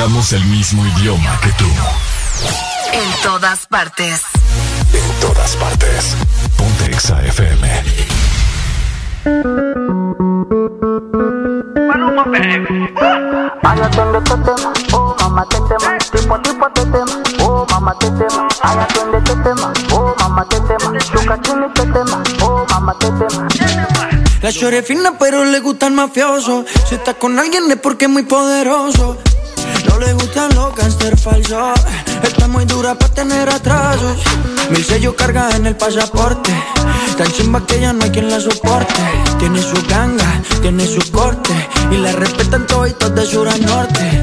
Hablamos el mismo idioma que tú. En todas partes. En todas partes. Ponte Exa FM. Ay, atiende este tema, oh mamá te tema, tipo tipo te tema, oh mamá te tema. Ay, atiende este tema, oh mamá te tema, chuca chini te tema, oh mamá te tema. La chore fina pero le gusta el mafioso. Si está con alguien es porque es muy poderoso. No le gustan los gangster falsos. Está muy dura para tener atrasos. Mil sellos carga en el pasaporte. Tan chimba que ya no hay quien la soporte. Tiene su ganga, tiene su corte. Y la respetan todos de sur a norte.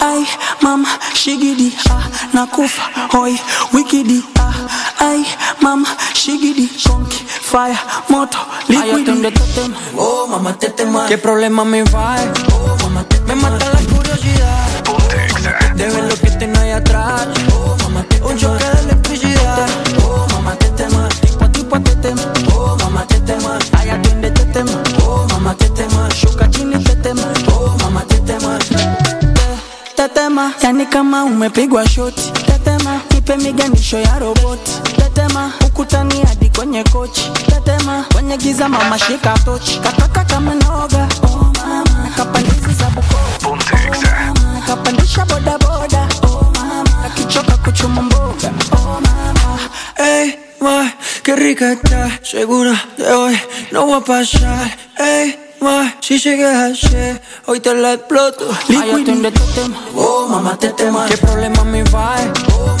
Ay, mama, shigidi, ah, nakufa, hoy, wikidi, ah, ay, mama, shigidi, conky, fire, moto, liquidi. Ay, te tema, oh, mamá, te tema. ¿Qué problema me va? Oh, mamá, te Me mata la curiosidad. De ver lo que tengo ahí atrás. Oh, mamá, te Un choque de electricidad. Oh, mamá, te tema. Tipo a tipo te tema. Oh, mamá, te tema. Ay, atiende, te tema. Oh, mamá, te tema. Shuka chini, te tema. Oh, mamá, te tema tetema yani kama umepigwa shoti nipe miganisho ya roboti tetema ukutani hadi kwenye kochi tetema kwenye giza mama shika tochi kataka kama noga oh mama. Kapandizi za buko kapandisha bodaboda oh mama. Akichoka kuchuma mboga. Oh mama. Hey, ma, qué rica está. Segura de hoy no va a pasar. Hey, Ma, si llegas ayer, hoy te la exploto. Ay, atiende este tema. Oh, mamá, te tema. ¿Qué problema me va? Oh, te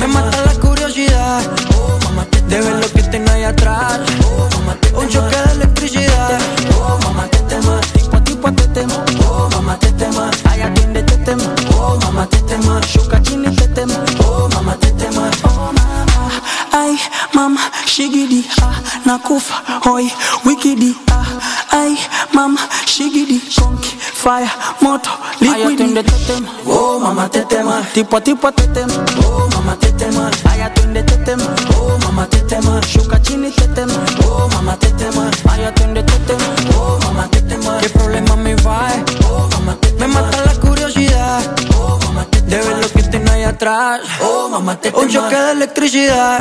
Me mata la curiosidad. Oh, mamá, te De ver lo que tengo ahí atrás. Oh, mamá, te Un choque de electricidad. Oh, mamá, te tema. Tipo a tipo te tema. Oh, mamá, te tema. Ay, atiende este tema. Oh, mamá, te tema. Shuka chini te tema. Oh, mamá, te tema. Oh, mamá. Ay, mama, shigidi, ah, nakufa, hoy, wikidi, ah, ay, mama, shigidi, konki, fire, moto, liquidi. Ay, te tema, oh, mama, te tema, tipo tipo te tema, oh, mama, te tema, ay, atiende te tema, oh, mama, te tema, shuka chini te tema, oh, mama, te tema, ay, atiende te tema, oh, mama, te tema, ¿qué problema me va? Oh, mama, te tema, me mata la curiosidad, oh, mama, te tema, de ver lo que tengo ahí atrás, oh, mama, te tema, un choque de electricidad.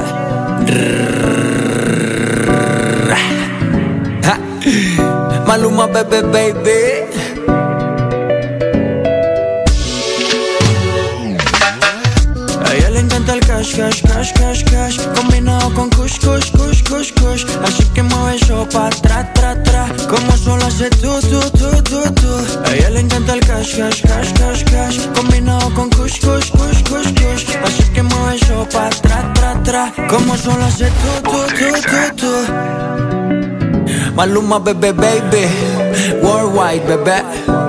Maluma, bebé, baby. A cash, cash, cash, cash, cash Combinado con kush, kush, kush, kush, kush. Así que mueve eso pa' tra, tra, tra. Como solo hace tú, tú, tú, tú, tú A ella le encanta el cash, cash, cash, cash, cash. Combinado con kush, kush, kush, kush, kush. Así que mueve eso pa' tra, tra, tra. Como solo hace tú, tú, tú, tú, tú Maluma, bebé, baby. Worldwide, bebé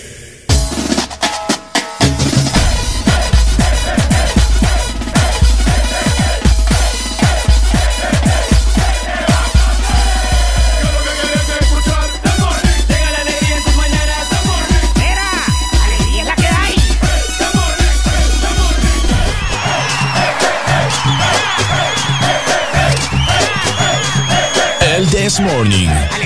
FM This Morning.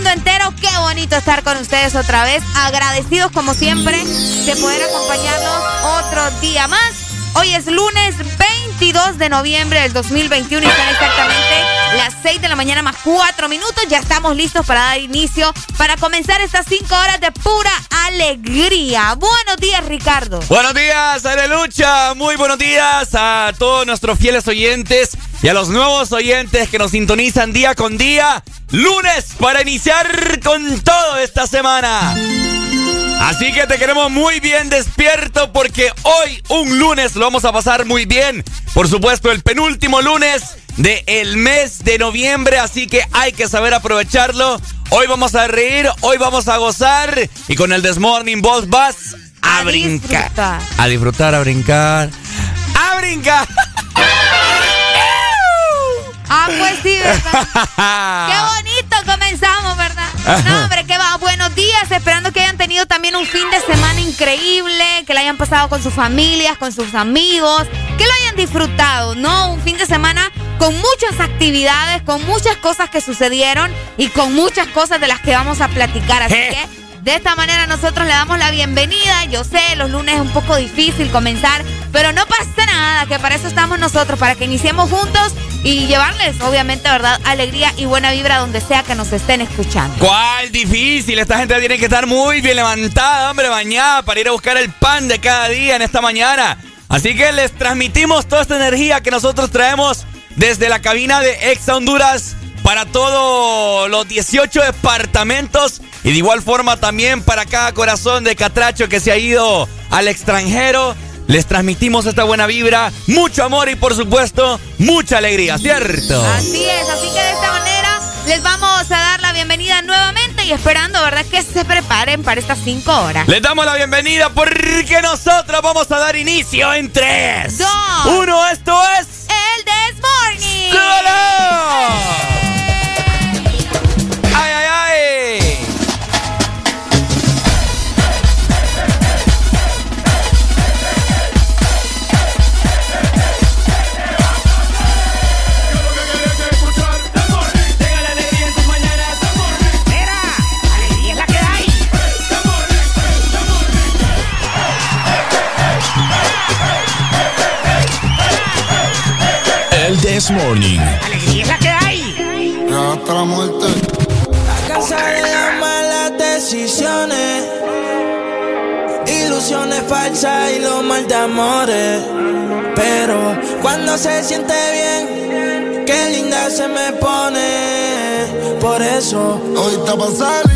Mundo entero? Qué bonito estar con ustedes otra vez. Agradecidos como siempre de poder acompañarnos otro día más. Hoy es lunes 20 22 de noviembre del 2021 y son exactamente las 6 de la mañana más 4 minutos. Ya estamos listos para dar inicio, para comenzar estas 5 horas de pura alegría. Buenos días, Ricardo. Buenos días, Alelucha. Muy buenos días a todos nuestros fieles oyentes y a los nuevos oyentes que nos sintonizan día con día. Lunes para iniciar con todo esta semana. Así que te queremos muy bien despierto porque hoy, un lunes, lo vamos a pasar muy bien. Por supuesto, el penúltimo lunes del mes de noviembre, así que hay que saber aprovecharlo. Hoy vamos a reír, hoy vamos a gozar y con el Desmorning Boss vas a, brincar. A disfrutar, a brincar. ¡A brincar! Ah, pues sí, ¿verdad? Qué bonito comenzamos, ¿verdad? No, hombre, qué va. Buenos días, esperando que hayan tenido también un fin de semana increíble, que lo hayan pasado con sus familias, con sus amigos, que lo hayan disfrutado, ¿no? Un fin de semana con muchas actividades, con muchas cosas que sucedieron y con muchas cosas de las que vamos a platicar. Así que de esta manera nosotros le damos la bienvenida. Yo sé, los lunes es un poco difícil comenzar, pero no pasa nada, que para eso estamos nosotros, para que iniciemos juntos y llevarles, obviamente, ¿verdad? Alegría y buena vibra donde sea que nos estén escuchando. ¿Cuál difícil? Esta gente tiene que estar muy bien levantada, hombre, bañada para ir a buscar el pan de cada día en esta mañana. Así que les transmitimos toda esta energía que nosotros traemos desde la cabina de Ex Honduras para todos los 18 departamentos y de igual forma también para cada corazón de catracho que se ha ido al extranjero. Les transmitimos esta buena vibra, mucho amor y por supuesto mucha alegría, ¿cierto? Así es, así que de esta manera les vamos a dar la bienvenida nuevamente y esperando, ¿verdad? Que se preparen para estas cinco horas. Les damos la bienvenida porque nosotros vamos a dar inicio en tres, dos, uno. Esto es el This Morning. ¡Ay, This Morning. hasta la muerte. A casa de las malas decisiones, ilusiones falsas y los mal de amores. Pero cuando se siente bien, qué linda se me pone. Por eso, Hoy está pa'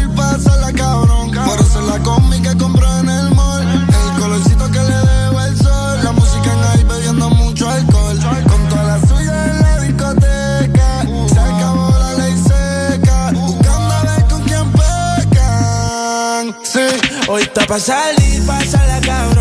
está pa' salir, la cabrón.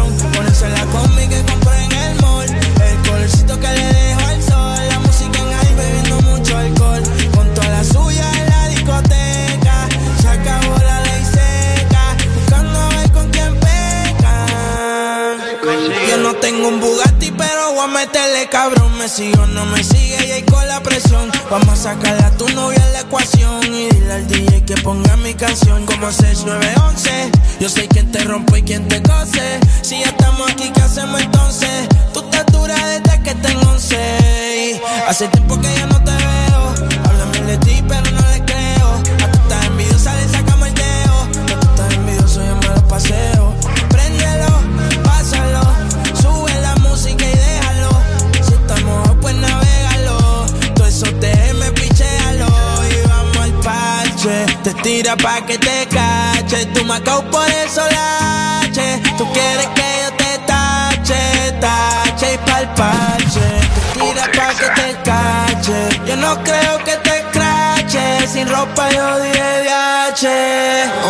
Voy a meterle cabrón. Me sigue o no me sigue y ahí con la presión. Vamos a sacarle a tu novia la ecuación. Y dile al DJ que ponga mi canción como 6911. Yo sé quién te rompe y quién te cose. Si ya estamos aquí, ¿qué hacemos entonces? Tú estás dura desde que tengo 11. Y hace tiempo que ya no te veo. Háblame de ti, pero no Te tira pa' que te cache. Tú me por eso lache. Tú quieres que yo te tache, tache y pa'l parche. Te tira pa' que te cache. Yo no creo que te crache. Sin ropa yo dije DH.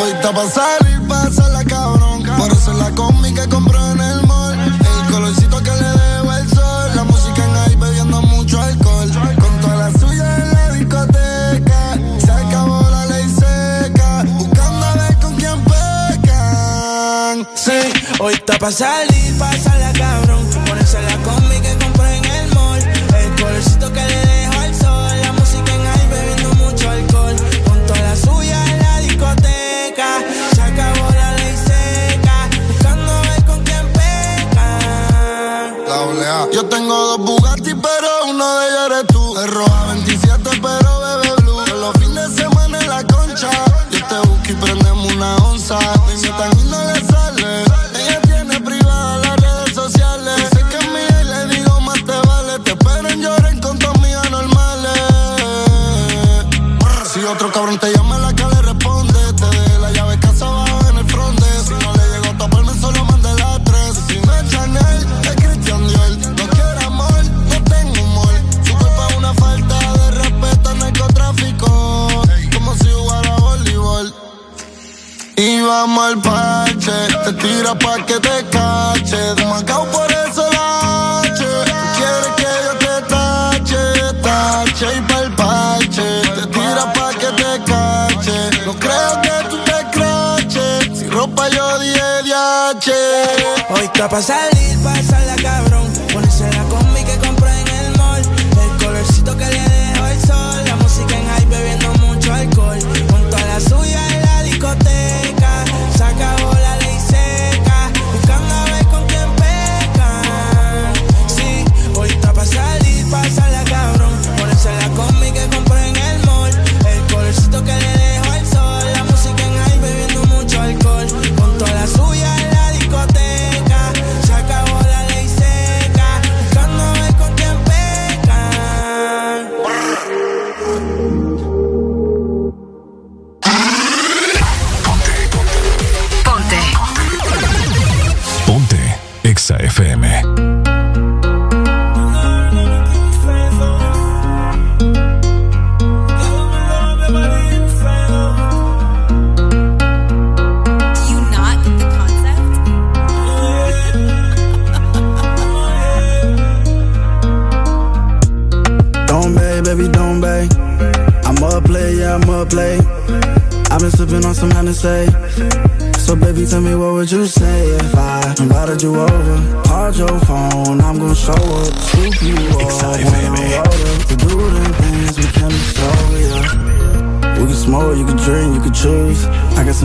Hoy está pa' está pa' salir, la cabrón. Ponerse la combi que compré en el mall. El colorcito que le dejo al sol. La música en ahí bebiendo mucho alcohol. Con toda la suya en la discoteca. Se acabó la ley seca. Buscando ver con quién pecan. La. Yo tengo dos Bugatti, roja tira pa' que te cache. De Macao por eso la H. Tú quieres que yo te tache, tache y pa'l parche. Te tira pa' que te cache. No creo que tú te craches. Si ropa yo di DH. Hoy está pa'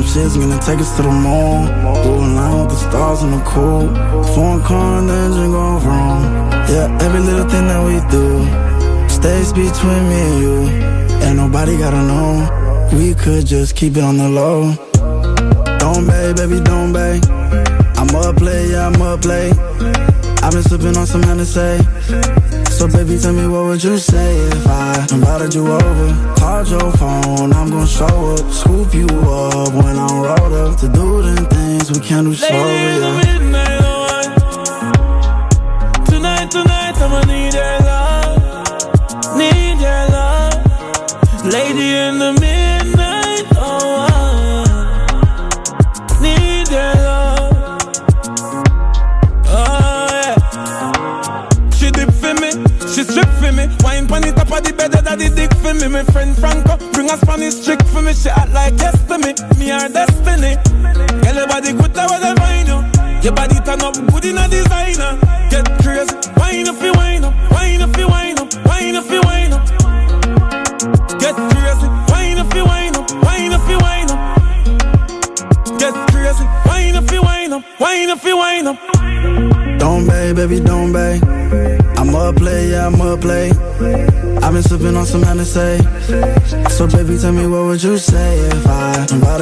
some shit's gonna take us to the moon. A line with the stars in the cool. Foreign car and the engine going wrong. Yeah, every little thing that we do stays between me and you. Ain't nobody gotta know. We could just keep it on the low. Don't bay, baby, don't bay. I'm up late, yeah, I'm up late. I've been sipping on some Hennessy. So baby, tell me what would you say if I invited you over? Called your phone, I'm gonna show up, scoop you up when I'm rolled up to do them things we can't do sober. Yeah.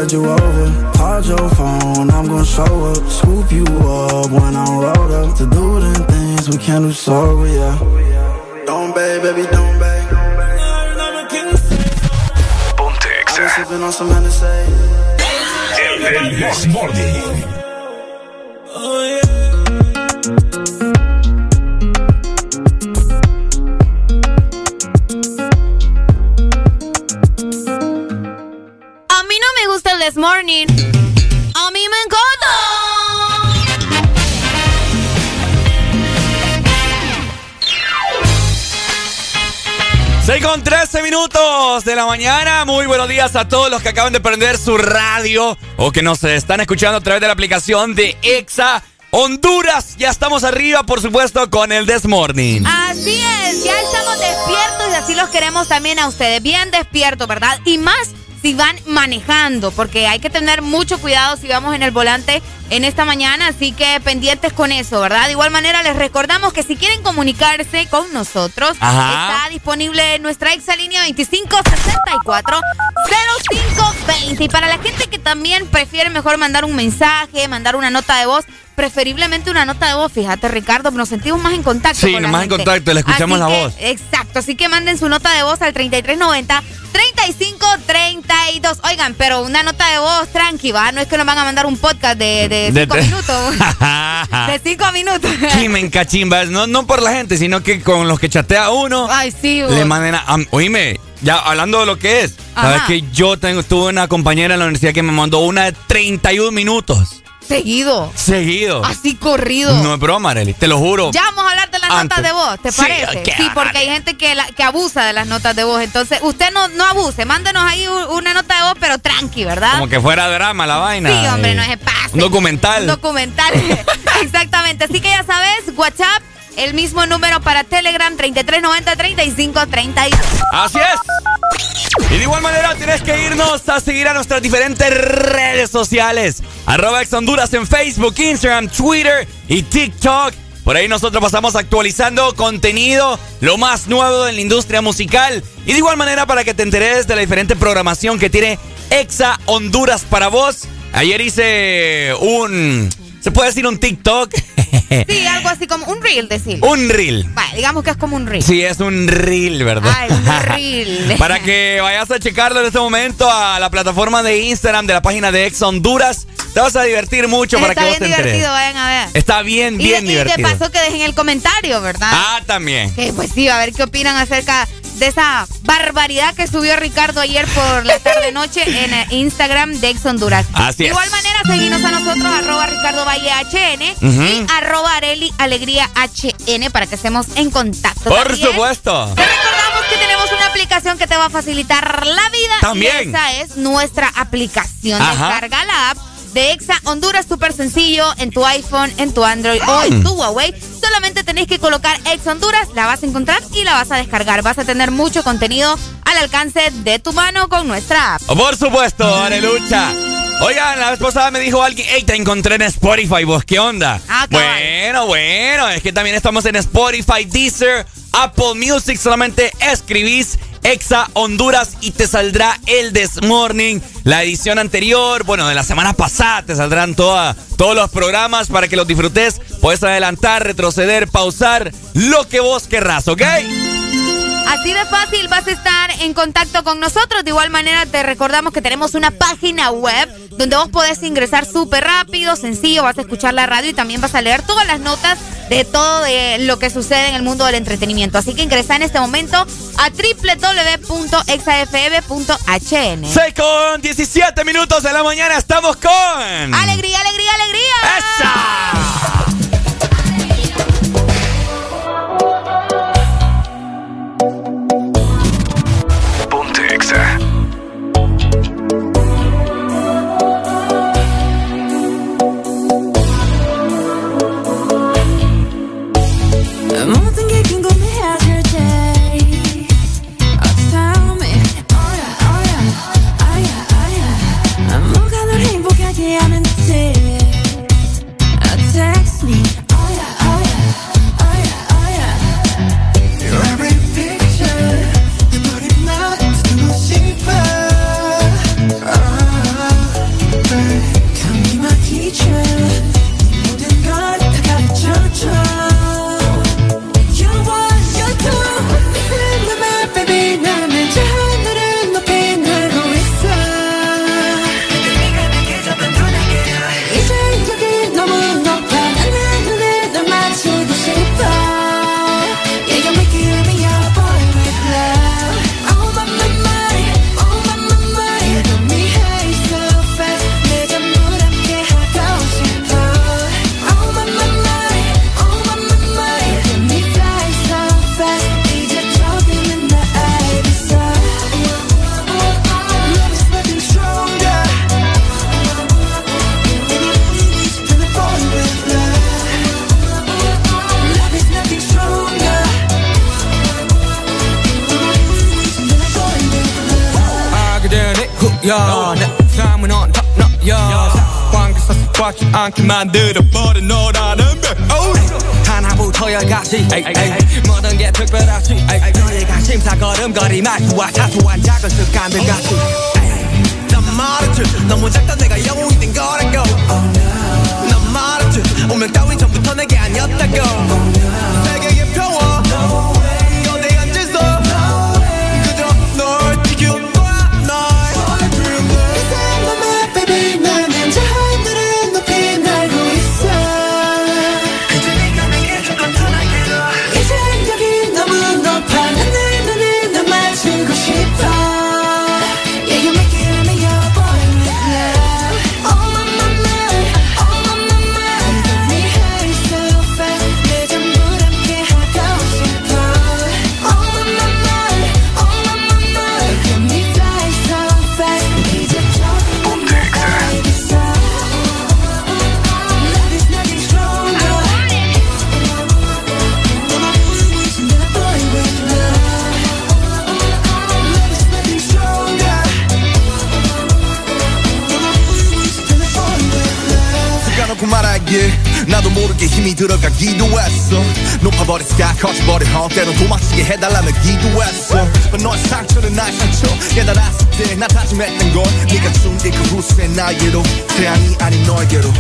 Invited you over? Called your phone, I'm gonna show up, scoop you up when I'm rolled up to do them things we can't do sober, yeah. Don't bay, baby, don't bay. Ponte I've been sipping on some Hennessy. El This Morning. De la mañana. Muy buenos días a todos los que acaban de prender su radio o que nos están escuchando a través de la aplicación de EXA Honduras. Ya estamos arriba, por supuesto, con el This Morning. Así es, ya estamos despiertos y así los queremos también a ustedes. Bien despiertos, ¿verdad? Y más si van manejando, porque hay que tener mucho cuidado si vamos en el volante en esta mañana, así que pendientes con eso, ¿verdad? De igual manera les recordamos que si quieren comunicarse con nosotros, está disponible nuestra exalínea 2564 0520. Y para la gente que también prefiere mejor mandar un mensaje, mandar una nota de voz, preferiblemente una nota de voz, fíjate Ricardo, nos sentimos más en contacto. Sí, más en contacto, le escuchamos la voz. Exacto, así que manden su nota de voz al 3390 3532. Oigan, pero una nota de voz tranqui, ¿va? No es que nos van a mandar un podcast de, de cinco minutos. de cinco minutos. Chimen cachimba. No, no por la gente, sino que con los que chatea uno. Ay, sí, Le manden a, Oíme, ya hablando de lo que es. Sabes que yo tengo, tuve una compañera en la universidad que me mandó una de 31 minutos. Seguido. Seguido. Así corrido. No es broma, Arely, te lo juro. Ya vamos a hablar de las notas de voz, ¿te parece? Sí, porque hay gente que, que abusa de las notas de voz. Entonces, usted no, no abuse, mándenos ahí una nota de voz, pero tranqui, ¿verdad? Como que fuera drama la vaina. Sí, hombre, no es pase. Un documental. Un documental. Exactamente. Así que ya sabes, WhatsApp el mismo número para Telegram 3390-3532. Así es. Y de igual manera tienes que irnos a seguir a nuestras diferentes redes sociales. Arroba Ex Honduras en Facebook, Instagram, Twitter y TikTok. Por ahí nosotros pasamos actualizando contenido, lo más nuevo de la industria musical. Y de igual manera para que te enteres de la diferente programación que tiene Exa Honduras para vos. Ayer hice un ¿Se puede decir un TikTok? Sí, algo así como un reel, decir. Un reel. Vale, digamos que es como un reel. Sí, es un reel, ¿verdad? Ay, un reel. Para que vayas a checarlo en este momento a la plataforma de Instagram de la página de Ex Honduras. Te vas a divertir mucho para que vos te Está bien divertido, vayan a ver. Está bien, bien divertido. Y de paso que dejen el comentario, ¿verdad? Ah, también. Que pues sí, a ver qué opinan acerca de esa barbaridad que subió Ricardo ayer por la tarde noche en Instagram de Ex Honduras. Así de igual manera, seguimos a nosotros, arroba Ricardo Valle HN y arroba Areli Alegría HN para que estemos en contacto. Por supuesto. Te recordamos que tenemos una aplicación que te va a facilitar la vida. También. Y esa es nuestra aplicación. Descarga la app de Exa Honduras, súper sencillo, en tu iPhone, en tu Android o en tu Huawei. Solamente tenés que colocar Exa Honduras, la vas a encontrar y la vas a descargar. Vas a tener mucho contenido al alcance de tu mano con nuestra app. Por supuesto, Arelucha. Oigan, la vez pasada me dijo alguien, hey, te encontré en Spotify, vos, ¿qué onda? Ah, bueno, bueno, es que también estamos en Spotify, Deezer, Apple Music, solamente escribís Exa Honduras y te saldrá el This Morning, la edición anterior, bueno, de la semana pasada te saldrán todos los programas para que los disfrutes. Puedes adelantar, retroceder, pausar, lo que vos querrás, ¿ok? Así de fácil vas a estar en contacto con nosotros. De igual manera te recordamos que tenemos una página web donde vos podés ingresar súper rápido, sencillo, vas a escuchar la radio y también vas a leer todas las notas de todo de lo que sucede en el mundo del entretenimiento. Así que ingresa en este momento a www.exafm.hn. 6 con 17 minutos de la mañana estamos con... ¡Alegría, alegría, alegría! ¡Esa! my dude. 헛 때론 도망치게 해달라며 기도했어. But 너의 상처는 나의 상처. 깨달았을 때 나 다짐했던 건 네가 준그 후세 나에게로. 태양이 아닌 너에게로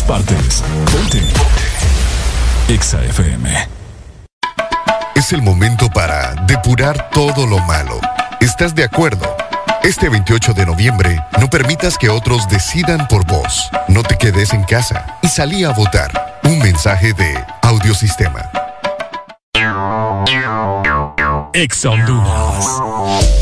Partes. Ponte. Exa FM. Es el momento para depurar todo lo malo. ¿Estás de acuerdo? Este 28 de noviembre, no permitas que otros decidan por vos. No te quedes en casa y salí a votar. Un mensaje de Audiosistema. Exa Honduras.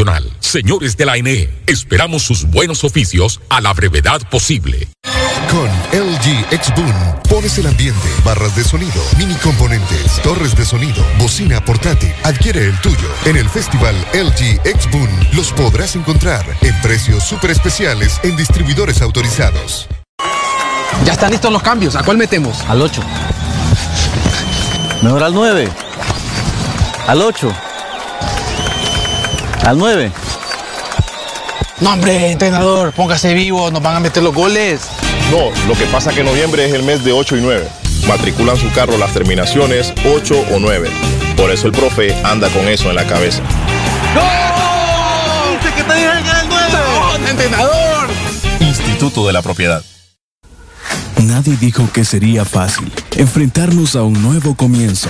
Señores de la NE, esperamos sus buenos oficios a la brevedad posible. Con LG X Boom pones el ambiente, barras de sonido, mini componentes, torres de sonido, bocina portátil. Adquiere el tuyo. En el festival LG X Boom los podrás encontrar en precios súper especiales en distribuidores autorizados. Ya están listos los cambios. ¿A cuál metemos? Al 8. Mejor al 9. Al 8. Al 9. No, hombre, entrenador, póngase vivo, nos van a meter los goles. No, lo que pasa que noviembre es el mes de 8 y 9. Matriculan su carro las terminaciones 8 o 9. Por eso el profe anda con eso en la cabeza. ¡No! ¡Dice que te dejan el 9! ¡No, entrenador! Instituto de la Propiedad. Nadie dijo que sería fácil enfrentarnos a un nuevo comienzo,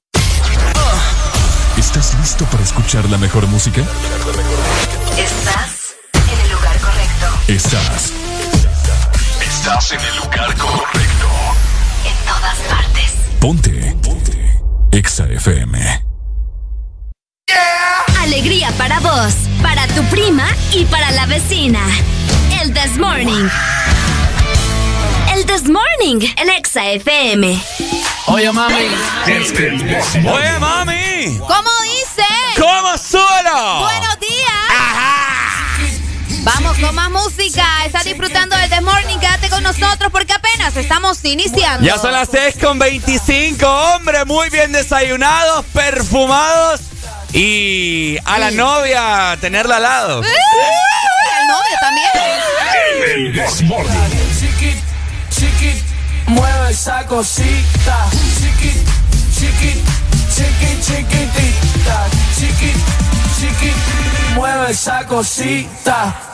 ¿Estás listo para escuchar la mejor música? Estás en el lugar correcto. Estás. Estás en el lugar correcto. En todas partes. Ponte. Ponte. Exa FM. Alegría para vos, para tu prima y para la vecina. El This Morning. El This Morning en Exa FM. Oye, mami. Oye, mami. ¿Cómo dice? ¿Cómo suena? Buenos días. Vamos con más música. Estás disfrutando del The Morning. Quédate con nosotros porque apenas estamos iniciando. Ya son las 6 con 25, hombre, muy bien desayunados, perfumados y a la novia tenerla al lado. ¡Uh! El novio también. El mueve esa cosita. Chiquit, chiquit, chiquit, chiquitita. Chiquit, chiquit, mueve esa cosita.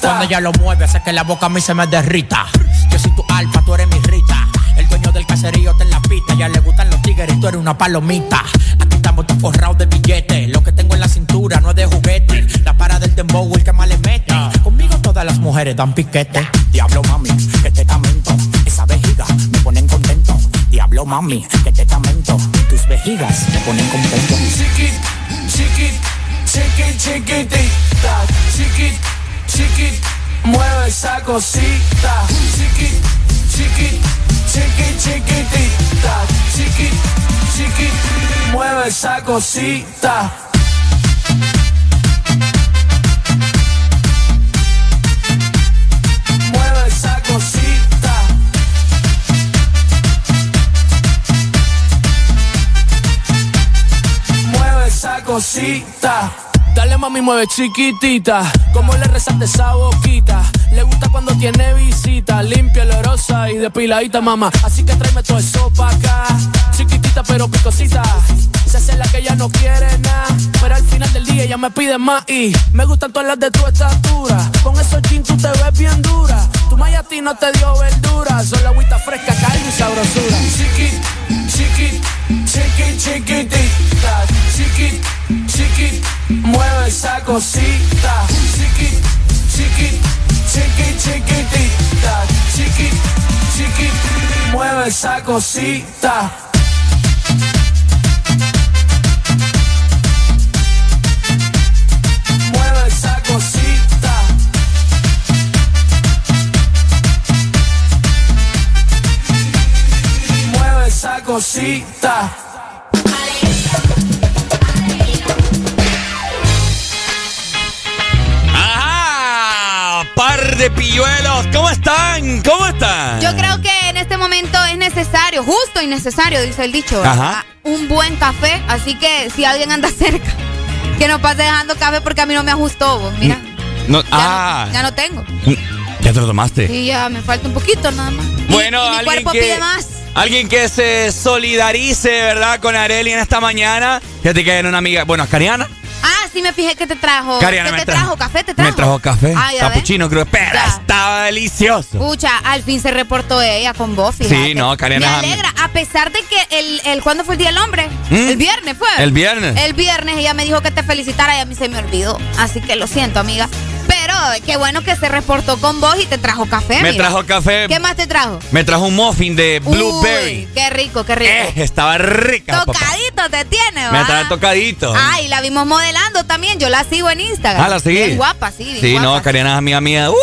Cuando ella lo mueve, hace que la boca a mí se me derrita. Yo soy tu alfa, tú eres mi rita. El dueño del caserío te en la pista. Ya le gustan los tigres, tú eres una palomita. Aquí estamos todos forrados de billetes. Lo que tengo en la cintura no es de juguete. La para del dembow, el que más le mete. Conmigo todas las mujeres dan piquete. Diablo mami, que te tamento. Esa vejiga me ponen contento. Diablo mami, que te tamento. Tus vejigas me ponen contento. Chiquit, chiquit, chiquit, chiquitita. Chiquit, chiquit, mueve esa cosita. Chiquit, chiquit, chiquit, chiquitita. Chiquit, chiquit, mueve esa cosita. Mueve esa cosita. Mueve esa cosita. Dale mami, mueve chiquitita. Como le resaste esa boquita. Le gusta cuando tiene visita. Limpia, olorosa y depiladita, mamá. Así que tráeme todo eso pa' acá. Chiquitita pero picosita. Se hace la que ella no quiere nada. Pero al final del día ella me pide más. Y me gustan todas las de tu estatura. Con esos jeans tú te ves bien dura. Tu maya a te dio verdura. Solo agüita fresca, caldo cosita. Chiquit, chiquit, chiquit, chiquitita. Chiquit, chiquit, mueve esa cosita. Mueve esa cosita. Mueve esa cosita. Pilluelos! ¿Cómo están? ¿Cómo están? Yo creo que en este momento es necesario, justo y necesario, dice el dicho, Ajá. un buen café. Así que si alguien anda cerca, que no pase dejando café porque a mí no me ajustó. vos. Mira, No, ah, ya no tengo. ya te lo tomaste. Y ya me falta un poquito nada más. Bueno, y mi alguien cuerpo que, pide más. Alguien que se solidarice, ¿verdad? Con Areli en esta mañana. Fíjate que era una amiga, bueno, Cariana. Ah, sí me fijé que te trajo. Cariana ¿Qué me te trajo-? ¿Café te trajo? Me trajo café, Ah, capuchino, creo, pero Ya. estaba delicioso. Pucha, al fin se reportó ella con vos, fíjate. Sí, no, Karen Me alegra, a pesar de que el, el ¿cuándo fue el Día del Hombre? ¿Mm? El viernes fue. El viernes. El viernes ella me dijo que te felicitara y a mí se me olvidó. Así que lo siento, amiga. Pero qué bueno que se reportó con vos y te trajo café, Me trajo café. ¿Qué más te trajo? Me trajo un muffin de blueberry. Uy, qué rico, qué rico. Eh, estaba rica, papá. Tocadito te tiene, Me ¿va? trae tocadito. Ay, la vimos modelando también. Yo la sigo en Instagram. Ah, ¿la seguí? Bien guapa, sí. bien Sí, no, guapa. Cariana es amiga mía. ¡Uh!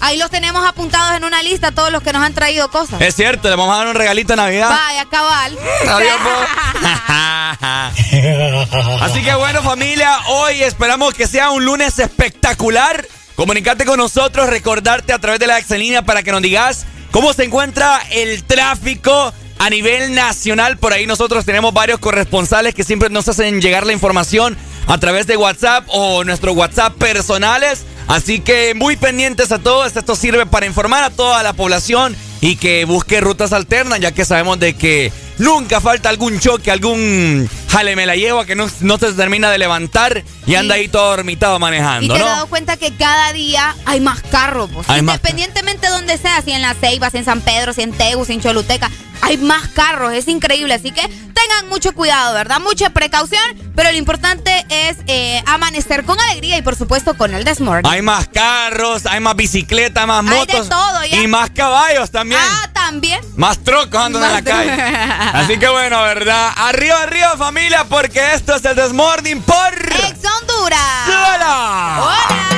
Ahí los tenemos apuntados en una lista, todos los que nos han traído cosas. Es cierto, le vamos a dar un regalito de Navidad. Vaya, cabal. Así que bueno, familia, hoy esperamos que sea un lunes espectacular. Comunicate con nosotros, recordarte a través de la Excelínea para que nos digas cómo se encuentra el tráfico a nivel nacional. Por ahí nosotros tenemos varios corresponsales que siempre nos hacen llegar la información a través de WhatsApp o nuestros WhatsApp personales. Así que muy pendientes a todos. Esto sirve para informar a toda la población y que busque rutas alternas, ya que sabemos de que nunca falta algún choque, algún jale me la lleva que no, no se termina de levantar y anda ahí todo dormitado manejando, Y te ¿no? has dado cuenta que cada día hay más carros, pues. Hay más Independientemente de donde sea, si en La Ceiba, si en San Pedro, si en Tegu, si en Choluteca, hay más carros, es increíble. Así que tengan mucho cuidado, ¿verdad? Mucha precaución, pero lo importante es eh, amanecer con alegría y por supuesto con el Desmorning. Hay más carros, hay más bicicletas, más Hay de motos todo, ya. y más caballos también. Ah, también. Más trocos andan en la calle. Así que bueno, ¿verdad? Arriba, arriba, familia, porque esto es el Desmorning por... Ex Honduras. ¡Hola! ¡Hola!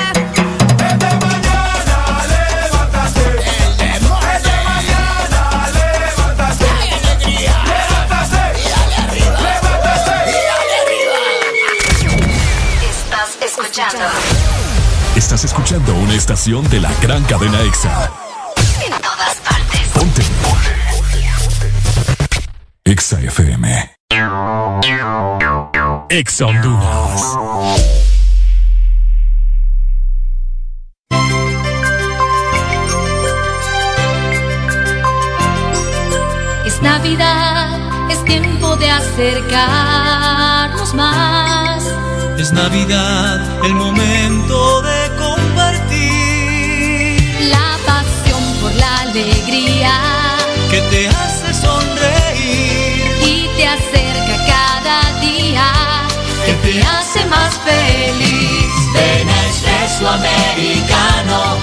Estás escuchando Estás escuchando una estación de la gran cadena EXA. en todas partes. Ponte. EXA FM. EXA Honduras. Es Navidad, es tiempo de acercarnos más. Es Navidad, el momento de compartir. La pasión por la alegría Que te hace Espresso Americano.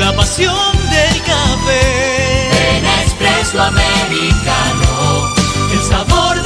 La pasión del café. Ven a Espresso Americano. El sabor de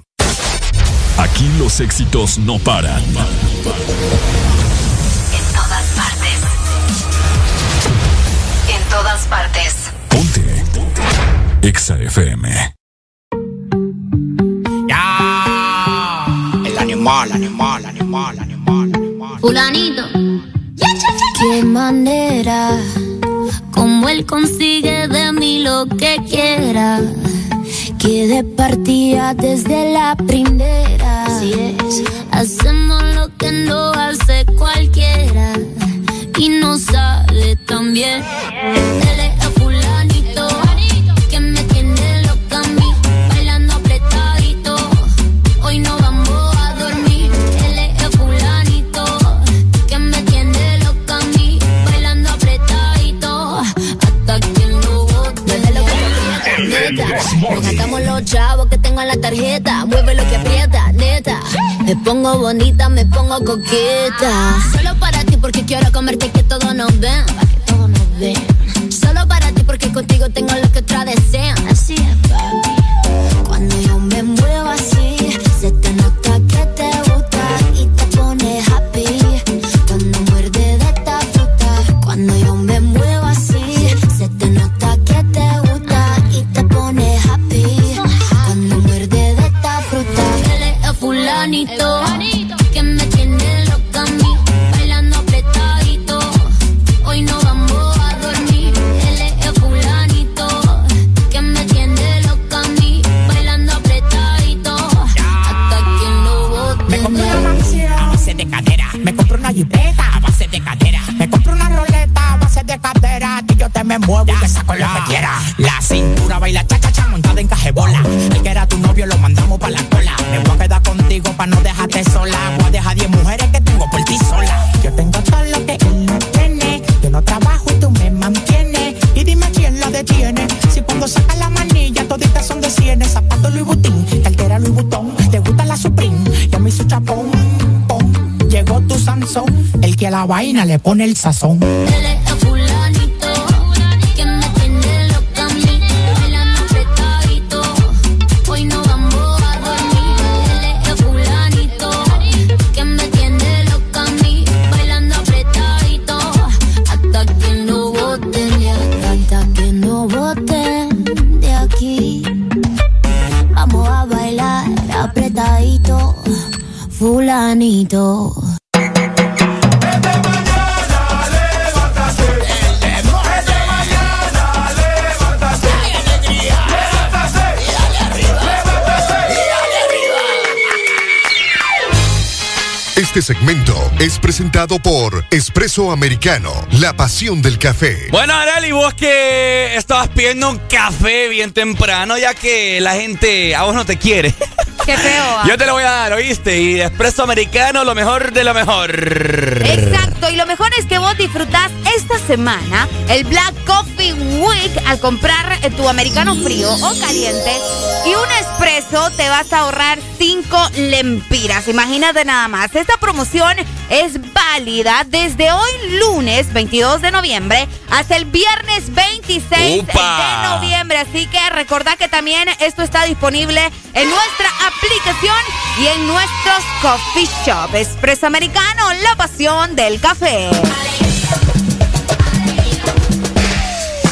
Aquí los éxitos no paran. En todas partes. En todas partes. Ponte. EXA FM. El animal, animal, animal, animal. Fulanito. Qué manera, como él consigue de mí lo que quiera. Que de partida desde la primera. Hacemos lo que no hace cualquiera. Y no sale tan bien. Nos gastamos los chavos que tengo en la tarjeta. Mueve lo que aprieta, neta. Me pongo bonita, me pongo coqueta. Solo para ti porque quiero comerte que todo nos ven. Pa' que todo nos ven. Solo para ti porque contigo tengo lo que otra desean. Así es, papi. Cuando yo me muevo así, se te nota que fulanito que me tiene loca a mí, bailando apretadito. Hoy no vamos a dormir. Él es fulanito que me tiene loca a mí, bailando apretadito. Hasta que no bote. Me compré una Maxi a base de cadera. Me compré una jipeta a base de cadera. Me compré una roleta a base de cadera. Y yo te me muevo y te saco lo que quiera. La cintura baila cha cha cha montada en cajebola. El que era tu novio lo mandamos pa' la cola. Contigo pa' no dejarte sola. Voy a dejar 10 mujeres que tengo por ti sola. Yo tengo todo lo que él no tiene. Yo no trabajo y tú me mantienes. Y dime quién la detiene. Si cuando saca la manilla toditas son de cienes. Zapatos Louis Vuitton, cartera Louis Vuitton. Te gusta la Supreme, yo me hice chapón. Llegó tu Sansón, el que a la vaina le pone el sazón. Fulanito. Este segmento es presentado por Espresso Americano, la pasión del café. Bueno, Areli, vos que estabas pidiendo un café bien temprano, ya que la gente a vos no te quiere. Qué feo. ah. Yo te lo voy a dar, ¿oíste? Y de Espresso Americano, lo mejor de lo mejor. Exacto, y lo mejor es que vos disfrutás esta semana el Black Coffee Week al comprar eh, tu americano frío o caliente y un espresso te vas a ahorrar 5 lempiras. Imagínate nada más. Esta promoción es válida desde hoy lunes 22 de noviembre hasta el viernes 26 ¡Upa! de noviembre. Así que recordá que también esto está disponible en nuestra aplicación y en nuestros coffee shop. Espresso Americano, la pasión del café.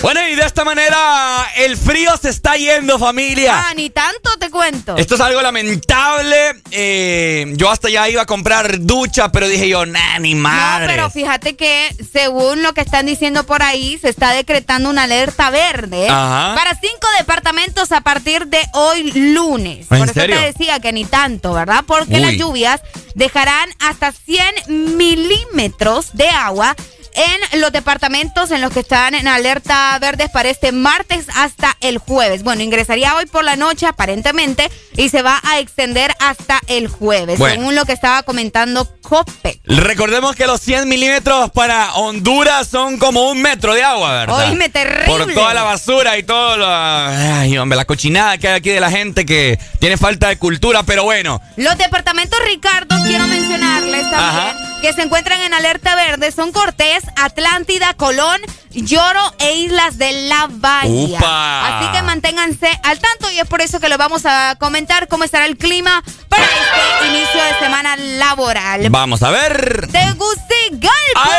Bueno, y de esta manera el frío se está yendo, familia. Ah, ni tanto te cuento. Esto es algo lamentable. Eh, yo hasta ya iba a comprar ducha, pero dije yo, nah, ni madre. No, pero fíjate que según lo que están diciendo por ahí, se está decretando una alerta verde Ajá. para cinco departamentos a partir de hoy lunes. ¿En por eso te decía que ni tanto, ¿verdad? Porque Uy. las lluvias dejarán hasta 100 milímetros de agua en los departamentos en los que están en alerta verdes para este martes hasta el jueves. Bueno, ingresaría hoy por la noche aparentemente y se va a extender hasta el jueves, Bueno. según lo que estaba comentando COPE. Recordemos que los 100 milímetros para Honduras son como un metro de agua, ¿verdad? Oíme, terrible. Por toda la basura y todo la, ay, hombre, la cochinada que hay aquí de la gente que tiene falta de cultura, pero bueno. Los departamentos, Ricardo, quiero mencionarles también, Ajá. que se encuentran en alerta verde son Cortés, Atlántida, Colón, Lloro e Islas de la Bahía. ¡Upa! Así que manténganse al tanto y es por eso que lo vamos a comentar cómo estará el clima para este inicio de semana laboral. Vamos a ver. Tegucigalpa.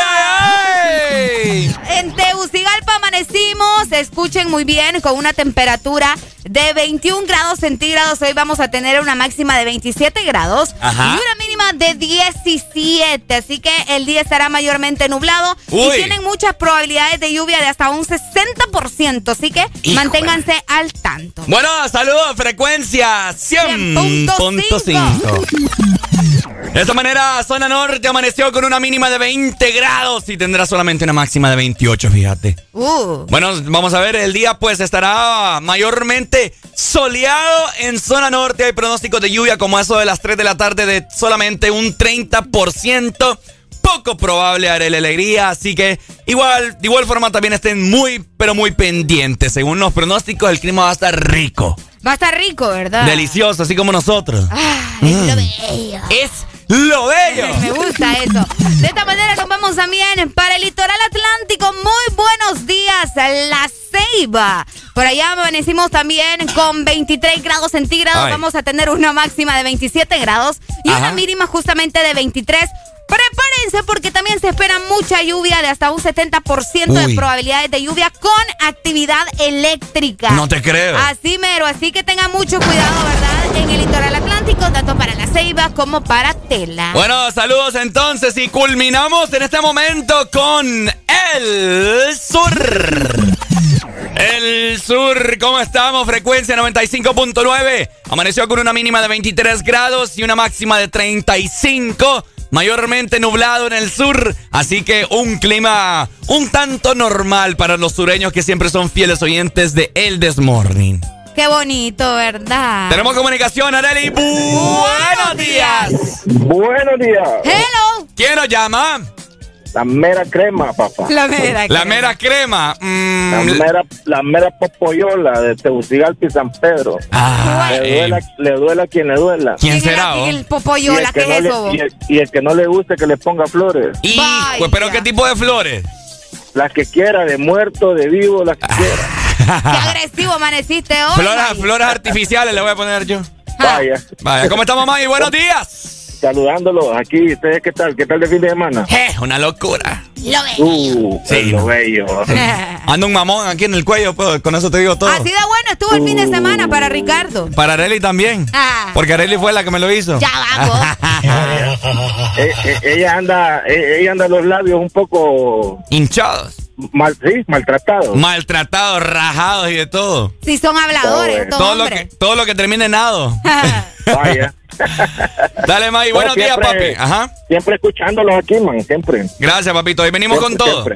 En Tegucigalpa amanecimos, escuchen muy bien, con una temperatura de 21 grados centígrados. Hoy vamos a tener una máxima de 27 grados Ajá. y una mínima de 17. Así que el día estará mayormente nublado Uy. y tienen muchas probabilidades de lluvia de hasta un 60%. Así que Híjole. manténganse al tanto. Bueno, saludos, frecuencia 100.5. De esta manera, zona norte amaneció con una mínima de 20 grados y tendrá solamente una máxima de 28, fíjate. Uh. Bueno, vamos a ver, el día pues estará mayormente soleado en zona norte. Hay pronósticos de lluvia como eso de las 3 de la tarde de solamente un 30%. Poco probable haré la alegría, así que igual, de igual forma también estén muy, pero muy pendientes. Según los pronósticos, el clima va a estar rico. Va a estar rico, ¿verdad? Delicioso, así como nosotros. Ah, es lo bello. Es lo bello. Me gusta eso. De esta manera nos vamos también para el litoral atlántico. Muy buenos días, La Ceiba. Por allá amanecimos también con 23 grados centígrados. Ay. Vamos a tener una máxima de 27 grados y una mínima justamente de 23. Prepárense porque también se espera mucha lluvia de hasta un 70% de Uy. probabilidades de lluvia con actividad eléctrica. No te creo. Así mero, así que tengan mucho cuidado, ¿verdad? En el litoral atlántico, tanto para la ceiba como para tela. Bueno, saludos entonces y culminamos en este momento con el sur. El sur, ¿cómo estamos? Frecuencia 95.9. Amaneció con una mínima de 23 grados y una máxima de 35. Mayormente nublado en el sur, así que un clima un tanto normal para los sureños que siempre son fieles oyentes de El Desmorning. Qué bonito, ¿verdad? Tenemos comunicación, Areli. Buenos días. Buenos días. Hello. ¿Quién nos llama? La mera crema, papá. La mera La mera crema. Mm, La mera, la mera popoyola de Tegucigalpa y San Pedro. Ay. le, duela, le duela a quien le duela. ¿Quién será? oh? El popoyola, el que ¿qué no es le- eso? y, el, y el que no le guste que le ponga flores. Y, pues, ¿Pero qué tipo de flores? Las que quiera, de muerto, de vivo, las que quiera. Qué agresivo amaneciste hoy. Flores, Maggie. flores artificiales le voy a poner yo. Vaya. Vaya, ¿cómo estamos, Maggie? Buenos días. Saludándolos aquí. ¿Ustedes qué tal? ¿Qué tal de fin de semana? Eh, una locura. Lo Uh, Sí, lo no. bello. Ando un mamón aquí en el cuello, pues, con eso te digo todo. Así de bueno estuvo el fin de semana para Ricardo. Para Areli también. Ah. Porque Areli fue la que me lo hizo. Ya vamos. Eh, eh, ella anda, eh, ella anda los labios un poco Hinchados. mal, sí, maltratados. Maltratados, rajados y de todo. Si son habladores, estos Todo lo, que, todo lo que termine en nado. Vaya. Dale. No, Buenos días, papi. Ajá. Siempre escuchándolos aquí, man, siempre. Gracias, papito. Hoy venimos con todo. siempre.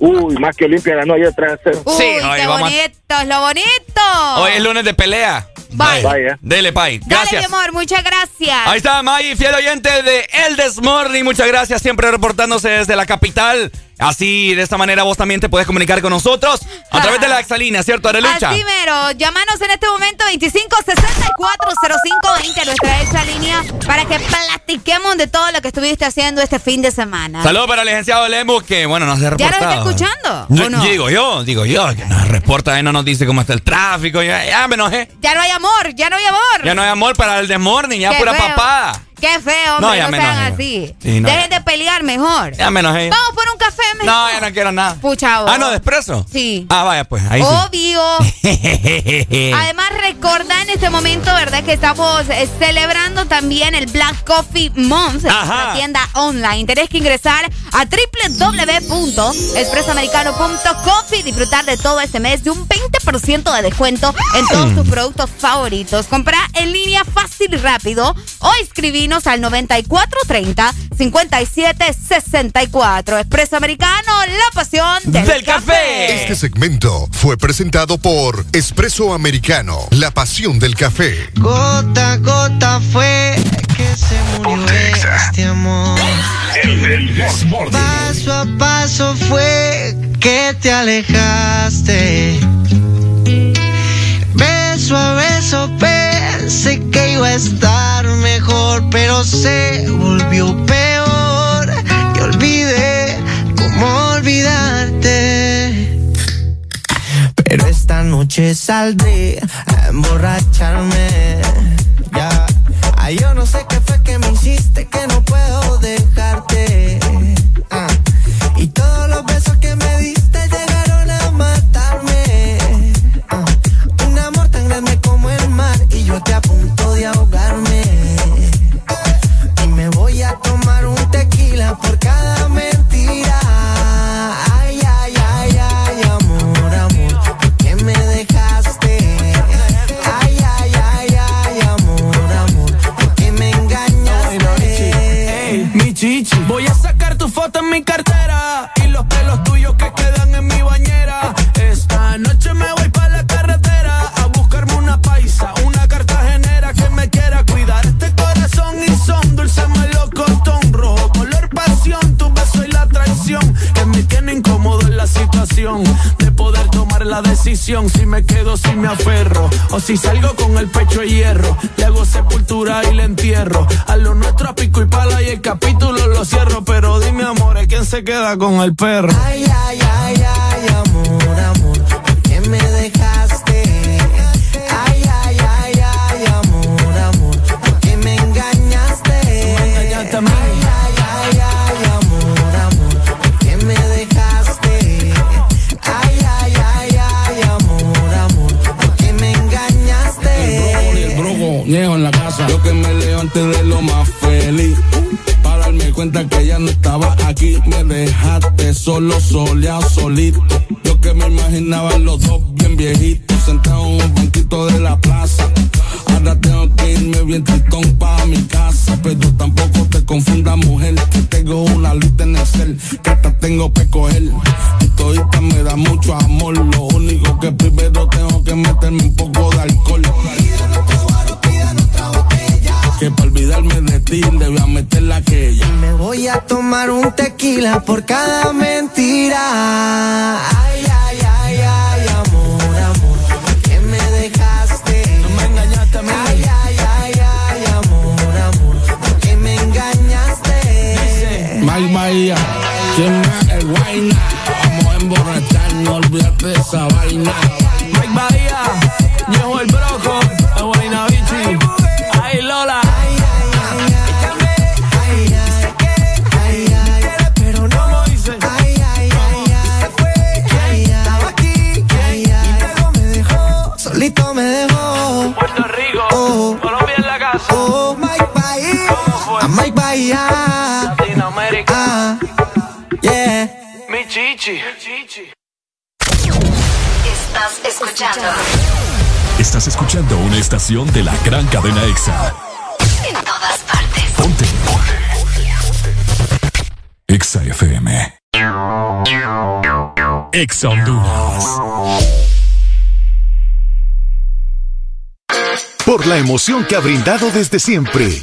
Uy, más que Olimpia ganó ayer 3 a 0. Uy, Sí, hoy qué vamos bonito, es lo bonito. Hoy es lunes de pelea. Bye. Vaya. Dele, Pai. Dale, Gracias. mi amor, muchas gracias. Ahí está Maggie, fiel oyente de El Desmorning. Muchas gracias, siempre reportándose desde la capital. Así, de esta manera, vos también te puedes comunicar con nosotros a través de la exalínea, ¿cierto, Arelucha? Así mero, llámanos en este momento 25640520 nuestra exa línea para que platiquemos de todo lo que estuviste haciendo este fin de semana. Saludos para el licenciado Lemus, que bueno, nos ha ¿Ya reportado. nos está escuchando? Yo- ¿O no? Digo yo, digo yo, que nos reporta y no nos dice cómo está el tráfico. Ya, ya me enojé. Ya no hay amor, ya no hay amor. Ya no hay amor para el Desmorning, ya Qué pura feo. papada. Qué feo, No, hombre, ya no, me sean así. Sí, no, Dejen de pelear mejor. Ya me enojé. Vamos por un café mejor. No, ya no quiero nada. Pucha, vos. Ah, no, de expreso. Sí. Ah, vaya, pues, ahí Obvio. sí. Además, recordá en este momento, ¿verdad? Que estamos eh, celebrando también el Black Coffee Month, Ajá. la tienda online. Tenés que ingresar a www.expresoamericano.coffee y disfrutar de todo este mes de un 20% de descuento en todos tus productos favoritos. Compra en línea fácil y rápido o inscribinos al 9430-5764. Expreso Americano, la pasión del, Del café. Este segmento fue presentado por Espresso Americano, la pasión del café. Gota a gota fue que se murió este amor. Paso a paso fue que te alejaste. Beso a beso pensé que iba a estar mejor, pero se volvió peor. Y olvidé cómo olvidarte. Pero esta noche saldré a emborracharme. Ya. Ay, yo no sé qué fue que me hiciste, que no puedo dejarte. situación de poder tomar la decisión si me quedo, si me aferro o si salgo con el pecho de hierro. Le hago sepultura y le entierro. A lo nuestro a pico y pala y el capítulo lo cierro. Pero dime, amores, ¿quién se queda con el perro? Ay, ay, ay, ay, amor, amor, ¿por qué me dejas? De lo más feliz. Para darme cuenta que ya no estaba aquí. Me dejaste solo, soleado, solito. Yo que me imaginaba los dos bien viejitos. Sentados en un banquito de la plaza. Ahora tengo que irme bien tritón para mi casa. Pero tampoco te confundas, mujer. Que tengo una lista en el. Que hasta tengo que coger. Y todita me da mucho amor. Lo único que primero tengo que meterme un poco de alcohol. Que para olvidarme de ti debía meter aquella. Me voy a tomar un tequila por cada mentira. Ay, ay, ay, ay, amor, amor. ¿Por qué me dejaste? No me engañaste a mí. Ay, ay, ay, ay, amor, amor. ¿Por qué me engañaste? Mike Bahía, ¿quién más el guayna? Vamos a emborracharnos, olvídate de esa vaina. Latinoamérica. Ah, yeah. Mi chichi. Estás escuchando Estás escuchando una estación de la gran cadena EXA. en todas partes. Ponte. EXA FM. EXA Honduras. Por la emoción que ha brindado desde siempre.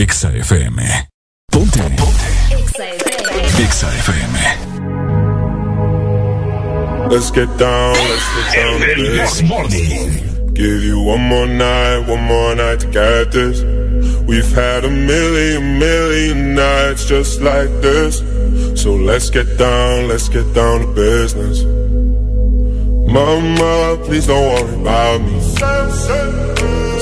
Ponte. Exa FM. Ponte. Exa FM. Let's get down, let's get down to this. Give you one more night, one more night to get this. We've had a million, million nights just like this. So let's get down, let's get down to business. Mama, please don't worry about me.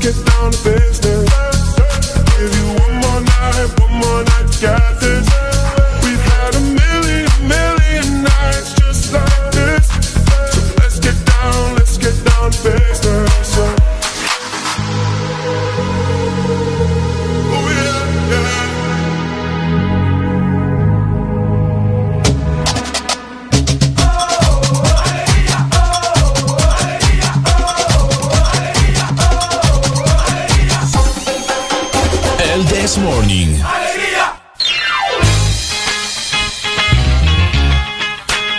Get down to business. Give you one more night, one more night to This Morning.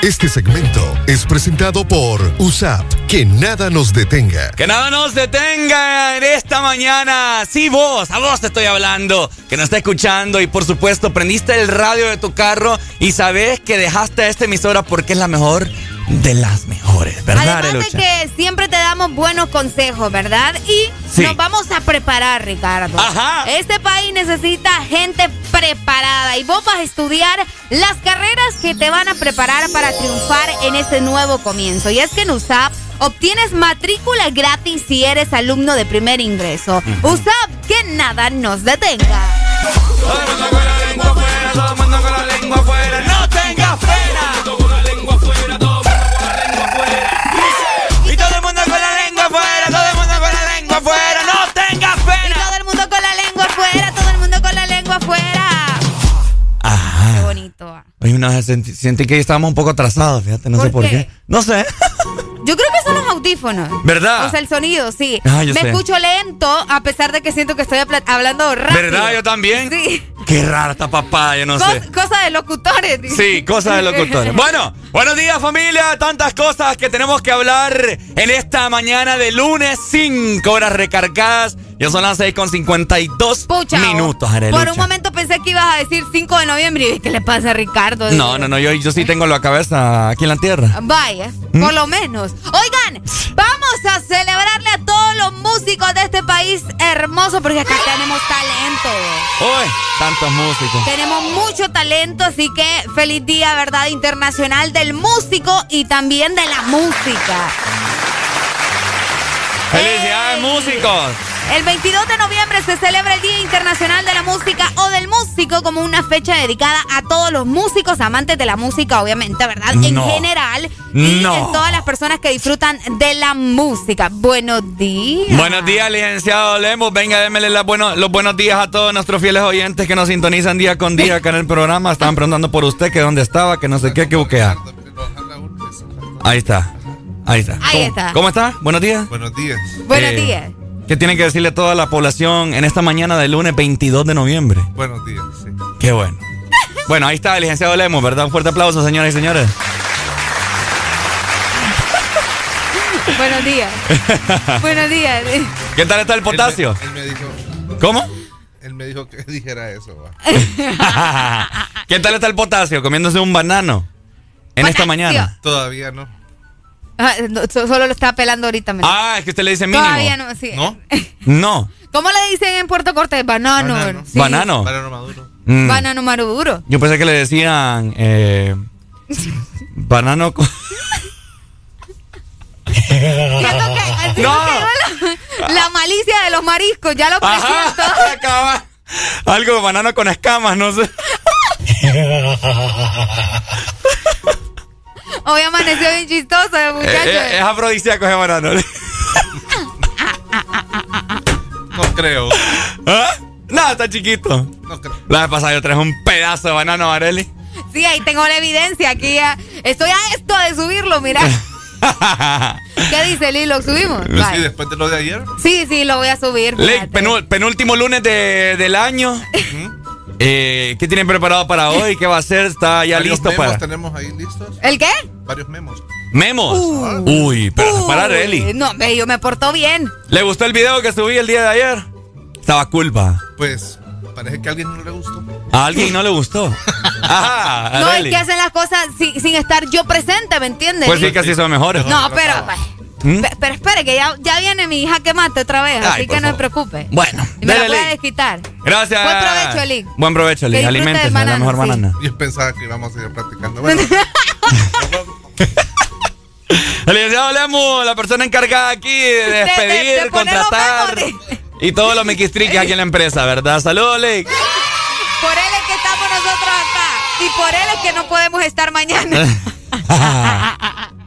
Este segmento es presentado por USAP. Que nada nos detenga. Que nada nos detenga en esta mañana. Sí, vos, a vos te estoy hablando. Que nos está escuchando y por supuesto prendiste el radio de tu carro y sabes que dejaste esta emisora porque es la mejor de las mejores, ¿verdad, Además de que siempre te damos buenos consejos, ¿verdad? Y Sí. nos vamos a preparar, Ricardo. Ajá. Este país necesita gente preparada y vos vas a estudiar las carreras que te van a preparar para triunfar en este nuevo comienzo. Y es que en USAP obtienes matrícula gratis si eres alumno de primer ingreso. USAP, que nada nos detenga. Todo el mundo con la lengua afuera, todo el mundo con la lengua afuera. Oye, no, sentí, sentí que estábamos un poco atrasados, fíjate, no ¿Por sé por qué? qué. No sé. Yo creo que son los audífonos. ¿Verdad? O sea, el sonido, sí. Ah, yo Me sé. escucho lento, a pesar de que siento que estoy habla- hablando rápido. ¿Verdad? Yo también. Sí. Qué rara esta papá, yo no Cos- sé. cosa de locutores. Sí, cosas de locutores. Bueno, buenos días familia, tantas cosas que tenemos que hablar en esta mañana de lunes, 5 horas recargadas. Ya son las 6 con 52 Pucha, minutos, Por Arelucha. un momento pensé que ibas a decir 5 de noviembre y ¿qué le pasa a Ricardo? No, no, no, yo, yo sí tengo la cabeza aquí en la tierra. Vaya, ¿Mm? por lo menos. Oigan, vamos a celebrarle a todos los músicos de este país hermoso porque acá tenemos talento. Uy, tantos músicos. Tenemos mucho talento, así que feliz día, ¿verdad? Internacional del músico y también de la música. ¡Felicidades, músicos! El 22 de noviembre se celebra el Día Internacional de la Música o del Músico como una fecha dedicada a todos los músicos, amantes de la música, obviamente, ¿verdad? En No. general y No. en todas las personas que disfrutan de la música. Buenos días. Buenos días, licenciado Lemos. Venga, démele las bueno- los buenos días a todos nuestros fieles oyentes que nos sintonizan día con día acá en el programa. Estaban preguntando por usted, que dónde estaba, que no sé qué, que buquea. Ahí está. Ahí está. Ahí ¿Cómo, está. ¿Cómo está? Buenos días. Buenos días. Buenos Eh, días. ¿Qué tiene que decirle a toda la población en esta mañana del lunes 22 de noviembre? Buenos días, sí. Qué bueno. Bueno, ahí está el licenciado Lemos, ¿verdad? Un fuerte aplauso, señoras y señores. Buenos días. Buenos días. ¿Qué tal está el potasio? Él me, él me dijo. ¿Cómo? Él me dijo que dijera eso. ¿Qué tal está el potasio? Comiéndose un banano en esta mañana. Todavía no. Ah, no, solo lo estaba pelando ahorita. me- Ah, es que usted le dice mínimo. Todavía no, sí. ¿No? No. ¿Cómo le dicen en Puerto Cortes? Banano. Banano. Sí. Banano. Banano maduro. Mm. Banano maduro. Yo pensé que le decían eh, banano con... Que, No. que la, la malicia de los mariscos, ya lo. Ajá, acaba. Algo de banano con escamas, no sé. Hoy amaneció bien chistoso el muchacho. Eh, eh, es afrodisíaco ese banano. No creo. ¿Ah? No, está chiquito. No creo. La vez pasada yo traje un pedazo de banano, Areli. Sí, ahí tengo la evidencia. Aquí ya estoy a esto de subirlo, mira. ¿Qué dice Lilo? ¿Subimos? Sí, Vale. después de lo de ayer. Sí, sí, lo voy a subir. Penú- penúltimo lunes de- del año. Eh, ¿Qué tienen preparado para hoy? ¿Qué va a hacer? ¿Está ya Varios listo memos para tenemos ahí listos. ¿El qué? Varios memos. memos? Uy, pero para Uy, Areli. No, yo me porto bien. ¿Le gustó el video que subí el día de ayer? Estaba culpa. Pues parece que a alguien no le gustó. A alguien no le gustó. Ajá, No, es que hacen las cosas sin, sin estar yo presente, ¿me entiendes? Pues sí, que así son mejores. No, pero, ¿Mm? pe- pero espere, que ya, ya viene mi hija que mate otra vez, Ay, así que no se preocupe. Bueno, Y me la dele, voy a Ley. desquitar. Gracias. Buen provecho, Eli. Buen provecho, disfrute Aliméntese, la mejor sí. banana. Yo pensaba que íbamos a seguir platicando. Bueno, El licenciado Lemu, la persona encargada aquí de despedir, de los contratar y todo lo miquistriques aquí en la empresa, ¿verdad? Saludos, Ley. Por él es que estamos nosotros acá. Y por él es que no podemos estar mañana.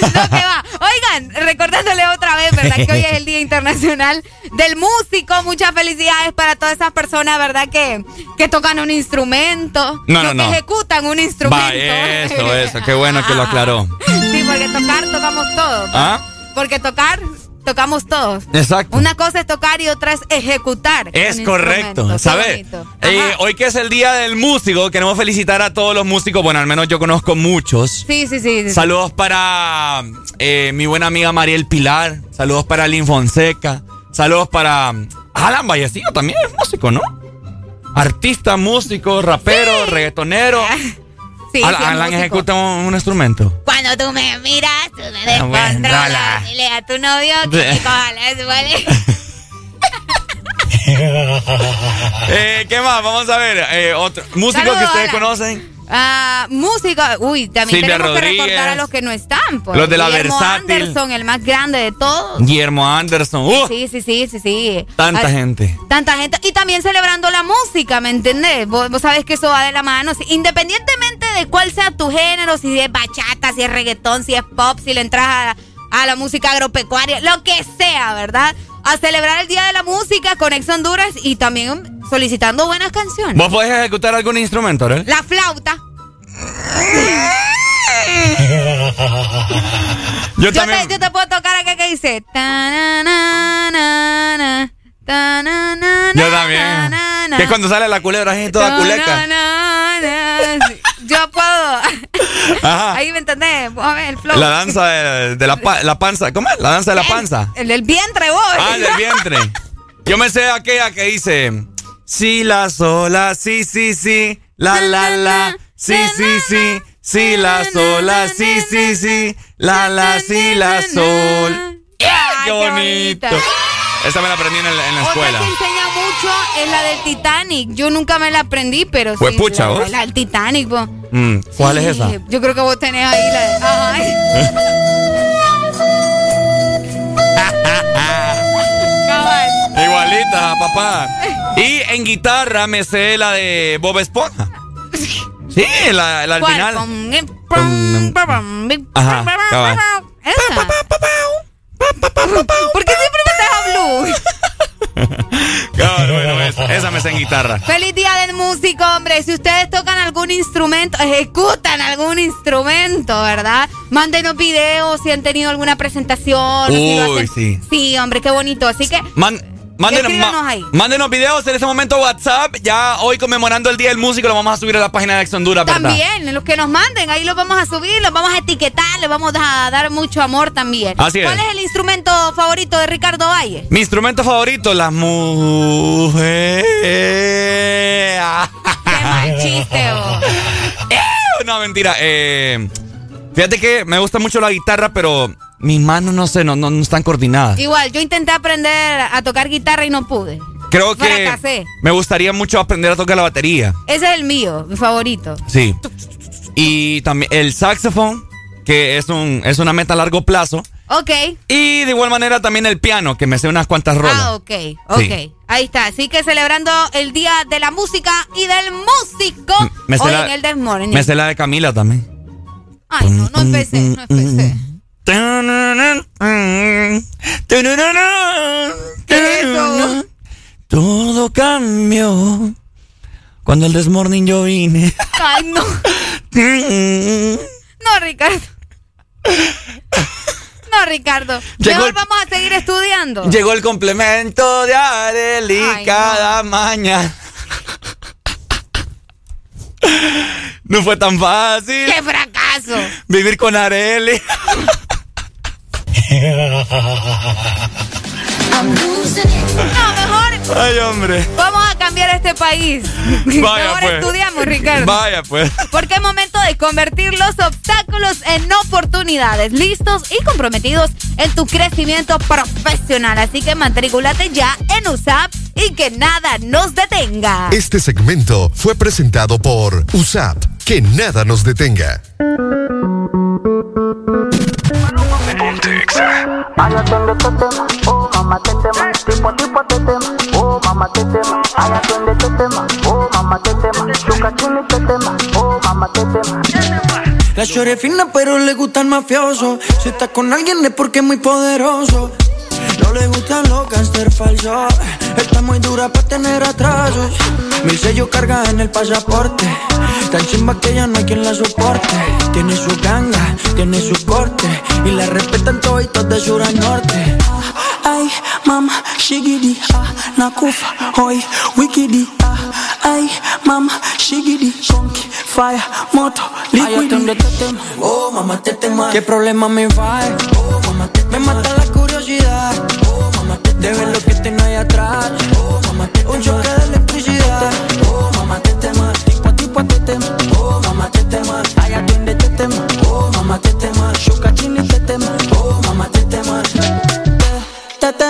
No, que va. Oigan, recordándole otra vez, ¿verdad? Que hoy es el Día Internacional del Músico. Muchas felicidades para todas esas personas, ¿verdad? Que, que tocan un instrumento. No, no, que no. ejecutan un instrumento. Va, eso, eso. Qué bueno que lo aclaró. Sí, porque tocar tocamos todos. ¿Ah? Porque tocar tocamos todos. Exacto. Una cosa es tocar y otra es ejecutar. Es correcto, ¿sabes? Eh, hoy que es el día del músico, queremos felicitar a todos los músicos. Bueno, al menos yo conozco muchos. Sí, sí, sí. sí. Saludos para eh, mi buena amiga Mariel Pilar. Saludos para Lynn Fonseca. Saludos para mm, Alan Vallecillo, también es músico, ¿no? Artista, músico, rapero, reggaetonero. Sí, Alan, sí, es Alan músico. ejecuta un, un instrumento. Cuando tú me miras, tú me Ah, bueno, descontrolas. hola. Dile a tu novio que me coja. Eh, ¿Qué más? Vamos a ver. eh, otro, músicos Saludos, que ustedes conocen. Ah, música. Uy, también Silvia tenemos Rodríguez. que recordar a los que no están. pues. Los de la Guillermo Versátil. Anderson, el más grande de todos. Guillermo Anderson. ¡Uh! Sí, sí, sí, sí, sí. Tanta gente. Tanta gente. Y también celebrando la música, ¿me entendés? Vos, vos sabés que eso va de la mano. Independientemente de cuál sea tu género, si es bachata, si es reggaetón, si es pop, si le entras a, a la música agropecuaria, lo que sea, ¿verdad? A celebrar el Día de la Música con Ex Honduras y también solicitando buenas canciones. ¿Vos podés ejecutar algún instrumento, ¿verdad? La flauta. Yo Yo también. te, yo te puedo tocar acá que dice. ta-na-na-na-na, ta-na-na-na-na-na. Yo también. Que es cuando sale la culebra así toda culeca. Yo puedo. Ajá. Ahí me entendés. Vos a ver el flow. La danza de, de la, pa- la panza. ¿Cómo es? La danza de la panza. El del vientre, vos. Ah, el del vientre. Yo me sé aquella que dice. Sí, la sola, sí, sí, sí. La, la, la. Sí, sí, sí. Sí, la sola, sí, sí, sí. La, la, sí, la sol. ¡Qué bonito! Esa me la aprendí en, el- en la Otra escuela. que enseña mucho es la del Titanic. Yo nunca me la aprendí, pero Fue sí. pucha, ¿vos? la del Titanic, vos. Mm, ¿Cuál es Sí, esa? Yo creo que vos tenés ahí la de. Ajá. Cabal. Igualita, papá. Y en guitarra me sé la de Bob Esponja. Sí, la, la al final. Eh, Ajá, cabal. Esa. ¿Por qué siempre me deja blue? Cabal, bueno, esa, esa me sé en guitarra. Feliz día del músico, hombre. Si ustedes tocan algún instrumento, ejecutan algún instrumento, ¿verdad? Mándenos videos si han tenido alguna presentación. si Uy, hacen- sí. Sí, hombre, qué bonito. Así que Man- mándenos, ahí. mándenos videos en este momento WhatsApp. Ya hoy conmemorando el Día del Músico lo vamos a subir a la página de Ex Honduras, ¿verdad? también, los que nos manden, ahí los vamos a subir, los vamos a etiquetar, les vamos a dar mucho amor también. Así es. ¿Cuál es el instrumento favorito de Ricardo Valle? Mi instrumento favorito, las mujeres. Qué mal chiste, vos. No, mentira. Eh, fíjate que me gusta mucho la guitarra, pero mis manos no sé, no, no, no están coordinadas. Igual, yo intenté aprender a tocar guitarra y no pude. Creo que Fracasé. me gustaría mucho aprender a tocar la batería. Ese es el mío, mi favorito. Sí. Y también el saxofón, que es, un, es una meta a largo plazo. Ok. Y de igual manera también el piano, que me sé unas cuantas rolas. Ah, ok, ok. Sí. Ahí está. Así que celebrando el Día de la Música y del Músico Me hoy la- en el Desmorning. Me sé la de Camila también. Ay, no, no empecé, no empecé. ¿Qué es eso? Todo cambió cuando el desmorning yo vine. Ay, no. No, Ricardo. No, Ricardo. Llegó Mejor el- vamos a seguir estudiando. Llegó el complemento de Areli Ay, cada mañana. No fue tan fácil ¡Qué fracaso! vivir con Areli. No, mejor Ay, hombre. vamos a cambiar este país. Vaya, mejor pues. estudiamos, Ricardo. Vaya, pues. Porque es momento de convertir los obstáculos en oportunidades, listos y comprometidos en tu crecimiento profesional. Así que matrículate ya en USAP y que nada nos detenga. Este segmento fue presentado por USAP. Que nada nos detenga. Ponte Exa. Ay, atiende este tema, oh mamá te tema, tipo tipo te tema, oh mamá te tema, ay atiende este tema, oh mamá te tema, chuca chini te tema, oh mamá te tema. La chore fina pero le gusta el mafioso. Si está con alguien es porque es muy poderoso. No le gustan los gangster falsos Está muy dura para tener atrasos. Mil sellos carga en el pasaporte. Tan chimba que ya no hay quien la soporte. Tiene su ganga, tiene su corte. Y la respetan toditos de sur a norte Ay, mama, shigidi, ah, nakufa, hoy, wikidi, ah, ay, mama, shigidi, conky, fire, moto, liquidi. Oh, mamá, te tema. ¿Qué problema me va? Oh, mamá, te Me mata la curiosidad. Oh, mamá, te De ver lo que tengo ahí atrás. Oh, mamá, te Un choque de electricidad. Oh, mamá, te tema. Tipo a tipo te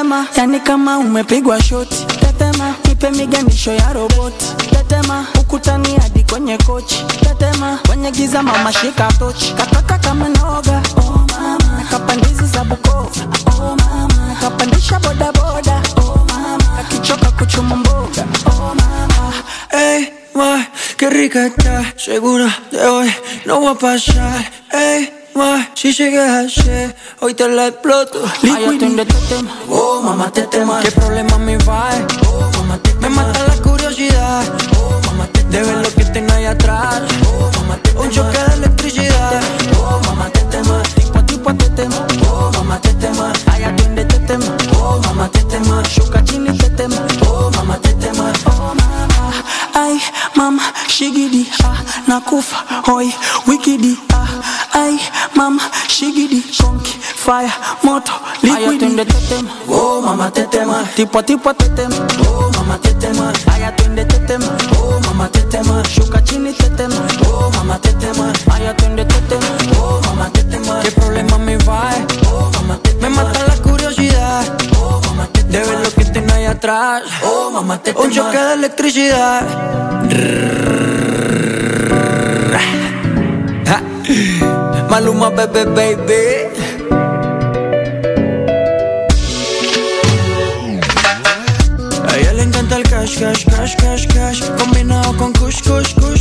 Tetema, yani kama umepigwa shoti. Tetema, nipe miganisho ya roboti. Tetema, ukutani hadi kwenye kochi. Tetema, kwenye giza mama shika tochi. Kataka kama noga. Oh mama, nakapandizi za buko Oh mama, nakapandisha boda boda. Oh mama, akichoka kuchuma mboga. Oh mama, hey, ma, qué rica está. Segura de hoy no voy a pasar. Ey, ma, si llegas a ser, hoy te la exploto. Ay, atiende este tema. Oh, mamá, te tema. ¿Qué problema me va? Oh, mamá, te Me mata la curiosidad. Oh, mamá, te De ver lo que tengo ahí atrás. Oh, mamá, te Un choque de electricidad. Oh, mamá, te tema. Tipo a tipo te tema. Oh, mamá, te tema. Ay, atiende este tema. Oh, mamá, te tema. Shuka chini te tema. Oh, mamá, te tema. Oh, mamá. Ay, mama, shigidi, ah, nakufa, hoy, wikidi, ah, ay, mama, shigidi, conky, fire, moto, liquidi. te tema, oh, mama, te tema, tipo a tipo te tema, oh, mama, te tema, ay, atiende te tema, oh, mama, te tema, shuka chini te tema, oh, mama, te tema, ay, atiende te tema, oh, mama, te tema, qué problema atrás, oh, mama, te un choque de electricidad. Ja. Maluma, bebé, baby. A ella le encanta el cash, cash, cash, cash, cash Combinado con kush, kush, kush,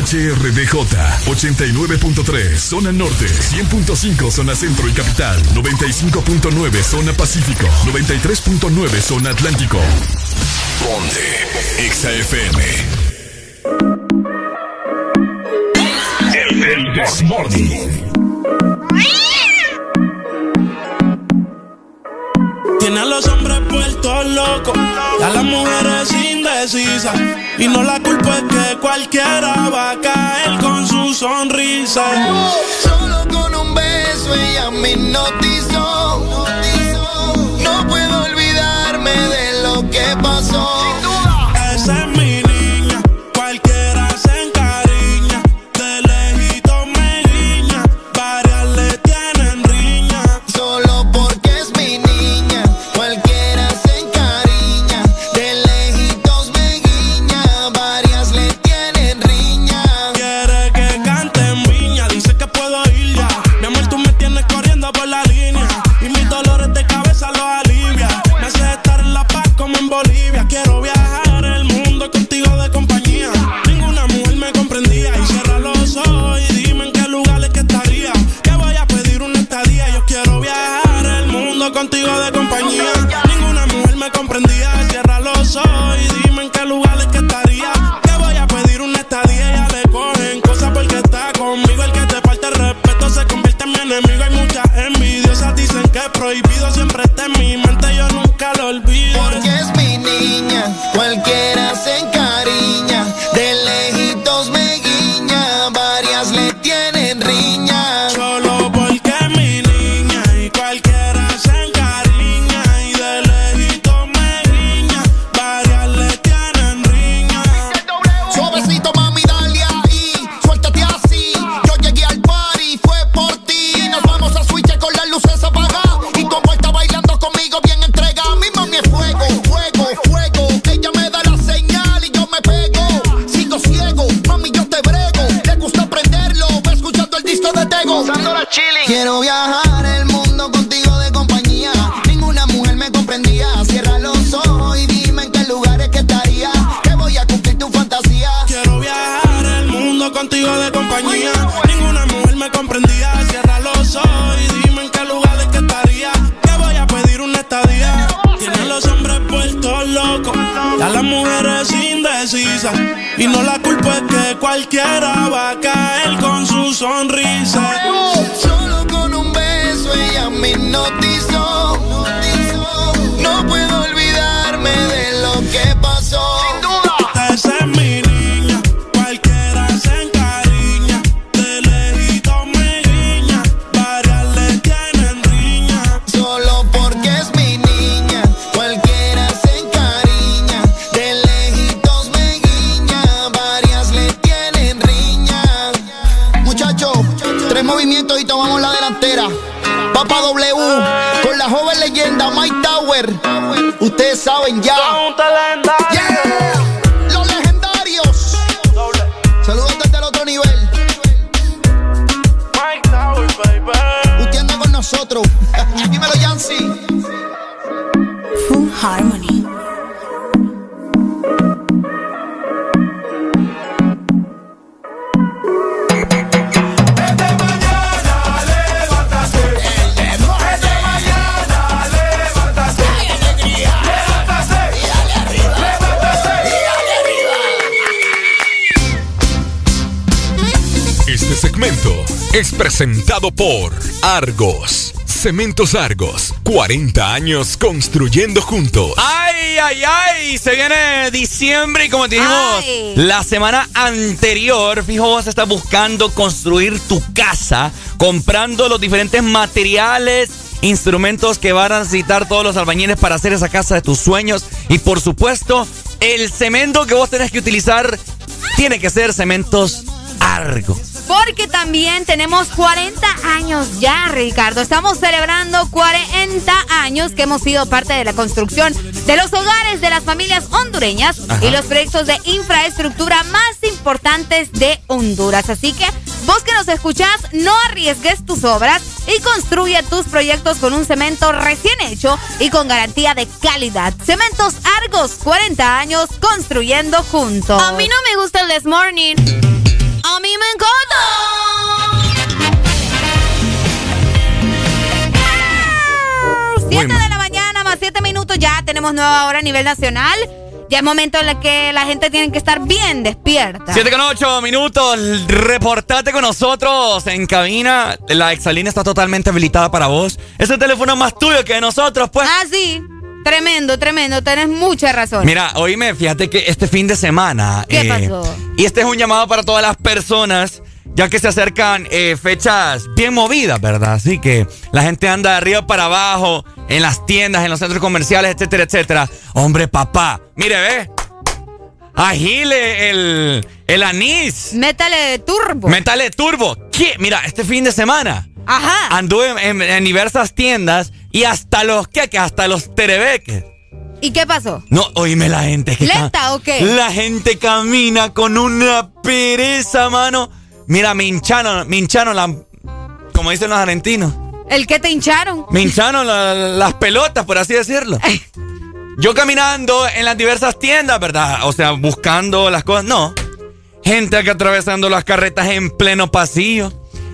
HRDJ 89.3 Zona Norte 100.5 Zona Centro y Capital 95.9 Zona Pacífico 93.9 Zona Atlántico. Ponte XAFM El del Tiene a los hombres puestos locos a las mujeres indecisas. Y no la culpa es que cualquiera va a caer con su sonrisa. Solo con un beso ella me hipnotizó. No puedo olvidarme de lo que pasó. Presentado por Argos. Cementos Argos. 40 años construyendo juntos. ¡Ay, ay, ay! Se viene diciembre y como te dijimos Ay. la semana anterior, fijo, vos estás buscando construir tu casa, comprando los diferentes materiales, instrumentos que van a necesitar todos los albañiles para hacer esa casa de tus sueños. Y por supuesto, el cemento que vos tenés que utilizar tiene que ser cementos Argos. Porque también tenemos 40 años ya, Ricardo. Estamos celebrando 40 años que hemos sido parte de la construcción de los hogares de las familias hondureñas Ajá. y los proyectos de infraestructura más importantes de Honduras. Así que vos que nos escuchás, no arriesgues tus obras y construye tus proyectos con un cemento recién hecho y con garantía de calidad. Cementos Argos, 40 años construyendo juntos. A mí no me gusta el This Morning. A mí me encanta. 7 de la mañana más 7 minutos ya tenemos nueva hora a nivel nacional. Ya es momento en el que la gente tiene que estar bien despierta. 7 con 8 minutos, reportate con nosotros en cabina. La exalina está totalmente habilitada para vos. Ese teléfono es más tuyo que de nosotros, pues. Ah, sí. Tremendo, tremendo. Tenés mucha razón. Mira, oíme, fíjate que este fin de semana. ¿Qué eh, pasó? Y este es un llamado para todas las personas, ya que se acercan eh, fechas bien movidas, ¿verdad? Así que la gente anda de arriba para abajo, en las tiendas, en los centros comerciales, etcétera, etcétera. Hombre, papá, mire, ve. Agile el, el anís. Métale turbo. Métale turbo. ¿Qué? Mira, este fin de semana. Ajá. Anduve en, en- en diversas tiendas y hasta los queques, hasta los terebeques. ¿Y qué pasó? No, oíme la gente que ¿Lenta o qué? La gente camina con una pereza, mano. Mira, me hincharon, me hincharon la. Como dicen los argentinos. ¿El que te hincharon? Me hincharon la- las pelotas, por así decirlo. Yo caminando en las diversas tiendas, ¿verdad? O sea, buscando las cosas. No. Gente que atravesando las carretas en pleno pasillo.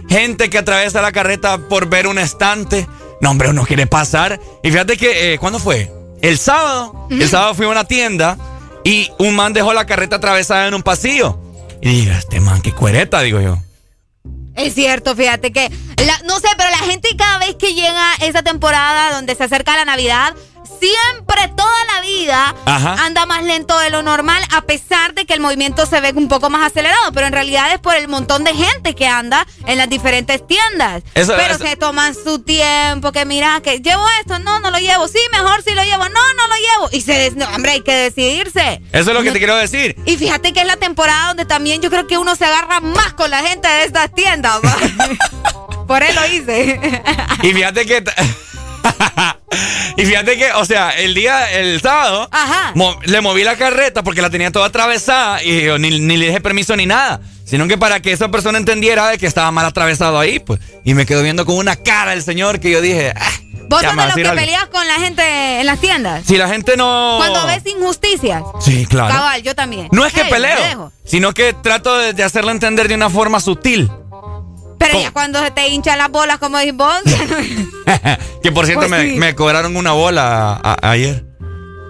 Gente que atraviesa la carreta por ver un estante. No, hombre, uno quiere pasar. Y fíjate que, eh, ¿cuándo fue? el sábado, el sábado fui a una tienda y un man dejó la carreta atravesada en un pasillo. Y dije, este man, qué cuereta, digo yo. Es cierto, fíjate que, la- no sé, pero la gente cada vez que llega esa temporada donde se acerca la Navidad, siempre, toda la vida, Ajá. anda más lento de lo normal, a pesar de que el movimiento se ve un poco más acelerado, pero en realidad es por el montón de gente que anda en las diferentes tiendas. Eso- pero eso- se toman su tiempo, que mira, que llevo esto, no, no lo llevo, sí, mejor si lo llevo, no, no lo llevo. Y se, no, hombre, hay que decidirse. Eso es lo que No- te quiero decir. y fíjate que es la temporada donde también yo creo que uno se agarra más con la gente de estas tiendas. Por él lo hice. Y fíjate que. y fíjate que, o sea, el día, el sábado, Ajá. mo- le moví la carreta porque la tenía toda atravesada y yo ni, ni le dije permiso ni nada. Sino que para que esa persona entendiera de que estaba mal atravesado ahí, pues. Y me quedó viendo con una cara el señor que yo dije. "Ah, ¿Vos sos de los que algo". peleas con la gente en las tiendas? Si la gente no. Cuando ves injusticias. Sí, claro. Cabal, yo también. No es que peleo, sino que trato de, de hacerlo entender de una forma sutil. Pero ya cuando se te hinchan las bolas, como dices vos. que por cierto, Pues me, sí. me cobraron una bola a- a- ayer.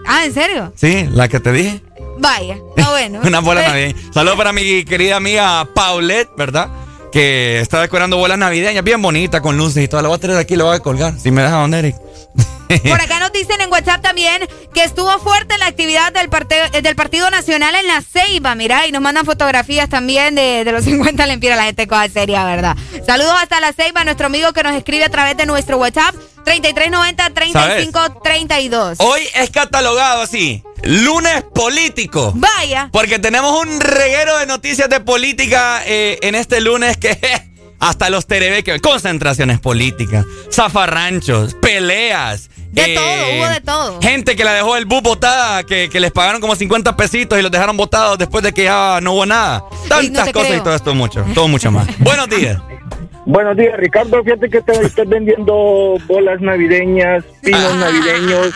ah, ¿en serio? Sí, la que te dije. Vaya, está bueno. Una bola navideña. Saludos para mi querida amiga Paulette, ¿verdad? Que está decorando bolas navideñas bien bonitas con luces y todo. La voy a traer aquí y la voy a colgar. Si me deja don Eric. Por acá nos dicen en WhatsApp también que estuvo fuerte la actividad del, eh, del Partido Nacional en la Ceiba, mira, y nos mandan fotografías también de, de los 50 lempiras, la gente cosa seria, ¿verdad? Saludos hasta la Ceiba, nuestro amigo que nos escribe a través de nuestro WhatsApp, 3390-3532. Hoy es catalogado así. Lunes político. Vaya. Porque tenemos un reguero de noticias de política eh, en este lunes que hasta los que concentraciones políticas, zafarranchos, peleas. De eh, todo, hubo de todo. Gente que la dejó el bus botada, que, que les pagaron como 50 pesitos y los dejaron botados después de que ya no hubo nada. Tantas cosas creo. y todo esto mucho, todo mucho más. Buenos días. Buenos días, Ricardo. Fíjate que te estoy vendiendo bolas navideñas, pinos Ah. navideños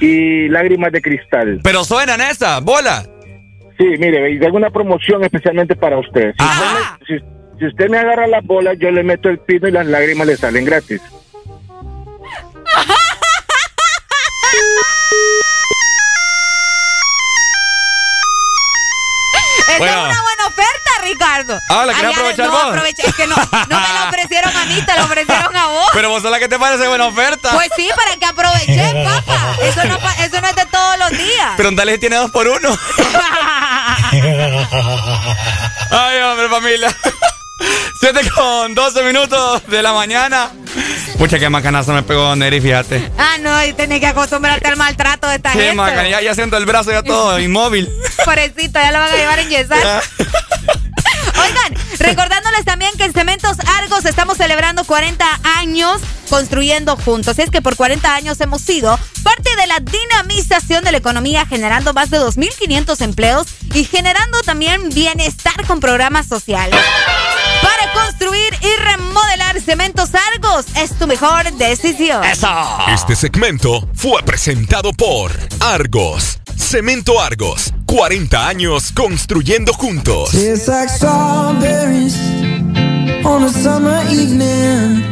y lágrimas de cristal. Pero suenan esas, bola. Sí, mire, y tengo una promoción especialmente para usted. Si, usted me, si- si usted me agarra las bolas, yo le meto el pino y las lágrimas le salen gratis. Bueno. es una buena oferta, Ricardo. Ah, ¿la querés Ay, ya, aprovechar no, vos? aprovecha- es que no, no me la ofrecieron a mí, te la ofrecieron a vos. Pero vos sos la que te parece buena oferta. Pues sí, para que aproveché, papá. Eso no, pa- eso no es de todos los días. Preguntale si tiene dos por uno. Ay, hombre, familia. Siete con 12 minutos de la mañana. Pucha, qué macanazo me pegó Don Eri, fíjate. Ah, no, y tenés que acostumbrarte al maltrato de esta Qué gente. macana, ya, ya siento el brazo ya todo inmóvil. Pobrecito, ya lo van a llevar en yesar. Oigan, recordándoles también que en Cementos Argos estamos celebrando 40 años construyendo juntos. Es que por 40 años hemos sido parte de la dinamización de la economía, generando más de 2.500 empleos y generando también bienestar con programas sociales. Para construir y remodelar Cementos Argos es tu mejor decisión. Este segmento fue presentado por Argos. Cemento Argos. 40 años construyendo juntos. Tastes like strawberries on a summer evening.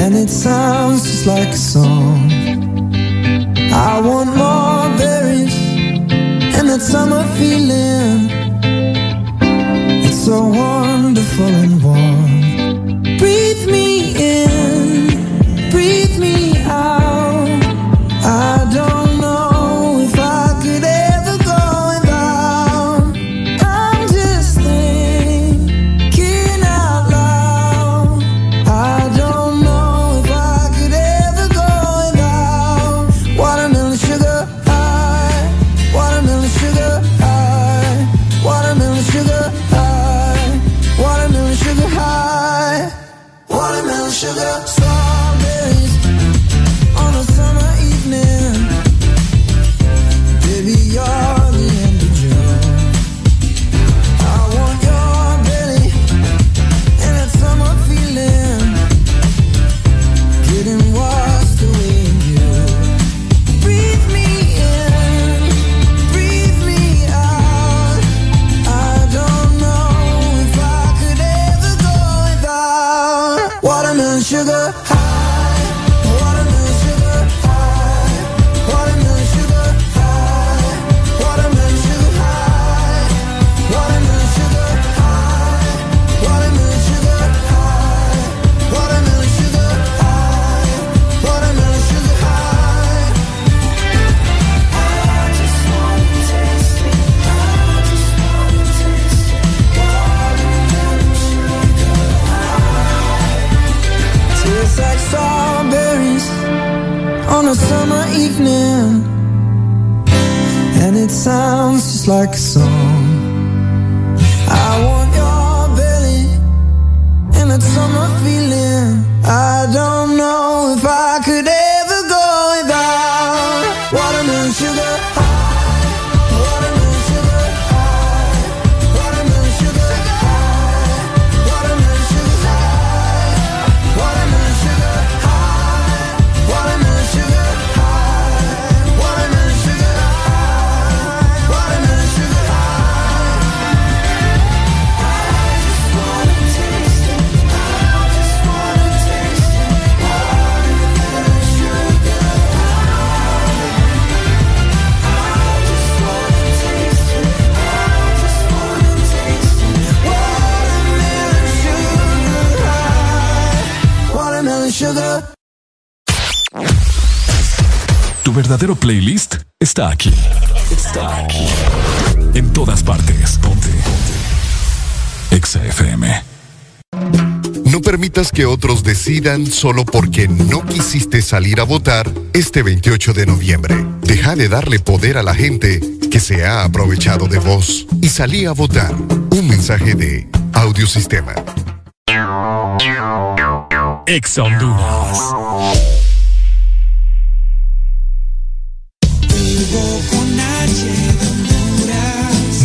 And it sounds just like a song. I want more berries and that summer feeling. So wonderful and warm. Breathe me verdadero playlist está aquí. Está aquí. En todas partes. Ponte. Ponte. Exa FM. No permitas que otros decidan solo porque no quisiste salir a votar este 28 de noviembre. Deja de darle poder a la gente que se ha aprovechado de vos y salí a votar. Un mensaje de Audiosistema. Exa Honduras.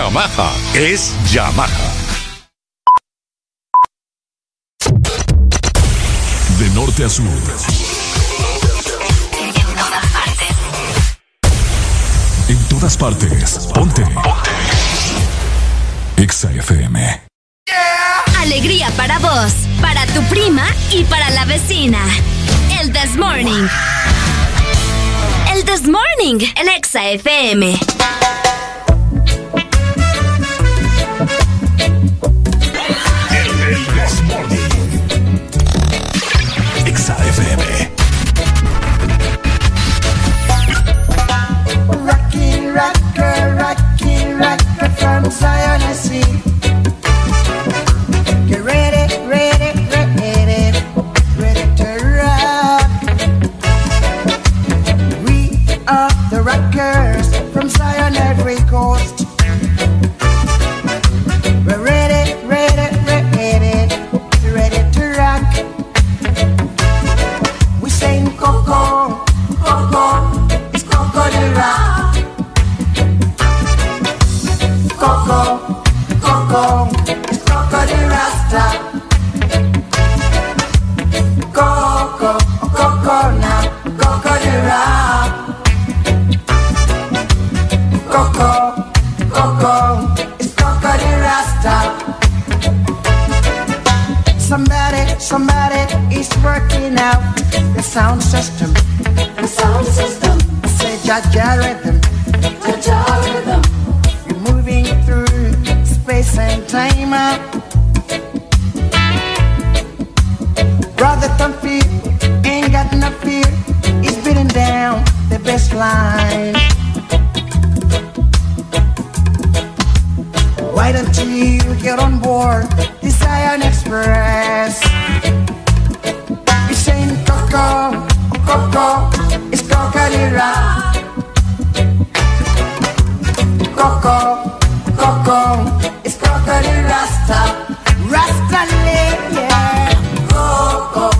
Yamaha es Yamaha. De norte a sur. En todas partes. Ponte. Ponte. Exa FM. Alegría para vos, para tu prima y para la vecina. El This Morning. El This Morning en Exa FM. Rockin' rocker from Zion. The Rasta. Coco, Coco Coco Rasta. Somebody, somebody is working out the sound system. The sound system. Jaja rhythm. Jaja rhythm. And time. Brother Thumpy ain't got no fear. He's beating down the best line. Why don't you get on board the Zion Express? You're saying Coco, Coco, it's Coca-Cola. Coco, Coco, it's Coca-Cola Rasta. Rasta yeah. Coco, Coco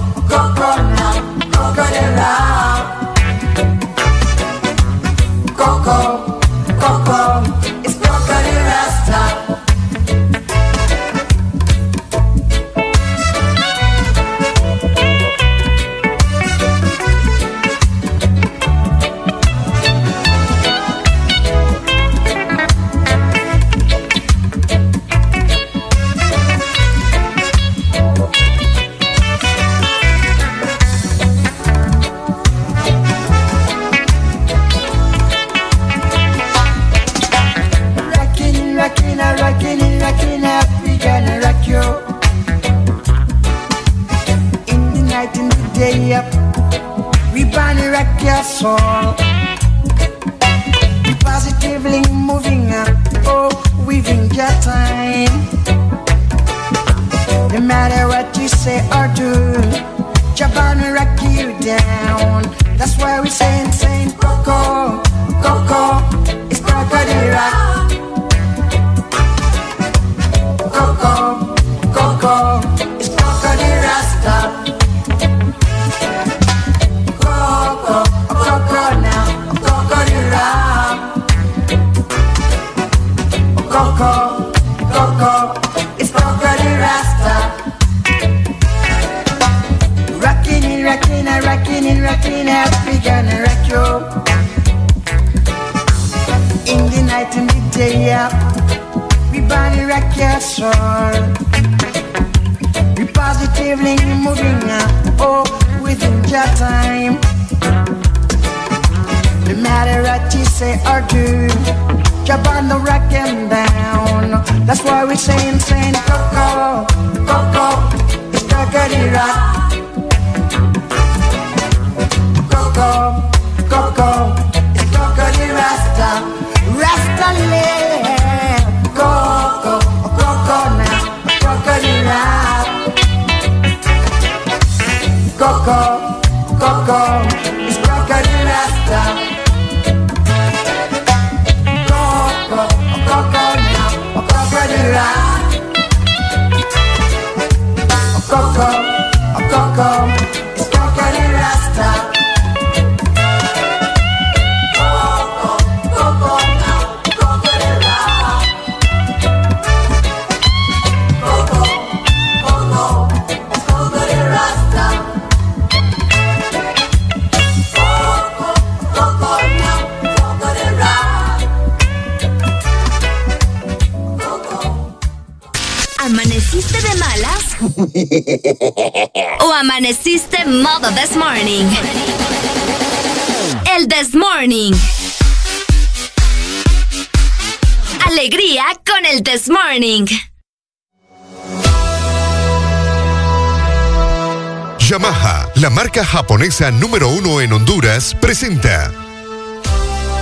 japonesa número uno en Honduras, presenta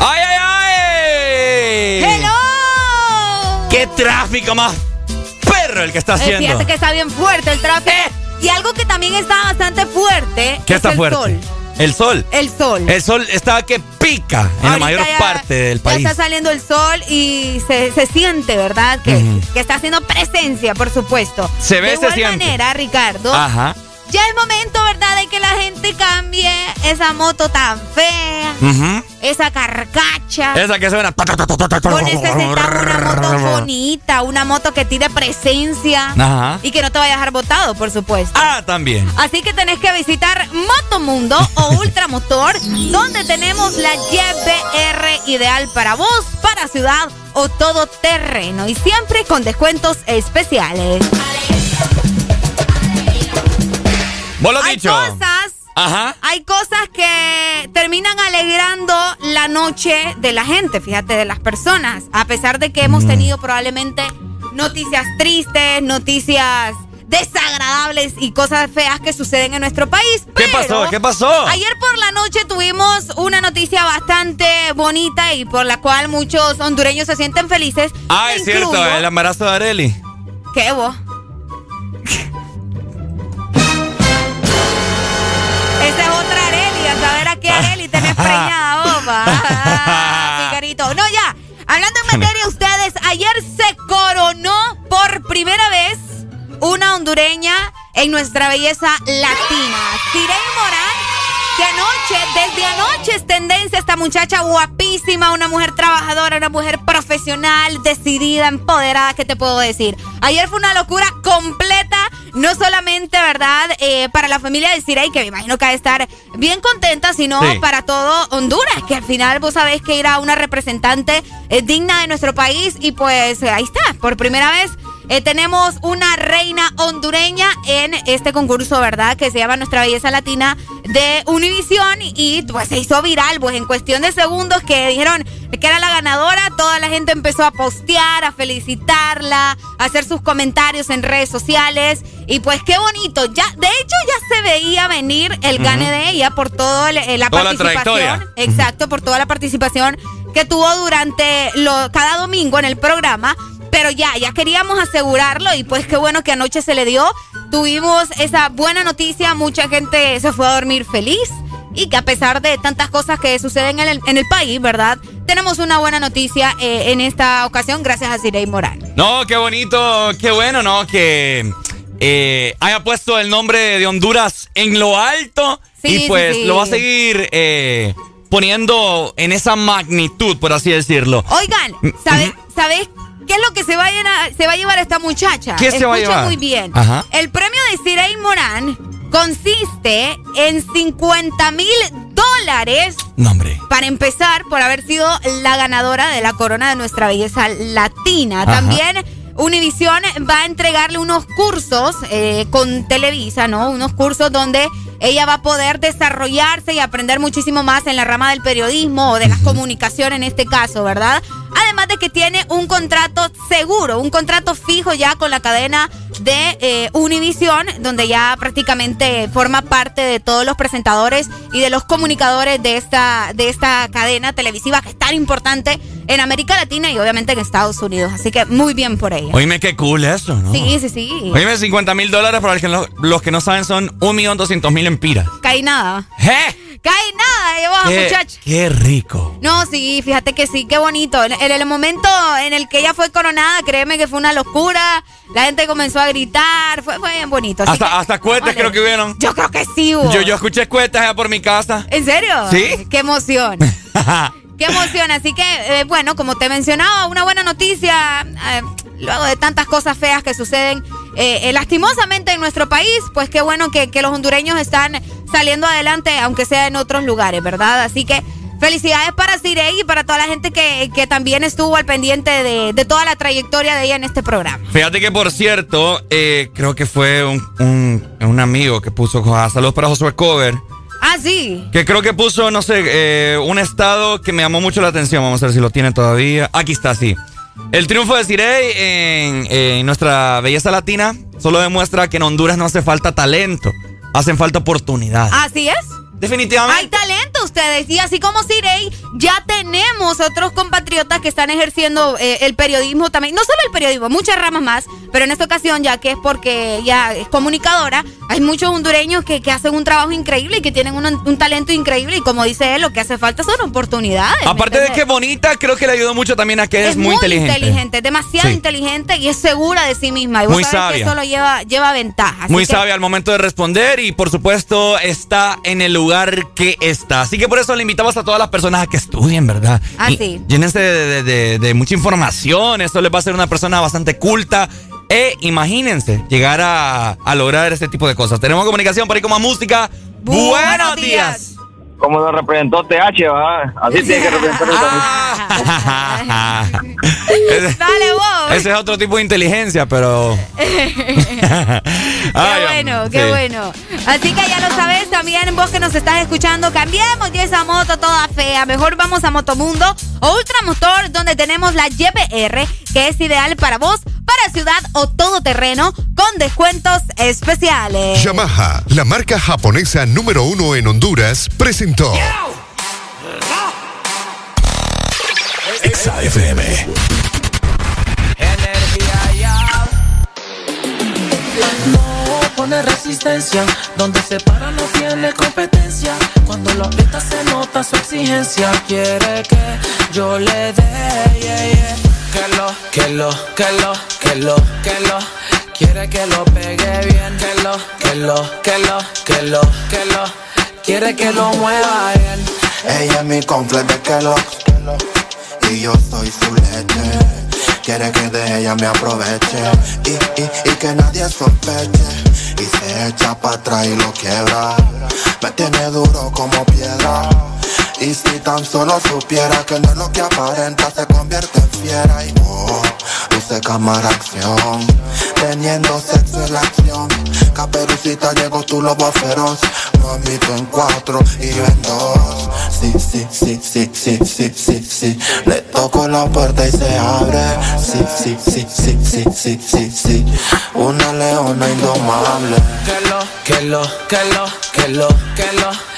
¡Ay, ay, ay! ¡Hello! ¡Qué tráfico más perro el que está Eh, haciendo! fíjate que está bien fuerte el tráfico. Y algo que también está bastante fuerte ¿Qué es está el fuerte? sol. El sol. El sol. El sol está que pica en la mayor ya- parte del Ya país. está saliendo el sol y se, se siente, ¿verdad? Que, está haciendo presencia, por supuesto. Se ve, De se igual siente. manera, Ricardo, Ajá. Esa moto tan fea, esa carcacha. Esa que suena. Con necesitamos una moto bonita, una moto que tire presencia Ajá. y que no te vaya a dejar botado, por supuesto. Ah, también. Así que tenés que visitar Motomundo o Ultramotor, donde tenemos la YBR ideal para vos, para ciudad o todo terreno y siempre con descuentos especiales. Vos lo dicho. cosas, Ajá. hay cosas que terminan alegrando la noche de la gente, fíjate, de las personas, a pesar de que hemos Mm. tenido probablemente noticias tristes, noticias desagradables y cosas feas que suceden en nuestro país. ¿Qué pero pasó? ¿Qué pasó? Ayer por la noche tuvimos una noticia bastante bonita y por la cual muchos hondureños se sienten felices. Ah, es cierto, el embarazo de Areli. ¿Qué vos? Tenés preñada. Ah, picarito. No, ya. Hablando en materia, ustedes, ayer se coronó por primera vez una hondureña en nuestra belleza latina. Tirey Morán, que anoche, desde anoche es tendencia esta muchacha guapísima, una mujer trabajadora, una mujer profesional, decidida, empoderada, ¿qué te puedo decir? Ayer fue una locura completa, no solamente, ¿verdad? Eh, para la familia de Sirey, que me imagino que ha de estar bien contenta, sino Sí. para todo Honduras, que al final vos sabés que era una representante eh, digna de nuestro país y pues ahí está, por primera vez eh, tenemos una reina hondureña en este concurso, ¿verdad? Que se llama Nuestra Belleza Latina de Univisión y pues se hizo viral, pues en cuestión de segundos que dijeron que era la ganadora, toda la gente empezó a postear, a felicitarla, a hacer sus comentarios en redes sociales y pues qué bonito. Ya, de hecho ya se veía venir el gane de ella por toda la participación, exacto, por toda la participación que tuvo durante lo, cada domingo en el programa. Pero ya, ya queríamos asegurarlo y pues qué bueno que anoche se le dio. Tuvimos esa buena noticia, mucha gente se fue a dormir feliz y que a pesar de tantas cosas que suceden en el, en el país, ¿verdad? Tenemos una buena noticia eh, en esta ocasión gracias a Sirey Morán. No, qué bonito, qué bueno, ¿no? Que eh, haya puesto el nombre de Honduras en lo alto y pues lo va a seguir eh, poniendo en esa magnitud, por así decirlo. Oigan, ¿sabes, ¿sabes qué es lo que se va a, se va a llevar esta muchacha? ¿Qué se va a llevar? muy bien. El premio de Sirey Morán consiste en 50 mil dólares. Nombre. Para empezar, por haber sido la ganadora de la corona de nuestra belleza latina. También Univision va a entregarle unos cursos eh, con Televisa, ¿no? Unos cursos donde ella va a poder desarrollarse y aprender muchísimo más en la rama del periodismo o de la comunicación en este caso, ¿verdad? Además de que tiene un contrato seguro, un contrato fijo ya con la cadena de eh, Univision, donde ya prácticamente forma parte de todos los presentadores y de los comunicadores de esta, de esta cadena televisiva que es tan importante en América Latina y obviamente en Estados Unidos. Así que muy bien por ella. Oíme qué cool eso, ¿no? Sí, sí, sí. Oíme 50 mil dólares para los que, no, saben son 1.200.000 empiras. Cae nada. ¿Eh? Cae nada, llevaba, muchacho. Qué rico. No, sí, fíjate que sí, qué bonito. En, el momento en el que ella fue coronada, créeme que fue una locura. La gente comenzó a gritar, fue, fue bien bonito. hasta, hasta cohetes creo que vieron. Yo creo que sí hubo. Yo, yo escuché cohetes allá por mi casa. ¿En serio? Sí. Qué emoción. Qué emoción. Así que, eh, bueno, como te mencionaba, una buena noticia. Eh, luego de tantas cosas feas que suceden eh, lastimosamente en nuestro país, pues qué bueno que, los hondureños están saliendo adelante, aunque sea en otros lugares, ¿verdad? Así que felicidades para Sirey y para toda la gente que, también estuvo al pendiente de, toda la trayectoria de ella en este programa. Fíjate que, por cierto, creo que fue un, un, amigo que puso saludos para Josué Cover Ah, sí. Que creo que puso, no sé, eh, un estado que me llamó mucho la atención. Vamos a ver si lo tiene todavía. Aquí está, sí. El triunfo de Cirey en, nuestra belleza latina solo demuestra que en Honduras no hace falta talento, hacen falta oportunidades. Así es. Definitivamente. Hay talento ustedes. Y así como Sirey, ya tenemos otros compatriotas que están ejerciendo eh, el periodismo también. No solo el periodismo, muchas ramas más. Pero en esta ocasión, ya que es porque ella es comunicadora, hay muchos hondureños que, hacen un trabajo increíble y que tienen un, talento increíble. Y como dice él, lo que hace falta son oportunidades. Aparte de que es bonita, creo que le ayudó mucho también a que es, muy, inteligente. inteligente, demasiado inteligente y es segura de sí misma. Y muy sabia. eso lo lleva, lleva ventaja. Muy sabia al momento de responder y por supuesto está en el lugar lugar que está. Así que por eso le invitamos a todas las personas a que estudien, ¿verdad? Así. Ah, llénense de, mucha información. Esto les va a ser una persona bastante culta. E imagínense llegar a, lograr este tipo de cosas. Tenemos comunicación para ir con más música. Buenos, días como lo representó TH, ¿va? Así tiene que representar ah. Dale vos. Ese es otro tipo de inteligencia, pero. qué bueno, qué bueno. Así que ya lo sabes, también vos que nos estás escuchando, cambiemos ya esa moto toda fea. Mejor vamos a Motomundo o Ultramotor, donde tenemos la YPR, que es ideal para vos, para ciudad o todo terreno, con descuentos especiales. Yamaha, la marca japonesa número uno en Honduras, presenta XAFM. No pone resistencia, donde se para no tiene competencia. Cuando lo aprieta se nota su exigencia. Quiere que yo le dé, que lo, que lo, que lo, que lo, que lo. Quiere que lo pegue bien, que lo, que lo, que lo, que lo, que lo quiere que lo mueva bien. Ella es mi completo de que lo, y yo soy su leche. Quiere que de ella me aproveche y, y, y que nadie sospeche. Y se echa para atrás y lo quiebra. Me tiene duro como piedra. Y si tan solo supiera que no es lo que aparenta se convierte en fiera y oh, luce cámara acción, teniendo sexo en la acción. Caperucita llegó tu lobo feroz, mamito en cuatro y yo en dos. Sí, sí, sí, sí, sí, sí, sí, sí. Le toco la puerta y se abre. Sí, sí, sí, sí, sí, sí, sí, sí. Una leona indomable. Que lo, que lo, que lo, que lo, que lo.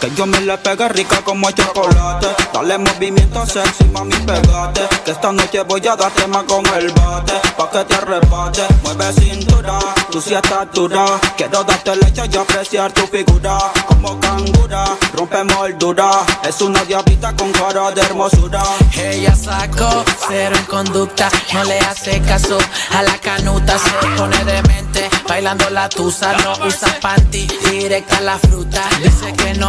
que yo me le pegue rica como el chocolate. Dale movimiento sexy, mami, pegate. Que esta noche voy a darte más con el bate. Pa' que te arrebate, mueve cintura. Tú sí estás dura. Quiero darte leche y apreciar tu figura. Como cangura, rompe moldura. Es una diablita con cara de hermosura. Ella sacó cero en conducta, no le hace caso a la canuta, se pone demente, bailando la tusa, no usa panty, directa la fruta. Dice que no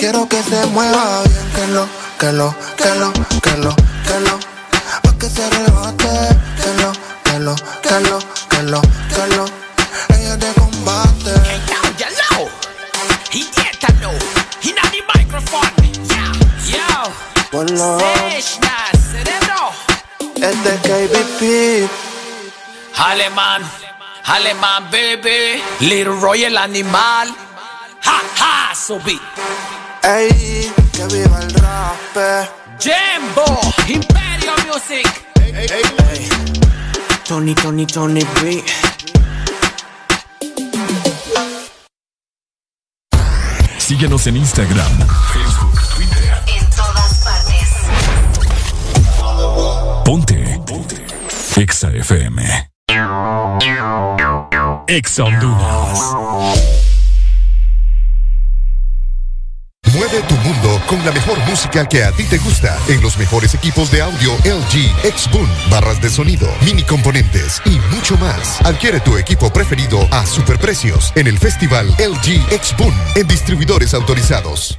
Quiero que se mueva bien, que lo, que lo, que lo, que lo, que lo. Pa' que se rebate, que lo, que lo, que lo, que lo, que lo. Ella es de combate. Hello, idiétalo, y nadie microphone. Yo, yo, Ponlo. Seshna, cerebro. Este KBP. Alemán, alemán, baby. Little Royal animal. Ha, ha, subí. Ey, que viva el rap. Jimbo, Imperio Music. Tony, Tony, Tony B. Síguenos en Instagram, Facebook, Twitter. En todas partes. Ponte. Ponte. Exa FM. Exa Honduras. Mueve tu mundo con la mejor música que a ti te gusta en los mejores equipos de audio LG, Xboom, barras de sonido, mini componentes y mucho más. Adquiere tu equipo preferido a superprecios en el Festival LG Xboom en distribuidores autorizados.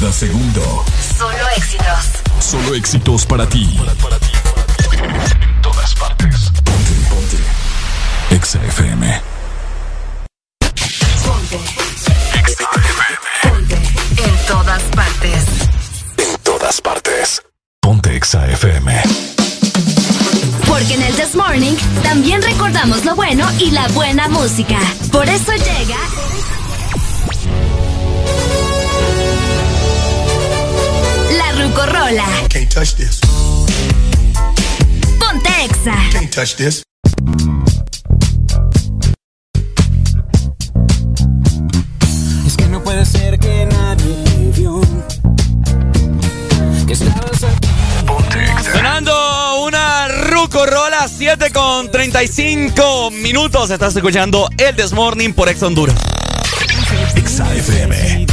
Cada segundo. Solo éxitos. Solo éxitos para ti. En todas partes. Ponte, ponte. Exa FM. En todas partes. En todas partes. Ponte Exa FM. Porque en el This Morning también recordamos lo bueno y la buena música. Por eso llega Truco Rola. Can't touch this. Pontexa, Can't touch this. Es que no puede ser que nadie vio. Que estabas aquí. Ponte Exa. Una Ruco Rola 7 con 35 minutos. Estás escuchando El Desmorning por Ex Honduras. Exa FM.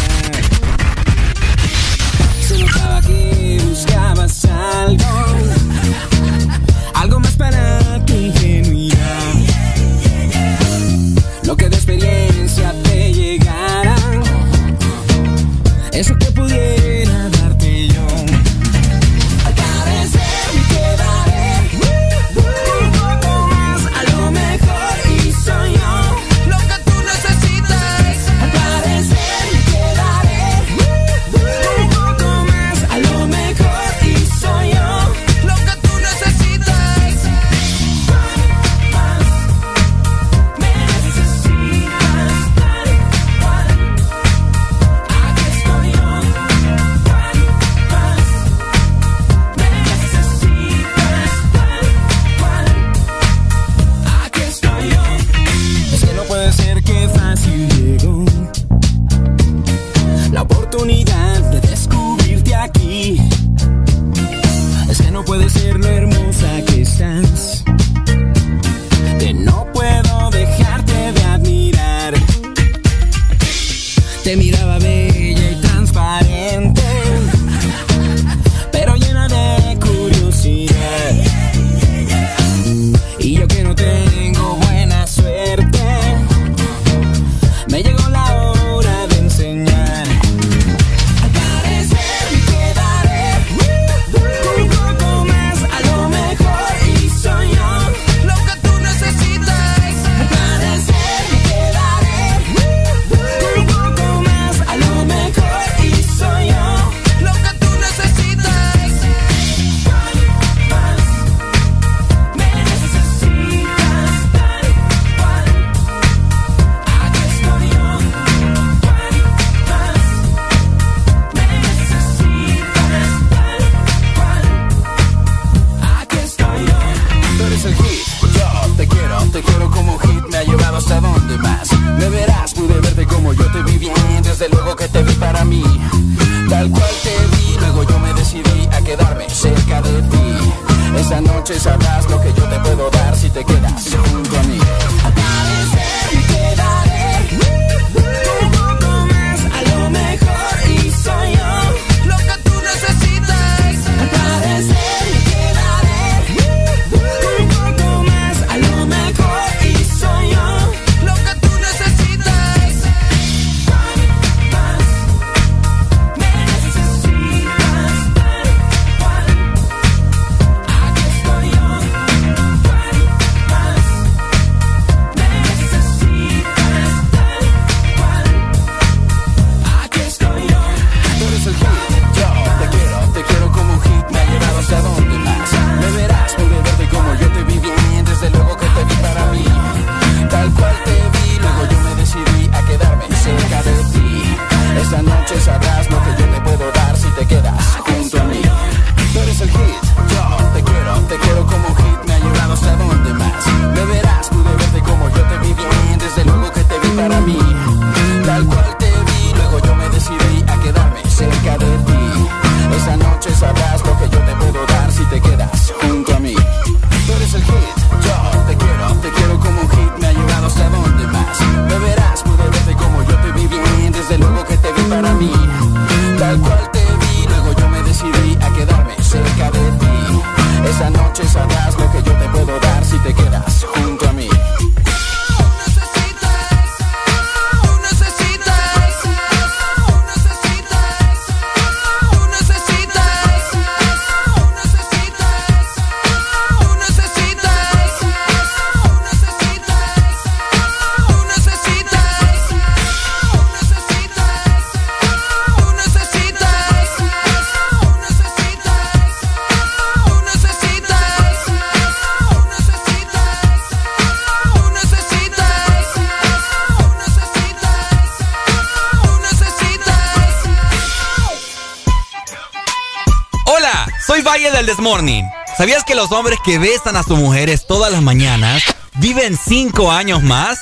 ¿Sabías que los hombres que besan a sus mujeres todas las mañanas viven cinco años más?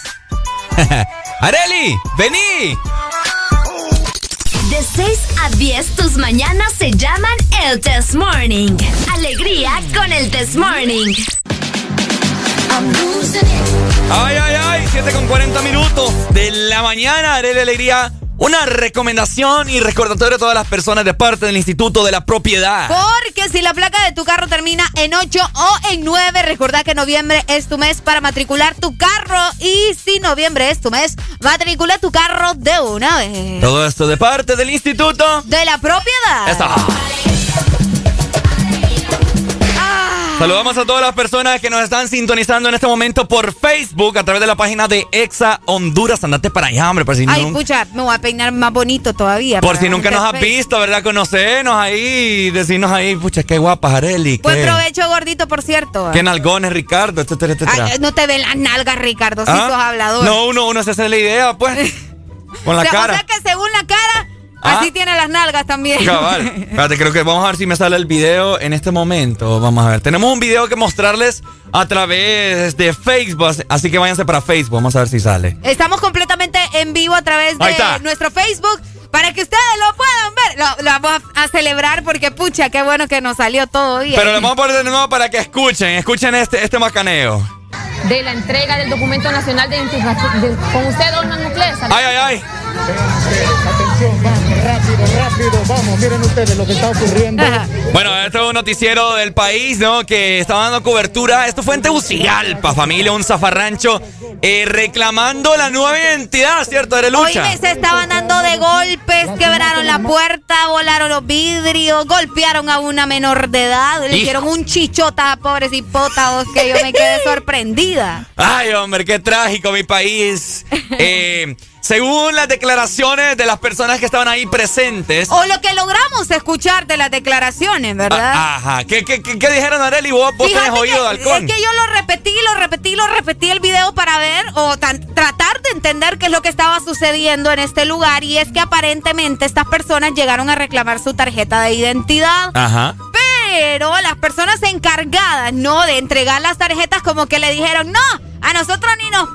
¡Areli! ¡Vení! De 6 a 10, tus mañanas se llaman el Test Morning. Alegría con el Test Morning. Ay, ay, ay, 7 con 40 minutos de la mañana, Areli Alegría. Una recomendación y recordatorio a todas las personas de parte del Instituto de la Propiedad. Porque si la placa de tu carro termina en 8 o en 9, recordá que noviembre es tu mes para matricular tu carro. Y si noviembre es tu mes, matricula tu carro de una vez. Todo esto de parte del Instituto de la Propiedad. Eso. Saludamos a todas las personas que nos están sintonizando en este momento por Facebook a través de la página de Exa Honduras. Andate para allá, hombre, por si, Ay, nun- pucha, me voy a peinar más bonito todavía. por si nunca nos has visto, ¿verdad? Conocernos ahí, decirnos ahí, pucha, qué guapa, Areli. Buen Qué, provecho, gordito, por cierto. qué nalgones, Ricardo, etcétera, etcétera. Ay, no te ven las nalgas, Ricardo, si ¿Ah? sos hablador. No, uno, uno se hace la idea, pues. Con la o sea, cara. O sea que según la cara, ¿Ah? así tiene las nalgas también. Cabal. Espérate, creo que vamos a ver si me sale el video en este momento. Vamos a ver. Tenemos un video que mostrarles a través de Facebook. Así que váyanse para Facebook. Vamos a ver si sale. Estamos completamente en vivo a través de nuestro Facebook para que ustedes lo puedan ver. Lo, lo vamos a, a celebrar porque, pucha, qué bueno que nos salió todo bien. Pero lo vamos a poner de nuevo para que escuchen. Escuchen este, este macaneo. de la entrega del documento nacional de identificación de- con usted, don Nuclear. Ay, ay, ay. Atención, vamos, rápido, rápido, vamos, miren ustedes lo que está ocurriendo. Bueno, este es un noticiero del país, ¿no? Que estaba dando cobertura. Esto fue en Tegucigalpa, familia, un zafarrancho, eh, reclamando la nueva identidad, ¿cierto? De lucha. Oíme, se estaban dando de golpes, quebraron la puerta, volaron los vidrios, golpearon a una menor de edad, le Hijo. hicieron un chichota a pobres hipótados que yo me quedé sorprendida. Ay, hombre, qué trágico mi país. Eh, según las declaraciones de las personas que estaban ahí presentes. O lo que logramos escuchar de las declaraciones, ¿verdad? Ah, Ajá. ¿Qué, qué, qué, qué dijeron, Areli? Vos, vos tenés oído de halcón. Es que yo lo repetí, lo repetí, lo repetí el video para ver o tan- tratar de entender qué es lo que estaba sucediendo en este lugar. Y es que aparentemente estas personas llegaron a reclamar su tarjeta de identidad. Ajá. Pero las personas encargadas, ¿no? De entregar las tarjetas como que le dijeron, no, a nosotros ni nos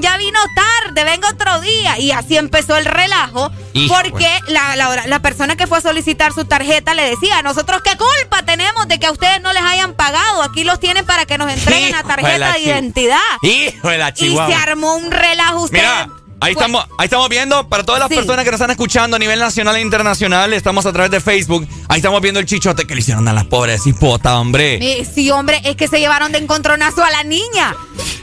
ya vino tarde, venga otro día. Y así empezó el relajo, Hijo, porque la, la- la persona que fue a solicitar su tarjeta le decía, nosotros qué culpa tenemos de que a ustedes no les hayan pagado, aquí los tienen para que nos entreguen la de tarjeta la de identidad. Hijo de la Y se armó un relajo. Ustedes Mira, ahí pues, estamos, ahí estamos viendo, para todas las Sí. personas que nos están escuchando a nivel nacional e internacional, estamos a través de Facebook, ahí estamos viendo el chichote que le hicieron a las pobres hipota, hombre. Sí, hombre, es que se llevaron de encontronazo a la niña.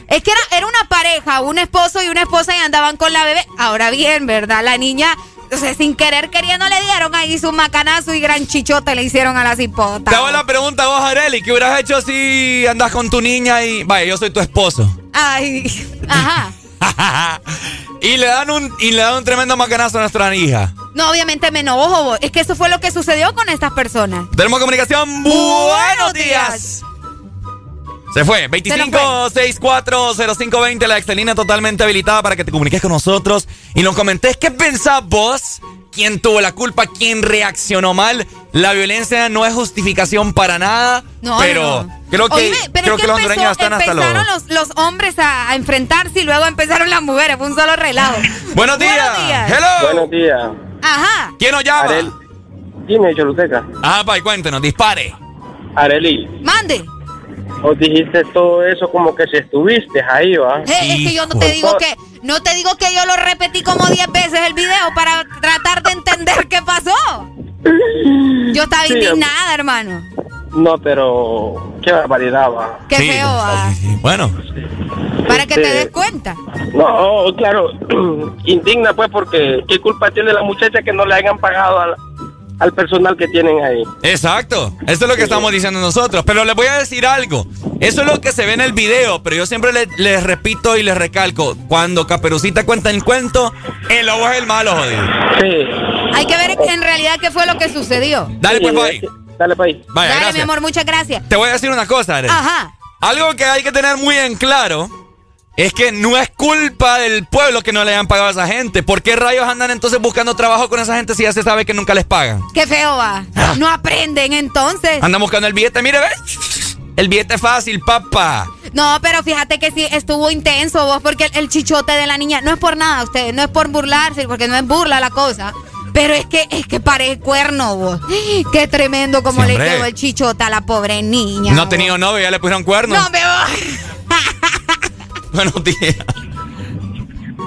Es que era, era una pareja, un esposo y una esposa y andaban con la bebé. Ahora bien, ¿verdad? La niña, o sea, sin querer queriendo le dieron ahí su macanazo y gran chichote le hicieron a la cipota. Te hago la pregunta a vos, Areli, ¿qué hubieras hecho si andas con tu niña y, vaya, yo soy tu esposo? Ay, ajá. y le dan un, y le dan un tremendo macanazo a nuestra hija. No, obviamente me enojo. Es que eso fue lo que sucedió con estas personas. Tenemos comunicación. Buenos días. Se fue. 25640520, la excelina totalmente habilitada para que te comuniques con nosotros y nos comentes qué pensás vos. ¿Quién tuvo la culpa? ¿Quién reaccionó mal? La violencia no es justificación para nada, No, pero no. creo que, Oíme, pero creo es que, los empezó- hondureños están hasta los... empezaron los, los hombres a, a enfrentarse y luego empezaron las mujeres. Fue un solo relajo. Buenos días. días. Hello. Buenos días. Ajá. ¿Quién nos llama? Arel. Dime, Choluteca. Ah, pa, y cuéntenos, dispare. Areli, Mande. os dijiste todo eso como que si estuviste ahí, ¿va? Eh, es que yo no te digo que no te digo que yo lo repetí como 10 veces el video para tratar de entender qué pasó. Yo estaba Sí, indignada, hermano. No, pero qué barbaridad, va. Qué feo, ah. Bueno. Para que te Este, des cuenta. No, claro, indigna pues porque qué culpa tiene la muchacha que no le hayan pagado al, al personal que tienen ahí. Exacto, eso es lo que estamos diciendo nosotros. Pero les voy a decir algo. Eso es lo que se ve en el video, pero yo siempre le- les repito y les recalco. Cuando Caperucita cuenta el cuento, el lobo es el malo, jodido. Sí. Hay que ver en realidad qué fue lo que sucedió. Dale, pues, bye. Dale, bye. Vaya, Dale, gracias. mi amor, muchas gracias. Te voy a decir una cosa. Ajá. Algo que hay que tener muy en claro Es que no es culpa del pueblo que no le hayan pagado a esa gente. ¿Por qué rayos andan entonces buscando trabajo con esa gente si ya se sabe que nunca les pagan? Qué feo va. No aprenden entonces. Andan buscando el billete, mire, ¿ves? El billete fácil, papá. No, pero fíjate que sí estuvo intenso vos, porque el, el chichote de la niña, no es por nada, ustedes, no es por burlarse, porque no es burla la cosa. Pero es que es que parece cuerno vos. Qué tremendo como le quedó el chichote a la pobre niña. No ha tenido novio, ya le pusieron cuernos. No, pero Buenos días.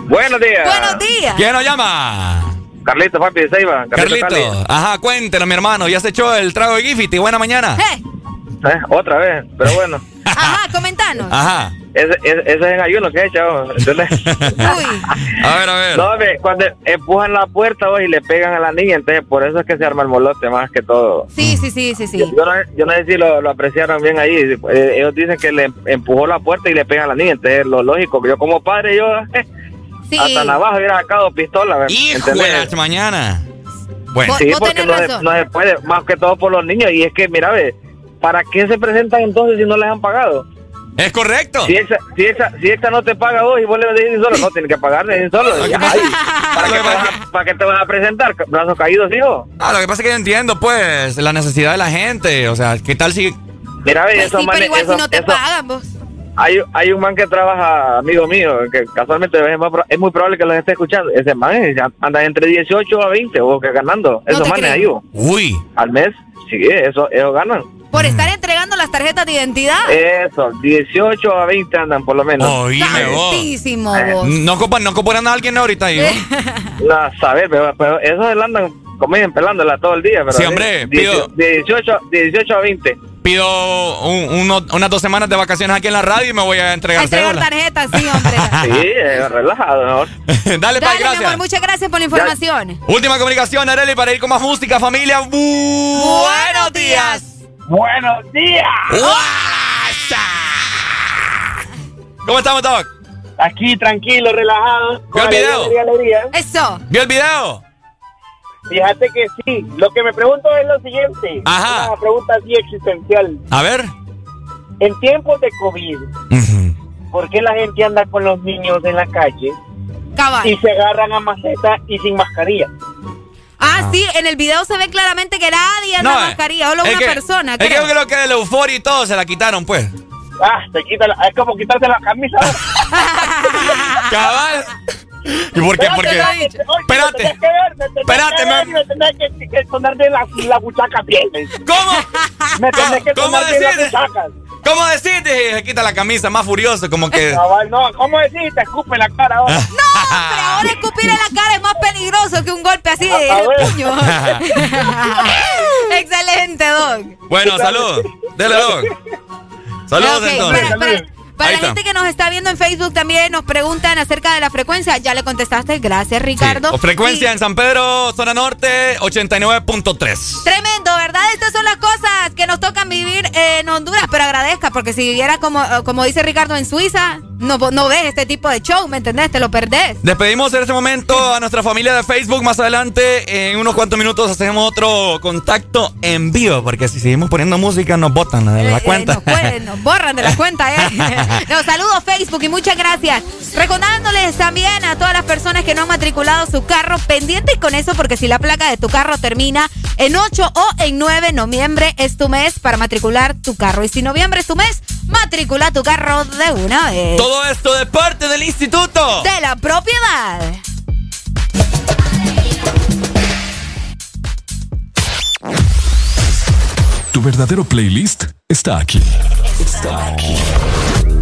Buenos días. buenos días. ¿Quién nos llama? Carlito, papi de Ceiba. Carlito. Cali. Ajá, cuéntenos, mi hermano. ¿Ya se echó el trago de Gifty? Buena mañana. Eh, Eh, otra vez, pero bueno. Ajá, comentanos. Ajá. Ese, ese, ese es en ayuno que he echado, ¿entendés? A ver, a ver. No, ve, cuando empujan la puerta vos, y le pegan a la niña, entonces por eso es que se arma el molote más que todo. Sí, sí, sí, sí, sí. Yo no, yo no sé si lo, lo apreciaron bien ahí. Eh, ellos dicen que le empujó la puerta y le pegan a la niña. Entonces, lo lógico, yo como padre, yo Sí. hasta navaja hubiera sacado pistola. ¿me Hijo mañana. Bueno. Sí, porque no se, no se puede, más que todo por los niños. Y es que, mira, ve, ¿para qué se presentan entonces si no les han pagado? Es correcto. Si esa, si esa, si esta no te paga vos y vos le decís solo, no, tienes que pagarle solo. Ay, ¿para, qué te vas a, ¿Para qué te vas a presentar? ¿Brazos caídos, hijo? Ah, lo que pasa es que yo entiendo, pues, la necesidad de la gente. O sea, ¿qué tal si. Mira, ve, Pues esos sí, pero manes- igual esos- si no te esos- pagan vos. Hay, hay un man que trabaja, amigo mío, que casualmente es, más pro- es muy probable que los esté escuchando. Ese man es- anda entre 18 a 20 o que ganando. Esos te manes ahí. vos. Uy. Al mes, sí, eso, ellos ganan. Por estar entregando las tarjetas de identidad. Eso, 18 a 20 andan por lo menos. Oíme vos. Tantísimo Eh, vos. No ocupan, no ocupan a alguien ahorita ahí. ¿no? Saber, pero, pero esos andan comiendo pelándola todo el día. Pero Sí, hombre, pido- 18, 18 a 20. Pido un- uno- unas dos semanas de vacaciones aquí en la radio y me voy a A entregar entregar cédula. tarjetas, sí, hombre. Sí, eh, relajado, mejor. Dale, Dale, pa, mi gracias. amor, muchas gracias por la información. Última comunicación, Areli, para ir con más música, familia. Buenos días. Buenos días. ¿Cómo estamos, Doc? Aquí, tranquilo, relajado. ¿Vio el video? Alegría, alegría. Eso. ¿Vio el video? Fíjate que sí. Lo que me pregunto es lo siguiente. Ajá. Una pregunta así existencial. A ver. En tiempos de COVID, ¿por qué la gente anda con los niños en la calle Cabal. y se agarran a maceta y sin mascarilla? Ah, sí, en el video se ve claramente que nadie anda No, mascarilla, solo una que- persona, Es que creo. yo creo que de la euforia y todo se la quitaron, pues. Ah, se quita la- es como quitarse la camisa. Cabal. ¿Y por qué? Porque. Espérate. Espérate, me me- tenés que, que sonarte la, la buchaca bien. ¿Cómo? Me tenés que ¿Cómo sonar bien las buchacas. ¿Cómo decís? Se quita la camisa más furioso, como que. Cabal, no, ¿cómo decís? Te escupe la cara ahora. Pero ahora escupir en la cara es más peligroso que un golpe así de puño. Excelente, Doc. Bueno, salud. Dele, Doc. Saludos Ok, entonces. Para, para- para Ahí la está. gente que nos está viendo en Facebook también nos preguntan acerca de la frecuencia. Ya le contestaste. Gracias, Ricardo. O frecuencia en San Pedro, zona norte, 89.3. Tremendo, ¿verdad? Estas son las cosas que nos tocan vivir en Honduras, pero agradezca, porque si viviera como, eh, como dice Ricardo en Suiza, no, no ves este tipo de show, ¿me entendés? Te lo perdés. Despedimos en este momento a nuestra familia de Facebook. Más adelante, en unos cuantos minutos, hacemos otro contacto en vivo. Porque si seguimos poniendo música, nos botan de la Eh, cuenta. nos, pueden, nos borran de la cuenta, ¿eh? Los saludos Facebook y muchas gracias. Recordándoles también a todas las personas que no han matriculado su carro, pendientes con eso, porque si la placa de tu carro termina en 8 o en 9, noviembre es tu mes para matricular tu carro. Y si noviembre es tu mes, matricula tu carro de una vez. Todo esto de parte del instituto. De la propiedad. Tu verdadero playlist está aquí. Está aquí.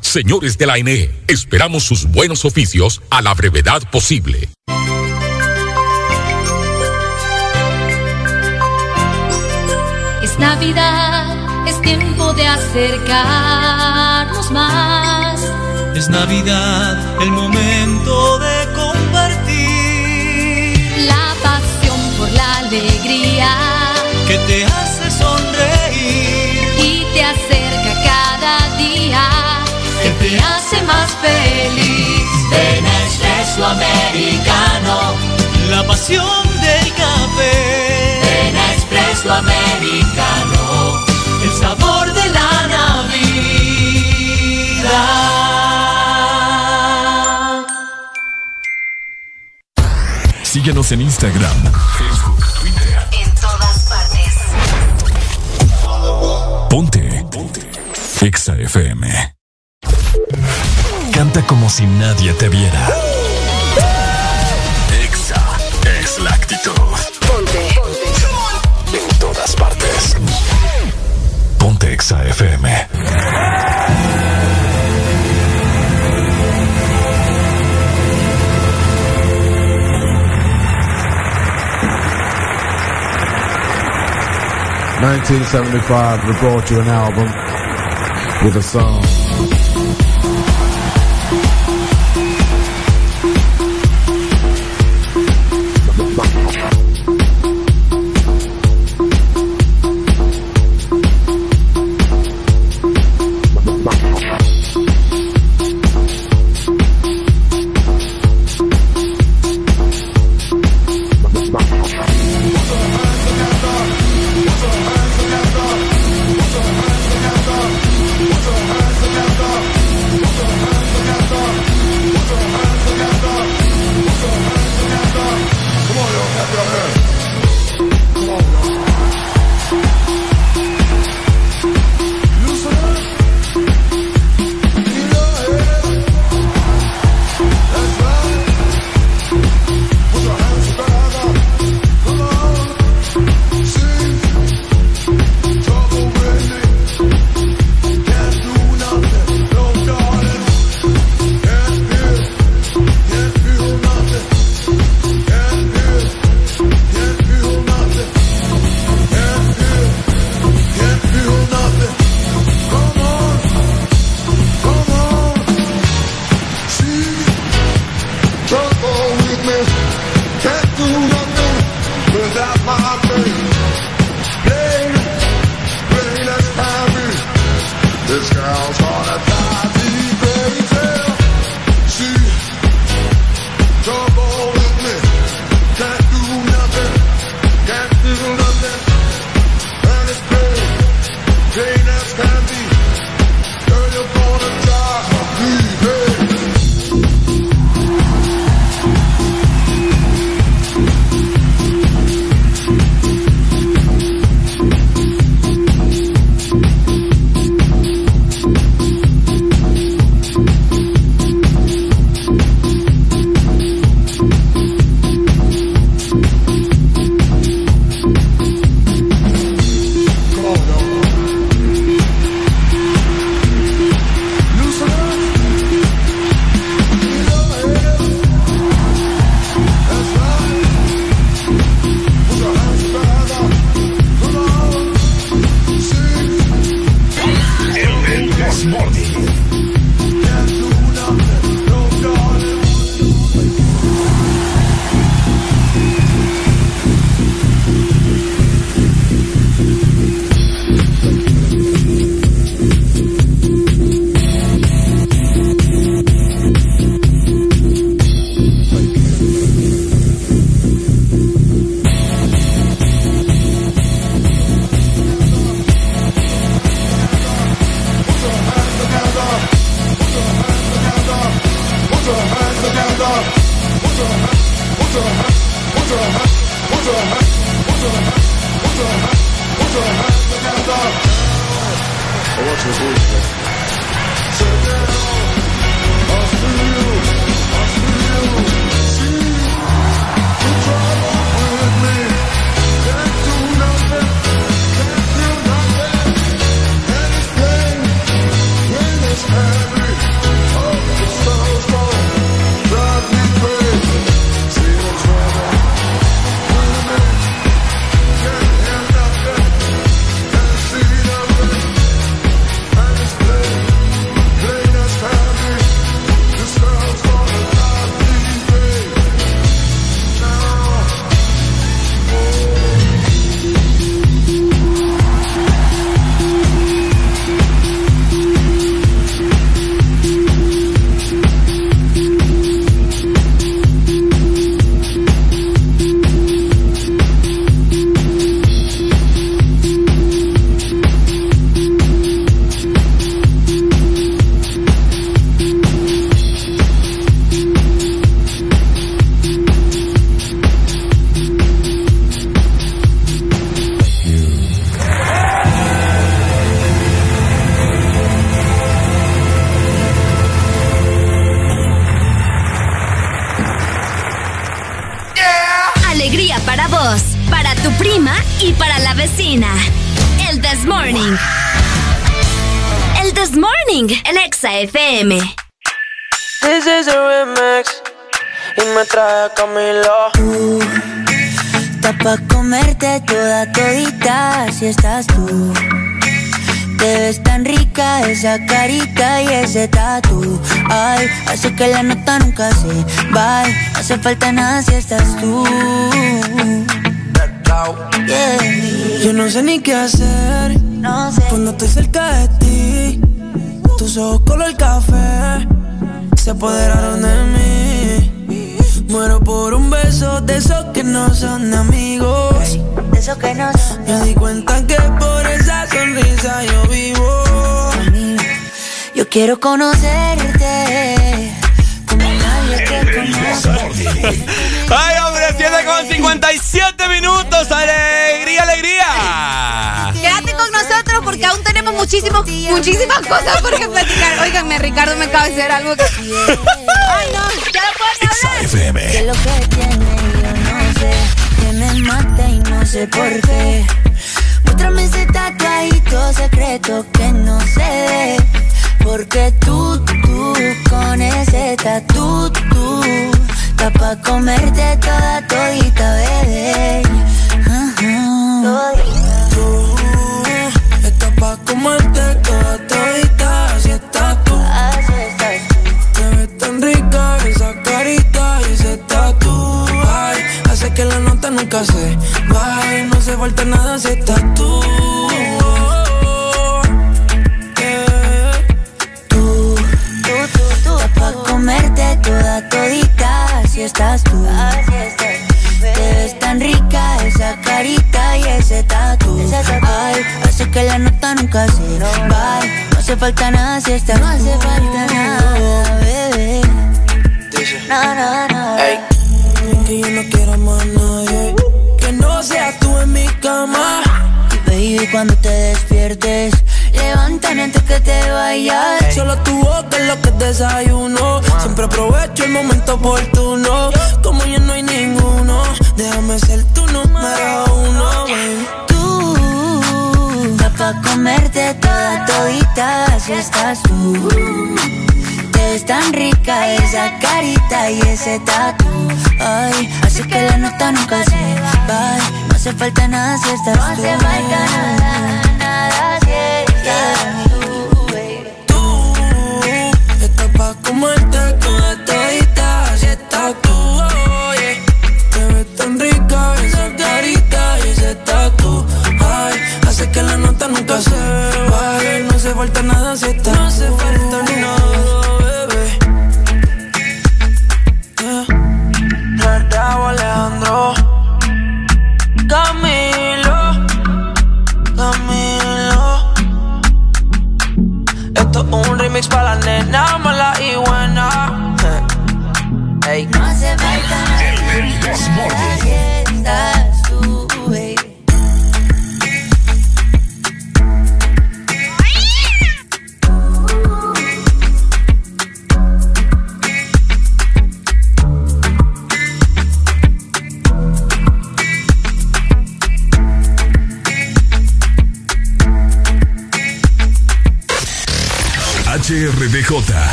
Señores de la ANE, esperamos sus buenos oficios a la brevedad posible. Es Navidad, es tiempo de acercarnos más. Es Navidad, el momento de compartir La pasión por la alegría que te hace te hace más feliz. De Nespresso americano, la pasión del café. De Nespresso americano, el sabor de la Navidad. Síguenos en Instagram, Facebook, Twitter. En todas partes. Ponte. Ponte. Exa FM. Canta como si nadie te viera. Exa es la actitud. Ponte. En todas partes. Ponte Exa FM. Nineteen seventy-five, we brought you an album with a song. Quiero conocerte como nadie te conoce. Ay, hombre, 7 con 57 minutos. Alegría, alegría. Quédate con nosotros porque aún tenemos muchísimos, muchísimas cosas por que platicar. Óiganme, Ricardo me acaba de hacer algo que. Ay, no, ya no puedo hablar. FM. Que lo que tiene yo no sé, que me mata y no sé por qué. Hace falta nada si estás No hace falta nada, bebé. No, no, no. Que yo no quiero más nadie. Que no seas tú en mi cama. Baby, cuando te despiertes, levántame antes que te vayas. Solo tu boca es lo que desayuno. Siempre aprovecho el momento oportuno. Como ya no hay ninguno, déjame ser tu número uno. baby. Pa' comerte toda todita, si estás tú. Te ves tan rica esa carita y ese tatu. Ay, así que la nota nunca se va. No hace falta nada si estás tú. No hace falta nada falta nada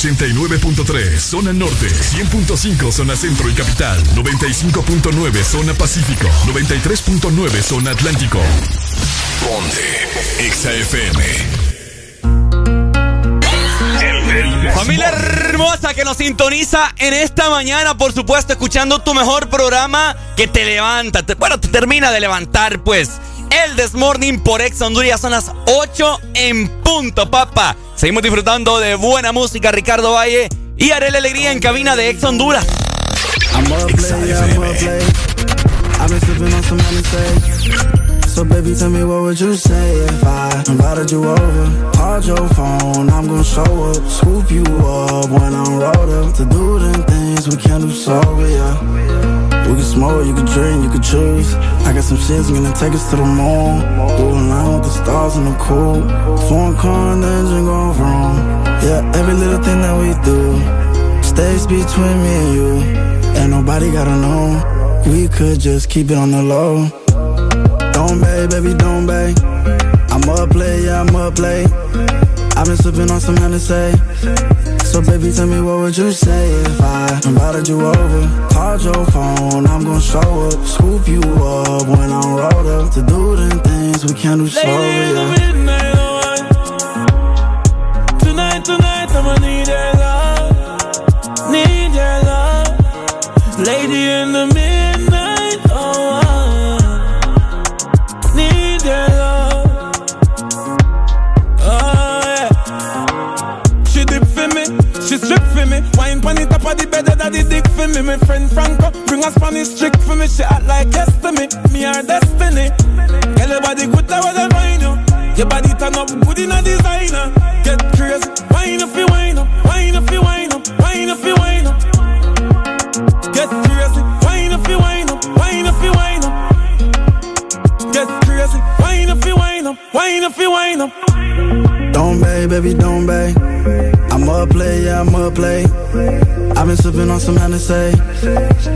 89.3 zona norte, 100.5 zona centro y capital, 95.9 zona pacífico, 93.9 zona atlántico. Ponte XAFM. Familia hermosa que nos sintoniza en esta mañana, por supuesto, escuchando tu mejor programa que te levanta. bueno, te termina de levantar, pues. El Desmorning por Ex Honduras son las 8 en punto, papá. Seguimos disfrutando de buena música, Ricardo Valle y haré la alegría en cabina de Ex Honduras. So baby, tell me what would you say if I invited you over? Called your phone, I'm gonna show up, scoop you up when I'm rolled up to do them things we can't do sober, yeah. We can smoke, you can drink, you can choose. I got some shit's gonna take us to the moon. Do a with the stars in the cool. Foreign car and the engine going wrong. Yeah, every little thing that we do stays between me and you. Ain't nobody gotta know. We could just keep it on the low. Don't bay, baby, don't bay. I'm up late, yeah, I'm up late. I've been sipping on some Hennessy. So baby, tell me what would you say if I invited you over? Called your phone, I'm gonna show up, scoop you up when I'm rolled up to do them things we can't do sober. Yeah. midnight. Tonight, tonight, I'ma need your love. Need your love. Lady in the midnight The top of the dick for me. My friend Franco bring a Spanish chick for me. She act like yes to me, me her destiny. Girl, your body good, that was a find you. Your body turn up good in a designer. Get crazy, wine if you wine up, wine if you wine up, wine if you wine up. Get crazy, wine if you wine up, wine if you wine up. Get crazy, wine if you wine up, wine if you wine up. Don't bay, baby, don't bay. I'm up late, yeah, I'm up late. I've been sipping on some Hennessy.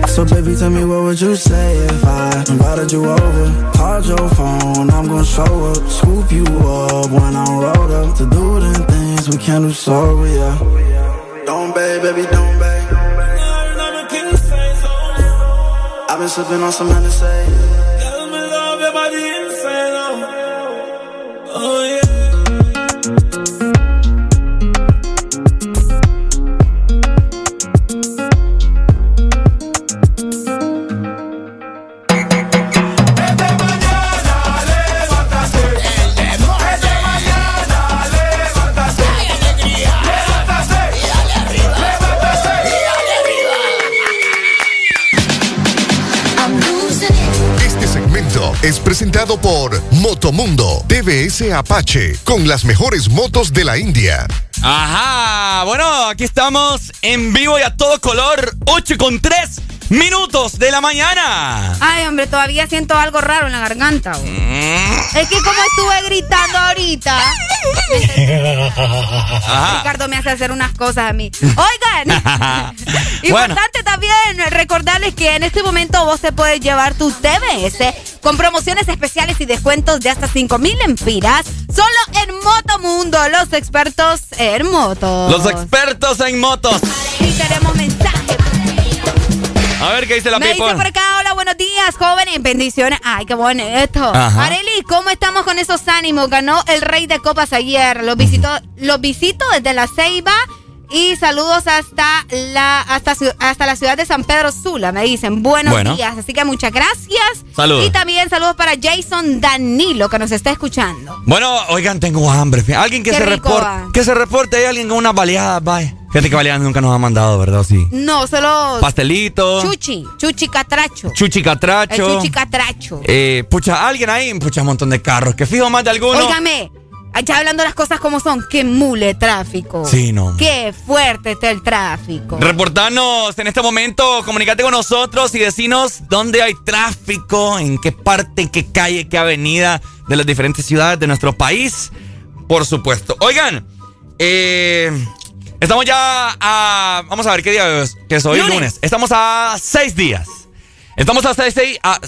So baby, tell me what would you say if I invited you over? Called your phone, I'm gonna show up, scoop you up when I'm rolled up to do them things we can't do sober, yeah. Don't bay, baby, don't bay. I've been sipping on some Hennessy. Girl, me love your body inside out. Oh yeah. Es presentado por Motomundo TVS Apache con las mejores motos de la India. Ajá, bueno, aquí estamos en vivo y a todo color, 8 con 3 minutos de la mañana. Ay, hombre, todavía siento algo raro en la garganta. güey. Es que como estuve gritando ahorita. Ricardo me hace hacer unas cosas a mí. Oigan, importante también recordarles que en este momento vos te puedes llevar tu TBS con promociones especiales y descuentos de hasta 5 mil empiras solo en Motomundo, los expertos en motos. Los expertos en motos. Y mensajes. A ver qué dice la Me people. dice por acá, hola, buenos días, jóvenes, bendiciones. Ay, qué bonito. Ajá. Areli, ¿cómo estamos con esos ánimos? Ganó el Rey de Copas ayer. Los visito, los visito desde la Ceiba y saludos hasta la hasta, hasta la ciudad de San Pedro Sula, me dicen. Buenos Bueno. días. Así que muchas gracias. Saludos. Y también saludos para Jason Danilo, que nos está escuchando. Bueno, oigan, tengo hambre. Alguien que Qué se rico, reporte. va. Que se reporte. Hay alguien con unas baleadas, vaya. Fíjate que baleadas nunca nos ha mandado, ¿verdad? Sí. No, solo Pastelito. Chuchi, Chuchi Catracho. Chuchi El catracho. Chuchi Catracho. Eh, pucha, alguien ahí, pucha, un montón de carros. Que fijo más de alguno. Óigame, Ya hablando las cosas como son, qué mule tráfico. Sí, no. Qué fuerte está el tráfico. Reportarnos en este momento, comunicate con nosotros y decinos dónde hay tráfico, en qué parte, en qué calle, qué avenida de las diferentes ciudades de nuestro país. Por supuesto. Oigan, eh, estamos ya a. Vamos a ver qué día es, que es hoy, lunes. Lunes. Estamos a seis días. Estamos a seis. seis a,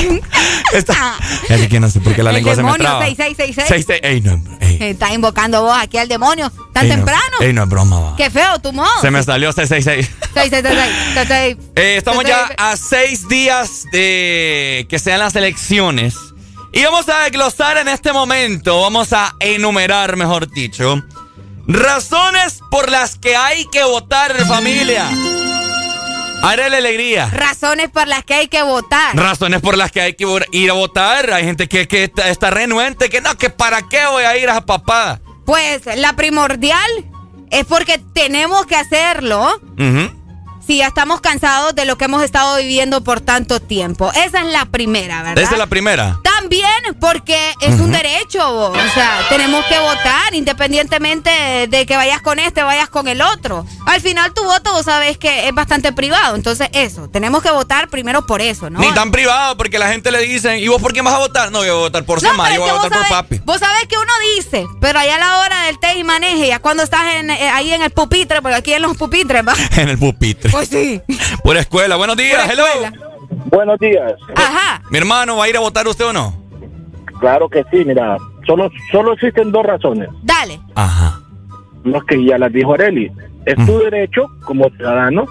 Está- es que no sé por qué la El lengua se me demonio, traba. 6666. Seis, seis- ey, no, ey, Estás invocando vos aquí al demonio tan ey, no, temprano. ey, no es broma, va. Qué feo tu modo. Se me salió 666. Seis, seis, seis, seis, seis, seis. Eh, estamos ya a seis días de que sean las elecciones. Y vamos a desglosar en este momento, vamos a enumerar, mejor dicho, razones por las que hay que votar, familia. Haré la alegría. Razones por las que hay que votar. Razones por las que hay que ir a votar. Hay gente que, que está, está renuente, que no, que para qué voy a ir a papada. Pues la primordial es porque tenemos que hacerlo Ujú. si ya estamos cansados de lo que hemos estado viviendo por tanto tiempo. Esa es la primera, ¿verdad? Esa es la primera. También porque es un derecho, vos. o sea, tenemos que votar independientemente de que vayas con este, vayas con el otro. Al final tu voto, vos sabés que es bastante privado, entonces eso, tenemos que votar primero por eso, ¿no? Ni tan privado, porque la gente le dice, ¿y vos por qué vas a votar? No, yo voy a votar por No, Semar, yo voy a votar por papi. vos sabés que uno dice, pero allá a la hora del té y maneje, ya cuando estás en, eh, ahí en el pupitre, porque aquí en los pupitres, va. En el pupitre. Pues sí. Por escuela. Buenos días, Pura hello. escuela. Buenos días. Ajá. Mi hermano, ¿va a ir a votar usted o no? Claro que sí, mira, solo, solo existen dos razones. Dale. Ajá. Los que ya las dijo Areli. Es tu derecho como ciudadano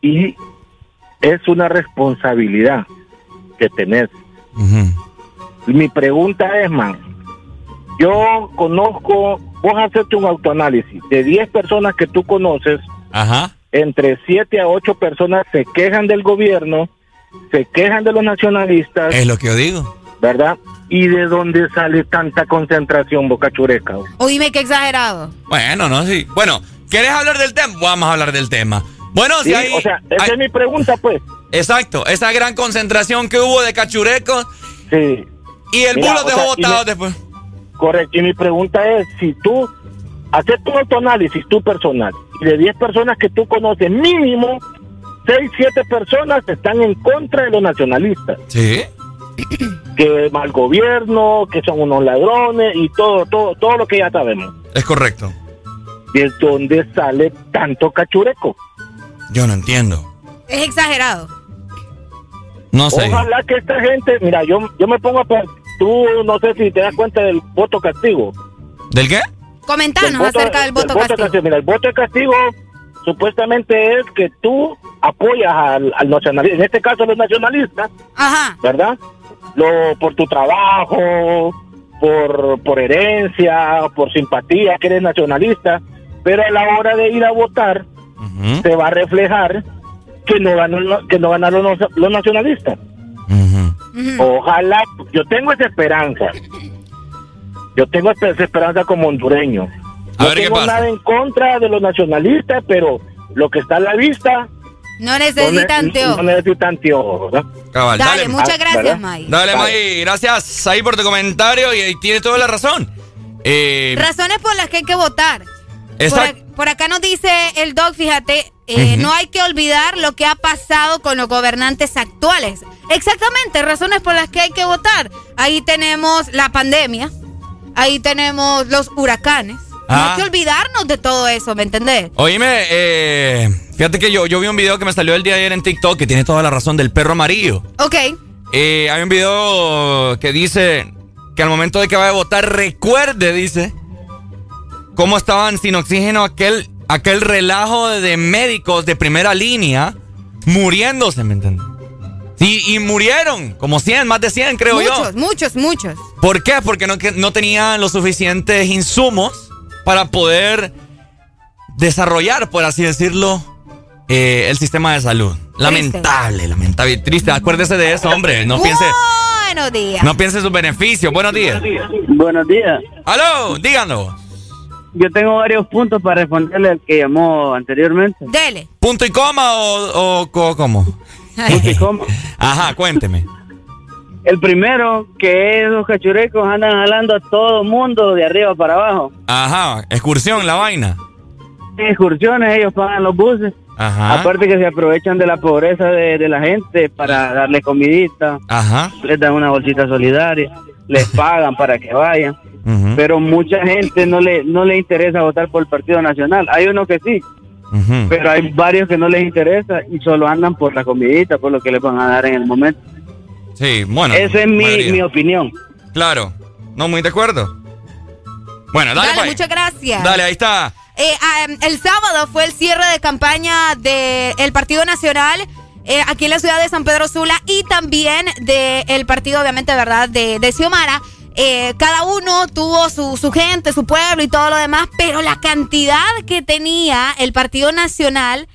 y es una responsabilidad que tenés. Mi pregunta es, man, yo conozco, vos hacerte un autoanálisis de 10 personas que tú conoces, Ajá. Entre 7 a 8 personas se quejan del gobierno, se quejan de los nacionalistas, Es lo que yo digo. ¿verdad? ¿Y de dónde sale tanta concentración, Boca Chureca? Oíme qué exagerado. Bueno, no, sí. Bueno, ¿quieres hablar del tema? Vamos a hablar del tema. Bueno, si Sí, hay... o sea, esa hay- es mi pregunta, pues. Exacto, esa gran concentración que hubo de cachurecos. Sí. Y el Mira, bulo dejó sea, y votado me- después. Correcto, y mi pregunta es, si tú haces tu autoanálisis, tu personal, de 10 personas que tú conoces, mínimo 6, 7 personas están en contra de los nacionalistas. Sí. Que mal gobierno, que son unos ladrones y todo, todo, todo lo que ya sabemos. Es correcto. ¿De dónde sale tanto cachureco? Yo no entiendo. Es exagerado. No sé. Ojalá que esta gente, mira, yo, yo me pongo a pensar, tú no sé si te das cuenta del voto castigo. ¿Del qué? Comentanos voto- acerca del voto voto castigo. Mira, el voto de castigo supuestamente es que tú apoyas al, al nacionalista, en este caso los nacionalistas, Ajá. ¿verdad? Lo, por tu trabajo, por, por herencia, por simpatía, que eres nacionalista, pero a la hora de ir a votar se va a reflejar que no ganó, que no ganaron los, los nacionalistas. Ojalá, yo tengo esa esperanza. Yo tengo esa esperanza como hondureño. A no ver qué tengo pasa. nada en contra de los nacionalistas, pero lo que está a la vista No necesitan no, teo. no necesita anteojos, ¿verdad? Cabal, Dale, muchas Ah, gracias. May. Dale. May, gracias ahí por tu comentario y, y tienes toda la razón. Eh, Razones por las que hay que votar. Por, por acá nos dice el doc, fíjate, eh, no hay que olvidar lo que ha pasado con los gobernantes actuales. Exactamente, razones por las que hay que votar. Ahí tenemos la pandemia, ahí tenemos los huracanes. No Ah. hay que olvidarnos de todo eso, ¿me entendés? Oíme, eh, fíjate que yo, yo vi un video que me salió el día de ayer en TikTok que tiene toda la razón del perro amarillo. Ok. Eh, hay un video que dice que al momento de que vaya a votar, recuerde, dice, cómo estaban sin oxígeno aquel, aquel relajo de, de médicos de primera línea muriéndose, ¿me entiendes? Y, y murieron, como 100, más de 100 creo yo. muchos, muchos, muchos. ¿Por qué? Porque no, que no tenían los suficientes insumos para poder desarrollar, por así decirlo, eh, el sistema de salud. Lamentable, lamentable, triste. Acuérdese de eso, hombre. No piense, Buenos días. no piense en sus beneficios. Buenos días. Buenos días. Aló, díganos. Yo tengo varios puntos para responderle al que llamó anteriormente. Dele. ¿Punto y coma o, o cómo? Ajá, cuénteme. El primero, que esos cachurecos andan jalando a todo mundo de arriba para abajo. Ajá, excursión, la vaina. excursiones, ellos pagan los buses. Ajá. Aparte que se aprovechan de la pobreza de, de la gente para darle comidita. Ajá. Les dan una bolsita solidaria, les pagan para que vayan. Pero mucha gente no le no le interesa votar por el Partido Nacional. Hay uno que sí, pero hay varios que no les interesa y solo andan por la comidita, por lo que les van a dar en el momento. Sí, bueno. Esa es mi, mi opinión. Claro. No, muy de acuerdo. Bueno, dale, Dale, pues. muchas gracias. Dale, ahí está. Eh, ah, em, el sábado fue el cierre de campaña del Partido Nacional eh, aquí en la ciudad de San Pedro Sula y también del partido, obviamente, ¿verdad?, de, de Xiomara. Eh, cada uno tuvo su, su gente, su pueblo y todo lo demás, pero la cantidad que tenía el Partido Nacional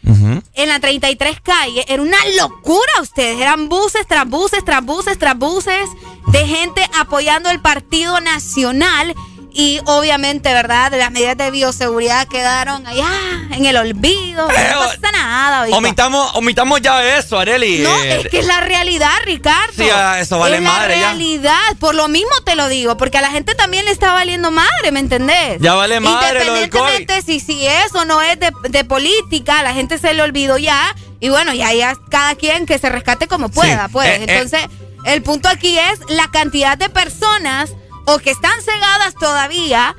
en la 33 calle era una locura ustedes. Eran buses tras buses, tras buses, tras buses de gente apoyando el Partido Nacional. Y obviamente, ¿verdad? Las medidas de bioseguridad quedaron allá en el olvido. no pasa nada. Omitamos, omitamos ya eso, Areli. No, Eh, es que es la realidad, Ricardo. Sí, ah, eso vale es madre la ya. realidad. Por lo mismo te lo digo, porque a la gente también le está valiendo madre, ¿me entendés? Ya vale madre lo del Independientemente si, si eso no es de, de política, a la gente se le olvidó ya. Y bueno, ya, ya cada quien que se rescate como pueda, pues. Eh, eh. Entonces, el punto aquí es la cantidad de personas o que están cegadas todavía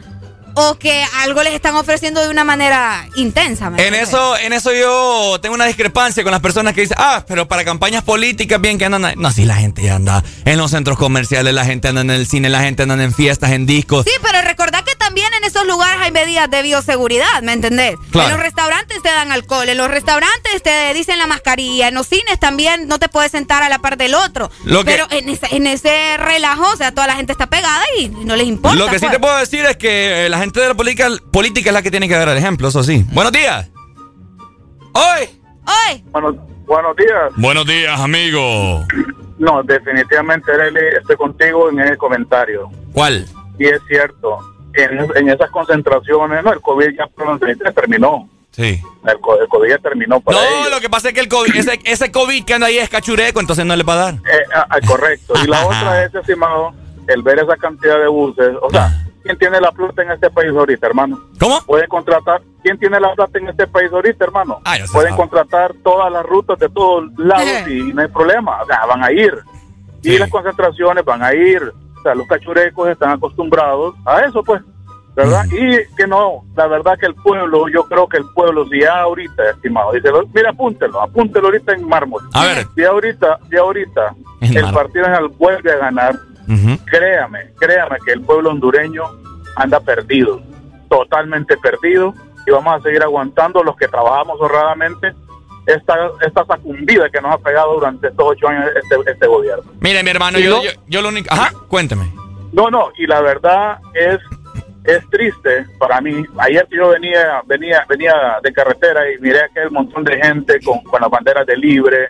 o que algo les están ofreciendo de una manera intensa. ¿me En eso, en eso yo tengo una discrepancia con las personas que dicen, ah, pero para campañas políticas bien que andan. ahí". No, sí, la gente ya anda en los centros comerciales, la gente anda en el cine, la gente anda en fiestas, en discos. Sí, pero esos lugares hay medidas de bioseguridad, ¿me entendés? Claro. En los restaurantes te dan alcohol, en los restaurantes te dicen la mascarilla, en los cines también no te puedes sentar a la par del otro. Lo que- pero en ese, en ese relajo, o sea, toda la gente está pegada y no les importa. Lo que sí pues. te puedo decir es que eh, la gente de la política, política es la que tiene que dar el ejemplo, eso sí. Buenos días. ¡Hoy! ¡Hoy! Buenos, buenos días. Buenos días, amigo. No, definitivamente, Arely, estoy contigo en ese comentario. ¿Cuál? Y es cierto, en, en esas concentraciones, no, el COVID ya pronto terminó. Sí. El, co- el COVID ya terminó para No, ellos. lo que pasa es que el COVID, ese, ese COVID que anda ahí es cachureco, entonces no le va a dar. Eh, ah, ah, correcto. Y la otra es, estimado, el ver esa cantidad de buses. O sea, ¿quién tiene la plata en este país ahorita, hermano? ¿Cómo? Pueden contratar. ¿Quién tiene la plata en este país ahorita, hermano? Ah, Pueden sabe. contratar todas las rutas de todos lados y no hay problema. O sea, van a ir. Y las concentraciones van a ir. Sea, los cachurecos están acostumbrados a eso, pues. ¿Verdad? Y que no, la verdad que el pueblo, yo creo que el pueblo, si ya ahorita, estimado, dice, mira, apúntelo, apúntelo ahorita en mármol. A ver. Si ahorita, si ahorita En el mármol. Partido Nacional vuelve a ganar, créame, créame que el pueblo hondureño anda perdido, totalmente perdido, y vamos a seguir aguantando los que trabajamos honradamente esta, esta sacumbida que nos ha pegado durante estos ocho años este, este gobierno. Mire, mi hermano, Y yo, no- yo, yo lo único. Ajá, cuénteme. No, no, y la verdad es es triste para mí. Ayer que yo venía venía venía de carretera y miré aquel montón de gente con, con las banderas de libre.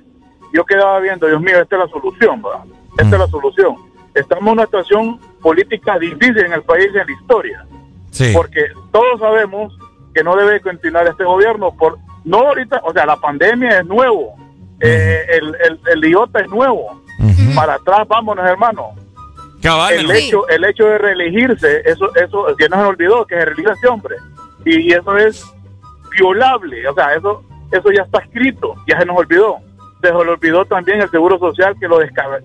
Yo quedaba viendo, Dios mío, esta es la solución, ¿verdad? Esta es la solución. Estamos en una situación política difícil en el país en la historia. Sí. Porque todos sabemos que no debe continuar este gobierno por no ahorita, o sea, la pandemia es nuevo, eh, el, el, el idiota es nuevo. Para atrás, vámonos, hermano. Cabal, el hecho el hecho de reelegirse eso eso ya no se olvidó que se reeligió este hombre. Y, y eso es violable o sea eso eso ya está escrito ya se nos olvidó. Se nos olvidó también el seguro social que lo descabe-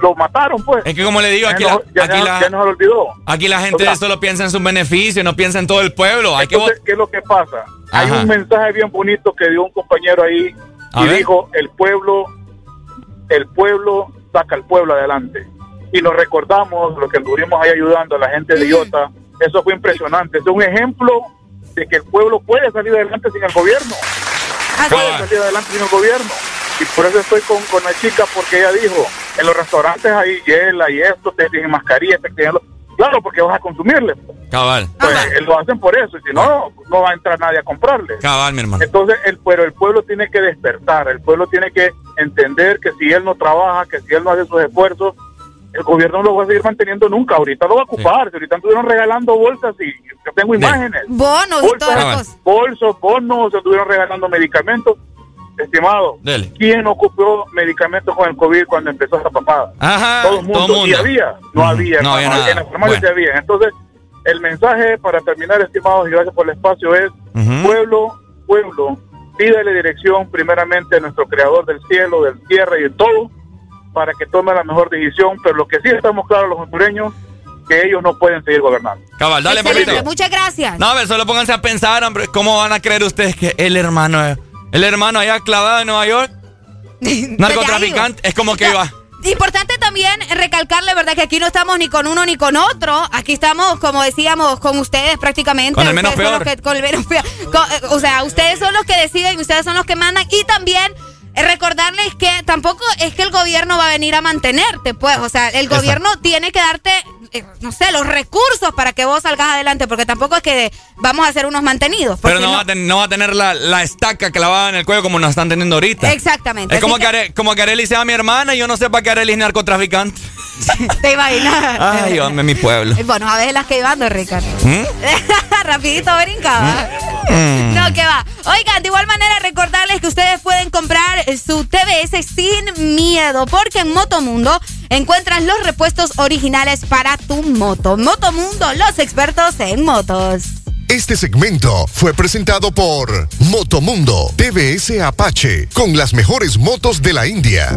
lo mataron pues Es que como le digo, aquí, nos- la, ya, aquí, nos- la, ya nos olvidó aquí la gente O sea, solo piensa en sus beneficios, no piensa en todo el pueblo. Hay que entonces, ¿qué es lo que pasa? Hay un mensaje bien bonito que dio un compañero ahí A y ver. dijo, el pueblo, el pueblo saca al pueblo adelante. Y nos recordamos lo que estuvimos ahí ayudando a la gente de Iota. Eso fue impresionante. Es un ejemplo de que el pueblo puede salir adelante sin el gobierno. Puede salir adelante sin el gobierno. Y por eso estoy con, con la chica, porque ella dijo, en los restaurantes hay hiela y esto, te tienen mascarilla, te tienen... lo-". Claro, porque vas a consumirle. Cabal. Pues, eh, lo hacen por eso, y si no, no va a entrar nadie a comprarle. Cabal, mi hermano. Entonces, el, pero el pueblo tiene que despertar, el pueblo tiene que entender que si él no trabaja, que si él no hace sus esfuerzos, el gobierno no lo va a seguir manteniendo nunca. Ahorita lo va a ocupar. Si ahorita estuvieron regalando bolsas y yo tengo imágenes. Bonos y Bolsas, todas las cosas. bolsos, bonos, se estuvieron regalando medicamentos. Estimado, Dele. ¿quién ocupó medicamentos con el COVID cuando empezó esta papada? Ajá, todo el mundo. todo mundo. ¿Y había? No había. no había nada. En las farmacias Bueno. había. Entonces, el mensaje para terminar, estimados, y gracias por el espacio, es pueblo, pueblo, pídele dirección primeramente a nuestro creador del cielo, del tierra y de todo, para que tome la mejor decisión. Pero lo que sí estamos claros los hondureños, que ellos no pueden seguir gobernando. Cabal, dale, Excelente, muchas gracias. No, a ver, solo pónganse a pensar, hombre. ¿Cómo van a creer ustedes que el hermano, el hermano allá clavado en Nueva York, narcotraficante, es como que No, iba. Importante también recalcarle, ¿verdad? Que aquí no estamos ni con uno ni con otro. Aquí estamos, como decíamos, con ustedes prácticamente. Con el menos peor. que- con el menos peor. Con- eh, o sea, ustedes son los que deciden, ustedes son los que mandan. Y también recordarles que tampoco es que el gobierno va a venir a mantenerte, pues. O sea, el Exacto. gobierno tiene que darte, eh, no sé, los recursos para que vos salgas adelante. Porque tampoco es que vamos a ser unos mantenidos. Pero no, Va a ten- no va a tener la, la estaca clavada en el cuello como nos están teniendo ahorita. Exactamente. Es como que- que, como que Arely sea mi hermana y yo no sepa que Arely es narcotraficante. ¿Te imaginas? Ay, hombre, mi pueblo. Bueno, a veces las que iban, Ricardo. ¿Mm? Rapidito brincaba. Mm. No, que va. Oigan, de igual manera recordarles que ustedes pueden comprar su TBS sin miedo, porque en Motomundo encuentran los repuestos originales para tu moto. Motomundo, los expertos en motos. Este segmento fue presentado por Motomundo TVS Apache con las mejores motos de la India.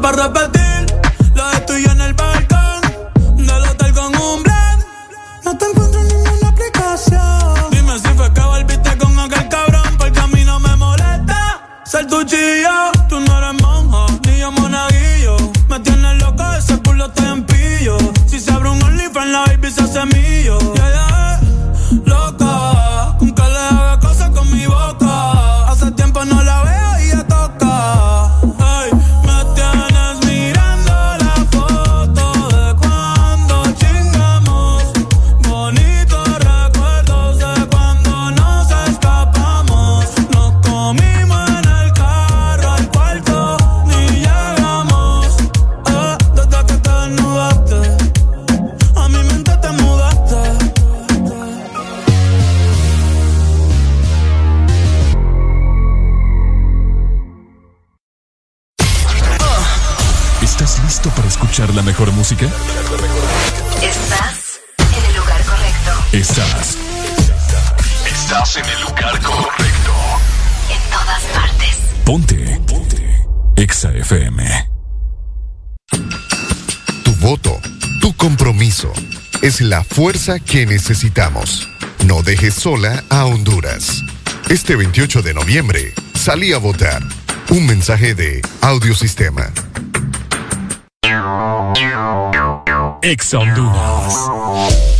Estoy para repetir de tuyo en el balcón del hotel con un blend. No te encuentro en ninguna aplicación. Dime si fue que volviste con aquel cabrón, porque a mí no me molesta ser tu chillo. Tú no eres monja, ni yo monaguillo. Me tienes loco, ese culo te empillo. Si se abre un OnlyFans, la baby se hace mío. Mejor música? Estás en el lugar correcto. Estás. Estás en el lugar correcto. En todas partes. Ponte. Ponte. Exa FM. Tu voto, tu compromiso, es la fuerza que necesitamos. No dejes sola a Honduras. Este 28 de noviembre, salí a votar. Un mensaje de Audiosistema. Exa Honduras.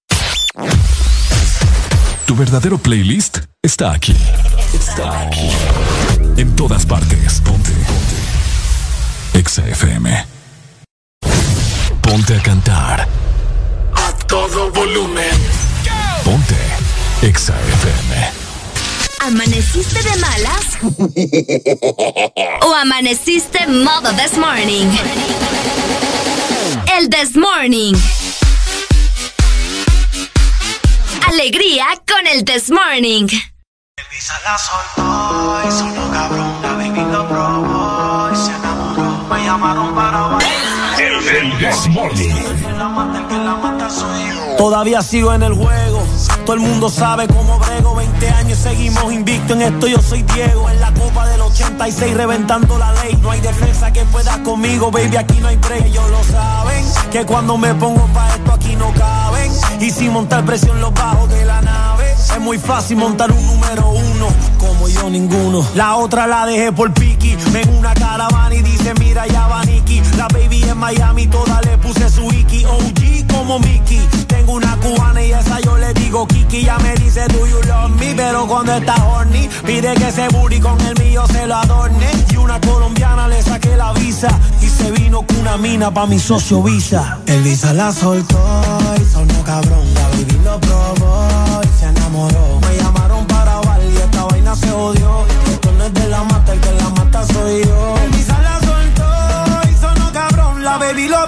Tu verdadero playlist está aquí. Está aquí. En todas partes. Ponte. Ponte. Exa FM. Ponte a cantar. A todo volumen. Ponte. Exa FM. ¿Amaneciste de malas? ¿O amaneciste modo this morning? El this morning. Alegría con el this morning. Elvisa la soltó y sonó cabrón. La baby lo probó y se enamoró. Me llamaron para bailar. El del This Morning. Todavía sigo en el juego. Todo el mundo sabe cómo brego. 20 años seguimos invicto en esto. Yo soy Diego. En la copa del 86 reventando la ley. No hay defensa que pueda conmigo, baby. Aquí no hay break. Ellos lo saben. Que cuando me pongo pa' esto aquí no caben. Y sin montar presión los bajos de la nave. Es muy fácil montar un número uno. Como yo ninguno. La otra la dejé por Piki. Ven una caravana y dice mira ya va Nicky. La baby en Miami toda le puse su Iki. OG como Mickey. Tengo una cubana y esa le digo Kiki. Ya me dice do you love me. Pero cuando está horny pide que ese booty con el mío se lo adorne. Y una colombiana le saqué la visa. Y se vino con una mina pa' mi socio Visa. El Visa la soltó y sonó cabrón. La baby lo probó y se enamoró. Me llamaron para bailar y esta vaina se odió. Esto no es de la mata, el que la mata soy yo. El Visa la soltó y sonó cabrón. La baby lo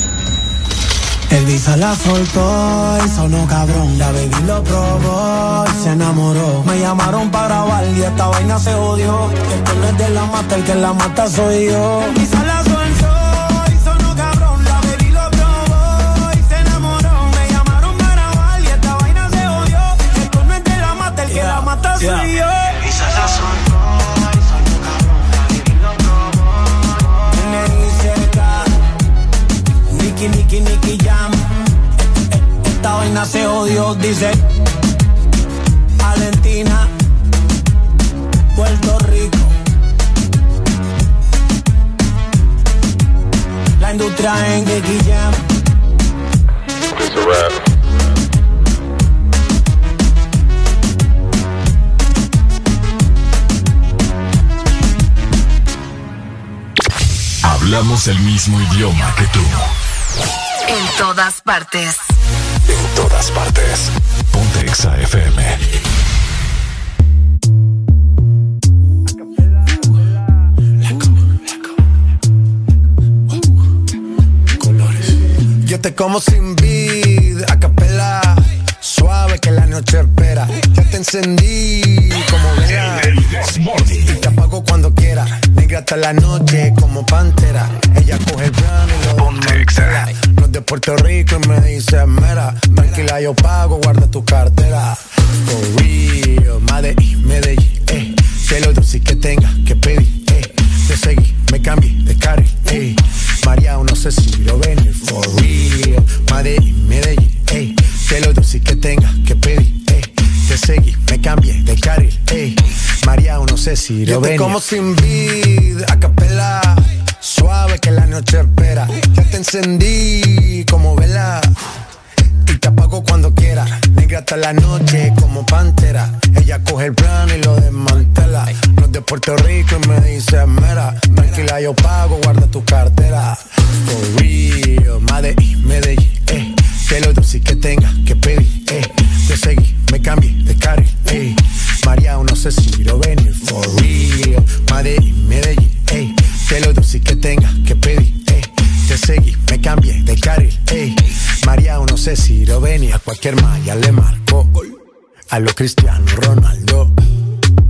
El Visa la soltó y sonó cabrón. La baby lo probó y se enamoró. Me llamaron para grabar y esta vaina se odió. Esto no es de la mata, el que la mata soy yo. El Visa la soltó y sonó cabrón. La baby lo probó y se enamoró. Me llamaron para grabar y esta vaina se odió. Esto no es de la mata, el que la mata soy yo. Vaina se odió, dice. Valentina, Puerto Rico. La industria en Jam. Hablamos el mismo idioma que tú. En todas partes. Todas partes. Ponte Exa FM. Yo te como sin vid, a capela. Suave que la noche espera. Ya te encendí como vela. Y te apago cuando quiera. Negra hasta la noche como pantera. Ella coge el plano y lo desmantela. No es de Puerto Rico y me dice mera. Tranquila, yo pago, guarda tu cartera. For real, Medellín, Medellín, eh. Que lo dulce que tenga que pedir, eh. Te seguí, me cambié de carry, eh. María, no sé si lo ven, for real. Medellín, Medellín, eh. Que lo dulce que tenga que pedir. Te seguí, me cambié de carril, eh. María, no sé si lo ven. como sin vid, a capela. Suave que la noche espera. Ya te encendí como vela. Y te apago cuando quiera. Negra hasta la noche como pantera. Ella coge el plano y lo desmantela. No es de Puerto Rico y me dice mera. Tranquila, yo pago, guarda tu cartera. For real, Medellín, Medellín, eh. Que lo dulce que tenga que pedir, eh. Te seguí, me cambié de carril, eh. María, no sé si lo venir. For real, Medellín, Medellín, eh. Que lo dulce que tenga que pedir, eh. Te seguí, me cambié de carril, ey. María, no sé si lo venía, cualquier malla le marco. A lo Cristiano Ronaldo,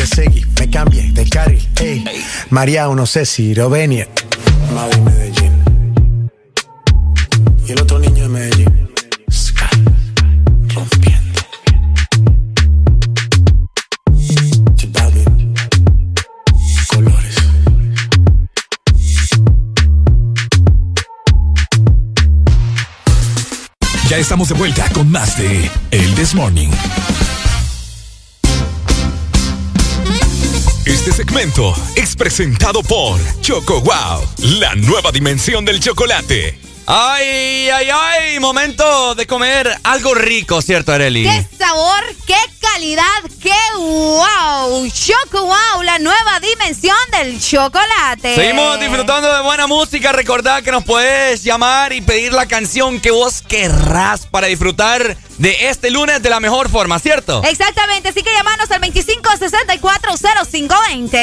te seguí, me cambié de carril, ey. ey. María, no sé si Rovenia. Madre Medellín. Y el otro niño de Medellín. Rompiendo. Colores. Ya estamos de vuelta con más de El This Morning. Este segmento es presentado por Choco Wow, la nueva dimensión del chocolate. Ay, ay, ay, momento de comer algo rico, ¿cierto, Areli? ¡Qué sabor, qué calidad, qué wow! Choco Wow, la nueva dimensión del chocolate. Seguimos disfrutando de buena música. Recordad que nos puedes llamar y pedir la canción que vos querrás para disfrutar de este lunes de la mejor forma, ¿cierto? Exactamente, así que llamanos al 25640520.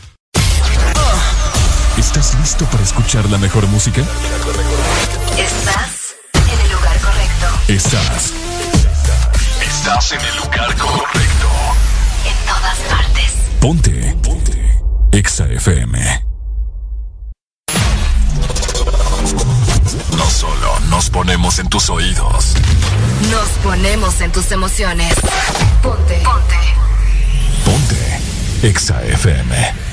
¿Estás listo para escuchar la mejor música? Estás en el lugar correcto. Estás. Estás en el lugar correcto. En todas partes. Ponte. Ponte. Exa FM. No solo nos ponemos en tus oídos. Nos ponemos en tus emociones. Ponte. Ponte. Ponte. Exa FM.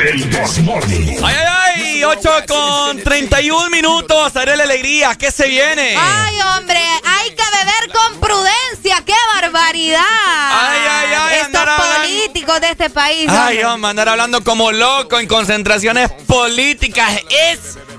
El Desmorning. ¡Ay, ay, ay! 8 con 31 minutos. Haré la alegría. ¿Qué se viene? Ay, hombre, hay que beber con prudencia. ¡Qué barbaridad! Ay, ay, ay, Estos hablando- políticos de este país. Ay, hombre, andar hablando como loco en concentraciones políticas es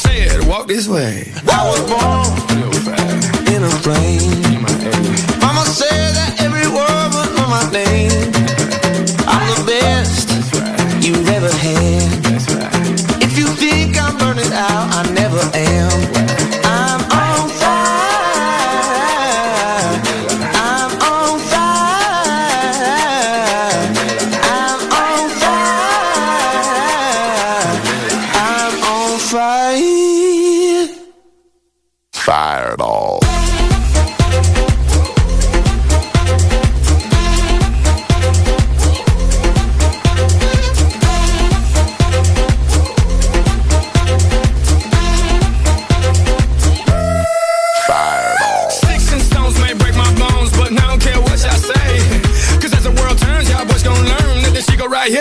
Said, "Walk this way." I was born in a plane. Mama said that every word was on my name.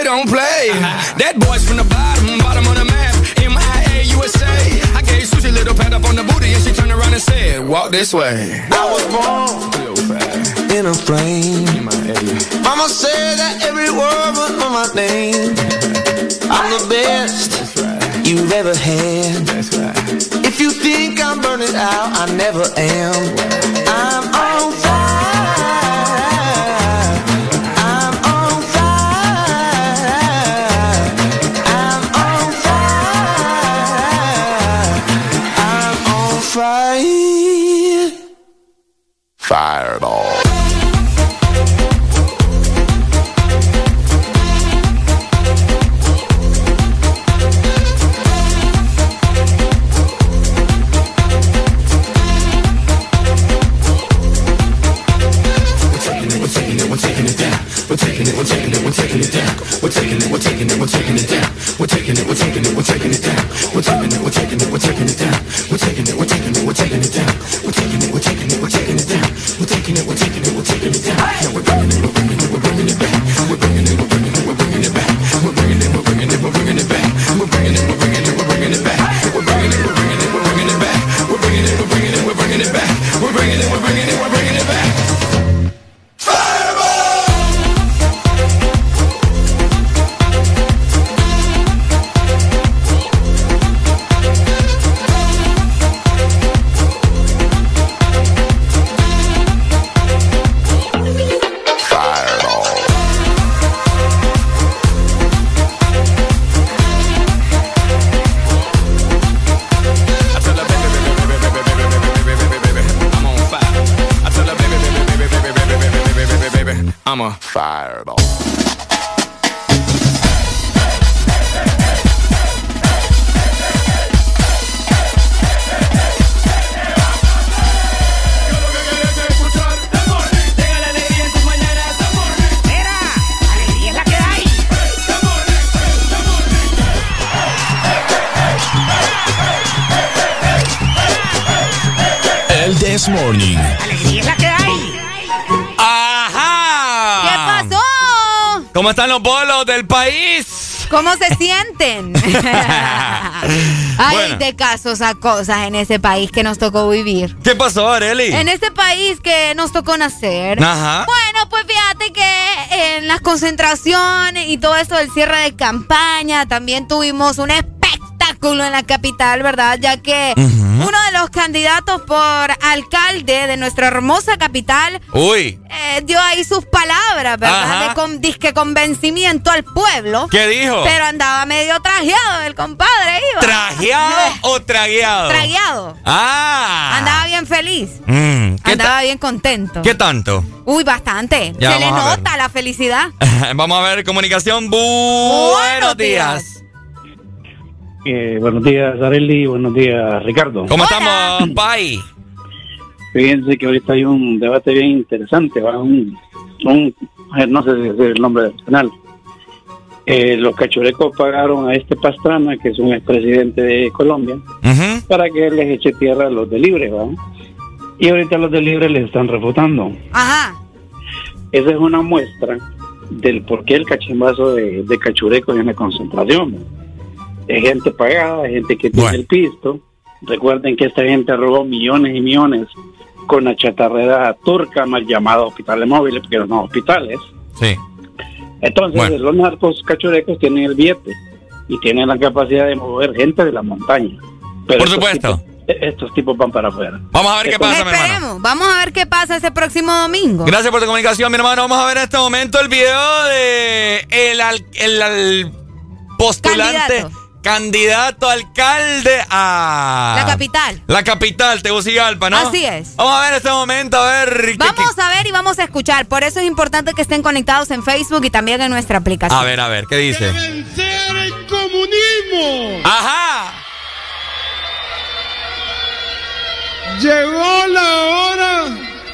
Don't play. That boy's from the bottom, bottom of the map, MIA USA. I gave Susie a little pat up on the booty and she turned around and said, Walk this way. I was born in a plane. Mama said that every word was on my name. I'm the best you've ever had. If you think I'm burning out, I never am. I'm taking it down. We're taking it, we're taking it, we're taking it down. We're taking it, we're taking it, we're taking it down. We're taking it, we're taking it, we're taking it down. We're taking it, we're taking it, we're taking it down. This Morning. ¡Alegría es la que hay! ¡Ajá! ¿Qué pasó? ¿Cómo están los bolos del país? ¿Cómo se sienten? Hay Bueno. de casos a cosas en ese país que nos tocó vivir. ¿Qué pasó, Areli? En este país que nos tocó nacer. Ajá. Bueno, pues fíjate que en las concentraciones y todo esto del cierre de campaña también tuvimos un espectáculo en la capital, ¿verdad? Ya que uno de los candidatos por alcalde de nuestra hermosa capital Uy, eh, dio ahí sus palabras, ¿verdad? Ajá. De con, disque convencimiento al pueblo. ¿Qué dijo? Pero andaba medio trajeado el compadre, iba. ¿trajeado o tragueado? Tragueado. Ah. Andaba bien feliz. Mm, ¿qué, ta- Andaba bien contento. ¿Qué tanto? Uy, bastante. Ya, Se le nota la felicidad. Vamos a ver comunicación. Buenos días. Eh, buenos días, Areli. Buenos días, Ricardo. ¿Cómo estamos, Pai? Fíjense que ahorita hay un debate bien interesante. ¿va? Un, un- eh, no sé si es el nombre del canal. Eh, los cachurecos pagaron a este Pastrana, que es un expresidente de Colombia, para que les eche tierra a los de Libre. ¿va? Y ahorita los de Libre les están refutando. Ajá. Esa es una muestra del por qué el cachimbazo de, de cachurecos en la concentración. Es gente pagada, es gente que tiene el pisto. Recuerden que esta gente robó millones y millones con la chatarrera turca, mal llamada hospitales móviles, porque no son hospitales. Sí. Entonces, los narcos cachurecos tienen el billete y tienen la capacidad de mover gente de la montaña. Pero Por estos supuesto. tipos- estos tipos van para afuera. Vamos a ver qué pasa, mi hermano. Esperemos. Vamos a ver qué pasa ese próximo domingo. Gracias por tu comunicación, mi hermano. Vamos a ver en este momento el video de el, al- el, postulante candidato. Alcalde a La capital. la capital, Tegucigalpa, ¿no? Así es. Vamos a ver este momento, a ver. qué- Vamos a ver y vamos a escuchar. Por eso es importante que estén conectados en Facebook y también en nuestra aplicación. a ver, a ver, ¿qué dice? el comunismo. Ajá. Llegó la hora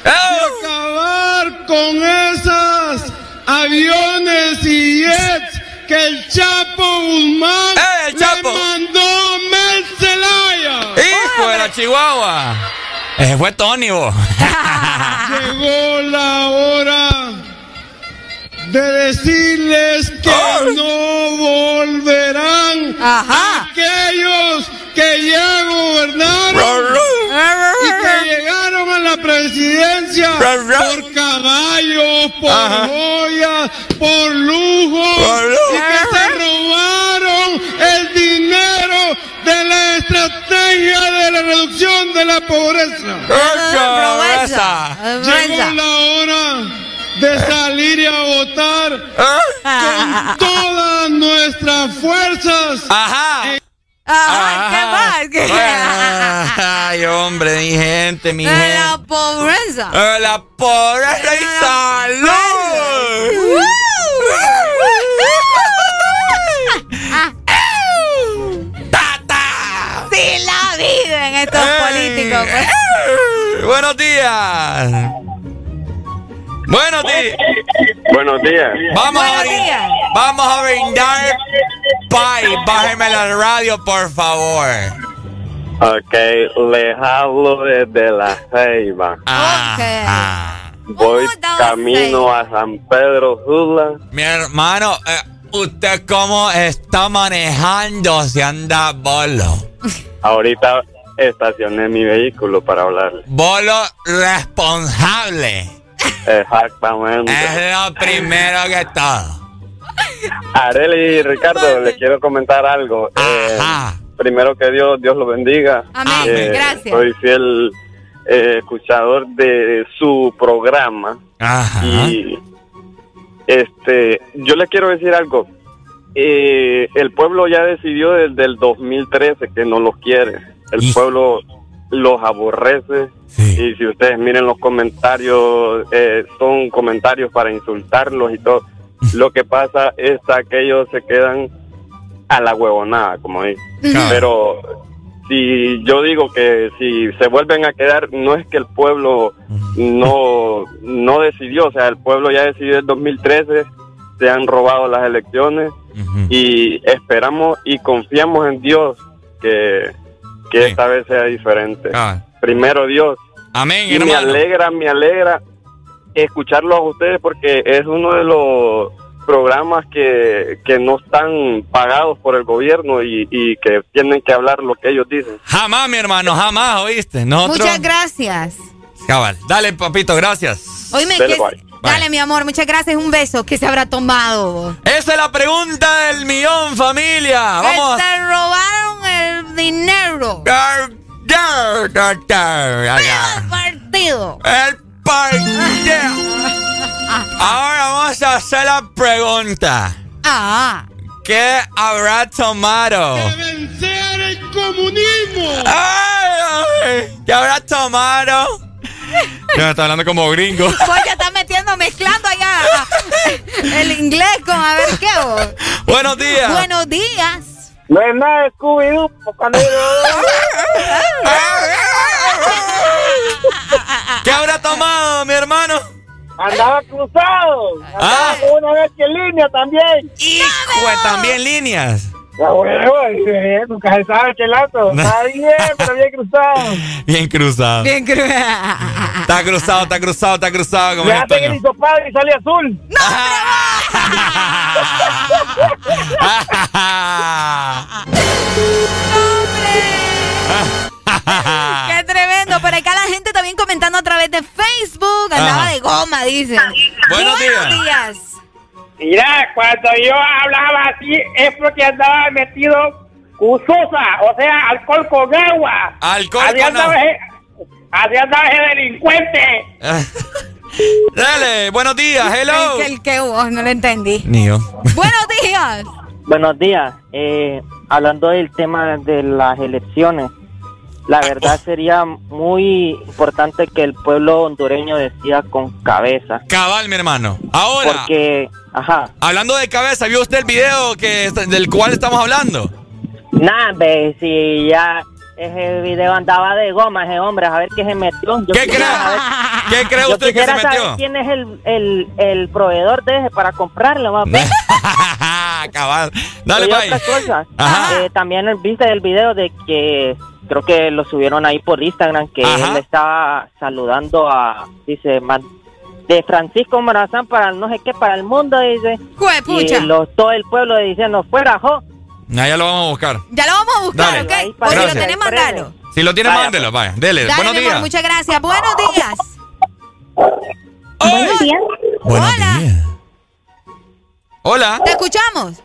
de acabar con esas aviones y jets que el Chapo Guzmán le mandó a Mel Zelaya. Hijo de la Chihuahua. Ese fue Tony, vos. Llegó la hora de decirles que no volverán aquellos que ya gobernaron y que llegaron a la presidencia por caballos, por joyas, por lujo y que se robaron el dinero de la estrategia de la reducción de la pobreza. Pobreza. Llegó la hora de salir y a votar con todas nuestras fuerzas. Ajá. Ajá, ¿qué más? Ay, hombre, mi gente, mi De gente. la pobreza. La pobreza y salud. Sí la viven estos políticos. pues. Buenos días. Buenos días. Buenos días. Vamos a. Vamos a brindar. Pai, bájeme la radio, por favor. Ok, les hablo desde La Ceiba. Voy camino a San Pedro Sula. Mi hermano, eh, ¿usted cómo está manejando si anda bolo? Ahorita estacioné mi vehículo para hablarle. Bolo responsable. Exactamente. Es lo primero que todo. Areli y Ricardo, les quiero comentar algo. Eh, primero que Dios, Dios lo bendiga. Amén, Eh, gracias. Soy fiel eh, escuchador de su programa. Y este, yo les quiero decir algo. Eh, el pueblo ya decidió desde el 2013 que no los quiere. El pueblo los aborrece. Y si ustedes miren los comentarios, eh, son comentarios para insultarlos y todo. Lo que pasa es que ellos se quedan a la huevonada, como. Claro. Pero si yo digo que si se vuelven a quedar, no es que el pueblo no, no decidió, o sea, el pueblo ya decidió en 2013, se han robado las elecciones y esperamos y confiamos en Dios que, que esta vez sea diferente. Primero Dios. Amén, Y me hermano. alegra, me alegra escucharlos a ustedes porque es uno de los programas que, que no están pagados por el gobierno y, y que tienen que hablar lo que ellos dicen. Jamás, mi hermano, jamás, ¿oíste? Nosotros... Muchas gracias. Cabal. Dale, papito, gracias. Oíme, Dale, que- bye. dale, mi amor, muchas gracias. Un beso. ¿Qué se habrá tomado? Esa es la pregunta del millón, familia. Vamos te robaron dinero. El partido. El partido. Ahora vamos a hacer la pregunta. Ah. ¿Qué habrá tomado? vencer el comunismo! ¿Qué habrá tomado? Ya me está hablando como gringo. Pues ya está metiendo, mezclando allá el inglés con a ver qué. vos. Buenos días. Buenos días. No es nada de Scooby-Doo, cuando ¿Qué habrá tomado, mi hermano? Andaba cruzado. Ah. Andaba con una vez que en línea también. Pues también líneas. Ya, huevo, eh, nunca se sabe qué lato. Está bien, pero bien cruzado. Bien cruzado. Bien cruzado. Está cruzado, está cruzado, está cruzado. Como Le hacen el Antonio. hisopado y sale azul. Qué tremendo. Por acá la gente también comentando a través de Facebook. Andaba Ajá. de goma, dicen. Buenos días. días. Mira, cuando yo hablaba así es porque andaba metido usosa, o sea, alcohol con agua. Alcohol así con agua. Así andaba ese delincuente. Dale, buenos días, hello. El, el que vos, no lo entendí. Ni yo. Buenos días. Buenos días. Eh, hablando del tema de las elecciones, la verdad sería muy importante que el pueblo hondureño decida con cabeza. Cabal, mi hermano. Ahora. Porque, ajá. Hablando de cabeza, ¿vio usted el video que del cual estamos hablando? Nada, ve, si ya ese video andaba de goma, ese hombre, a ver qué se metió. Yo ¿Qué cree? saber- ¿Qué cree yo usted que se metió? saber quién es el, el, el proveedor de ese para comprarlo, más. Cabal. Dale, Y otra cosa, eh, también viste el video de que creo que lo subieron ahí por Instagram, que Ajá. él estaba saludando a, dice, man- de Francisco Morazán para no sé qué, para el mundo, dice. Juepucha. Y lo- todo el pueblo diciendo, fuera, jo. Ah, ya lo vamos a buscar. Ya lo vamos a buscar, Dale. ¿ok? O si lo tenés, mandalo. Si lo tiene, Vaya, mándelo, vaya. Dele. Dale, buenos amor, días. muchas gracias. Buenos días. Buenos días. Buenos Hola. días. Hola. ¿Te escuchamos?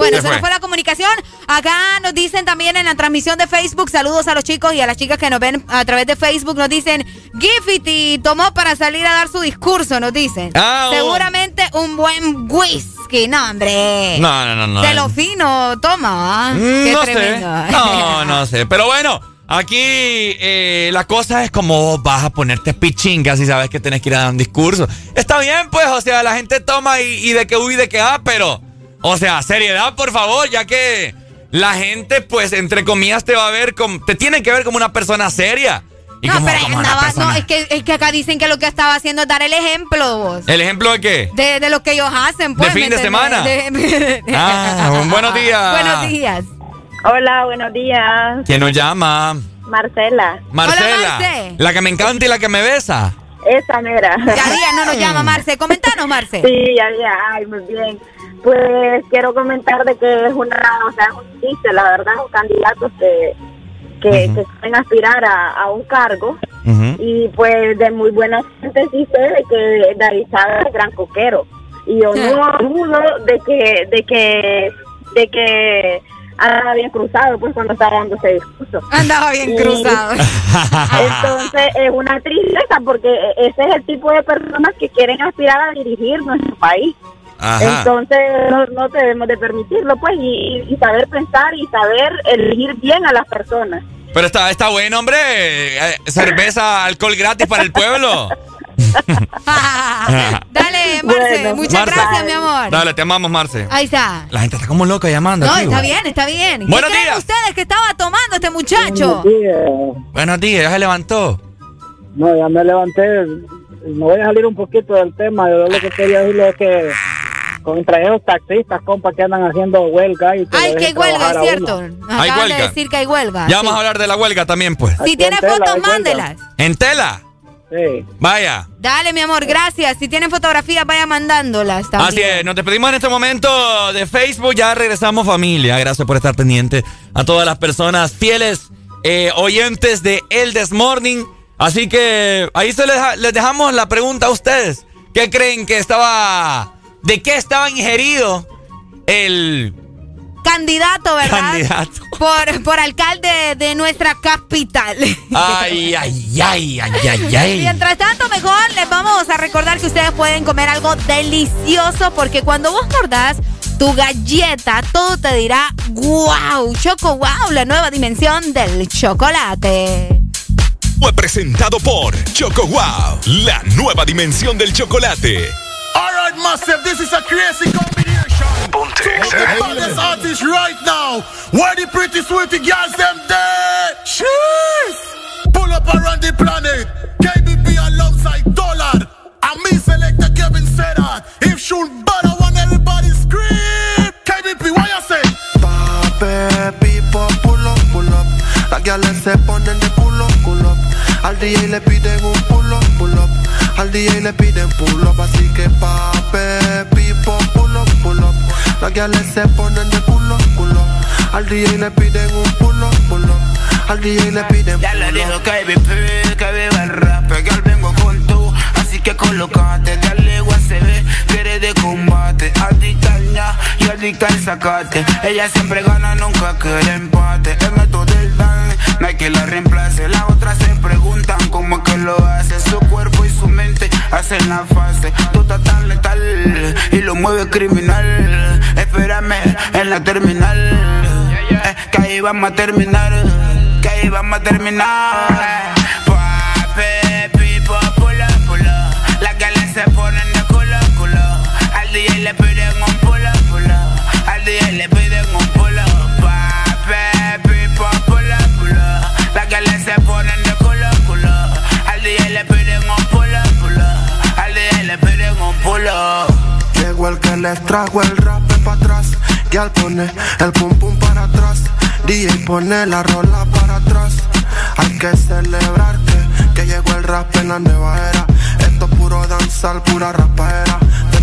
Bueno, Se se, nos fue. la comunicación. Acá nos dicen también en la transmisión de Facebook, saludos a los chicos y a las chicas que nos ven a través de Facebook, nos dicen, Giffity tomó para salir a dar su discurso, nos dicen. Ah, oh. Seguramente un buen whisky, no, hombre. No, no, no, no. De lo fino, toma. ¿ah? Mm, Qué no sé. tremendo. No, no sé. Pero bueno, aquí eh, la cosa es como vos vas a ponerte pichingas y sabes que tenés que ir a dar un discurso. Está bien, pues, o sea, la gente toma y, y de que huye, de que ah, pero, o sea, seriedad, por favor, ya que la gente, pues, entre comillas, te va a ver como, te tiene que ver como una persona seria. no, pero andaba, no, es que, es que acá dicen que lo que estaba haciendo es dar el ejemplo, vos. ¿El ejemplo de qué? De, de lo que ellos hacen, pues. ¿De fin de semana? ah, buenos días. Buenos días. Hola, buenos días. ¿Quién nos llama? Marcela. Marcela. Marce. La que me encanta y la que me besa. Esa negra. Ya día no nos llama Marce. Comentanos, Marce. Sí, ya día. Ay, muy bien. Pues quiero comentar de que es una, o sea, es un chiste, la verdad, un candidato que, que, que pueden aspirar a, a un cargo. Y pues de muy buena gente sí sé de que David Chávez es gran coquero. Y yo no dudo de que de que de que andaba bien cruzado pues cuando estaba dando ese discurso. Andaba bien Y- cruzado. entonces es una tristeza porque ese es el tipo de personas que quieren aspirar a dirigir nuestro país Ajá. entonces no, no debemos de permitirlo pues y, y saber pensar y saber elegir bien a las personas Pero está, está bueno, hombre. Eh, cerveza, alcohol gratis para el pueblo. Dale, Marce. Bueno. Muchas Marce. gracias, mi amor. Dale, te amamos, Marce. Ahí está. La gente está como loca llamando. No, aquí, está bien, está bien. ¿Qué Buenos creen días. ustedes que estaba tomando este muchacho? Buenos días, ya se levantó. No, ya me levanté. Me voy a salir un poquito del tema. Yo lo que quería decirle es que contra esos taxistas, compa, que andan haciendo huelga y que Ay, que hay huelga, es cierto. Nos Hay acaban de huelga. decir que hay huelga. Ya vamos a hablar de la huelga también, pues. Si tela fotos, huelga. mándelas. ¿En tela? Sí. Vaya. Dale, mi amor, gracias. Si tienen fotografías, vaya mandándolas también. Así es, nos despedimos en este momento de Facebook, ya regresamos familia, gracias por estar pendiente a todas las personas fieles eh, oyentes de El This Morning, así que ahí se les, les dejamos la pregunta a ustedes, ¿qué creen que estaba, de qué estaba ingerido el Candidato, ¿verdad? candidato? Por, por alcalde de nuestra capital. Ay, ay, ay, ay, ay, ay. Mientras tanto, mejor les vamos a recordar que ustedes pueden comer algo delicioso porque cuando vos mordás tu galleta, todo te dirá wow, choco wow, la nueva dimensión del chocolate. Fue presentado por Choco Wow, la nueva dimensión del chocolate. Alright, massive, this is a crazy combination. Ponte The baddest artist right now. Where the pretty sweetie girls them there? Cheers! Pull up around the planet. KBB alongside Dollar. And me select the Kevin said that. If shoot better, want everybody scream. KBP, what you say? Pape, pipo, pull up, pull up. Las gales se ponen de culo, culo. Al DJ le piden un pull up, pull up. Al DJ le piden pull up, así que pape, pipo, pull up, pull up. Las gales se ponen de culo, culo. Al DJ le piden un pull up, pull up. Al DJ le piden Ya le pull digo up. que VP, que viva el rap, que al vengo con tú, así que colocate, dale USB, quiere de combate, adicta al ña y adicta al sacate, ella siempre gana, nunca quiere empate, el método del dan, no hay que la reemplace, las otras se preguntan cómo es que lo hace, su cuerpo y su mente hacen la fase, tú estás tan letal y lo mueve criminal, espérame en la terminal, que ahí vamos a terminar, que ahí vamos a terminar. DJ le piden un pulo. Al DJ le piden un pulo. Pape, pipo, pulo, pulo. Las gales se ponen de culo, culo. Al DJ le piden un pulo, pulo. Al DJ le piden un pulo. Llegó el que les trajo el rap para atrás. Y al poner el pum pum para atrás. DJ pone la rola para atrás. Hay que celebrar que, que llegó el rap en la nueva era. Esto es puro danzar, pura rapaera.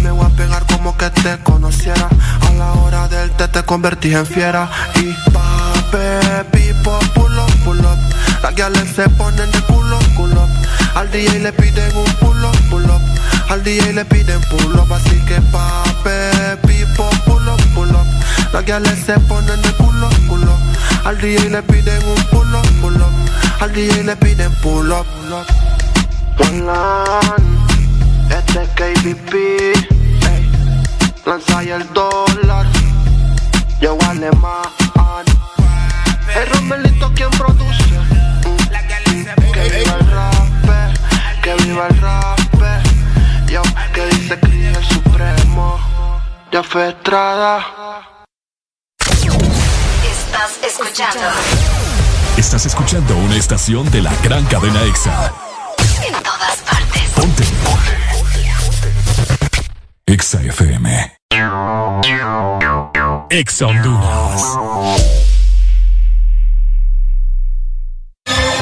Me voy a pegar como que te conociera. A la hora del té te convertí en fiera. Y pape, pipo, pull up, pull up. Las guiales se ponen de culo, culo. Al DJ le piden un pull up, pull up. Al DJ le piden pull up, así que pape, pipo, pull up, pull up. Las se ponen de culo, culo. Al DJ le piden un pull up, pull up. Al DJ le piden pull up, pull up. Este es KBP. Lanza ahí el dólar, yo alemán. El Romelito quien produce, Mm. que viva el rap, que viva el rap, yo que dice el supremo, ya fue Estrada. Estás escuchando Estás escuchando una estación de la gran cadena EXA. En todas partes. Ponte. EXA FM. EXA Honduras.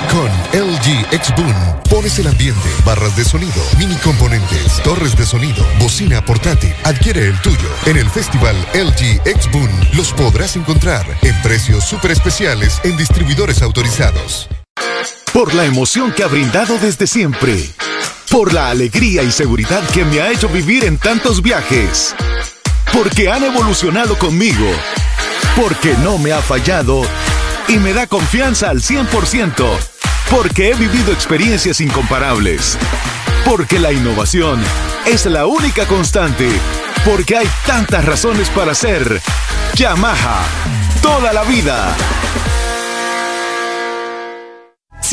Con LG X Boom pones el ambiente, barras de sonido, mini componentes, torres de sonido, bocina portátil. Adquiere el tuyo. En el festival LG X Boom los podrás encontrar en precios súper especiales en distribuidores autorizados. Por la emoción que ha brindado desde siempre. Por la alegría y seguridad que me ha hecho vivir en tantos viajes. Porque han evolucionado conmigo. Porque no me ha fallado y me da confianza al 100%. Porque he vivido experiencias incomparables. Porque la innovación es la única constante. Porque hay tantas razones para ser Yamaha. Toda la vida.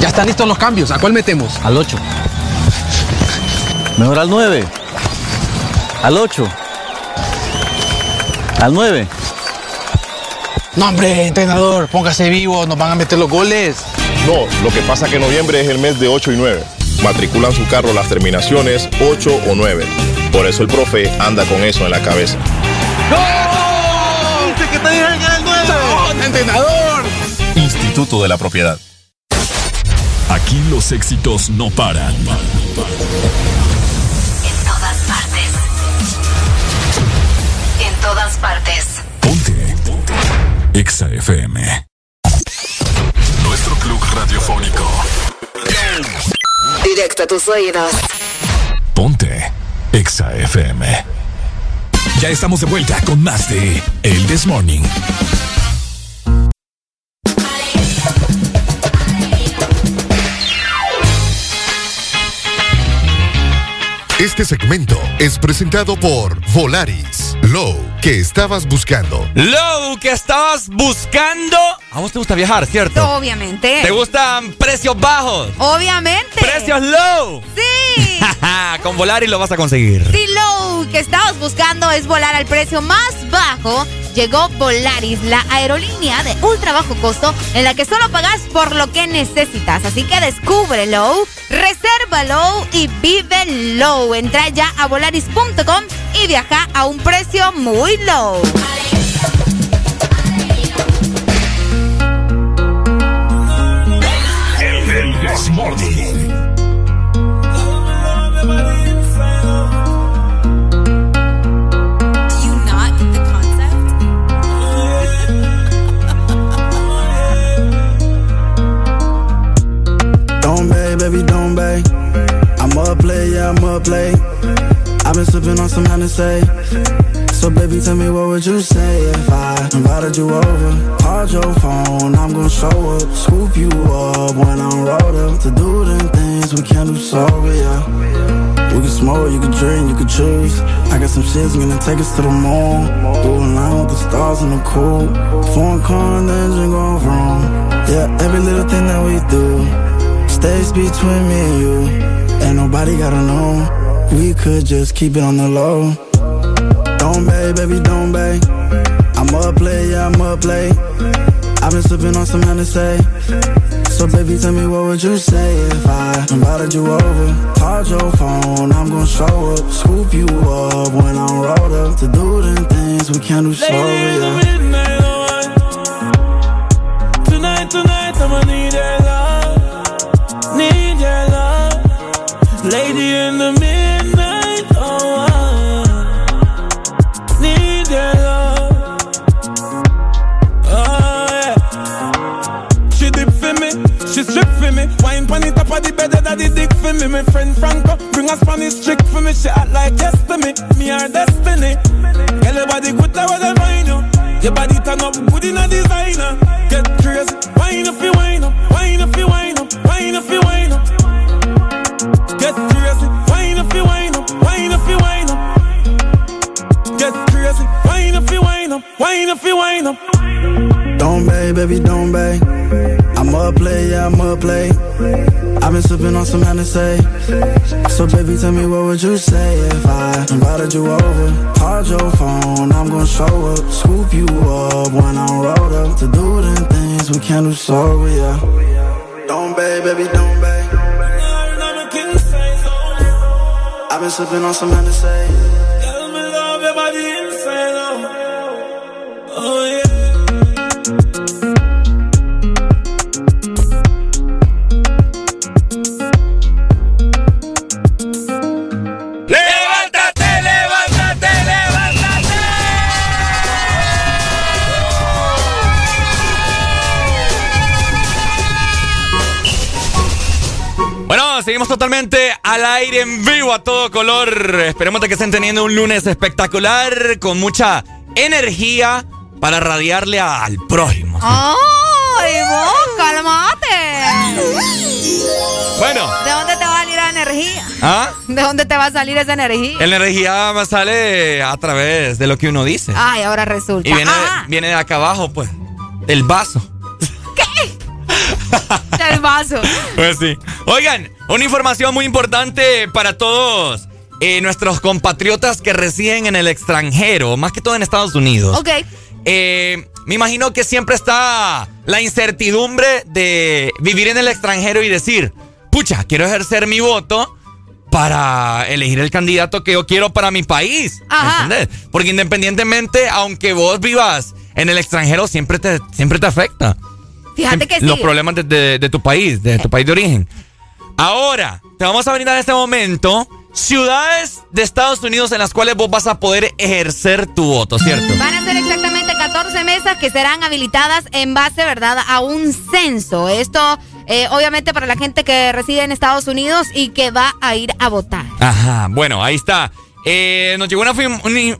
Ya están listos los cambios. ¿A cuál metemos? Al 8. Mejor al 9. Al 8. Al 9. No, hombre, entrenador, póngase vivo, nos van a meter los goles. No, lo que pasa es que noviembre es el mes de 8 y 9. Matriculan su carro las terminaciones 8 o 9. Por eso el profe anda con eso en la cabeza. ¡No! ¿Viste que te dije que era el 9? ¡No, entrenador! Instituto de la Propiedad. Aquí los éxitos no paran. En todas partes. En todas partes. EXA FM. Nuestro club radiofónico. Directo a tus oídos. Ponte EXA FM. Ya estamos de vuelta con más de El This Morning. Este segmento es presentado por Volaris. Low, que estabas buscando. Low, que estabas buscando. A vos te gusta viajar, ¿cierto? Obviamente. ¿Te gustan precios bajos? Obviamente. ¡Precios low! Sí. Con Volaris lo vas a conseguir. Si lo que estabas buscando es volar al precio más bajo, llegó Volaris, la aerolínea de ultra bajo costo en la que solo pagas por lo que necesitas. Así que descúbrelo, resérvalo y vive low. Entra ya a volaris.com y viaja a un precio muy low. El del Morning. Don't bay, baby, don't bay. I'm up late, yeah, I'm up late. I've been sipping on some Hennessy. So baby, tell me what would you say if I invited you over? Called your phone, I'm gonna show up, scoop you up when I'm rolled up to do them things we can't do sober, yeah. We can smoke, you can drink, you can choose. I got some shit's gonna take us to the moon. Do a line with the stars in the cool. Foreign car and the engine going wrong. Yeah, every little thing that we do stays between me and you. Ain't nobody gotta know. We could just keep it on the low. Don't bay, baby, don't bay. I'm up late, yeah, I'm up late. I've been sipping on some Hennessy. So baby, tell me what would you say if I invited you over? Called your phone, I'm gonna show up, scoop you up when I'm rolled up to do them things we can't do sober, yeah. Tonight, tonight, I'ma need your love. The that the dick for me. My friend Franco bring a Spanish trick for me. She act like yes to me, me her destiny. Girl, your body good, I wanna find you. Your body turn up good in a designer. Get crazy, wine if you wine up, wine if you wine up, wine if you wine up. Get crazy, wine if you wine up, wine if you wine up. Get crazy, wine if you wine up, wine if you wine up. Don't bay, baby, don't bay. I'm a play, yeah, I'm a play. I've been sipping on some Hennessy. So baby, tell me what would you say if I invited you over? Called your phone, I'm gonna show up, scoop you up when I'm rolled up to do them things we can't do sober, yeah. Don't bay, baby, don't bay. I've been sipping on some Hennessy. Seguimos totalmente al aire en vivo a todo color. Esperemos de que estén teniendo un lunes espectacular con mucha energía para radiarle a- al prójimo. ¡Ay, vos, calmate! Bueno, ¿De dónde te va a salir la energía? ¿ah? ¿De dónde te va a salir esa energía? La energía sale a través de lo que uno dice. Ay, ahora resulta. Y viene, Ajá, viene de acá abajo, pues, del vaso. vaso. Pues sí. Oigan, una información muy importante para todos eh, nuestros compatriotas que residen en el extranjero, más que todo en Estados Unidos. Ok. Eh, me imagino que siempre está la incertidumbre de vivir en el extranjero y decir, pucha, quiero ejercer mi voto para elegir el candidato que yo quiero para mi país. Ajá. ¿Entendés? Porque independientemente, aunque vos vivas en el extranjero, siempre te, siempre te afecta. Fíjate que sí. Los problemas de, de- de tu país, de tu país de origen. Ahora, te vamos a brindar en este momento ciudades de Estados Unidos en las cuales vos vas a poder ejercer tu voto, ¿cierto? Van a ser exactamente 14 mesas que serán habilitadas en base, ¿verdad?, a un censo. Esto, eh, obviamente, para la gente que reside en Estados Unidos y que va a ir a votar. Ajá, bueno, ahí está. Eh, nos llegó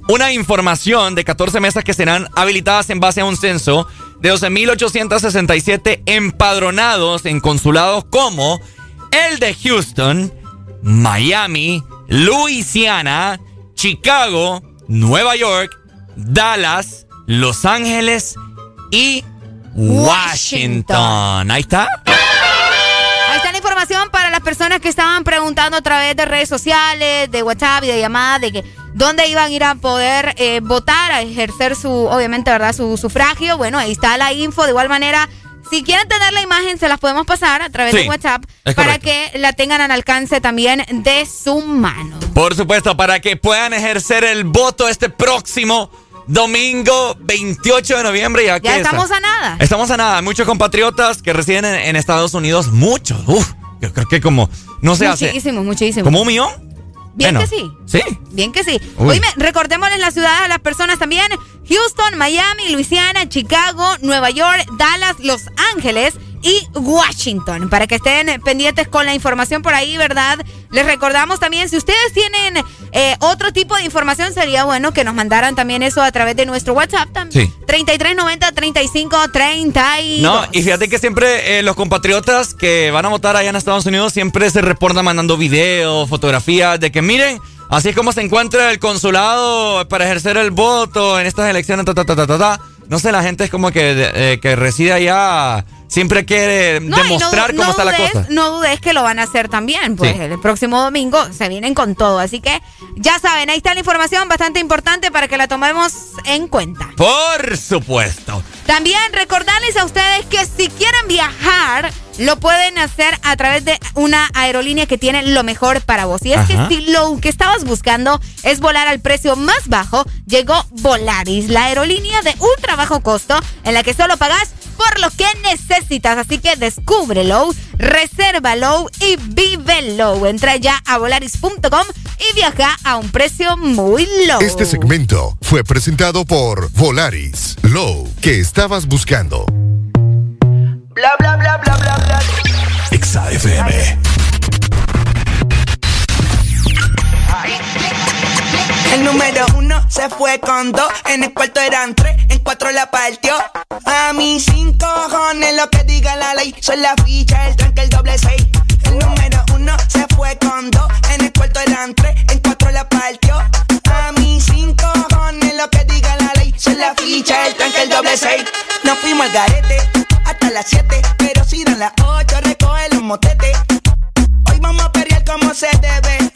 una información de 14 mesas que serán habilitadas en base a un censo de 12.867 empadronados en consulados como el de Houston, Miami, Louisiana, Chicago, Nueva York, Dallas, Los Ángeles y Washington. Ahí está. Ahí está la información para personas que estaban preguntando a través de redes sociales, de WhatsApp y de llamadas, de que dónde iban a ir a poder eh, votar, a ejercer su, obviamente, ¿verdad? Su sufragio. Bueno, ahí está la info. De igual manera, si quieren tener la imagen, se las podemos pasar a través Sí, de WhatsApp para que la tengan al alcance también de su mano. Por supuesto, para que puedan ejercer el voto este próximo domingo 28 de noviembre. Ya, que Ya está- estamos a nada. Estamos a nada. Muchos compatriotas que residen en, en Estados Unidos, muchos. Uf, creo que como, no se hace. Muchísimo, muchísimo. ¿Como un millón? Bien Bueno, que sí. Sí. Bien que sí. Uy. Oíme, recordémosles las ciudades a las personas también. Houston, Miami, Luisiana, Chicago, Nueva York, Dallas, Los Ángeles y Washington. Para que estén pendientes con la información por ahí, ¿verdad? Les recordamos también, si ustedes tienen eh, otro tipo de información, sería bueno que nos mandaran también eso a través de nuestro WhatsApp también. Sí. 3390 35 32. No, y fíjate que siempre eh, los compatriotas que van a votar allá en Estados Unidos siempre se reportan mandando videos, fotografías de que miren, así es como se encuentra el consulado para ejercer el voto en estas elecciones, ta, ta, ta, ta, ta, ta. No sé, la gente es como que, eh, que reside allá, siempre quiere No, y no demostrar cómo no está la cosa. No dudes que lo van a hacer también, pues Sí. el próximo domingo se vienen con todo. Así que ya saben, ahí está la información bastante importante para que la tomemos en cuenta. Por supuesto. También recordarles a ustedes que si quieren viajar, lo pueden hacer a través de una aerolínea que tiene lo mejor para vos. Y es Ajá. que si lo que estabas buscando es volar al precio más bajo, llegó Volaris, la aerolínea de ultra bajo costo en la que solo pagás por lo que necesitas. Así que descúbrelo, resérvalo y vívelo. Entra ya a volaris.com y viaja a un precio muy low. Este segmento fue presentado por Volaris. Low, que estabas buscando. Bla bla bla bla bla bla. XAFM. El número uno se fue con dos, en el cuarto eran tres, en cuatro la partió. A mis cinco cojones lo que diga la ley, soy la ficha, el tranque, el doble seis. El número uno se fue con dos, en el cuarto eran tres, en cuatro la partió. A mis cinco cojones lo que diga la ley, soy la ficha, el tranque, el doble seis. Nos fuimos al garete hasta las siete, pero si dan las ocho recoge los motetes. Hoy vamos a perrear como se debe.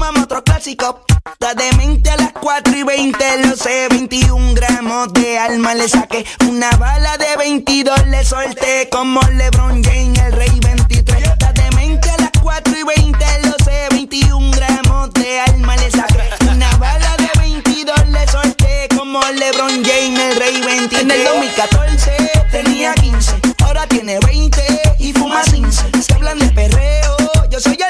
un mamo otro clásico. Está demente a las 4 y 20, lo sé. 21 gramos de alma le saqué. Una bala de 22 le solté. Como LeBron James, el rey 23. Está demente a las 4 y 20, lo sé. 21 gramos de alma le saqué. Una bala de 22 le solté. Como LeBron James, el rey 23. En el 2014 tenía 15, ahora tiene 20 y fuma 15. Se hablan de perreo, yo soy el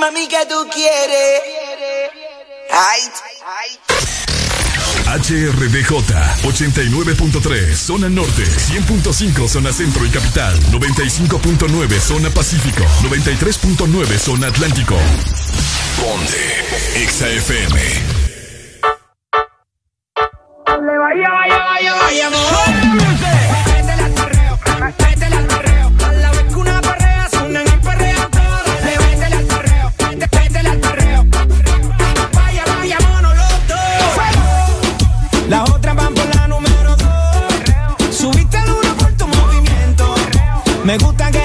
Mami, ¿qué tú quieres? Ay, HRDJ 89.3 Zona Norte 100.5 Zona Centro y Capital 95.9 Zona Pacífico 93.9 Zona Atlántico. Ponte XAFM Vaya, vaya, vaya, vaya, Me gusta que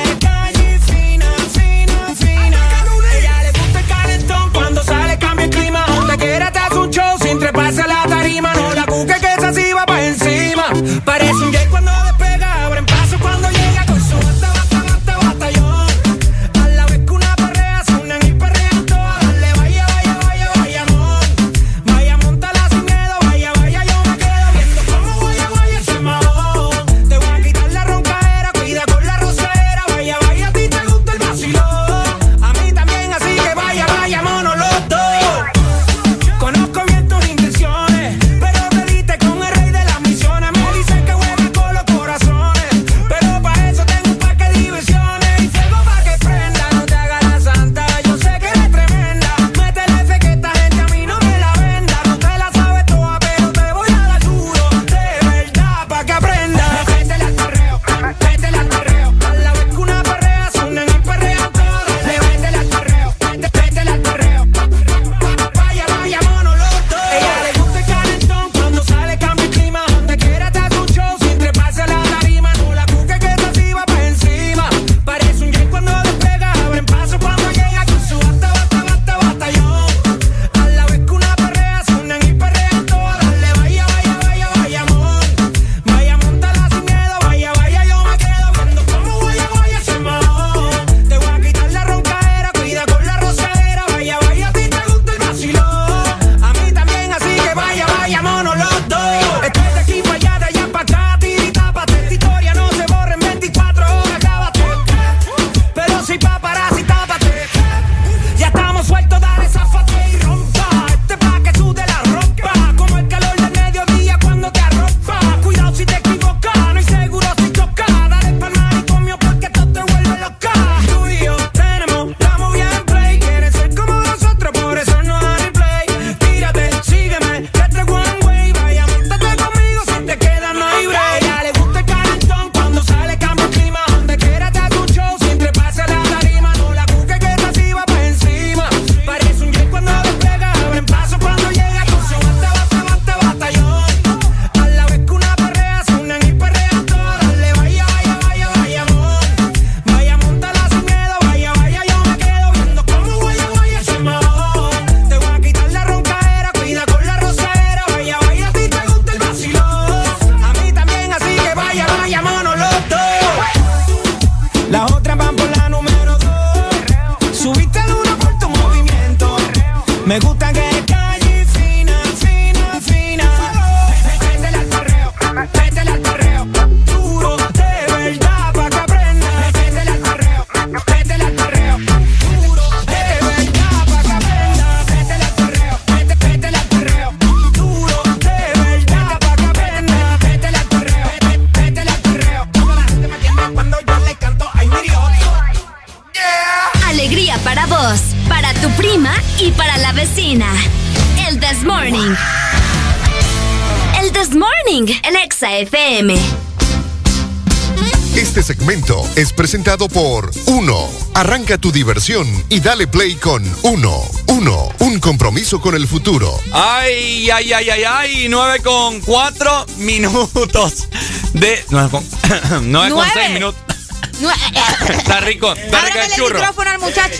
presentado por Uno. Arranca tu diversión y dale play con Uno. Uno, un compromiso con el futuro. Ay, ay, ay, ay, ay. 9 con 4 minutos de. 9 con, 9 con Nueve. 6 minutos. Eh, Está rico, está rico el el churro. micrófono al muchacho.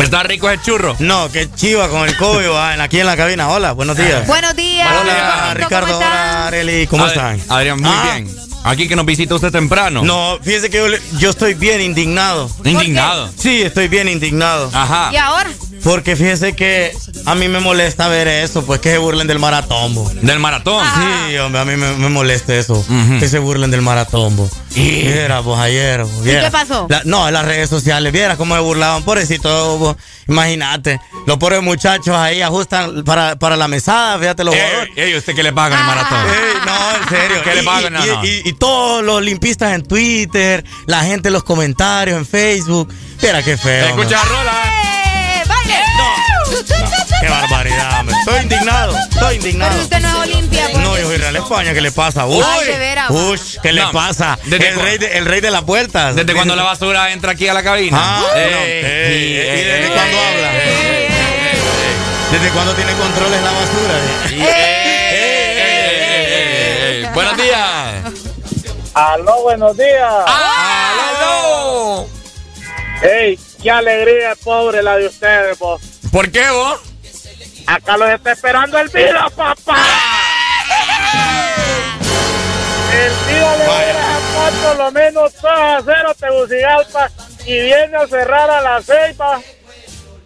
Está rico el churro. No, que chiva con el COVID aquí en la cabina. Hola, buenos días. Buenos días. Hola, Ricardo, Ricardo. ¿cómo están? Hola, Areli. ¿Cómo están? Adrián, muy Ah. bien. Aquí que nos visita usted temprano. No, fíjese que yo, estoy bien indignado. Indignado. Sí, estoy bien indignado. Ajá. ¿Y ahora? Porque fíjese que a mí me molesta ver eso, pues que se burlen del maratón. bo. Del maratón. Sí, hombre, a mí me, me molesta eso. Que se burlen del maratón. bo. Viera, pues ayer. bo, viera. qué pasó? La- no, en las redes sociales, viera cómo se burlaban. Pobrecito, imagínate. Los pobres muchachos ahí ajustan para, para la mesada, fíjate los jugadores. Ey, ey, ¿usted qué le paga en el maratón? Ey, no, en serio. ¿Qué le pagan? y, No, y- y todos los limpistas en Twitter, la gente en los comentarios en Facebook. Mira qué feo. Escucha. Rola. ¡Eh, baile! Qué barbaridad, hombre. Estoy indignado, estoy indignado. Pero usted no es Olimpia. pues. No, yo soy Real España, ¿qué le pasa? Uy, Ay, de veras, uy, ¿qué le No, pasa? desde El rey, de, el rey de las vueltas. ¿Desde cuando la basura entra aquí a la cabina? Ah, Ey, ¿Desde cuándo tiene controles la basura? Buenos días. Aló, buenos días. ¡Aló! Ey, qué alegría, pobre, la de ustedes, vos. ¿Por qué vos? Acá los está esperando el Vida, papá. El Vida le va a por lo menos 2 a 0 Tegucigalpa y viene a cerrar a la Ceiba.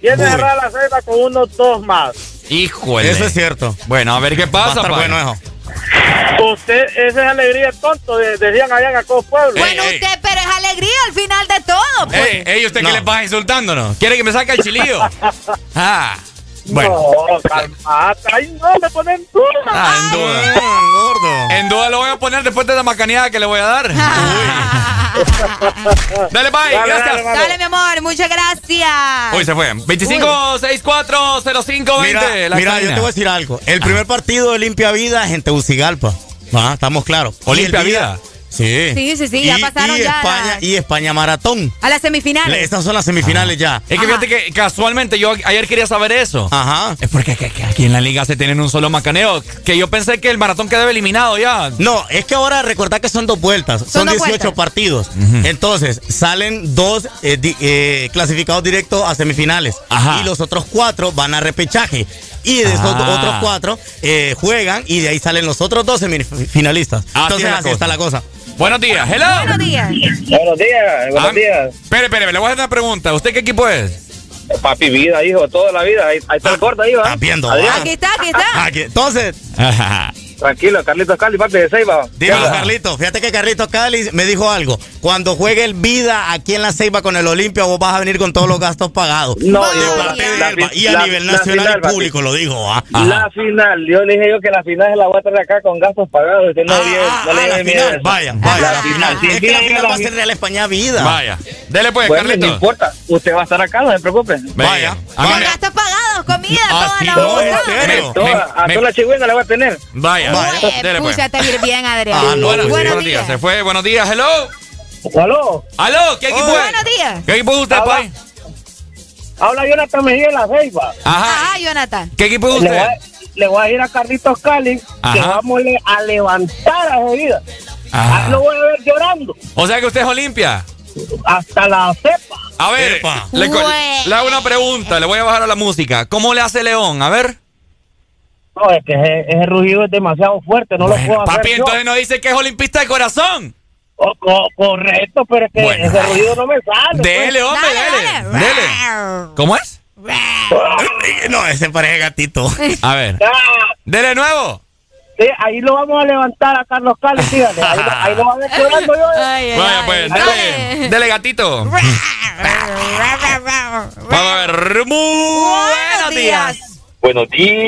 Viene a Uy. cerrar a la Ceiba con unos dos más. Híjole. Eso es cierto. Bueno, a ver qué Va a pasa, estar pa. bueno eso. Usted, esa es alegría tonto, de- decían allá en Acó Pueblo. Bueno, Ey, ey. usted, pero es alegría al final de todo. Pues. Ey, ey, ¿usted No. qué le pasa insultándonos? ¿Quiere que me saque el chilío? Ah. Bueno. No, calmate. Ay, no, me ponen duda. Ah, en duda. Gordo. En duda lo voy a poner después de la macaneada que le voy a dar. Uy. Dale, bye. Dale, Gracias. dale, mi amor, muchas gracias. Uy, se fue. 25640520. Mira, mira, yo te voy a decir algo. El primer partido de Limpia Vida es en Tegucigalpa. Ah, estamos claros. Olimpia Vida. Sí. Sí, sí, sí, ya y, pasaron y ya España, las- y España Maratón. A las semifinales. Estas son las semifinales ya. Es que fíjate que casualmente yo ayer quería saber eso. Ajá. Es porque que- que aquí en la liga se tienen un solo macaneo. Que yo pensé que el maratón quedaba eliminado ya. No, es que ahora recordad que son dos vueltas, son, Son dos 18 vueltas. partidos. Entonces, salen dos eh, di- eh, clasificados directos a semifinales. Ajá. Y los otros cuatro van a repechaje. Y de esos Ah. otros cuatro eh, juegan y de ahí salen los otros dos semifinalistas. Así Entonces, así cosa. está la cosa. Buenos días. Hello. Buenos días. Buenos días, buenos Ah, días. Espere, espere, le voy a hacer una pregunta. ¿Usted qué equipo es? Papi, vida, hijo, toda la vida. Ahí, ahí está el corte, ahí va. Estás viendo. Aquí está, aquí está. Aquí- Entonces, Tranquilo, Carlitos Cali, papi de Ceiba. dímelo, Carlitos. Fíjate que Carlitos Cali me dijo algo. Cuando juegue el Vida aquí en la Ceiba con el Olimpia, vos vas a venir con todos los gastos pagados. No, yo, parte y a la- nivel nacional final, y papi. público lo dijo. ¿ah? La final, yo le dije yo que la final se la voy a traer acá con gastos pagados. Usted no, Ah, ah, le la final. Vaya, vaya, La la final, Es que la final va a ser Real España Vida. Vaya. Dele pues, Bueno, no importa. Usted va a estar acá, no se preocupe. Vaya. Con gastos pagados, comida, Ah, toda sí, la no, boca. en serio. Me- Toda, a me- toda la chigüena la voy a tener. Vaya. Ué, Dele pues. púchate bien, Adrián. Ah, no, Buenos, pues, Buenos días. días. Se fue. Buenos días. Hello. ¿Aló? Aló. ¿Qué equipo es? Buenos días. ¿Qué equipo es usted, Habla- Pai? Habla Jonathan Mejía en la Ceiba. Ajá. Ah, Jonathan. ¿Qué equipo es Le voy, usted? a, le voy a ir a Carlitos Cali que Ajá. vamos le- a levantar a Jevida. Ajá. Lo voy a ver llorando O sea que usted es Olimpia. Hasta la cepa. A ver, Epa. le, hago una pregunta, le voy a bajar a la música. ¿Cómo le hace León? A ver. No, es que ese, ese rugido es demasiado fuerte, no lo puedo hacer. Papi, yo. entonces no dice que es olimpista de corazón. Oh, co- correcto, pero es que Bueno. ese ruido no me sale. pues. Dele, hombre, Dale, dele. dale. Dele. ¿Cómo es? No, ese parece gatito. A ver. Dele nuevo. Sí, ahí lo vamos a levantar a Carlos Cali, fíjate. Ahí, lo- ahí lo van a yo. eh. Vaya, pues, dele, dele gatito. Vamos a ver. Muy buenos días. Buenos días.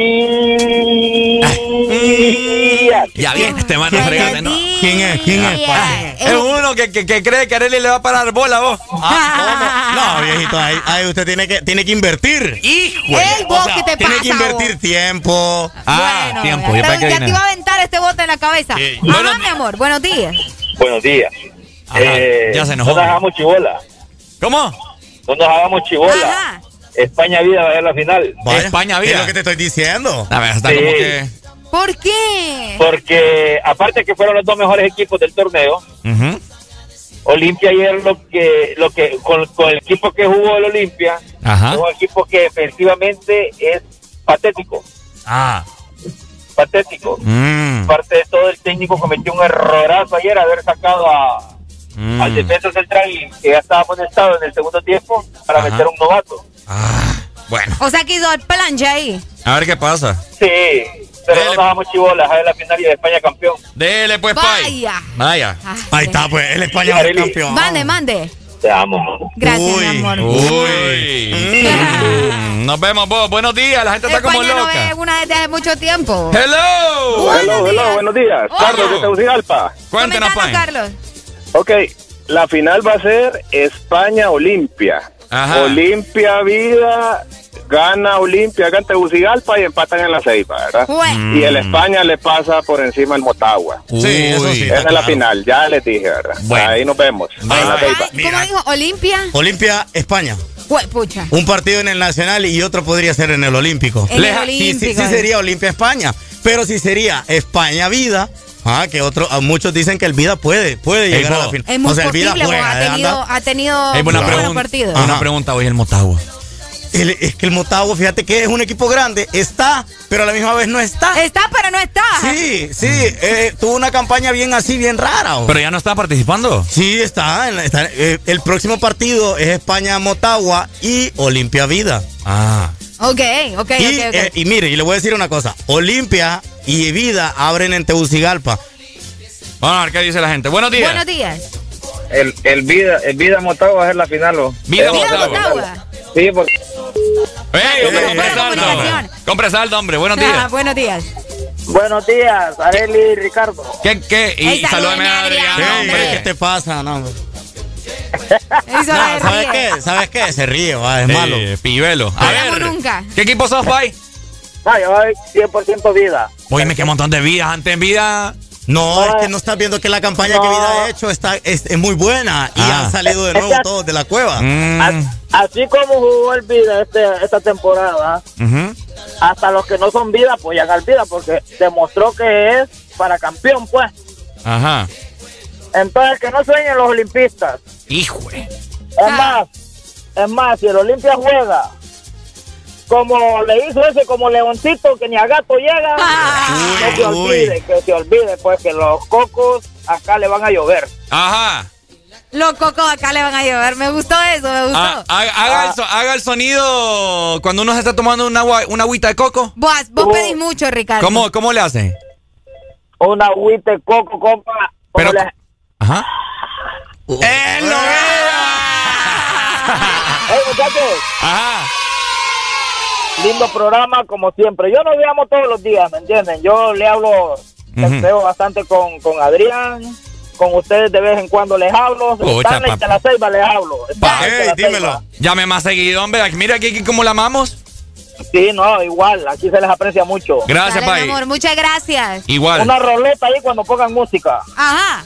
Ya viene este mano fregate, ¿no? ¿Quién es? ¿Quién es? Es uno que, que, que cree que Arely le va a parar bola, vos. No, viejito, ahí, ahí usted tiene que, tiene que invertir. Hijo. Vos, ¿qué te tiene pasa, que invertir tiempo. Ah, tiempo. Yo Pero que ya te iba a aventar este bote en la cabeza. Sí. Ajá, Bueno, mi amor, buenos días. Buenos días. Ajá, Eh, ya se enojó. No nos hagamos chibola. ¿Cómo? No nos hagamos chibola. España vida va a ser la final. España vida. Es lo que te estoy diciendo. A ver, está Sí. como que. ¿Por qué? Porque aparte que fueron los dos mejores equipos del torneo. Olimpia ayer lo que, lo que con, con el equipo que jugó el Olimpia, es un equipo que efectivamente es patético, Ah. patético. Mm. Parte de todo el técnico cometió un errorazo ayer haber sacado a, Mm. al defensa central que ya estaba amonestado en el segundo tiempo para Ajá. meter un novato. Bueno, O sea que hizo el plancha ahí. a ver qué pasa. Sí, pero no nos damos chibolas, a la final y de España campeón. Dele, pues, Pai. Vaya. Vaya. Ahí está, pues, el España es campeón. Mande, mande. Te amo. Gracias, mi amor. Uy. Mm, Nos vemos, vos. Buenos días. La gente está como España no loca. ve una desde hace mucho tiempo. Hello. Buenos hello, días. buenos días. Hola. Carlos de Tegucigalpa. Cuéntenos, Pai. Carlos. Ok, la final va a ser España-Olimpia. Ajá. Olimpia Vida gana Olimpia acá en Tegucigalpa y empatan en la Ceiba, ¿verdad? Mm. Y el España le pasa por encima el Motagua. Sí, eso sí. Esa es la final, ya les dije, ¿verdad? Bueno. Ahí nos vemos. en la Ceiba. Ay, ¿Cómo dijo? ¿Olimpia? Olimpia, España. Pucha. Un partido en el Nacional y otro podría ser en el Olímpico. En el Leja- sí, sí, Olímpico. sí sería Olimpia España. Pero si sería España Vida, ah, que otro, a muchos dicen que el Vida puede, puede Ey, llegar a vos. la final. Es muy o sea, el Vida posible, juega, ha ¿eh, tenido, ha tenido Ey, buena buenos partidos. Una pregunta hoy el Motagua. El- es que el Motagua, fíjate que es un equipo grande, está, pero a la misma vez no está. Está, pero no está. Sí, sí, eh, tuvo una campaña bien así, bien rara. Pero ya no está participando. Sí, está. en la- está, eh, el próximo partido es España-Motagua y Olimpia Vida. Ah. Ok, ok, y, ok, ok. eh, y mire, y le voy a decir una cosa. Olimpia y Vida abren en Tegucigalpa. Vamos a ver qué dice la gente. Buenos días. Buenos días. El, el Vida el Vida Motagua va a ser la final. ¿o? Vida Eh, Vida Motagua. Motagua. Sí, porque Ey, hombre, compre saldo. Compre saldo, hombre. Buenos Ah, días. buenos días. Buenos días, Areli y Ricardo. ¿Qué, qué? Y salúdame a Adrián, hombre. ¿Qué te pasa? No, hombre. Eso No, se ¿sabes ríe. qué? ¿Sabes qué? Se ríe, va, es Eh, malo. Pibelo. A Hagamos ver. nunca. ¿Qué equipo sos, Pai? No, yo voy 100% vida. Oíme, qué montón de vidas. Antes en vida. No, es que no estás viendo que la campaña que. Vida ha hecho está, es, es muy buena y Ah. han salido de nuevo todos de la cueva. Mm, As- Así como jugó el vida este, esta temporada, hasta los que no son vida apoyan al vida porque demostró que es para campeón, pues. Ajá. Entonces, que no sueñen los olimpistas. Hijo. Es Ah. más, es más, si el Olimpia juega como le hizo ese, como Leoncito, que ni a gato llega, Ah. no se uy. olvide, que se olvide, pues que los cocos acá le van a llover. Ajá. Los cocos acá le van a llevar. Me gustó eso, me gustó. Ah, haga, haga el so- haga el sonido cuando uno se está tomando un agua, una agüita de coco. Vos, vos Oh. pedís mucho, Ricardo. ¿Cómo, cómo le hace? Una agüita de coco, compa. Pero- le- Ajá. ¡Eh, lo Ey, muchachos, Ajá. lindo programa como siempre. Yo no llamo todos los días, ¿me entienden? Yo le hablo, texteo bastante con, con Adrián, con ustedes de vez en cuando les hablo. Pucha, Stanley de la Ceiba les hablo. Stanley de Ey, la dímelo. Llame más seguido, hombre. Mira aquí, aquí cómo la amamos. Sí, no, igual, aquí se les aprecia mucho. Gracias, Dale, mi amor, muchas gracias. Igual. Una roleta ahí cuando pongan música. Ajá.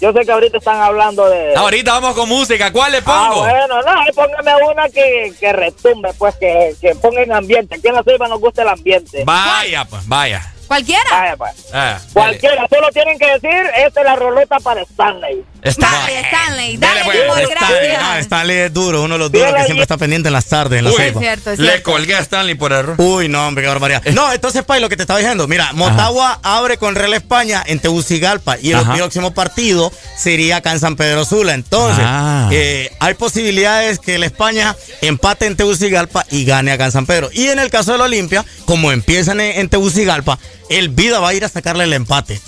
Yo sé que ahorita están hablando de... Ahorita vamos con música. ¿Cuál le Ah, pongo? bueno, no, ahí póngame una que, que retumbe, pues, que, que ponga en ambiente. Aquí en la Ceiba nos gusta el ambiente. Vaya, pues, vaya. ¿Cualquiera? Vaya, pues. Ah. Cualquiera, solo tienen que decir, esta es la roleta para Stanley. Stanley, Stanley. Dale, pues, amor, Stanley, gracias. no, Stanley es duro, uno de los duros que siempre está pendiente en las tardes, en la Uy, cierto, es Le colgué a Stanley por error. Uy, no, hombre, qué barbaridad. No, entonces, Pai, lo que te estaba diciendo, mira, Motagua abre con Real España en Tegucigalpa y el Ajá. próximo partido sería acá en San Pedro Sula. Entonces, Ah. eh, hay posibilidades que el España empate en Tegucigalpa y gane acá en San Pedro. Y en el caso del Olimpia, como empiezan en, en Tegucigalpa, el Vida va a ir a sacarle el empate.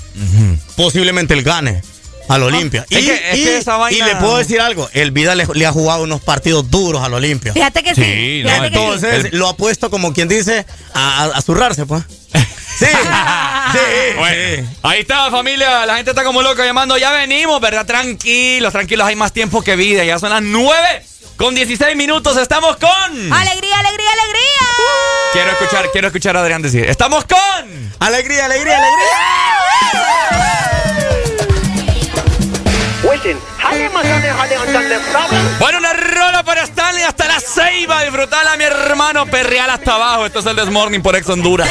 Posiblemente el gane. Al Olimpia. Es y, que- es y- que esa vaina- y le puedo decir algo, el Vida le, le ha jugado unos partidos duros al Olimpia. Fíjate que sí. Sí, no, fíjate que sí. Entonces, lo ha puesto como quien dice a, a, a zurrarse, pues. Sí, sí, Bueno, sí. ahí está familia, la gente está como loca llamando, ya venimos, ¿verdad? Tranquilos, tranquilos, hay más tiempo que vida, ya son las 9 con 16 minutos, estamos con... Alegría, alegría, alegría. Quiero escuchar, quiero escuchar a Adrián decir, estamos con... Alegría, alegría, alegría. Bueno, una rola para Stanley hasta la ceiba, disfrutala mi hermano, perreal hasta abajo, esto es el Desmorning por Ex Honduras.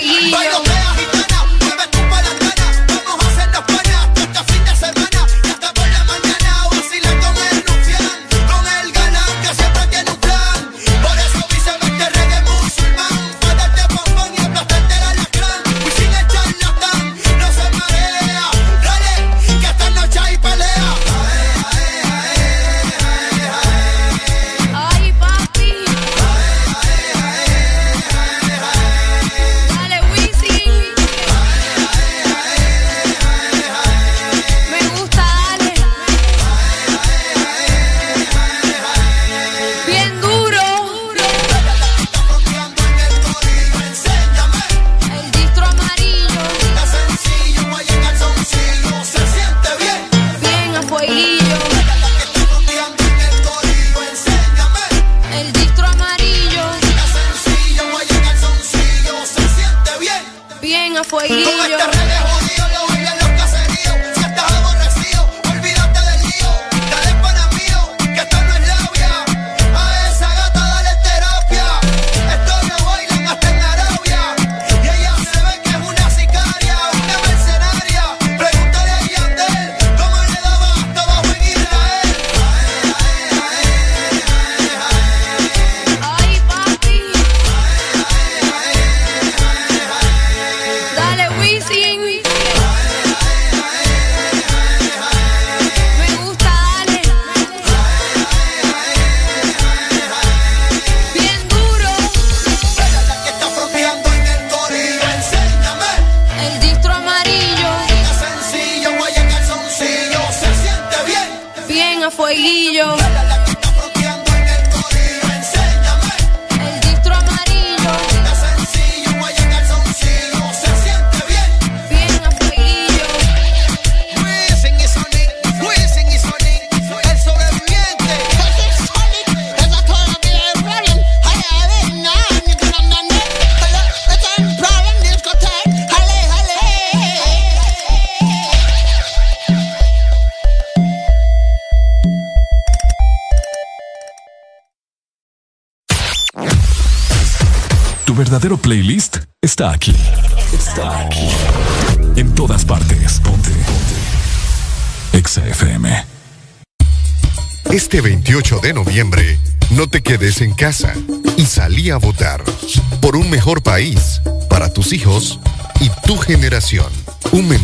Bien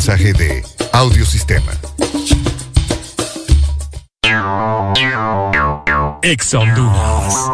mensaje de Audiosistema. Exa Honduras.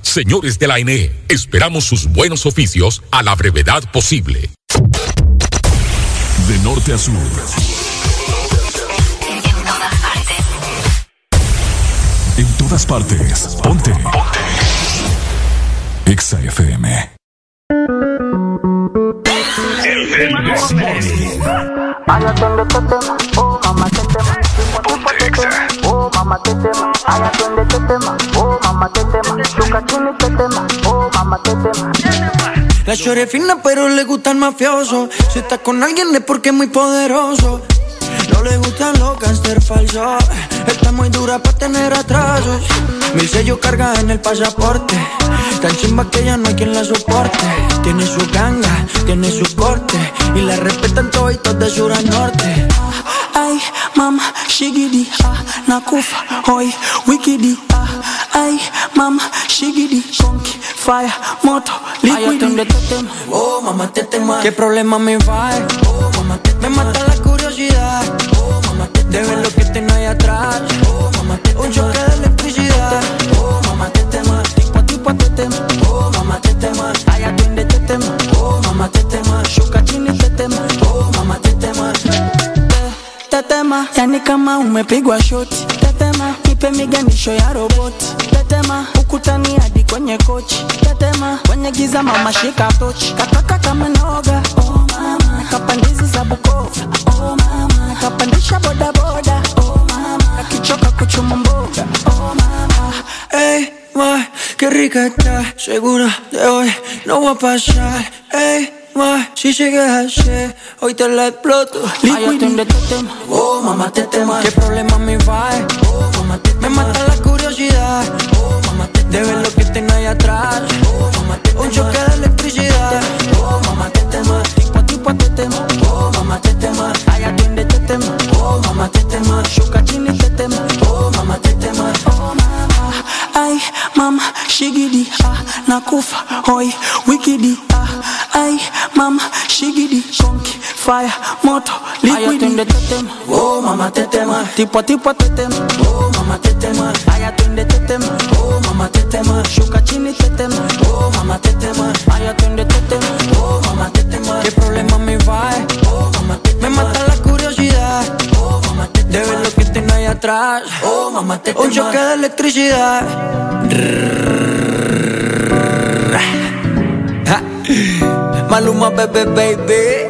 Señores de la ANE, esperamos sus buenos oficios a la brevedad posible. De norte a sur. En todas partes. Ponte. Ponte. Exa FM. El este tema, oh mamá, este tema. Oh mamá, este tema. Ay, atiende este tema, oh mamá, este tema. Tu cachini, este tema, oh mamá, este tema. La chore es fina, pero le gusta el mafioso. Si está con alguien es porque es muy poderoso. No le gustan los gangster falsos. Está muy dura para tener atrasos. Mil sellos carga en el pasaporte. Tan chimba que ya no hay quien la soporte. Tiene su ganga, tiene su corte. Y la respetan todos de sur a norte. Ay, mama, shigidi, ah, nakufa, hoy, wikidi, ah, ay, mama, shigidi, conky, fire, moto, Ay, liquidi. atiende este tema. Oh, mamá, te tema. ¿Qué problema me va? Oh, mamá, te Me mata la curiosidad. Oh, mamá, te De ver lo que tengo ahí atrás. Oh, mamá, te Un choque de electricidad. Oh, mamá, te tema. Tipo a tipo te tema. Oh, mamá, te tema. Ay, atiende este tema. Oh, mamá, te tema. Shuka chini te tema. Oh, mamá, te tema. Tetema, yani kama umepigwa shoti. Tetema, miganisho ya roboti. Tetema, ukutani hadi kwenye kochi. Tetema, kwenye giza mama shika tochi. Kataka kama noga, oh mama. Kapandizi za Bukova, oh mama. Kapandisha boda boda, oh mama. Akichoka kuchuma mboga, oh mama. Ey, ma, qué rica está. Segura de hoy no va a pasar. Ey, ma, si llegas a ser, hoy te la exploto. Ay, atiende este tema. Oh, mamá, te tema. ¿Qué problema me va? Oh, Me mata la curiosidad. Mamá, te De ver lo que tengo ahí atrás. Mamá, te Un choque de electricidad. Oh, mamá, te tema. Tipo tipo te tema. Oh, mamá, te tema. Ay, atiende este tema. Oh, mamá, te tema. Shuka chini te tema. Oh, mamá, te tema. Oh, mama. Ay, mama, shigidi, ah, nakufa, hoy, wikidi, ah, ay, mama, shigidi, conky, fire, moto, Ay, liquidi. atiende este tema. Oh, mamá, te tema. Tipo tipo te tema. Oh, mamá, te tema. Ay, atiende este tema. Oh, mamá, te tema. Shuka chini te tema. Oh, mamá, te tema. Ay, atiende este tema. Oh, mamá, te tema. ¿Qué problema me va? Oh, mamá, te tema. Me mata la curiosidad. Oh, mamá, te tema. De ver lo que tengo ahí atrás. Oh, mamá, te tema. Un choque de electricidad. Maluma, bebé, baby. A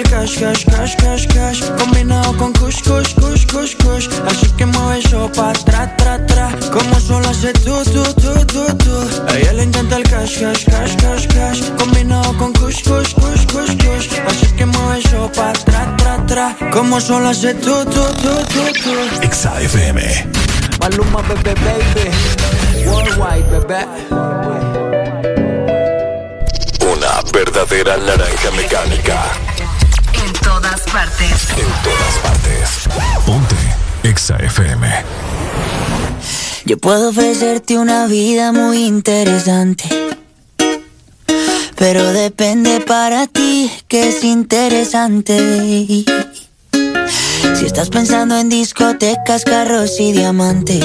el cash, cash, cash, cash, cash. Combinado con kush, kush, kush, kush, kush. Así que mueve eso pa' tra, tra, tra. Como solo hace tú, tú, tú, tú, tú A ella le encanta el cash, cash, cash, cash, cash. Combinado con kush, kush, kush, kush, kush. Así que mueve eso pa' tra, tra, tra. Como solo hace tú, tú, tú, tú, tú Exa FM. Maluma, bebé, baby. Worldwide, bebé. Una verdadera naranja mecánica. En todas partes. En todas partes. Ponte Exa FM. Yo puedo ofrecerte una vida muy interesante. Pero depende para ti que es interesante. Si estás pensando en discotecas, carros y diamantes,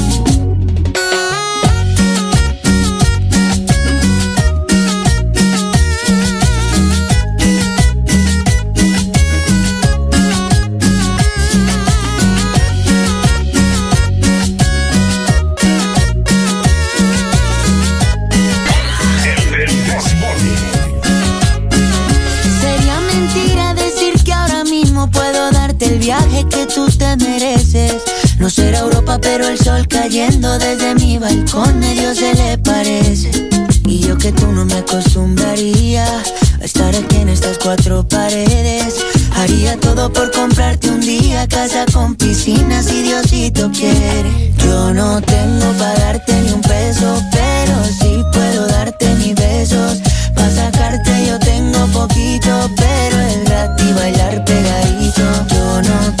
No será Europa, pero el sol cayendo desde mi balcón medio se le parece. Y yo que tú no me acostumbraría a estar aquí en estas cuatro paredes. Haría todo por comprarte un día casa con piscina si Diosito quiere. Yo no tengo para darte ni un peso, pero sí puedo darte mis besos. Para sacarte yo tengo poquito, pero es gratis bailar pegadito. Yo no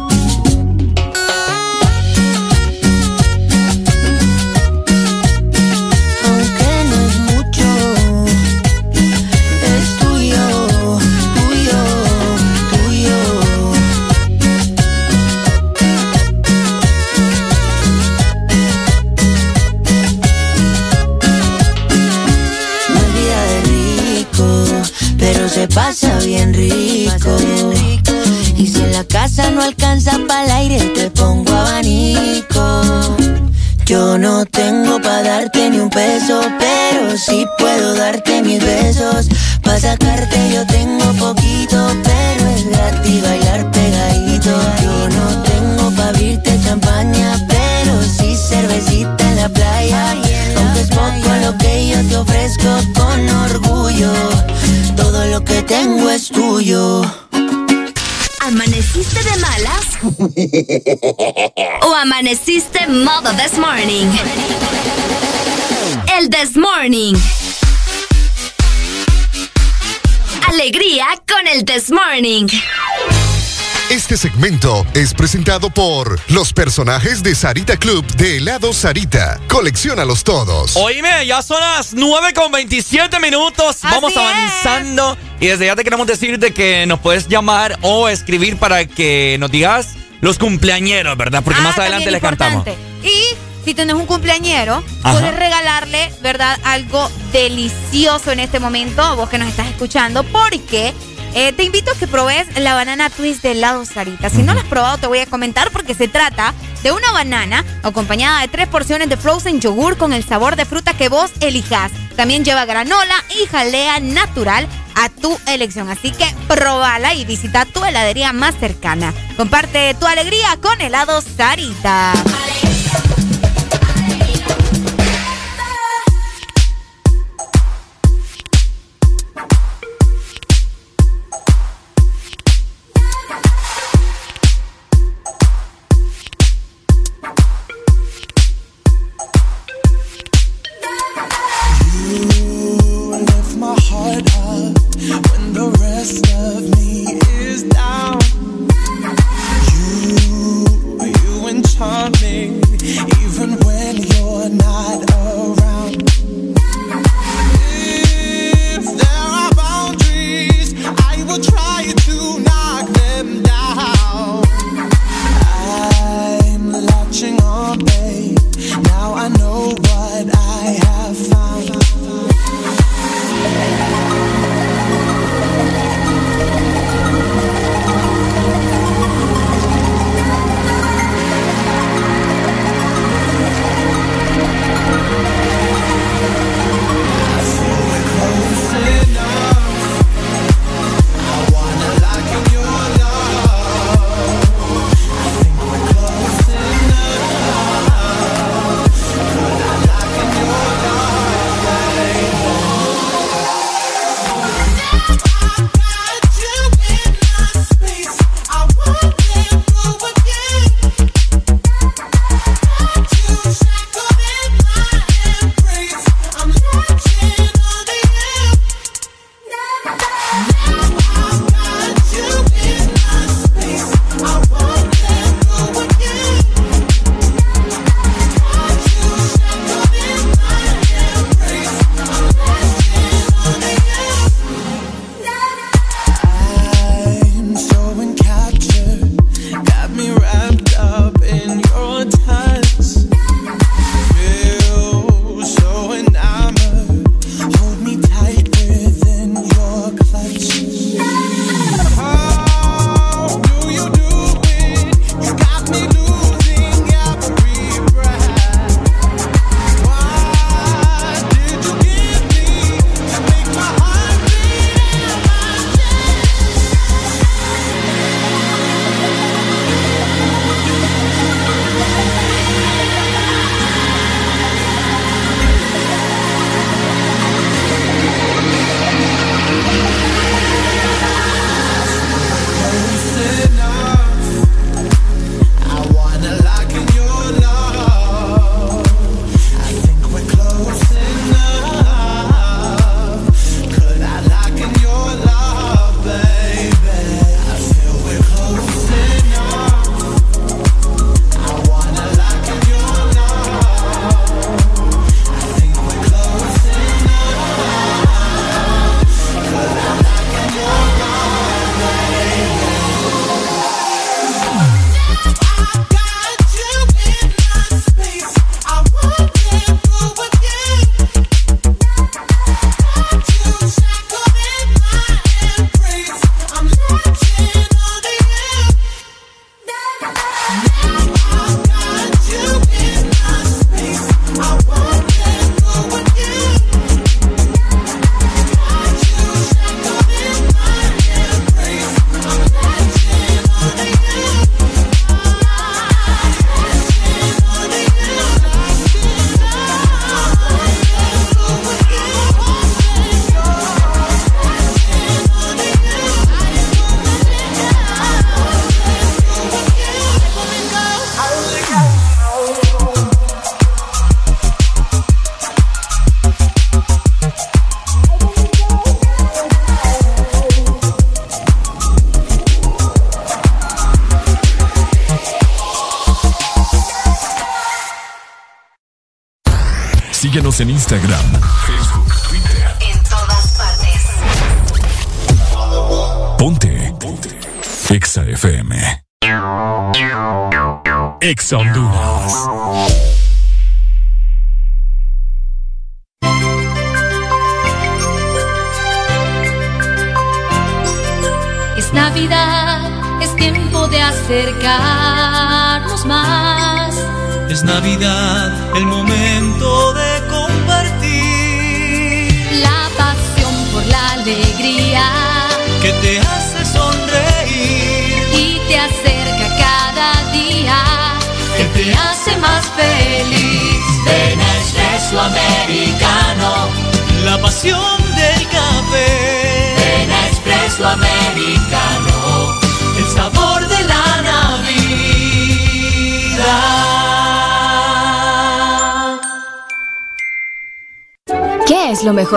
Amaneciste modo this morning? El this morning. Alegría con el this morning. Este segmento es presentado por los personajes de Sarita Club de helado Sarita. Colecciónalos todos. Oíme, ya son las 9 con 27 minutos. Vamos avanzando. Y desde ya te queremos decir de que nos puedes llamar o escribir para que nos digas los cumpleañeros, ¿verdad? Porque Ah, más adelante les cantamos. importante. Y si tienes un cumpleañero, Ajá. puedes regalarle, ¿verdad? Algo delicioso en este momento, a vos que nos estás escuchando, porque eh, te invito a que probes la banana twist de helado Sarita. Si no la has probado, te voy a comentar porque se trata de una banana acompañada de tres porciones de frozen yogur con el sabor de fruta que vos elijas. También lleva granola y jalea natural a tu elección. Así que probala y visita tu heladería más cercana. Comparte tu alegría con helado Sarita.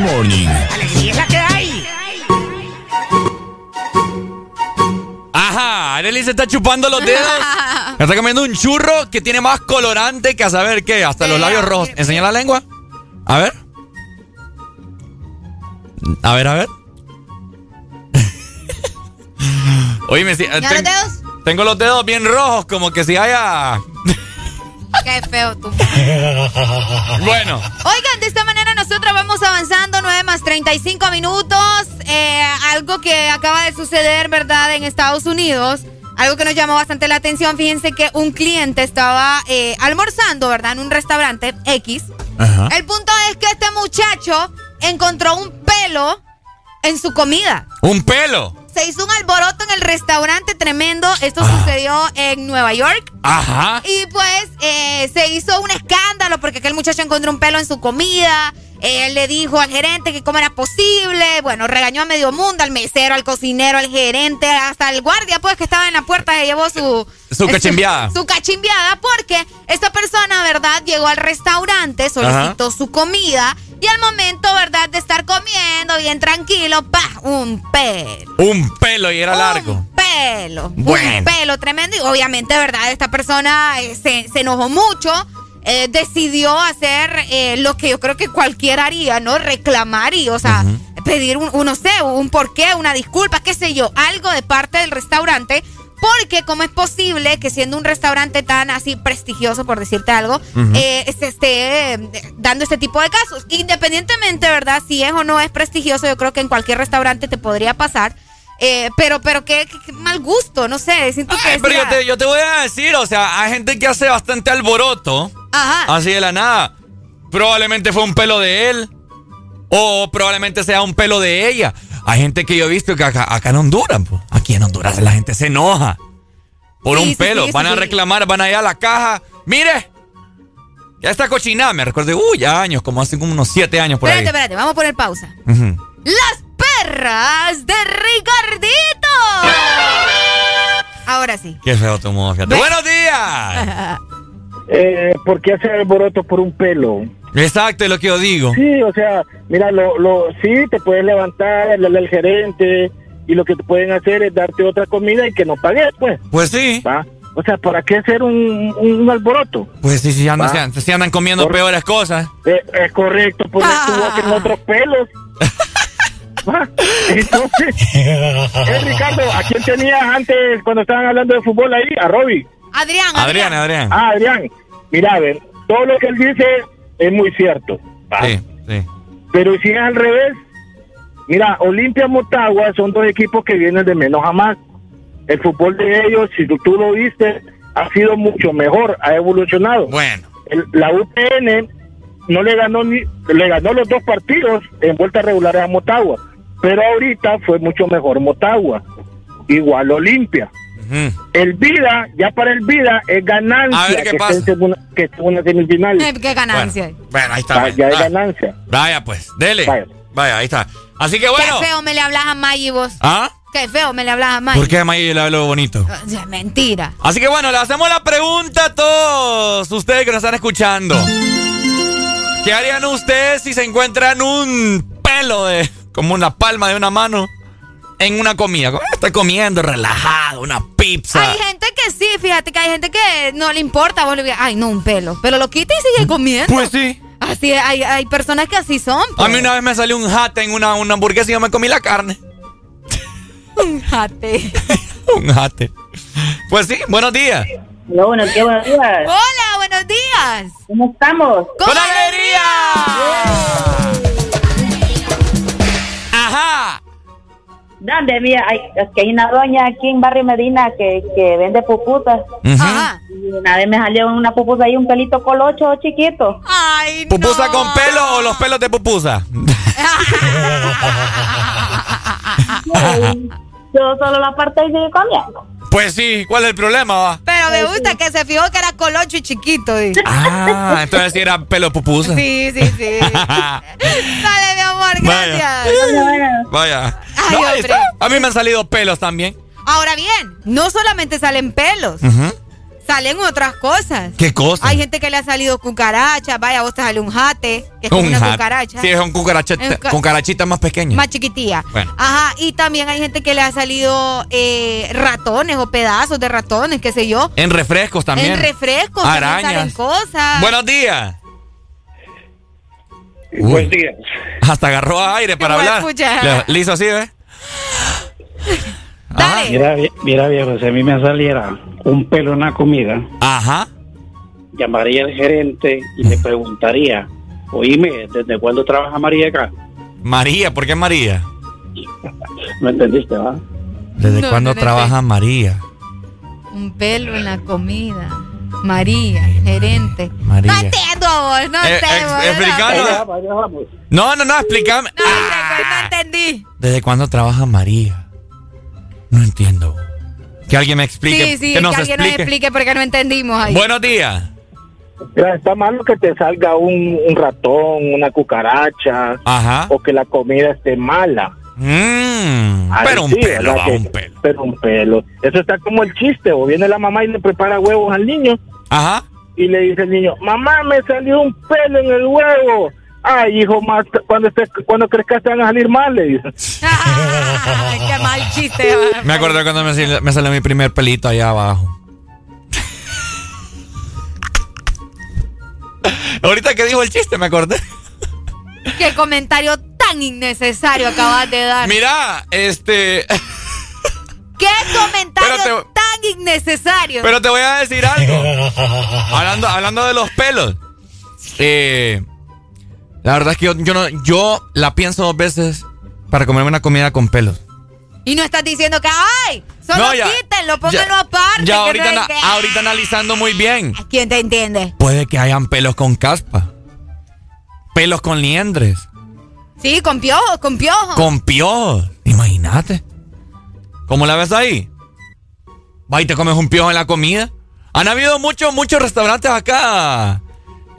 Morning. Alegría es la que hay. Ajá, Arely se está chupando los dedos. Está comiendo un churro que tiene más colorante que a saber qué, hasta los labios rojos. ¿Enseña la lengua? A ver. A ver, a ver. Oye, me ¿Ya los dedos? Tengo los dedos bien rojos, como que si haya. Qué feo tú. Bueno. Manera avanzando 9 más 35 minutos. Eh, algo que acaba de suceder, ¿verdad? En Estados Unidos. Algo que nos llamó bastante la atención. Fíjense que un cliente estaba eh, almorzando, ¿verdad? En un restaurante X. El punto es que este muchacho encontró un pelo en su comida. Un pelo. Se hizo un alboroto en el restaurante tremendo. Esto sucedió en Nueva York. Ajá. Y pues eh, se hizo un escándalo porque aquel muchacho encontró un pelo en su comida. Él le dijo al gerente que cómo era posible. Bueno, regañó a medio mundo, al mesero, al cocinero, al gerente, hasta el guardia, pues que estaba en la puerta se llevó su. Su cachimbiada. Su cachimbiada, porque esta persona, ¿verdad? Llegó al restaurante, solicitó su comida. Y al momento, ¿verdad? De estar comiendo bien tranquilo, ¡pa! Un pelo. Un pelo y era largo. Pelo. Un Bueno. pelo tremendo. Y obviamente, ¿verdad? Esta persona eh, se, se enojó mucho. Eh, decidió hacer eh, lo que yo creo que cualquiera haría, ¿no? Reclamar y, o sea, pedir un, un, no sé, un porqué, una disculpa, qué sé yo, algo de parte del restaurante. Porque cómo es posible que siendo un restaurante tan así prestigioso, por decirte algo, eh, se esté eh, dando este tipo de casos. Independientemente, ¿verdad? Si es o no es prestigioso, yo creo que en cualquier restaurante te podría pasar. Eh, pero, pero qué, qué- qué mal gusto, no sé. Siento que Pero yo te, yo te voy a decir, o sea, hay gente que hace bastante alboroto. Ajá. Así de la nada. Probablemente fue un pelo de él. O probablemente sea un pelo de ella. Hay gente que yo he visto que acá, acá en Honduras, pues, aquí en Honduras la gente se enoja. Por Sí, un sí, pelo. sí, van a reclamar, van allá a la caja. Mire. Ya está cochinada, me recuerdo. Uy, ya años, como hace como unos siete años por Espérate, ahí. espérate, vamos a poner pausa. Las perras de Ricardito. Ahora sí. Qué feo tu modo, fíjate. ¡Buenos días! Eh, ¿Por qué hacer alboroto por un pelo? Exacto, es lo que yo digo. Sí, o sea, mira, lo, lo, sí, te puedes levantar, hablarle al gerente y lo que te pueden hacer es darte otra comida y que no pagues, pues. Pues sí. ¿va? O sea, ¿para qué hacer un, un alboroto? Pues sí, sí, andan, se andan- se andan comiendo Por- peores cosas. Eh, es correcto, poner tu boca en otros pelos. Va. Entonces, eh, Ricardo, ¿a quién tenías antes cuando estaban hablando de fútbol ahí? A Robbie. Adrián, Adrián, Adrián. Ah, Adrián. Mira, a ver, todo lo que él dice es muy cierto. Sí, sí. Pero si es al revés, mira, Olimpia Motagua son dos equipos que vienen de menos a más. El fútbol de ellos, si tú, tú lo viste, ha sido mucho mejor, ha evolucionado. Bueno. la UPN no le ganó ni, le ganó los dos partidos en vuelta regular a Motagua, pero ahorita fue mucho mejor Motagua, igual Olimpia. El Vida, ya para el Vida es ganancia A ver, ¿qué que, pasa? esté en segunda, que esté en una semifinal. Eh, Qué ganancia. Bueno, ahí está. Va, pues. ya es Ah, ganancia. Vaya, pues, dele. Vaya. Vaya. ahí está. Así que bueno. Qué feo me le hablas a Maggie vos. ¿Ah? Qué feo me le hablas a Maggie. ¿Por qué May le hablo bonito? Mentira. Así que bueno, le hacemos la pregunta a todos ustedes que nos están escuchando. ¿Qué harían ustedes si se encuentran un pelo de como una palma de una mano en una comida? Estoy comiendo relajado, una pizza. Hay gente que sí, fíjate que hay gente que no le importa. Vos le digas, ay, no, un pelo. Pero lo quita y sigue comiendo. Pues sí. Así, hay, hay personas que así son. A mí una vez me salió un jate en una, una hamburguesa y yo me comí la carne. Un jate. Un jate. Pues sí, buenos días. Hola, buenos días, buenos días. Hola, buenos días. ¿Cómo estamos? ¡Con alegría! Ajá. ¿Dónde? Mira, hay, es que hay una doña aquí en Barrio Medina que, que vende pupusas. Ajá. Y una vez me salió una pupusa ahí, un pelito colocho chiquito. Ay, ¿Pupusa con pelo o los pelos de pupusa? Yo solo la parte y sigue comiendo. Pues sí, ¿cuál es el problema? va? Pero me gusta que se fijó que era colocho y chiquito. Ah, entonces sí era pelo pupusa. Sí, sí, sí. Dale, mi amor, Vaya. gracias. Vaya. Ay, No. A mí me han salido pelos también. Ahora bien, no solamente salen pelos, Ujú. Salen otras cosas. ¿Qué cosa? Hay gente que le ha salido cucaracha, vaya, vos te sale un jate, que es como una jat- cucaracha. Sí, es un cucarachita, Un ca- cucarachita más pequeña. Más chiquitilla. Bueno. Ajá, y también hay gente que le ha salido eh, ratones o pedazos de ratones, qué sé yo. En refrescos también. En refrescos Arañas. salen cosas. Buenos días. Buenos días. Hasta agarró aire para hablar. Le, le hizo así, ¿ves? Mira, vi- mira viejo, si a mí me saliera un pelo en la comida, Ajá. llamaría al gerente y le preguntaría, oíme, ¿desde cuándo trabaja María acá? María, ¿por qué María? ¿Me entendiste, va? ¿Desde No, cuándo no, no, trabaja María? Un pelo en la comida. María, gerente. María. No entiendo vos, no Eh, entiendo. ex- explícanos. No, no, no, explícame. No entendí. ¿Desde cuándo trabaja María? No entiendo. Que alguien me explique. Sí, sí, que nos alguien explique. nos explique porque no entendimos ahí. Buenos días. Mira, está malo que te salga un, un ratón, una cucaracha, Ajá. o que la comida esté mala. Mm, pero un sí, pelo, ¿verdad? va, Que- un pelo. Pero un pelo. Eso está como el chiste, o viene la mamá y le prepara huevos al niño. Ajá. Y le dice el niño, mamá, me salió un pelo en el huevo. Ay, hijo, más cuando, estés, cuando crezcas te van a salir mal, le qué mal chiste. Me acuerdo cuando me, sal- me salió mi primer pelito allá abajo. Ahorita que dijo el chiste, me acordé. Qué comentario tan innecesario acabas de dar. Mira, este. Qué comentario tan innecesario. Pero te voy a decir algo. hablando, hablando de los pelos. Eh, la verdad es que yo, yo no, yo la pienso dos veces para comerme una comida con pelos. Y no estás diciendo que, ay, solo No, ya- quítenlo, pónganlo aparte. Ya ahorita, no que- ahorita analizando muy bien. ¿Quién te entiende? Puede que hayan pelos con caspa. Pelos con liendres. Sí, con piojos, con piojos. Con piojos. Imagínate. ¿Cómo la ves ahí? Va y te comes un piojo en la comida. Han habido muchos, muchos restaurantes acá.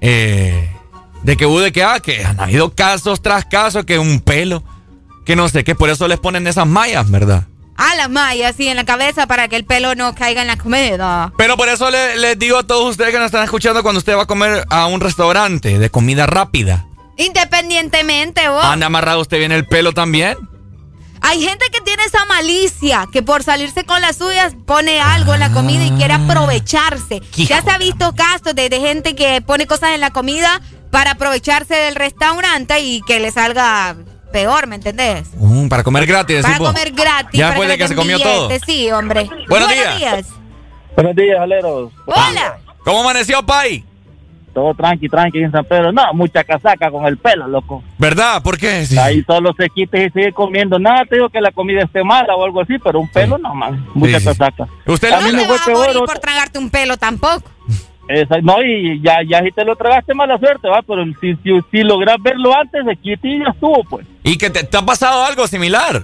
eh, de que hubo de que, ah, que han habido casos tras casos que un pelo. Que no sé, que por eso les ponen esas mallas, ¿verdad? a la malla así en la cabeza para que el pelo no caiga en la comida. Pero por eso le- les digo a todos ustedes que nos están escuchando cuando usted va a comer a un restaurante de comida rápida. Independientemente, vos. ¿Anda amarrado usted bien el pelo también? Hay gente que tiene esa malicia, que por salirse con las suyas pone algo en la comida y quiere aprovecharse. Ya se ha visto casos de, de gente que pone cosas en la comida para aprovecharse del restaurante y que le salga peor, ¿me entendés? Mm, para comer gratis, Para comer gratis. Ya después de que se comió todo. Sí, hombre. Buenos días. Buenos días, aleros. Hola. ¿Cómo amaneció, Pai? Todo tranqui, tranqui en San Pedro. No, mucha casaca con el pelo, loco. ¿Verdad? ¿Por qué? Sí. Ahí solo se quita y sigue comiendo. Nada, te digo que la comida esté mala o algo así, pero un pelo no, man. Mucha sí. casaca. ¿Usted a mí no me fue vas a morir peor. por tragarte un pelo tampoco. Esa- no, y ya, ya si te lo tragaste, mala suerte, va. Pero si, si, si logras verlo antes, quita y ya estuvo, pues. ¿Y que te, te ha pasado algo similar?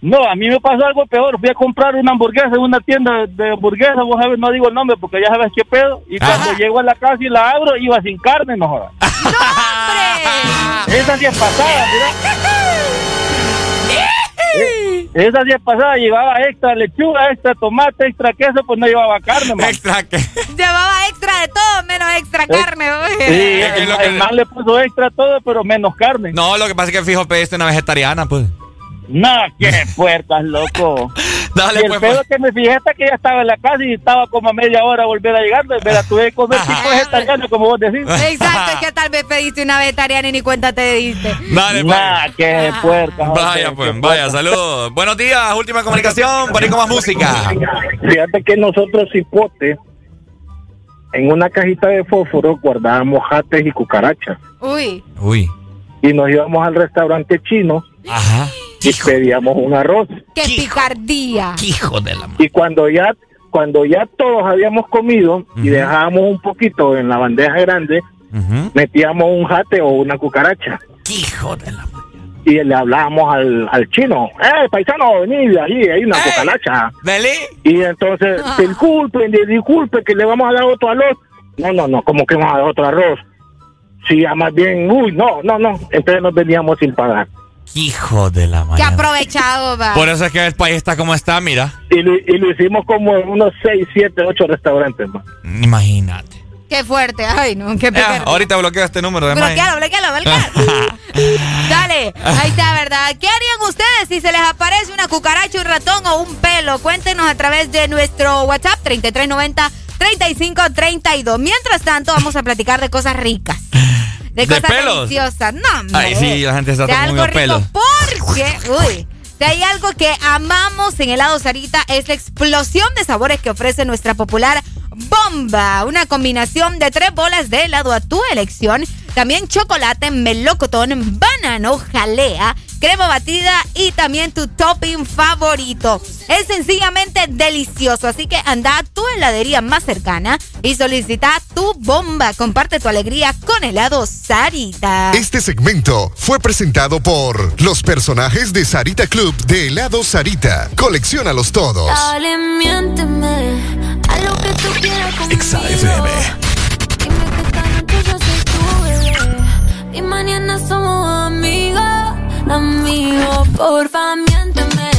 No, a mí me pasó algo peor. Fui a comprar una hamburguesa en una tienda de hamburguesas. Vos sabes, no digo el nombre porque ya sabes qué pedo. Y cuando llego a la casa y la abro, iba sin carne, no jodas. Esa sí es pasada, mira. Esa es pasada. Llevaba extra lechuga, extra tomate, extra queso, pues no llevaba carne, man. Extra que. Llevaba extra de todo, menos extra carne. oye. Sí, el, el man le puso extra todo, pero menos carne. No, lo que pasa es que fijo pediste una vegetariana, pues. No, qué puertas, loco. Dale, y el pues, pedo pues. que me fijé hasta que ya estaba en la casa y estaba como a media hora a volver a llegar. Me la tuve que comer tipo vegetariano, como vos decís. Exacto, es que tal vez pediste una vegetariana y ni cuenta te diste. Dale, pues. Nah, qué puerca. Vaya, pues, vaya, saludos. Buenos días, última comunicación, por ahí con más música. Fíjate que nosotros, cipote, en una cajita de fósforo guardábamos jates y cucarachas. Uy. Uy. Y nos íbamos al restaurante chino Ajá. y pedíamos un arroz. ¡Qué picardía! Hijo de la Y cuando ya, cuando ya todos habíamos comido y dejábamos un poquito en la bandeja grande, metíamos un jate o una cucaracha. Hijo de la Y le hablábamos al, al chino, ¡eh, paisano, vení, ahí hay una cucaracha! Y entonces, disculpen, disculpe que le vamos a dar otro arroz. No, no, no, como que vamos a dar otro arroz? Sí, ya más bien, uy, no, no, no. Entonces nos veníamos sin pagar. Hijo de la ¡Qué mañana. aprovechado, va! Por eso es que el país está como está, mira. Y lo, y lo hicimos como en unos 6, 7, 8 restaurantes más. Imagínate. ¡Qué fuerte! ¡Ay, no! ¡Qué Ya, picardía! ahorita bloqueo este número de. Bloquealo, bloquealo, bloquealo. Dale, ahí está, ¿verdad? ¿Qué harían ustedes si se les aparece una cucaracha, un ratón o un pelo? Cuéntenos a través de nuestro WhatsApp 3390-3532. Mientras tanto, vamos a platicar de cosas ricas. De ¿De cosas pelos? deliciosas. No. Ay, sí, la gente está de algo comiendo rico pelos. porque, uy, si hay algo que amamos en helado Sarita es la explosión de sabores que ofrece nuestra popular bomba. Una combinación de tres bolas de helado a tu elección. También chocolate, melocotón, banano, jalea, crema batida y también tu topping favorito. Es sencillamente delicioso, así que anda a tu heladería más cercana y solicita tu bomba. Comparte tu alegría con helado Sarita. Este segmento fue presentado por los personajes de Sarita Club de helado Sarita. Colecciónalos todos. Dale, miénteme a lo que tú quieras conmigo. XAFM. Dime que esta noche yo soy tu bebé y mañana somos amigos, amigos. Porfa, miénteme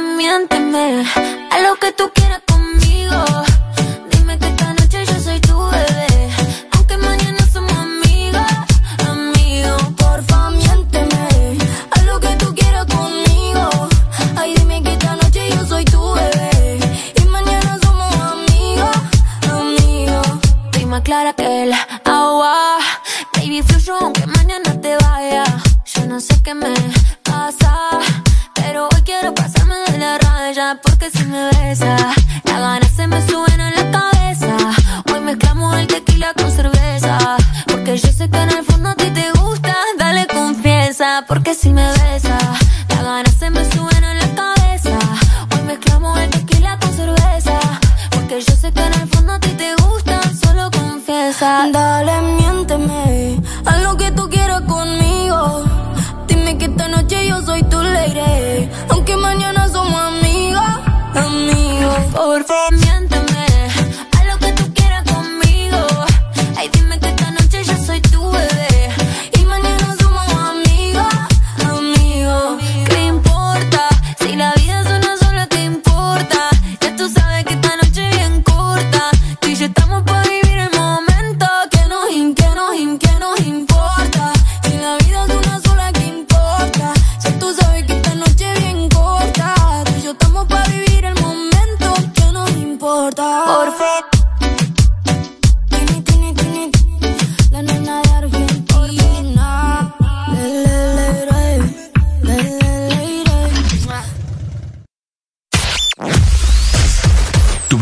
Miénteme a lo que tú quieras conmigo. Dime que esta noche yo soy tu bebé. Aunque mañana somos amigos, amigos. Porfa, miénteme a lo que tú quieras conmigo. Ay, dime que esta noche yo soy tu bebé. Y mañana somos amigos, amigos. Estoy clara que el agua. Baby, fluyo aunque mañana te vaya. Yo no sé qué me pasa quiero pasarme de la raya porque si me besa, las ganas se me suben a la cabeza. Hoy mezclamos el tequila con cerveza, porque yo sé que en el fondo a ti te gusta. Dale confianza porque si me besa, las ganas se me suben a la cabeza. Hoy mezclamos el tequila con cerveza, porque yo sé que en el fondo a ti te gusta. Solo confiesa. Dale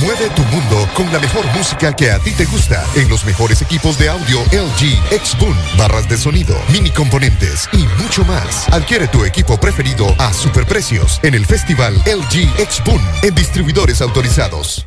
Mueve tu mundo con la mejor música que a ti te gusta en los mejores equipos de audio LG X-Boom, barras de sonido, mini componentes y mucho más. Adquiere tu equipo preferido a superprecios en el festival LG X-Boom en distribuidores autorizados.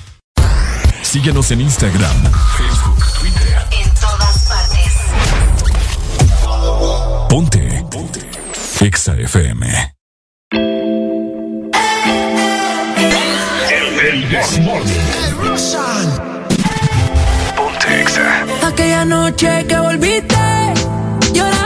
Síguenos en Instagram, Facebook, Twitter. En todas partes. Ponte. Ponte. Exa FM. El Ponte Exa. Aquella noche que volviste, llorando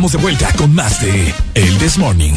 estamos de vuelta con más de El This Morning.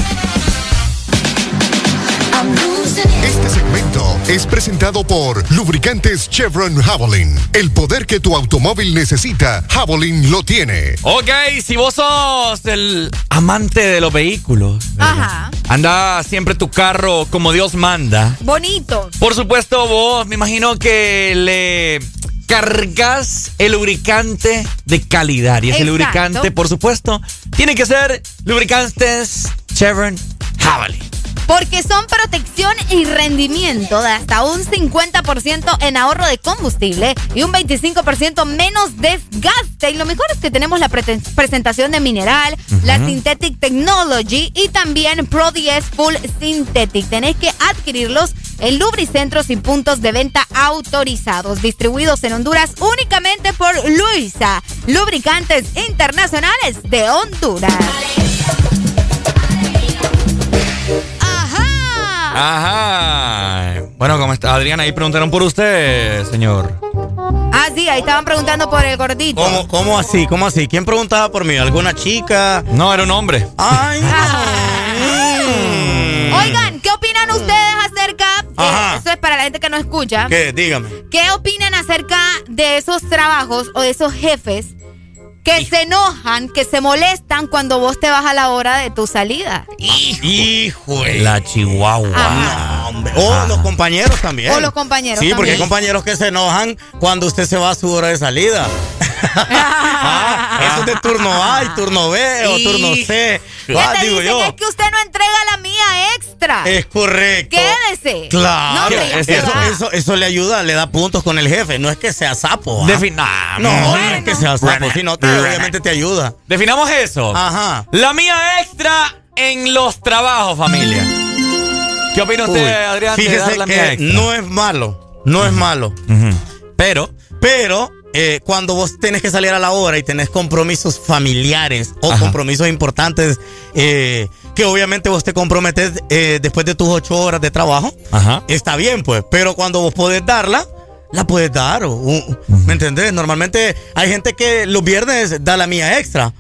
Este segmento es presentado por Lubricantes Chevron Javelin. El poder que tu automóvil necesita, Javelin lo tiene. Ok, si vos sos el amante de los vehículos, Ajá. anda siempre tu carro como Dios manda. Bonito. Por supuesto, vos me imagino que le cargas el lubricante de calidad. Y ese Exacto. lubricante, por supuesto, tiene que ser lubricantes Chevron Javelin. Porque son protección y rendimiento de hasta un 50% en ahorro de combustible y un 25% menos desgaste. Y lo mejor es que tenemos la presentación de mineral, la Synthetic Technology y también Pro 10 Full Synthetic. Tenéis que adquirirlos en lubricentros y puntos de venta autorizados, distribuidos en Honduras únicamente por Luisa, Lubricantes Internacionales de Honduras. Ajá. Bueno, ¿cómo está? Adriana, ahí preguntaron por usted, señor. Ah, sí, ahí estaban preguntando por el gordito. ¿Cómo, ¿Cómo así? ¿Cómo así? ¿Quién preguntaba por mí? ¿Alguna chica? No, era un hombre. Ay, Oigan, ¿qué opinan ustedes acerca? Ajá. eso es para la gente que no escucha. ¿Qué? Dígame. ¿Qué opinan acerca de esos trabajos o de esos jefes que se enojan, que se molestan cuando vos te vas a la hora de tu salida? Hijo de La chihuahua. No, hombre. O los compañeros también. O los compañeros Sí, porque hay compañeros que se enojan cuando usted se va a su hora de salida. Ah, eso es de turno A y turno B o Y- turno C. ¿Qué Ah, te digo dicen? yo. Es que usted no entrega la mía extra. Es correcto. Quédese. Claro. No, hombre, eso, eso, eso le ayuda, le da puntos con el jefe. No es que sea sapo. ¿ah? No, no bueno. es que sea sapo. Si no, te, obviamente te ayuda. Definamos eso. Ajá. La mía extra en los trabajos, familia. ¿Qué opina usted, Uy, Adrián? de dar Fíjese mía que extra? no es malo. No es malo. Pero. Pero eh, cuando vos tenés que salir a la hora y tenés compromisos familiares o compromisos importantes eh, que obviamente vos te comprometes eh, después de tus ocho horas de trabajo, Ajá. está bien pues. Pero cuando vos podés darla, la puedes dar. o- o- ¿Me entendés? Normalmente hay gente que los viernes da la mía extra.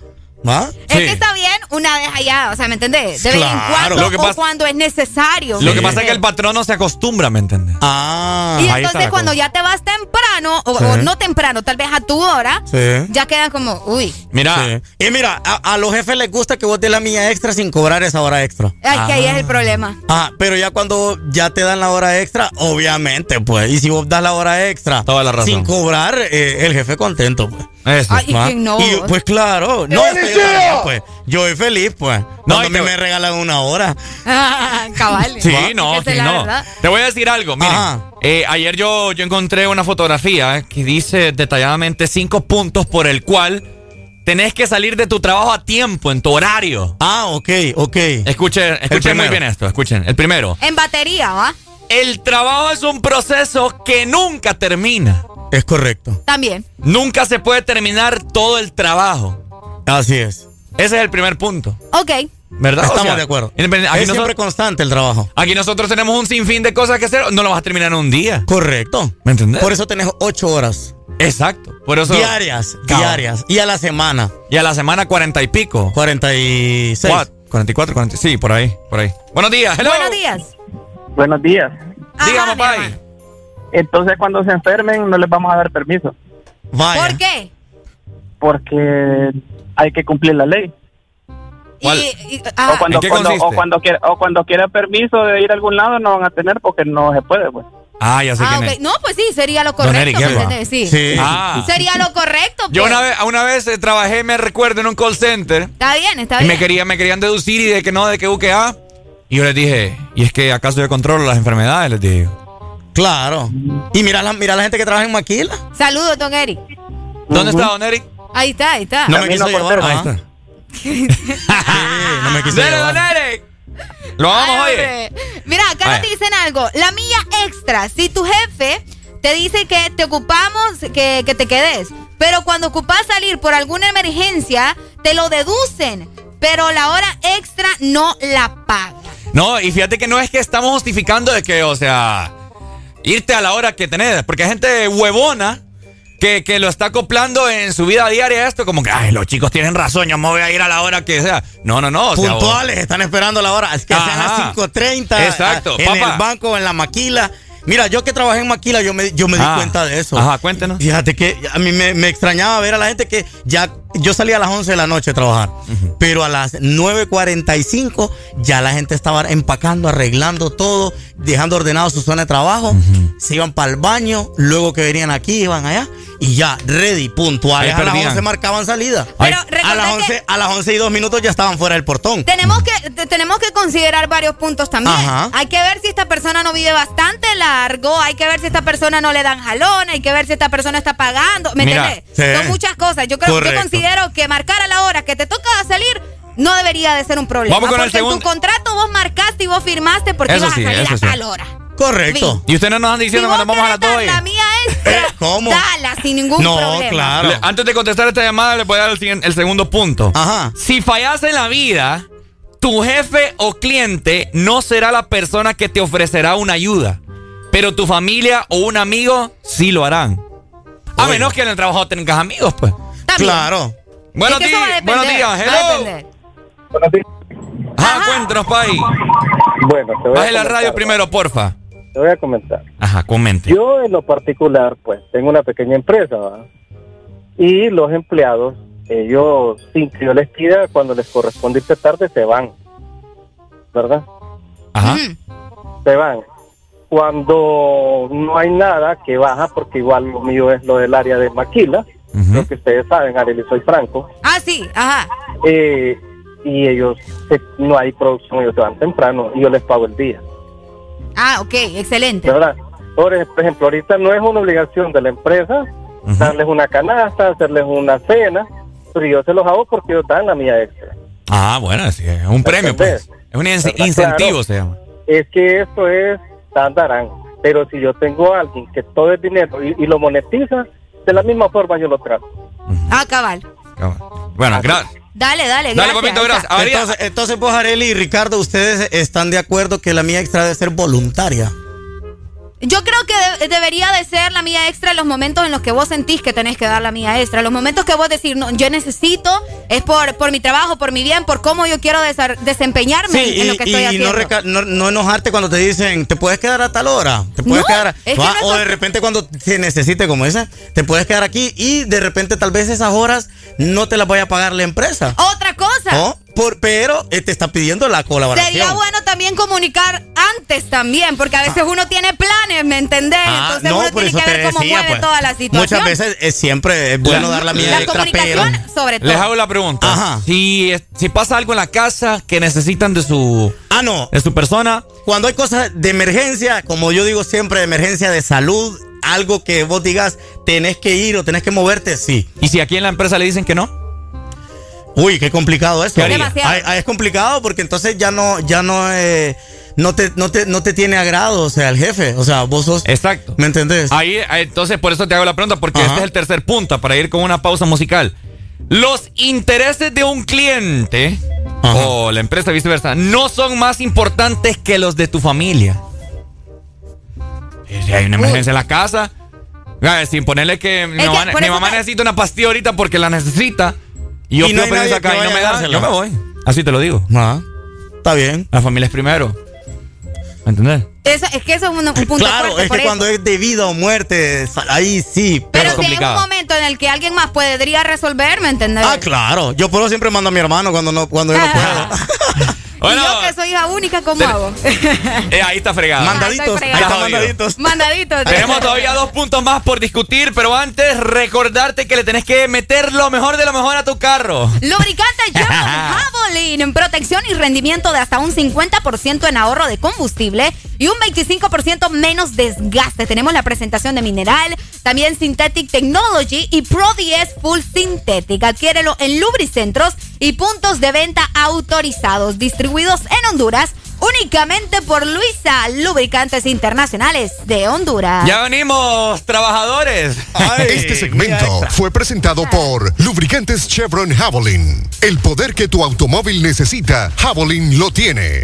¿Va? Es que está bien una vez allá, o sea, ¿me entendés? De vez en Claro. cuando Lo que o cuando es necesario. Lo ¿me que pasa es que el entendés? patrón no se acostumbra, ¿me entiendes? Ah. Y entonces cuando cosa. ya te vas temprano, o, Sí. o no temprano, tal vez a tu hora, Sí. ya queda como, uy, Mira. Y mira, a, a los jefes les gusta que vos des la mía extra sin cobrar esa hora extra. es que ahí es el problema. Ah, pero ya cuando ya te dan la hora extra, obviamente, pues. Y si vos das la hora extra Toda la razón. sin cobrar, eh, el jefe contento, pues. Eso. Ay, ¿y quién no? Y, pues claro, no, yo también, pues. Yo soy feliz, pues. Cuando y a mí te- me regalan una hora. Cabal. Sí, ¿Va? no, sí, no. Te voy a decir algo, miren. Ajá. eh, ayer yo, yo encontré una fotografía que dice detalladamente cinco puntos por el cual tenés que salir de tu trabajo a tiempo, en tu horario. Ah, ok, ok. Escuchen, escuchen muy bien esto, escuchen. El primero. En batería, ¿va? El trabajo es un proceso que nunca termina. Es correcto. También. Nunca se puede terminar todo el trabajo. Así es. Ese es el primer punto. Ok. ¿Verdad? Estamos O sea, de acuerdo. independ- es Aquí, siempre constante el trabajo. aquí nosotros tenemos un sinfín de cosas que hacer. No lo vas a terminar en un día. Correcto. ¿Me entendés? Por eso tenés ocho horas. Exacto. Por eso. Diarias, diarias. Y a la semana, Y a la semana cuarenta y pico. 46. Cuat- 44, 40. Sí, por ahí, por ahí. Buenos días. Hello. Buenos días. Buenos días. Dígame, hermano. Entonces, cuando se enfermen, no les vamos a dar permiso. Vaya. ¿Por qué? Porque hay que cumplir la ley. ¿Cuál? Y- y- ah, o, cuando, ¿En qué cuando- o, cuando quiera, o cuando quiera permiso de ir a algún lado, no van a tener porque no se puede. Pues. Ah, ya sé ah, quién es. No, pues sí, sería lo correcto. Sí. Sí. Ah. Sería lo correcto. Yo pues. una vez, una vez eh, trabajé, me recuerdo, en un call center. Está bien, está Y bien. me, quería, me querían deducir y de que no, de que U, que A. Y yo les dije, ¿y es que acaso yo controlo las enfermedades? Les digo. Claro. Y mira la, mira la gente que trabaja en Maquila. Saludos, don Eric. ¿Dónde está Don Eric? Ahí está, ahí está. No me quiso llevar. Ahí ¿ah? está. Sí, no me quiso llevar. Don Eric. Lo vamos, Ay, oye. Mira, acá Vaya. nos dicen algo. La milla extra. Si tu jefe te dice que te ocupamos, que, que te quedes, pero cuando ocupas salir por alguna emergencia, te lo deducen. Pero la hora extra no la paga. No, y fíjate que no es que estamos justificando de que, o sea, irte a la hora que tenés. Porque hay gente huevona que, que lo está acoplando en su vida diaria esto, como que, ay, los chicos tienen razón, yo me voy a ir a la hora que sea. No, no, no. o sea, Puntuales, están esperando la hora. Es que sean Ajá. las 5.30. Exacto, a- En el banco, en la maquila. Mira, yo que trabajé en maquila, yo me, yo me di Ah. cuenta de eso. Ajá, cuéntenos. Fíjate que a mí me, me extrañaba ver a la gente que ya. Yo salía a las 11 de la noche a trabajar, pero a las 9.45 ya la gente estaba empacando, arreglando todo, dejando ordenado su zona de trabajo. Se iban para el baño, luego que venían aquí, iban allá y ya, ready, puntuales. Ahí A las perdían. 11 marcaban salida. Pero a, las que- 11, a las 11 y 2 minutos ya estaban fuera del portón. Tenemos que, te- tenemos que considerar varios puntos también. Ajá. Hay que ver si esta persona no vive bastante largo, hay que ver si esta persona no le dan jalón, hay que ver si esta persona está pagando. ¿Me Mira, entiendes? sí. Son muchas cosas. Yo creo, yo Correcto. Considero que marcar a la hora que te toca salir no debería de ser un problema. Vamos con el porque en segundo. tu contrato vos marcaste y vos firmaste porque Eso ibas sí, a salir a sí. tal hora. Correcto. Y ustedes no nos andan Si diciendo vos cuando vamos a las querés 2 dar la mía extra, Eh, ¿cómo? dala sin ningún No, problema. claro. Le- Antes de contestar esta llamada, le voy a dar el, el segundo punto. Ajá. Si fallas en la vida, tu jefe o cliente no será la persona que te ofrecerá una ayuda, pero tu familia o un amigo sí lo harán. A menos que en el trabajo tengas amigos, pues. También. Claro. Buenos, Es que a buenos días, a hello. Buenos días. Ajá, cuéntanos, Pai. Bueno, te voy a Baje la comentar, radio primero, porfa. Te voy a comentar. Ajá, comente. Yo en lo particular, pues, tengo una pequeña empresa, ¿va? Y los empleados, ellos, sin que yo les pida, cuando les corresponde irse tarde, se van. ¿Verdad? Ajá. Se van. Cuando no hay nada que baja, porque igual lo mío es lo del área de maquila, lo que ustedes saben, Arely, soy franco, Ah, sí, ajá. eh, y ellos, se- no hay producción, ellos se van temprano y yo les pago el día. Ah, ok, excelente. ¿verdad? Por ej- por ejemplo, ahorita no es una obligación de la empresa darles una canasta, hacerles una cena, pero yo se los hago porque ellos dan la mía extra. Ah, bueno, sí, es un premio, pues. Es un in- ¿Verdad? incentivo, Claro. se llama. Es que esto es tandarán, pero si yo tengo a alguien que todo es dinero y, y lo monetiza, de la misma forma yo lo trato. Ah, cabal. Bueno, gracias. Dale, dale, Dale, gracias. papito, gracias. Entonces, entonces, pues, Areli y Ricardo, ¿ustedes están de acuerdo que la mía extra debe ser voluntaria? Yo creo que de- debería de ser la mía extra en los momentos en los que vos sentís que tenés que dar la mía extra. Los momentos que vos decís, no, yo necesito, es por, por mi trabajo, por mi bien, por cómo yo quiero desempeñarme Sí, en y, lo que y estoy haciendo. no, reca- no, no enojarte cuando te dicen, te puedes quedar a tal hora, te puedes No, quedar, a- es que Va, no es o de repente cuando se necesite como esa, te puedes quedar aquí y de repente tal vez esas horas no te las vaya a pagar la empresa. Otra cosa. ¿no? Por, pero eh, te está pidiendo la colaboración. Sería bueno también comunicar antes también, porque a veces uno tiene planes, ¿me entendés? Ah, Entonces no, uno por tiene eso que ver cómo decía, mueve pues. toda la situación. Muchas veces es siempre es bueno La- dar la mía La extra, pero comunicación, sobre todo. Les hago la pregunta. Si, es- si pasa algo en la casa que necesitan de su, ah, no. de su persona, Cuando hay cosas de emergencia, como yo digo siempre, de emergencia de salud, algo que vos digas, tenés que ir o tenés que moverte, sí. ¿y si aquí en la empresa le dicen que no? Uy, qué complicado ay, es complicado porque entonces ya no, ya no, eh, no te, no te, no te tiene agrado, o sea, el jefe. O sea, vos sos. Exacto. ¿Me entendés? Ahí, eh, entonces, por eso te hago la pregunta, porque Ajá. este es el tercer punto para ir con una pausa musical. Los intereses de un cliente o la empresa viceversa no son más importantes que los de tu familia. Y Si hay una emergencia en la casa, sin ponerle que mi que mamá, por mi eso mamá te- necesita una pastilla ahorita porque la necesita. Y yo Y no nadie acá y no me dársela. yo me voy. Así te lo digo. Ah, está bien. La familia es primero. ¿Me entendés? Eso, es que eso es un, un punto Claro, fuerte es que eso. cuando es de vida o muerte, ahí sí. Pero Pero, si hay un momento en el que alguien más podría resolver, ¿me entendés? Ah, claro. Yo por eso siempre mando a mi hermano cuando no, cuando yo no puedo. y yo que soy hija única, ¿cómo hago? Eh, ahí está fregado. Mandaditos, Ah, ahí está mandaditos. Mandadito. Tenemos todavía dos puntos más por discutir, pero antes recordarte que le tenés que meter lo mejor de lo mejor a tu carro. Lubricante Javelin, protección y rendimiento de hasta un 50% en ahorro de combustible y un 25% menos desgaste. Tenemos la presentación de mineral, también Synthetic Technology y Pro 10 Full Synthetic. Adquiérelo en lubricentros y puntos de venta autorizados, distribuidos en Honduras únicamente por Luisa Lubricantes Internacionales de Honduras. Ya venimos, trabajadores. Este segmento fue presentado por Lubricantes Chevron Javelin. El poder que tu automóvil necesita, Javelin lo tiene.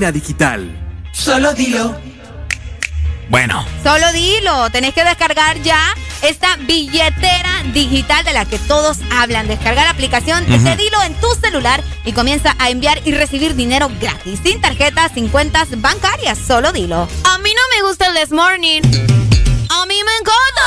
Digital. Solo dilo. Bueno. Solo dilo, tenés que descargar ya esta billetera digital de la que todos hablan. Descargar la aplicación de Dilo en tu celular y comienza a enviar y recibir dinero gratis, sin tarjetas, sin cuentas bancarias. Solo dilo. A mí no me gusta el This Morning. A mí me encanta.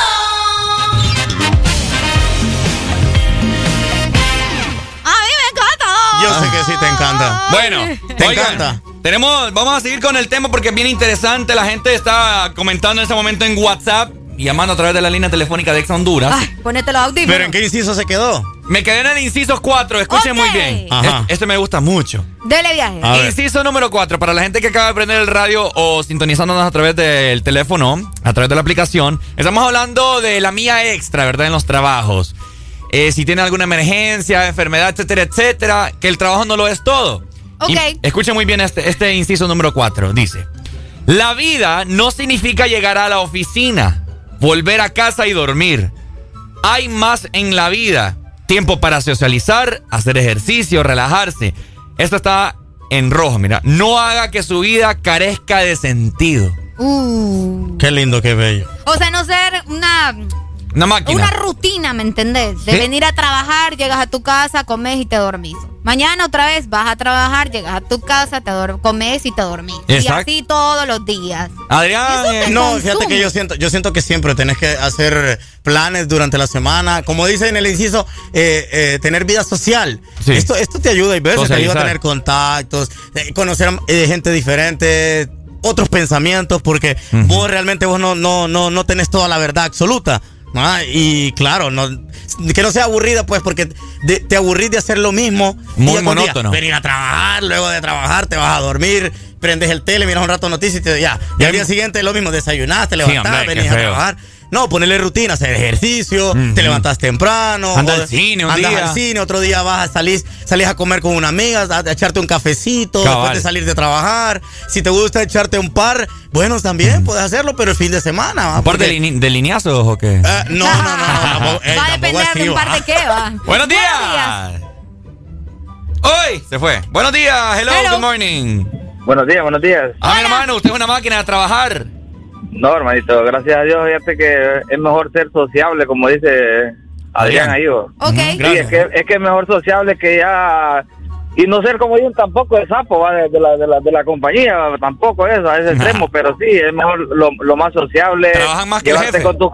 A mí me encanta. Yo sé que sí te encanta. Bueno, ¿Te oigan, encanta? Tenemos, vamos a seguir con el tema porque es bien interesante. La gente está comentando en este momento en WhatsApp y llamando a través de la línea telefónica de Ex Honduras. Ay, ponete los audífonos. ¿Pero en qué inciso se quedó? Me quedé en el inciso 4, escuchen muy bien. Ajá. Este, este me gusta mucho. Dele viaje. A ver. Inciso número 4, para la gente que acaba de prender el radio o sintonizándonos a través del teléfono, a través de la aplicación, estamos hablando de la mía extra, ¿verdad? En los trabajos. eh, si tiene alguna emergencia, enfermedad, etcétera, etcétera, que el trabajo no lo es todo. Ok. Y escuchen muy bien este, este inciso número 4. Dice, la vida no significa llegar a la oficina, volver a casa y dormir. Hay más en la vida. Tiempo para socializar, hacer ejercicio, relajarse. Esto está en rojo, mira. No haga que su vida carezca de sentido. Uh. Qué lindo, qué bello. O sea, no ser una, Una máquina. una rutina, ¿me entendés? De Sí. venir a trabajar, llegas a tu casa, comes y te dormís. Mañana otra vez vas a trabajar, llegas a tu casa, te comes y te dormís. Exacto. Y así todos los días. Adrián. Te No, consume. fíjate que yo siento, yo siento que siempre tenés que hacer planes durante la semana. Como dice en el inciso, eh, eh, tener vida social. Sí. Esto, esto te ayuda y veces, te ayuda a tener contactos, eh, conocer eh, gente diferente, otros pensamientos, porque vos realmente vos no, no, no, no tenés toda la verdad absoluta. ¿No? Y claro, no, que no sea aburrida, pues, porque de- te aburrís de hacer lo mismo. Muy monótono. Venir a trabajar, luego de trabajar te vas a dormir, prendes el tele, miras un rato noticias y te, ya. Y al día siguiente lo mismo, desayunaste, Sí, levantaste, hombre, qué venís a trabajar. No, ponerle rutina, hacer ejercicio, te levantas temprano. Anda o- al cine un andas día. al cine, otro día vas a salir, salís a comer con una amiga, a, a echarte un cafecito, Cabal. después de salir de trabajar. Si te gusta echarte un par, bueno, también puedes hacerlo, pero el fin de semana. ¿va? ¿Aparte Porque- de, de lineazos o qué? Eh, no, no, no, no, tampoco, ey, Va a depender así, de un va. par de qué, va. Buenos días. Hoy se fue. Buenos días. Hello, Hello. good morning. Buenos días, buenos días. Ah, mi hermano, usted es una máquina de trabajar. No, hermanito, gracias a Dios, fíjate que es mejor ser sociable, como dice Adrián ahí. Ok. Sí, es que, es que es mejor sociable que ya... Y no ser como yo tampoco de sapo ¿va? De, la, de, la, de la compañía, tampoco eso, a ese extremo, pero sí, es mejor lo, lo más sociable. Trabajan más que el llevarte jefe. con tus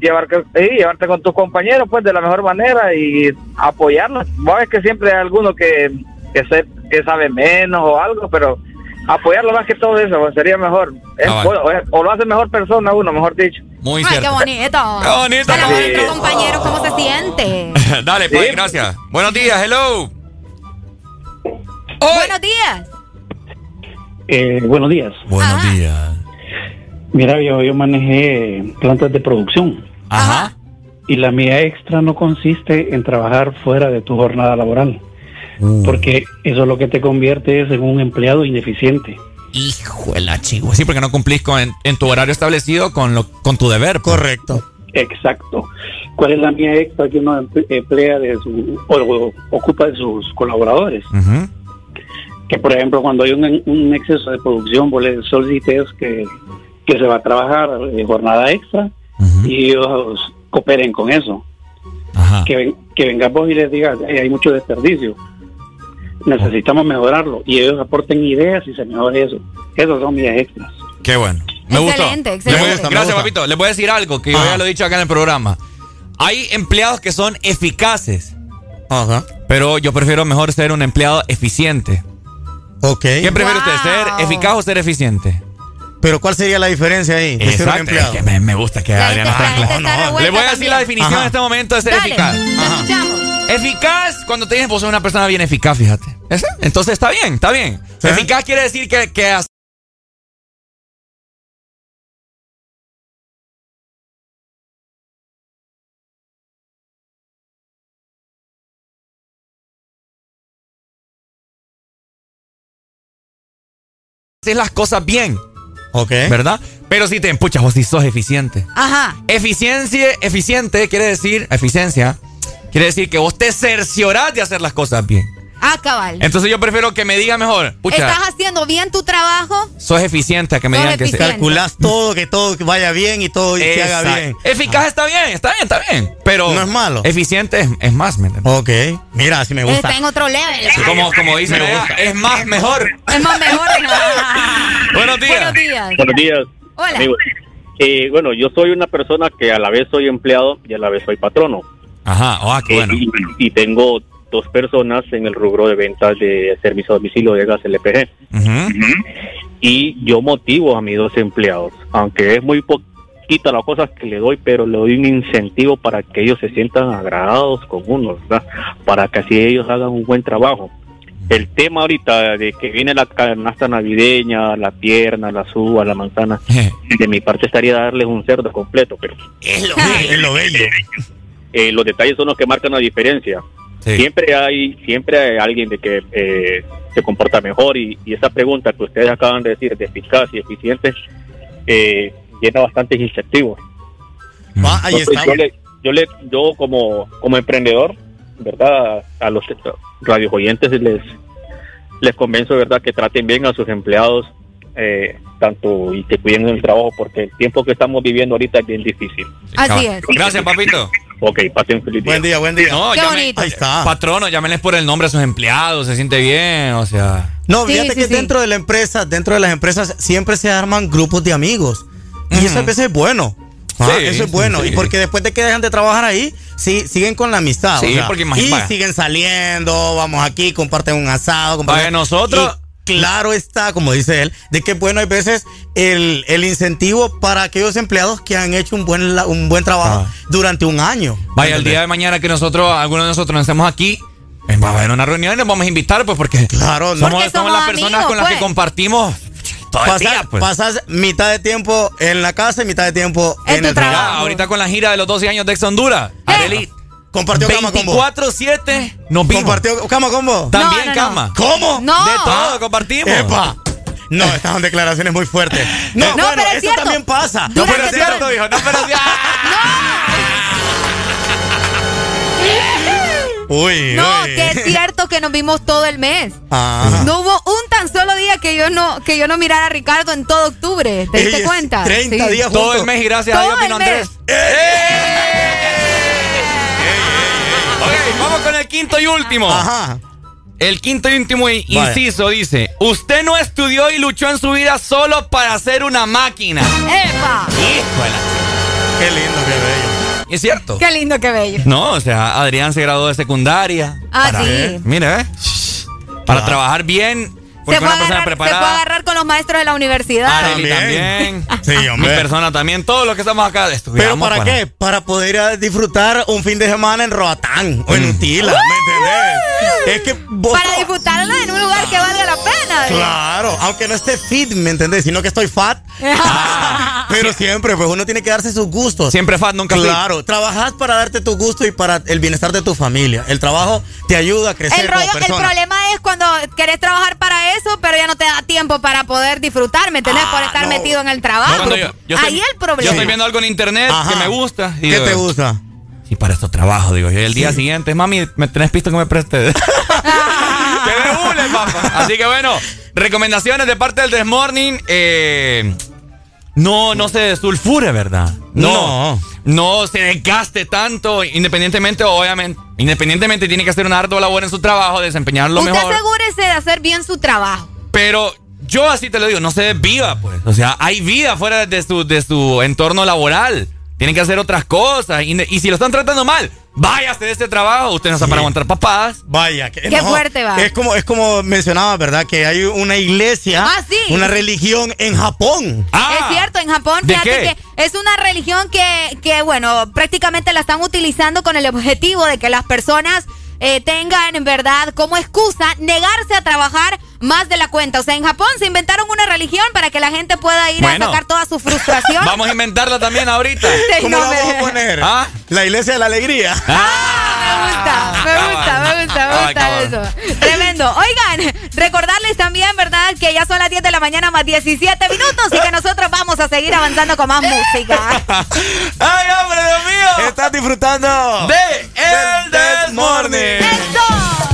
llevar, sí, llevarte con tus compañeros pues de la mejor manera y apoyarlos. Vos ves que siempre hay alguno que, que, se, que sabe menos o algo, pero apoyarlo más que todo eso pues, sería mejor. Es- Ah, vale. o, lo hace mejor persona uno, mejor dicho. Muy Ay, qué bonito. Qué bonito, A la qué vez, bonito. nuestro compañero, ¿cómo se siente? Dale, pues, gracias. Buenos días, hello. Buenos días. Eh, buenos días. Buenos días. Mira, yo, yo manejé plantas de producción Ajá. y la mía extra no consiste en trabajar fuera de tu jornada laboral, Uh. porque eso es lo que te convierte es en un empleado ineficiente. Hijo de la chihuahua. Sí, porque no cumplís con, en tu horario establecido con, lo, con tu deber. pues. Correcto. Exacto. ¿Cuál es la mía extra que uno emple- emplea de su, o, o ocupa de sus colaboradores? Que por ejemplo cuando hay un, un exceso de producción, vos les solicites que, que se va a trabajar eh, jornada extra y ellos cooperen con eso. Que, que vengas vos y les digas, "Hey, hay mucho desperdicio, necesitamos mejorarlo y ellos aporten ideas y se mejore eso. Esos son mis extras. Qué bueno. Me gustó. Excelente, Me gusta, me Gracias, gusta. papito. Les voy a decir algo que yo Ajá. ya lo he dicho acá en el programa. Hay empleados que son eficaces, Ajá. pero yo prefiero mejor ser un empleado eficiente. Ok. ¿Qué prefiere usted, ser eficaz o ser eficiente? Pero ¿cuál sería la diferencia ahí? de ser un Exacto. empleado? Es que me, me gusta que Adriana la está gente está no, revuelta Le voy a decir la definición Ajá. en este momento de ser Dale, eficaz. escuchamos. Eficaz cuando te dicen vos sos una persona bien eficaz, fíjate. ¿Ese? Entonces está bien, está bien. ¿Sí? Eficaz quiere decir que, que hace- haces las cosas bien, Ok. ¿verdad? Pero si te empuchas, vos sí sos eficiente. Ajá. Eficiencia, eficiente quiere decir, eficiencia, quiere decir que vos te cerciorás de hacer las cosas bien. Ah, cabal. Entonces yo prefiero que me diga mejor, pucha, ¿Estás haciendo bien tu trabajo? sos eficiente a que me digan que eficiente. Calculás todo, que todo vaya bien y todo se haga Exacto. bien. Eficaz está bien, está bien, está bien. Pero No es malo. Eficiente es, es más, ¿me entiendes? Ok. Mira, así me gusta. Está en otro level. Sí, Como, como dicen Me allá, gusta. es más mejor. Es más mejor. Buenos días. Buenos días. Buenos días. Hola. Eh, bueno, yo soy una persona que a la vez soy empleado y a la vez soy patrono. Ajá, ah, qué Eh, bueno. y, y tengo dos personas en el rubro de ventas de servicio a domicilio de gas LPG. Ujú. Y yo motivo a mis dos empleados, aunque es muy poquita la cosa que le doy, pero le doy un incentivo para que ellos se sientan agradados con uno, ¿verdad? Para que así ellos hagan un buen trabajo. El tema ahorita de que viene la canasta navideña, la pierna, la suba, la manzana, de mi parte estaría darles un cerdo completo, pero Es lo, es lo bello. Eh, los detalles son los que marcan la diferencia. Siempre hay siempre hay alguien de que eh, se comporta mejor y, y esa pregunta que ustedes acaban de decir de eficaz y eficiente eh, llena bastantes incentivos. ahí Entonces, está. Yo, le, yo, le, yo como, como emprendedor, ¿verdad? A los radios oyentes les, les convenzo, ¿verdad? Que traten bien a sus empleados, eh, tanto y que cuiden el trabajo, porque el tiempo que estamos viviendo ahorita es bien difícil. Así es. Gracias, papito. Ok, pasen feliz día. Buen día, buen día. No, Qué llame- bonito. Ahí está. Patrono, llámenles por el nombre a sus empleados, se siente bien, o sea. No, Sí, fíjate sí, que sí. dentro de la empresa, dentro de las empresas, siempre se arman grupos de amigos. Y eso a veces es bueno. Ah, Sí, eso es bueno. sí. Y porque después de que dejan de trabajar ahí, sí, siguen con la amistad. Sí, o sea, porque y imagínate. siguen saliendo, vamos aquí, comparten un asado. comparten- Vaya, nosotros- Y claro está, como dice él, de que bueno, hay veces el, el incentivo para aquellos empleados que han hecho un buen, la- un buen trabajo Ah. durante un año. Vaya, el día de mañana que nosotros, algunos de nosotros nos estemos aquí, eh, va a haber una reunión y nos vamos a invitar, pues, porque Claro, no. somos, Porque somos somos las personas amigos, con las que pues. compartimos todo el Pasas, día, pues. pasas mitad de tiempo en la casa y mitad de tiempo En en, tu el trabajo. trabajo. Ya, ahorita con la gira de los 12 años de Ex Honduras, Arely, Compartió cama con vos. 24-7 nos vimos. Compartió cama con vos. También No, no, no. cama. ¿Cómo? No. De todo compartimos. ¡Epa! No, estas son declaraciones muy fuertes. No, No, bueno, pero es eso también pasa. No, pero es cierto, todo- dijo. No, pero es Uy, No, uy. que es cierto que nos vimos todo el mes. No hubo un tan solo día que yo no que yo no mirara a Ricardo en todo octubre. ¿Te diste cuenta? 30 Sí. días Todo juntos. el mes y gracias a Todo Dios vino Andrés. Ok, vamos con el quinto y último. Ajá. El quinto y último inciso dice: Usted no estudió y luchó en su vida solo para ser una máquina. ¡Epa! Híjole. Qué lindo, qué bello. Es cierto. Qué lindo, qué bello. No, o sea, Adrián se graduó de secundaria. Ah, para, sí. Mire, ¿eh? Para Claro. trabajar bien. Se Porque fue, una persona agarrar, se fue a preparada. agarrar con los maestros de la universidad. Arely también. Sí, Mi persona también. Todos los que estamos acá ¿Pero estudiamos para qué? Para poder disfrutar un fin de semana en Roatán o en Utila, ¿me entendés? Es que vos... Para disfrutarlo en un lugar que valga la pena. Claro, aunque no esté fit, ¿me entendés? Sino que estoy fat. Pero siempre, pues uno tiene que darse sus gustos. Siempre fat, nunca fit. Claro, trabajas para darte tu gusto y para el bienestar de tu familia. El trabajo te ayuda a crecer El, como rollo, el persona. problema es cuando querés trabajar para eso, pero ya no te da tiempo para poder disfrutar, ¿me entendés? Ah, Por estar no. metido en el trabajo. No, yo- yo estoy- Ahí el problema. Yo estoy viendo algo en internet Ajá. que me gusta. y ¿Qué digo, te gusta? Sí, para esto trabajo, digo. Y el día siguiente, mami, ¿me tenés pisto que me preste? ¡Que me papá! Así que bueno, recomendaciones de parte del This Morning. eh, no, no se sulfure, ¿verdad? No. No se desgaste tanto, independientemente, obviamente. Independientemente, tiene que hacer una ardua labor en su trabajo, desempeñar lo Usted mejor. asegúrese de hacer bien su trabajo. Pero yo así te lo digo, no se desviva, pues. O sea, hay vida fuera de su, de su entorno laboral. Tienen que hacer otras cosas. Y, y si lo están tratando mal, váyase de este trabajo. Usted no está para aguantar papadas. Vaya, que, Qué fuerte va. Es como, es como mencionaba, ¿verdad? Que hay una iglesia, Ah, sí. una religión en Japón. Ah, Es cierto, en Japón, ¿de fíjate qué? que es una religión que, que, bueno, prácticamente la están utilizando con el objetivo de que las personas eh, tengan, en verdad, como excusa negarse a trabajar más de la cuenta. O sea, en Japón se inventaron una religión para que la gente pueda ir Bueno. a sacar toda su frustración. Vamos a inventarla también ahorita. Sí, ¿Cómo no, la me- vamos a poner? ¿Ah? La iglesia de la alegría. Me gusta, me gusta, me gusta, me Ay, gusta cabrón. eso. Tremendo. Oigan, recordarles también, ¿verdad? Que ya son las 10 de la mañana más 17 minutos y que nosotros vamos a seguir avanzando con más música. ¡Ay, hombre, Dios mío! Estás disfrutando De El Del This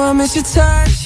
I miss your touch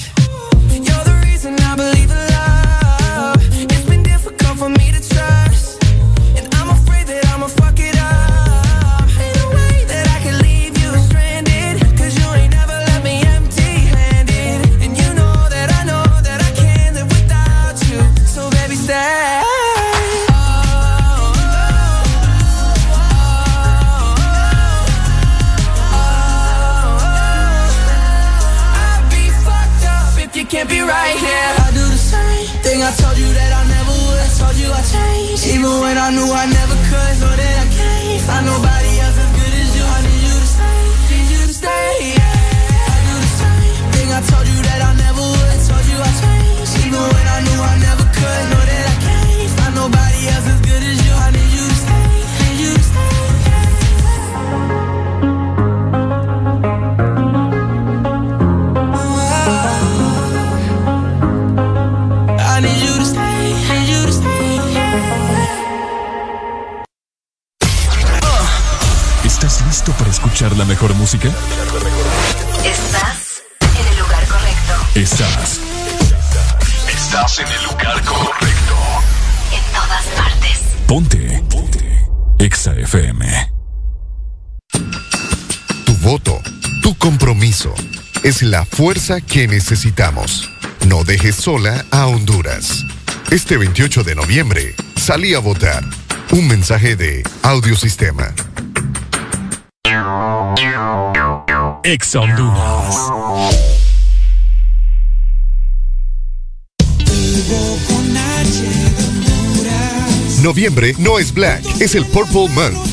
Even when I knew I never could, know that I can't. Find nobody la mejor música? Estás en el lugar correcto. Estás. Estás en el lugar correcto. En todas partes. Ponte. Ponte. Exa FM. Tu voto, tu compromiso, es la fuerza que necesitamos. No dejes sola a Honduras. Este 28 de noviembre, salí a votar. Un mensaje de Audiosistema. Exa Honduras. Noviembre no es Black, es el Purple Month.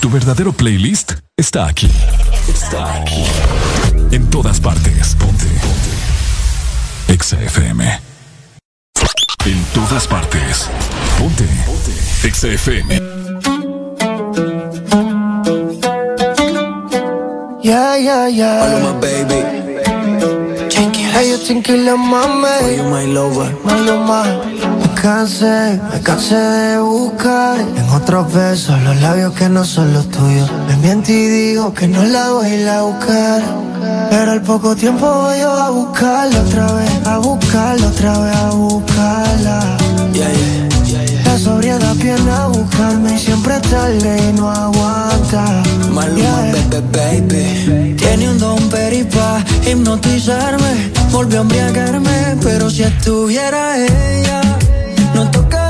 Tu verdadero playlist está aquí. Está aquí. En todas partes. Ponte. Ponte. Exa FM. En todas partes. Ponte. Ponte. Exa FM. Yeah, yeah, yeah. My baby. You think you love mami. Oh, you my lover. My love, Me cansé, me cansé de buscar en otros besos los labios que no son los tuyos. Me miento y digo que no la voy a ir a buscar. Pero al poco tiempo voy yo a buscarla otra vez, a buscarla otra vez, a buscarla. Yeah, yeah. La sobriedad viene a buscarme y siempre tarde y no aguanta. Maluma, bebé, baby. Tiene un don peripa hipnotizarme. Volvió a embriagarme, pero si estuviera ella, no tocaría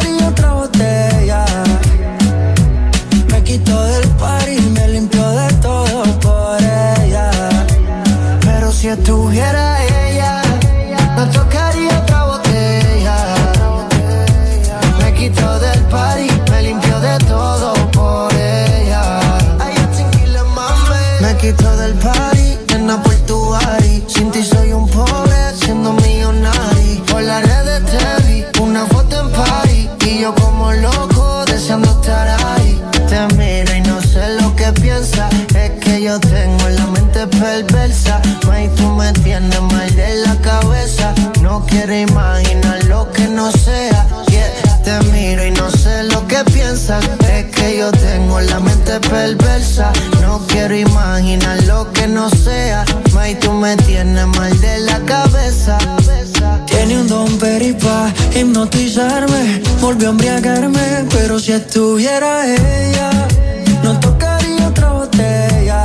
me tienes mal de la cabeza. Tiene un don peripa hipnotizarme. Volvió a embriagarme, pero si estuviera ella, no tocaría otra botella.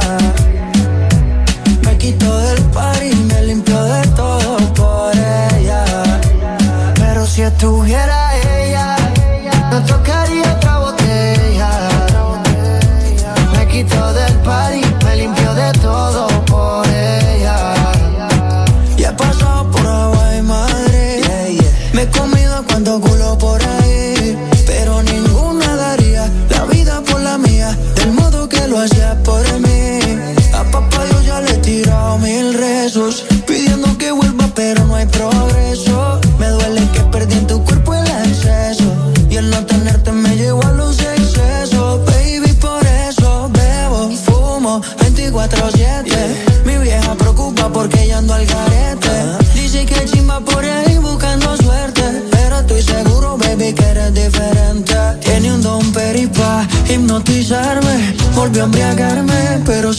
Me quitó del par y me limpió de todo por ella. Pero si estuviera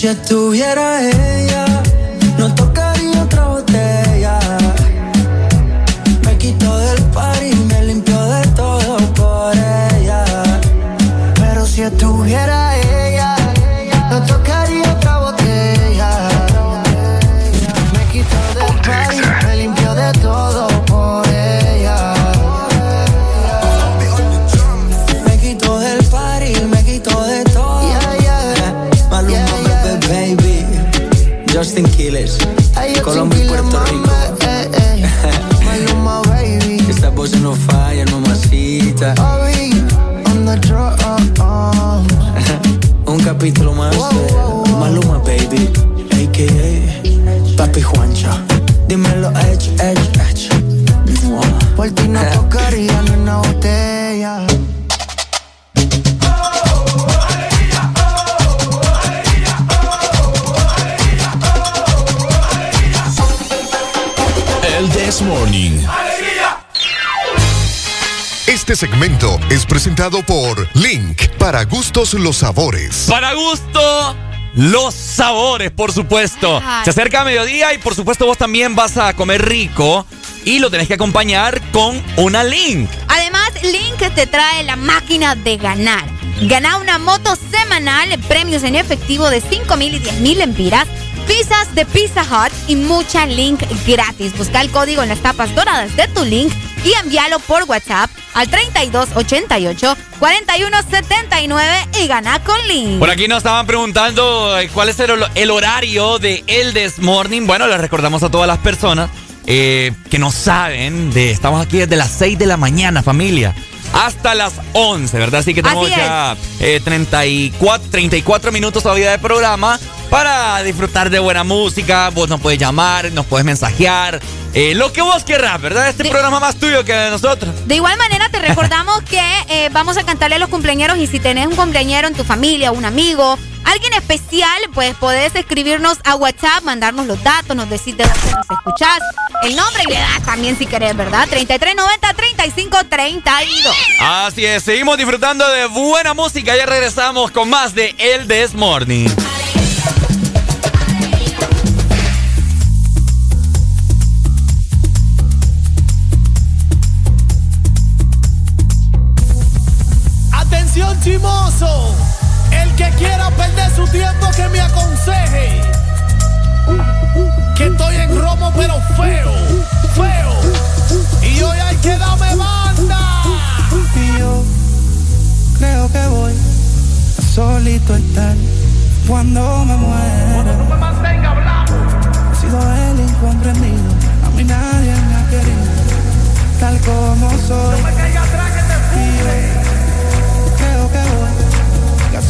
si estuviera ella, segmento es presentado por Link, para gustos los sabores. Para gusto, los sabores, por supuesto. Se acerca a mediodía y por supuesto vos también vas a comer rico y lo tenés que acompañar con una Link. Además, Link te trae la máquina de ganar. Gana una moto semanal, premios en efectivo de 5 mil y 10 mil empiras, pizzas de Pizza Hut y mucha Link gratis. Busca el código en las tapas doradas de tu Link y envíalo por WhatsApp al 3288 4179 y gana con Link. Por aquí nos estaban preguntando eh, cuál es el, el horario de El This Morning. Bueno, les recordamos a todas las personas eh, que no saben de estamos aquí desde las 6 de la mañana, familia. Hasta las 11, ¿verdad? Así que tenemos Así ya eh, 34, 34 minutos todavía de programa para disfrutar de buena música. Vos nos puedes llamar, nos puedes mensajear, eh, lo que vos querrás, ¿verdad? Este programa más tuyo que de nosotros. De igual manera, te recordamos que eh, vamos a cantarle a los cumpleañeros y si tenés un cumpleañero en tu familia, un amigo, alguien especial, pues podés escribirnos a WhatsApp, mandarnos los datos, nos decís de dónde nos escuchás, el nombre y la edad también si querés, ¿verdad? 3390-3532. Así es, seguimos disfrutando de buena música. Ya regresamos con más de El This Morning. Chimoso, el que quiera perder su tiempo que me aconseje. Que estoy en romo pero feo, feo. Y hoy hay que darme banda. Y yo creo que voy a solito estar cuando me muera. He sido el incomprendido, a mí nadie me ha querido, tal como soy. Y yo creo que voy a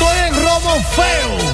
estoy en feo, feo,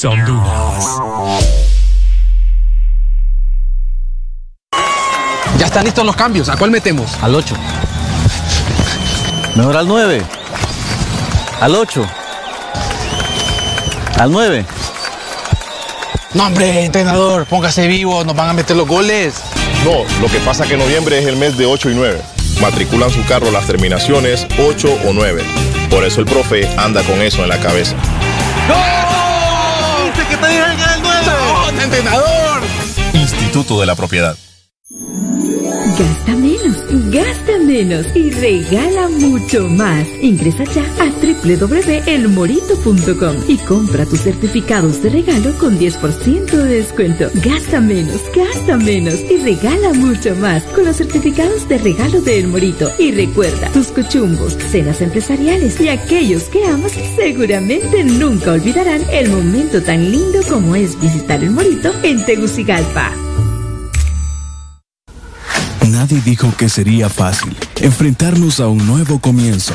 Exa Honduras. Ya están listos los cambios. ¿A cuál metemos? Al 8. Mejor al 9. Al 8. Al 9. No, hombre, entrenador, póngase vivo, nos van a meter los goles. No, lo que pasa es que noviembre es el mes de 8 y 9. Matriculan su carro las terminaciones 8 o 9. Por eso el profe anda con eso en la cabeza. ¡Dice Instituto de la Propiedad. Gasta menos, gasta menos y regala mucho más. Ingresa ya a www.elmorito.com y compra tus certificados de regalo con 10% de descuento. Gasta menos, gasta menos y regala mucho más con los certificados de regalo de El Morito. Y recuerda, tus cochumbos, cenas empresariales y aquellos que amas seguramente nunca olvidarán el momento tan lindo como es visitar El Morito en Tegucigalpa. Nadie dijo que sería fácil enfrentarnos a un nuevo comienzo,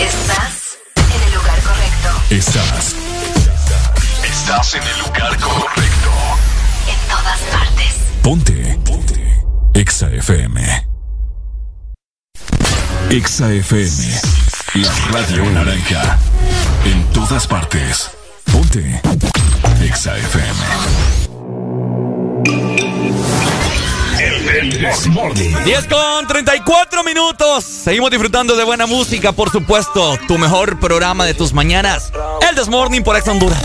Estás en el lugar correcto. Estás. Estás en el lugar correcto. En todas partes. Ponte. Ponte. Exa FM. Exa FM. La radio naranja. En todas partes. Ponte. Exa FM. El Desmorning. 10 con 34 minutos. Seguimos disfrutando de buena música, por supuesto. Tu mejor programa de tus mañanas. El Desmorning por Ex Honduras.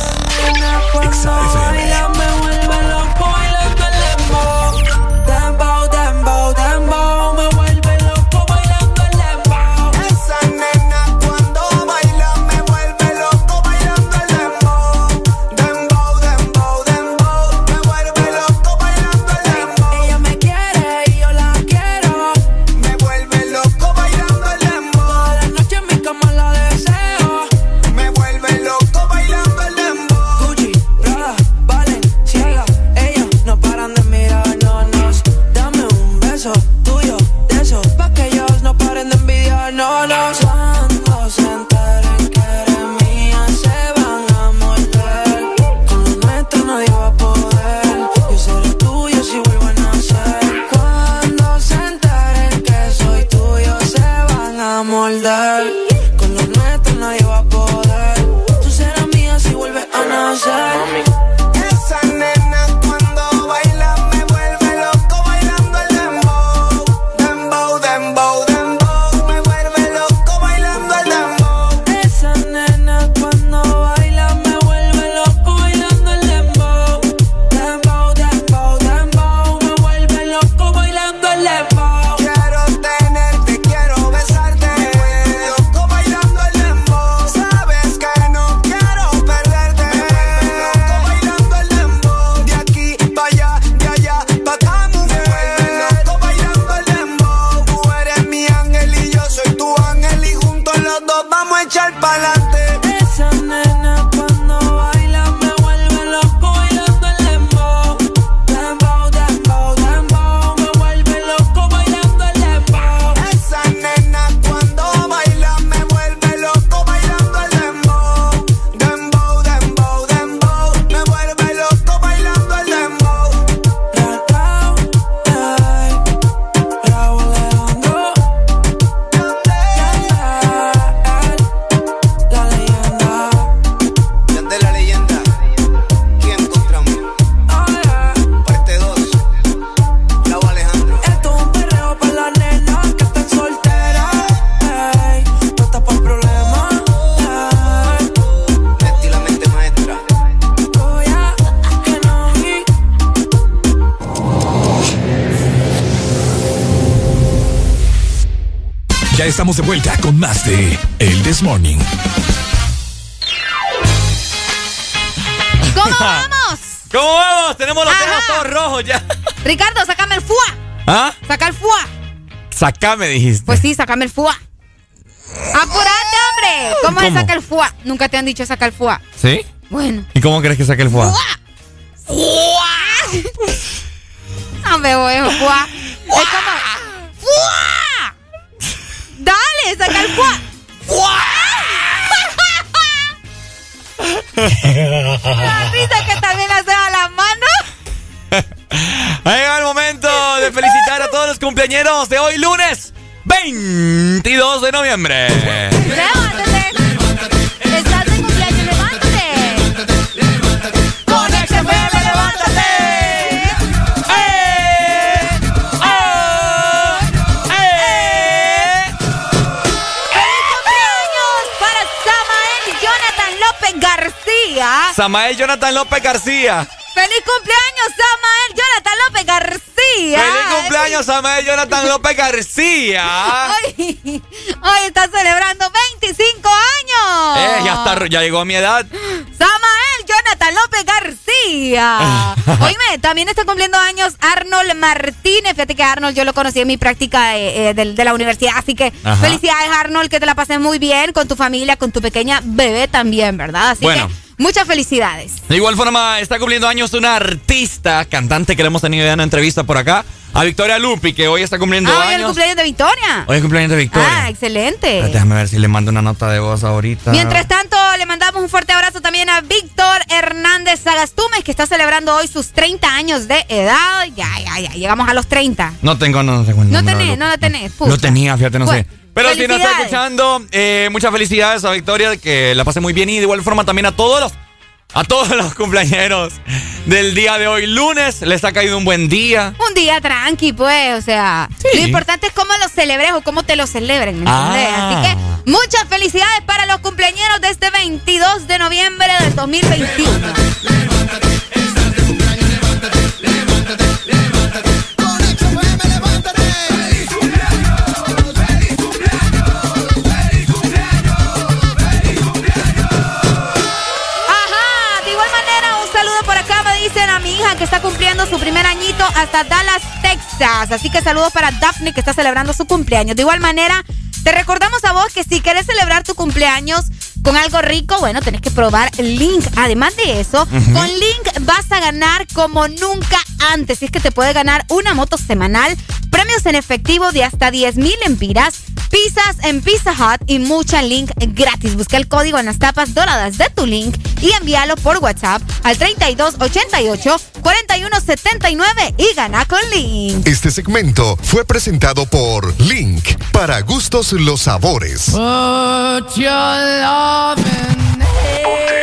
Estamos de vuelta con más de El This Morning. ¿Cómo vamos? ¿Cómo vamos? Tenemos los dedos todos rojos ya. Ricardo, sácame el fuá. ¿Ah? Saca el fuá. Sacame, dijiste. Pues sí, sácame el fuá. ¡Apurate, hombre! ¿Cómo, se ¿Cómo? saca el fuá? Nunca te han dicho saca el fuá. ¿Sí? Bueno. ¿Y cómo crees que saque el fuá? No me voy, fuá. Cumpleañeros de hoy lunes 22 de noviembre. Levántate. Estás de cumpleaños, levántate. Con XFM, levántate. ¡Eh! ¡Oh! ¡Eh! ¡Feliz cumpleaños para Samael Jonathan López García! Samael Jonathan López García. ¡Feliz cumpleaños, Samael Jonathan López García! Hoy, hoy está celebrando 25 años. Eh, ya, está, ya llegó a mi edad. Samael Jonathan López García. Oíme, también está cumpliendo años Arnold Martínez. Fíjate que Arnold yo lo conocí en mi práctica eh, eh, de, de la universidad. Así que Ajá. felicidades, Arnold, que te la pases muy bien con tu familia, con tu pequeña bebé también, ¿verdad? Así Bueno. que muchas felicidades. De igual forma, está cumpliendo años una artista, cantante que le hemos tenido ya en una entrevista por acá, a Victoria Lupi, que hoy está cumpliendo Ah, hoy es el años. cumpleaños de Victoria. Hoy es cumpleaños de Victoria. Ah, excelente. Déjame ver si le mando una nota de voz ahorita. Mientras tanto, le mandamos un fuerte abrazo también a Víctor Hernández Sagastumes, que está celebrando hoy sus 30 años de edad. Ya, ya, ya, llegamos a los 30. No tengo, no tengo el No tenés, no lo tenés. Lo pucha. tenía, fíjate, no Pues, sé. Pero si nos está escuchando, eh, muchas felicidades a Victoria, que la pase muy bien y de igual forma también a todos los a todos los cumpleañeros del día de hoy, lunes. Les ha caído un buen día. Un día tranqui, pues, o sea, lo importante es cómo lo celebres o cómo te lo celebren, ¿me entiendes? Ah. Así que muchas felicidades para los cumpleañeros de este 22 de noviembre del 2021. Ajá, de está cumpliendo su primer añito hasta Dallas, Texas. Así que saludos para Daphne que está celebrando su cumpleaños. De igual manera, te recordamos a vos que si querés celebrar tu cumpleaños con algo rico, bueno, tenés que probar Link. Además de eso, con Link vas a ganar como nunca antes. Y es que te puede ganar una moto semanal, premios en efectivo de hasta 10 mil empiras, pizzas en Pizza Hut y mucha Link gratis. Busca el código en las tapas doradas de tu Link y envíalo por WhatsApp al 3288 4179 y gana con Link. Este segmento fue presentado por Link. Para gustos los sabores. Put your starving. hate.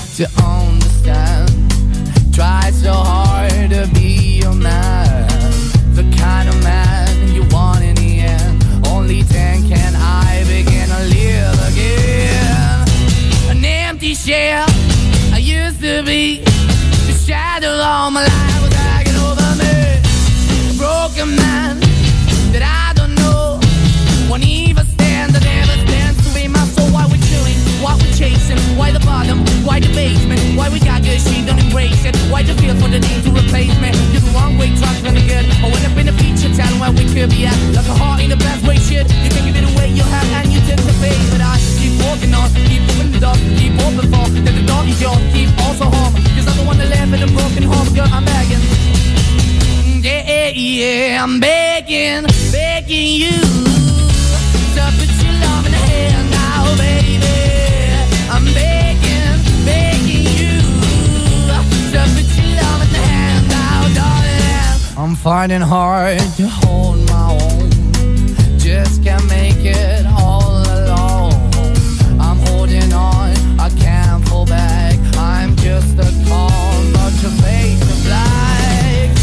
to understand. Why'd you feel for the need to replace me? You're the wrong way, trying to good. I went up in the feature town where we could be at. Like a heart in the best way, shit. You can give it away, you have, and you tend to pay. But I keep walking on, keep moving the door, keep open for. That the door is yours, keep also home. Cause I'm the one that live in a broken home, girl, I'm begging. Yeah, yeah, I'm begging, begging you to put your love in the hand now, baby. Finding hard to hold my own. Just can't make it all alone. I'm holding on, I can't fall back. I'm just a call, not your face of black.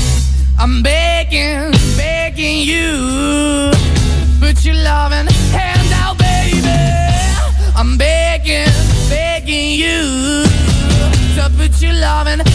I'm begging, begging you, put your loving hand out, baby. I'm begging, begging you to put your loving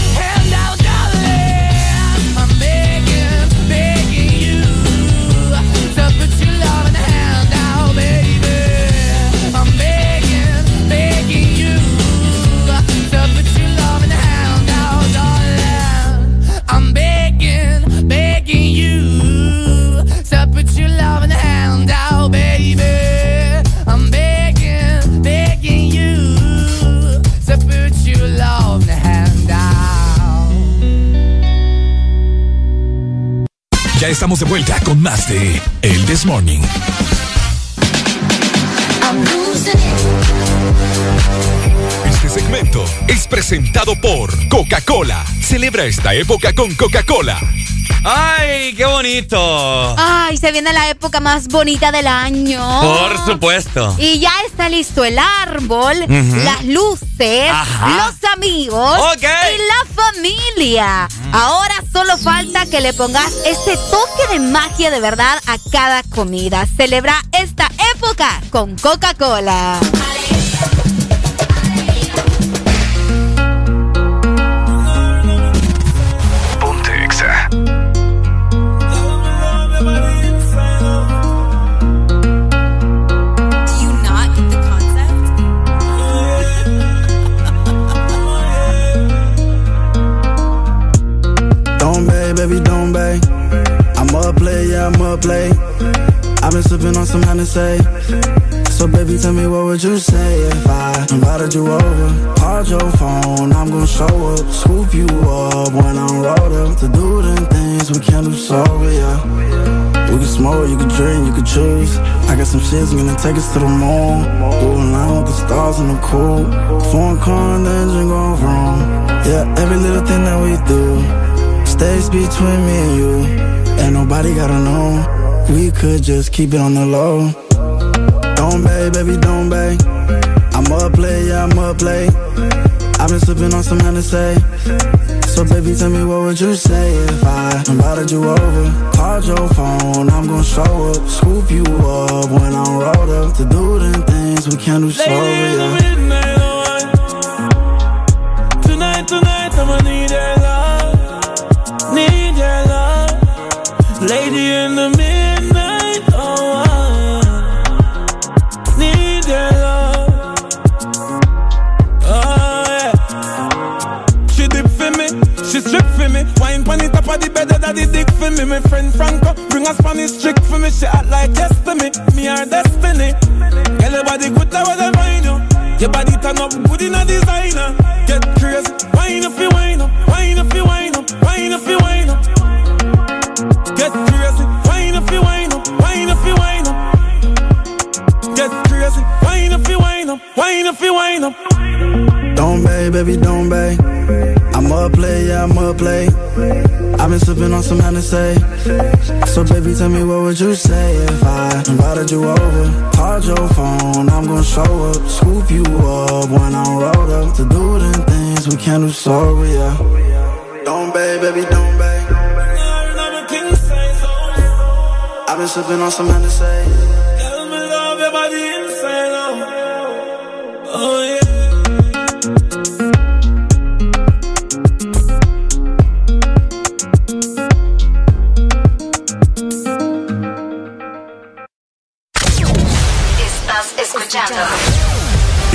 estamos de vuelta con más de El This Morning. Este segmento es presentado por Coca-Cola. Celebra esta época con Coca-Cola. ¡Ay, qué bonito! Ay, se viene la época más bonita del año. Por supuesto. Y ya está listo el árbol, las luces, Ajá. los amigos y la familia. Ahora solo falta que le pongas ese toque de magia de verdad a cada comida. Celebra esta época con Coca-Cola. Up late. I've been sipping on some Hennessy. So baby, tell me what would you say if I invited you over? Called your phone, I'm gonna show up, scoop you up when I'm rolled up to do them things we can't do sober, yeah. We can smoke, you can drink, you can choose. I got some shit's gonna take us to the moon. A line with the stars in the cool. Foreign car and the engine going wrong. Yeah, every little thing that we do stays between me and you. Ain't nobody gotta know. We could just keep it on the low. Don't bay, baby, don't bay. I'm up late, yeah, I'm up late. I've been sipping on some Hennessy. So baby, tell me what would you say if I invited you over? Called your phone, I'm gonna show up, scoop you up when I'm rolled up to do them things we can't do sober, yeah. Tonight, tonight, I'ma need your love. Me. My friend Franco bring a Spanish trick for me. She act like to me, me her destiny. Girl, your body good, that was I find you. Your body turn up good in a designer. Get crazy, wine up, you wine up, wine up, you wine up, wine up, you wine up. Get crazy, wine up, you wine up, wine up, you wine up. Get crazy, wine up, you wine up, wine up, you wine up. Don't bay, baby, don't bay. I'm up late, yeah, I'm up late. I've been sipping on some Hennessy. So baby, tell me what would you say if I invited you over? Called your phone, I'm gonna show up, scoop you up when I'm rolled up to do them things we can't do sober, yeah. Don't bay, baby, don't bay. I've been sipping on some Hennessy.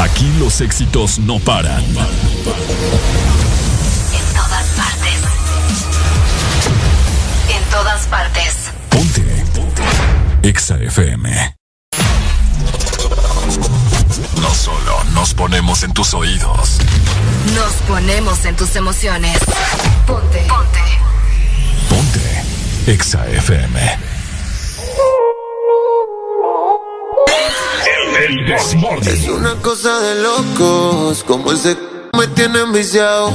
Aquí los éxitos no paran. En todas partes. En todas partes. Ponte. Exa FM. No solo nos ponemos en tus oídos. Nos ponemos en tus emociones. Ponte. Ponte. Ponte. Exa FM. El, Es una cosa de locos, como ese me tiene enviciado.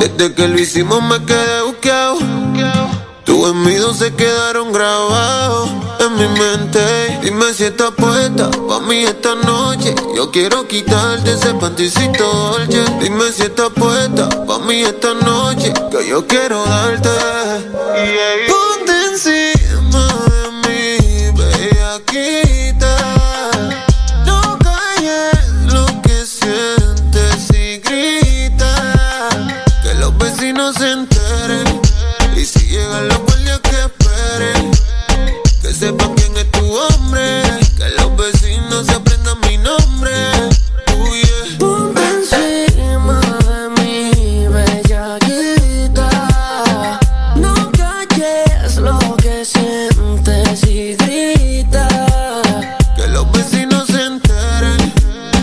Desde que lo hicimos me quedé buqueado. Tus envidios se quedaron grabados en mi mente. Dime si estás puesta pa' mí esta noche. Yo quiero quitarte ese panticito dolce. Dime si estás puesta pa' mí esta noche. Que yo quiero darte. Ponte Que sepan quién es tu hombre. Que los vecinos se aprendan mi nombre. Uh, yeah. Ponte encima de mi bellaquita No calles lo que sientes y grita Que los vecinos se enteren.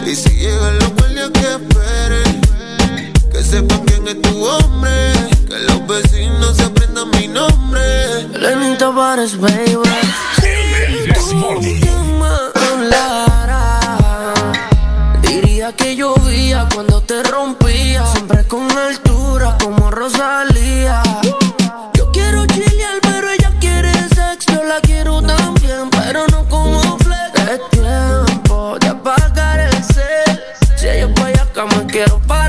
Y si llegan los guardias que esperen. Que sepan quién es tu hombre. Que los vecinos se aprendan mi nombre. Lenita pares, baby Diría que llovía cuando te rompía. Siempre con altura como Rosalía. Yo quiero chilear pero ella quiere sexo Yo la quiero también pero no como flex. Es tiempo de apagar el cel. Si ella es acá me quiero parecer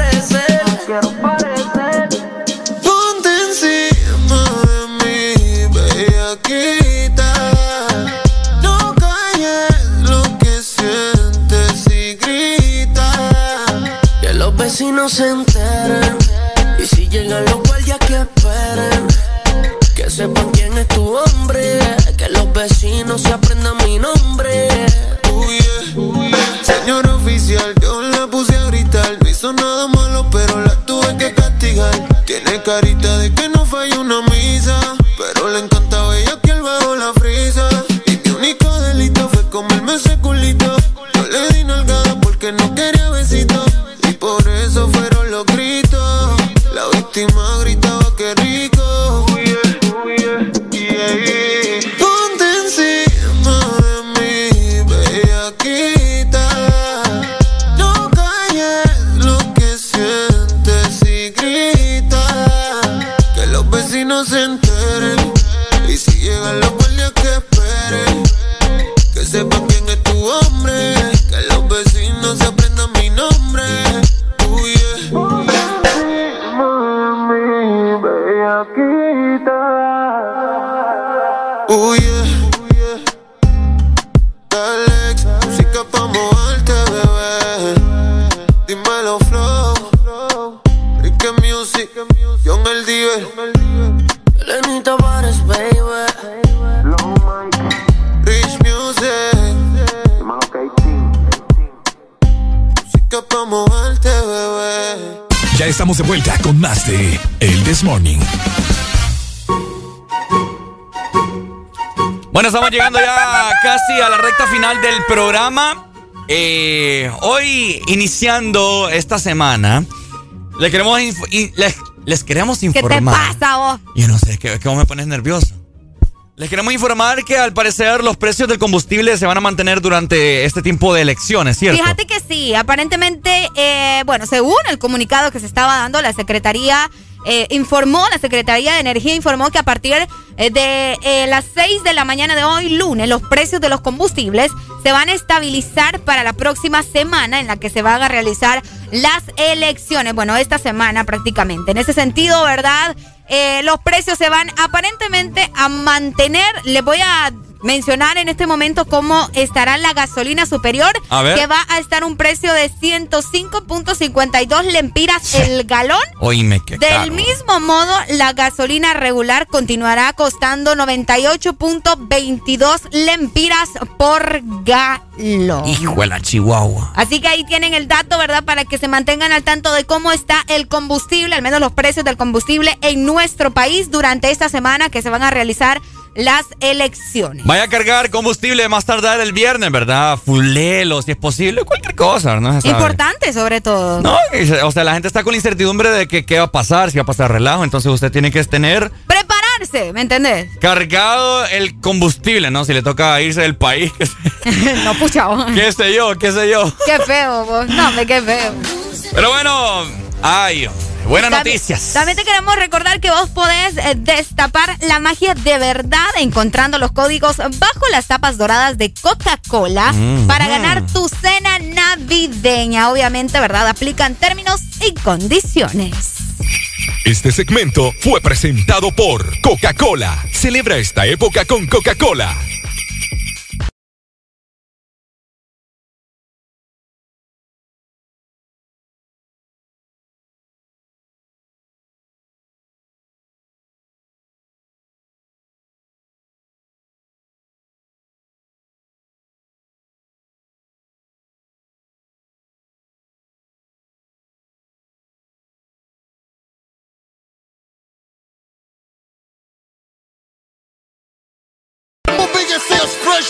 vecinos se enteren Y si llegan los guardias que esperen Que sepan quién es tu hombre Que los vecinos se aprendan mi nombre Señor oficial, yo la puse a gritar. No hizo nada malo, pero la tuve que castigar. Tiene carita de que estamos de vuelta con más de El This Morning. Bueno, estamos llegando ya casi a la recta final del programa. Eh, hoy, iniciando esta semana, les queremos, les, les queremos ¿Qué te informar. pasa vos? Yo no sé, que vos me pones nervioso. Les queremos informar que al parecer los precios del combustible se van a mantener durante este tiempo de elecciones, ¿cierto? Fíjate que sí, aparentemente, eh, bueno, según el comunicado que se estaba dando, la Secretaría eh, informó, la Secretaría de Energía informó que a partir eh, de las 6 de la mañana de hoy, lunes, los precios de los combustibles se van a estabilizar para la próxima semana en la que se van a realizar las elecciones. Bueno, esta semana prácticamente. En ese sentido, ¿verdad? Eh, los precios se van aparentemente a mantener. Les voy a mencionar en este momento cómo estará la gasolina superior, que va a estar un precio de 105.52 lempiras el galón. Oíme, qué Del caro. mismo modo, la gasolina regular continuará costando 98.22 lempiras por galón. Hijo de la chihuahua. Así que ahí tienen el dato, ¿verdad? Para que se mantengan al tanto de cómo está el combustible, al menos los precios del combustible en nuestro país durante esta semana que se van a realizar las elecciones. Vaya a cargar combustible más tardar el viernes, ¿verdad? Fulelo, si es posible, cualquier cosa, ¿no? Importante sobre todo. No, o sea, la gente está con la incertidumbre de que qué va a pasar, si va a pasar relajo, entonces usted tiene que tener Prepararse, ¿me entendés? cargado el combustible, ¿no? Si le toca irse del país, no, pucha. qué sé yo, qué sé yo. Qué feo, vos. No, me qué feo. Pero bueno, ay, buenas También- noticias. También te queremos recordar que vos podés eh, destapar la magia de verdad encontrando los códigos bajo las tapas doradas de Coca-Cola Mm. para ganar tu cena navideña. Obviamente, ¿verdad? Aplican términos y condiciones. Este segmento fue presentado por Coca-Cola. Celebra esta época con Coca-Cola.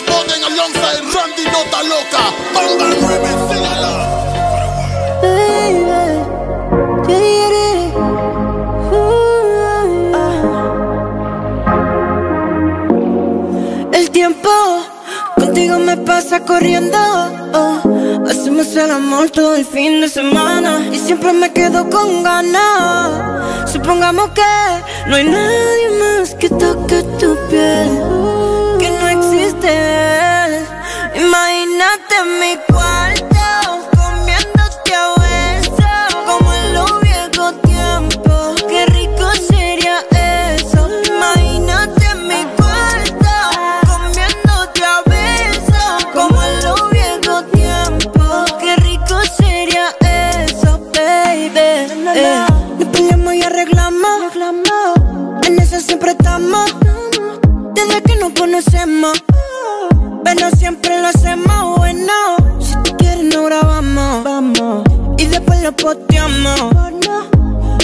Morning alongside Randy Nota Loca. 9, sígala. El tiempo contigo me pasa corriendo. oh. Hacemos el amor todo el fin de semana y siempre me quedo con ganas. Supongamos que no hay nadie más que toque tu piel, Imagínate mi cuarto comiéndote a besos como en los viejos tiempos. Qué rico sería eso. Imagínate mi cuarto comiéndote a besos como en los viejos tiempos. Qué rico sería eso, baby. Eh, nos peleamos y arreglamos. En eso siempre estamos. Desde que nos conocemos. Pero siempre lo hacemos bueno. Si tú quieres, no grabamos. Vamos. Y después lo posteamos.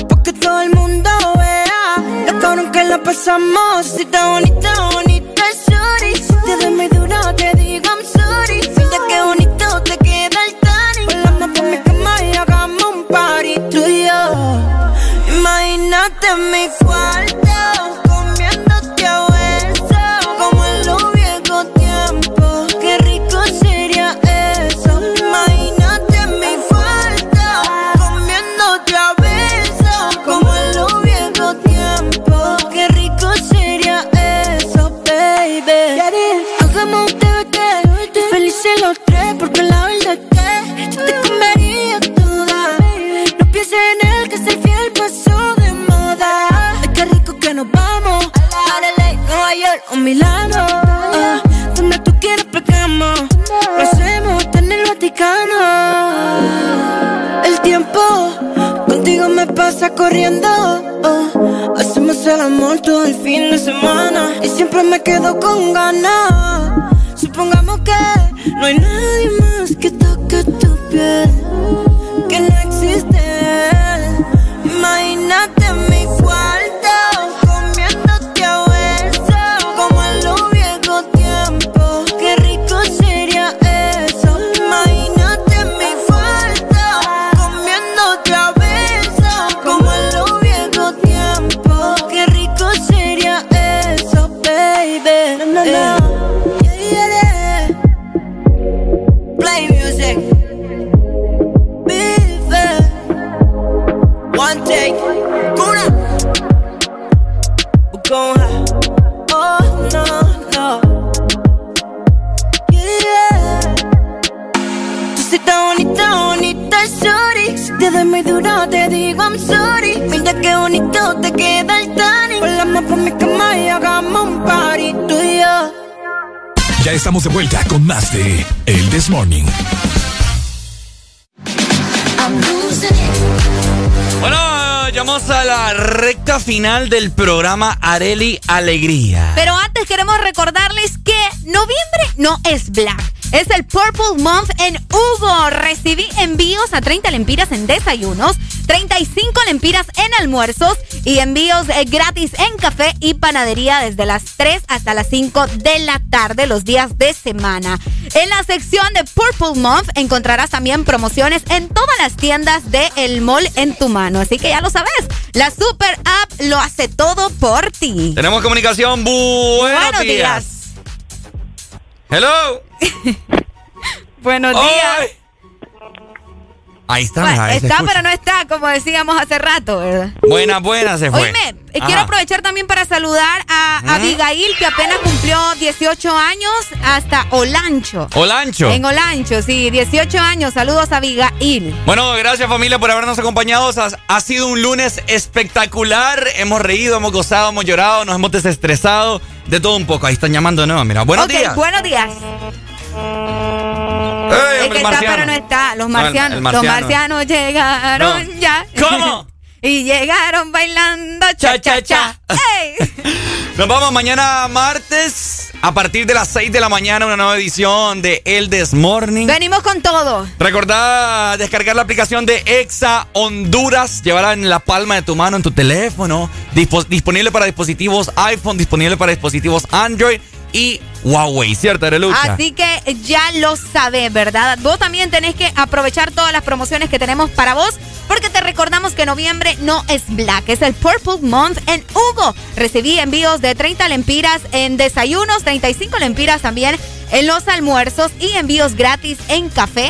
Porque todo el mundo vea lo cabrón que la pasamos. Si está bonita, bonita, sorry. Si te doy muy duro, te digo I'm sorry. Siente que bonito te queda el tanning. Volamos por mi cama y hagamos un party tú y yo. Imagínate mi cuarto Nueva York o Milano. Ah, donde tú quieras pegamos. Lo hacemos hasta en el Vaticano. El tiempo contigo me pasa corriendo. oh. Hacemos el amor todo el fin de semana y siempre me quedo con ganas. Supongamos que no hay nadie más que toque tu piel, que no existe. Imagínate doy muy duro, te digo I'm sorry. Mira qué bonito te queda el tanning. Volamos por mi cama y hagamos un party, tú y yo. Ya estamos de vuelta con más de El This Morning. Bueno, llegamos a la recta final del programa Areli Alegría. Pero antes queremos recordarles que noviembre no es black. Es el Purple Month en Hugo. Recibí envíos a 30 lempiras en desayunos, 35 lempiras en almuerzos y envíos eh, gratis en café y panadería desde las 3 hasta las 5 de la tarde los días de semana. En la sección de Purple Month encontrarás también promociones en todas las tiendas de El Mall en tu mano. Así que ya lo sabes, la super app lo hace todo por ti. Tenemos comunicación. Buenos, Buenos días. Hello. Buenos días. Ahí está, Bueno, está, escucha. pero no está, como decíamos hace rato, ¿verdad? Buena, buena se fue. Oíme, eh, Ajá. quiero aprovechar también para saludar a ¿Mm? Abigail, que apenas cumplió 18 años hasta Olancho. Olancho. En Olancho, sí, 18 años. Saludos a Abigail. Bueno, gracias familia por habernos acompañado. Ha sido un lunes espectacular. Hemos reído, hemos gozado, hemos llorado, nos hemos desestresado. De todo un poco. Ahí están llamando de nuevo. Mira, buenos Ok, días. buenos días. Ey, Es que está, pero no está. Los No, el- marcianos. el Los marciano. marcianos llegaron No. ya. ¿Cómo? y llegaron bailando cha cha cha. ¡Ey! Nos vamos mañana martes a partir de las 6 de la mañana una nueva edición de El This Morning. Venimos con todo. Recordá descargar la aplicación de Exa Honduras, llevarla en la palma de tu mano, en tu teléfono, dispo- disponible para dispositivos iPhone, disponible para dispositivos Android y Huawei, ¿cierto, Arelucha? Así que ya lo sabes, ¿verdad? Vos también tenés que aprovechar todas las promociones que tenemos para vos, porque te recordamos que noviembre no es black, es el Purple Month en Hugo. Recibí envíos de 30 lempiras en desayunos, 35 lempiras también en los almuerzos y envíos gratis en café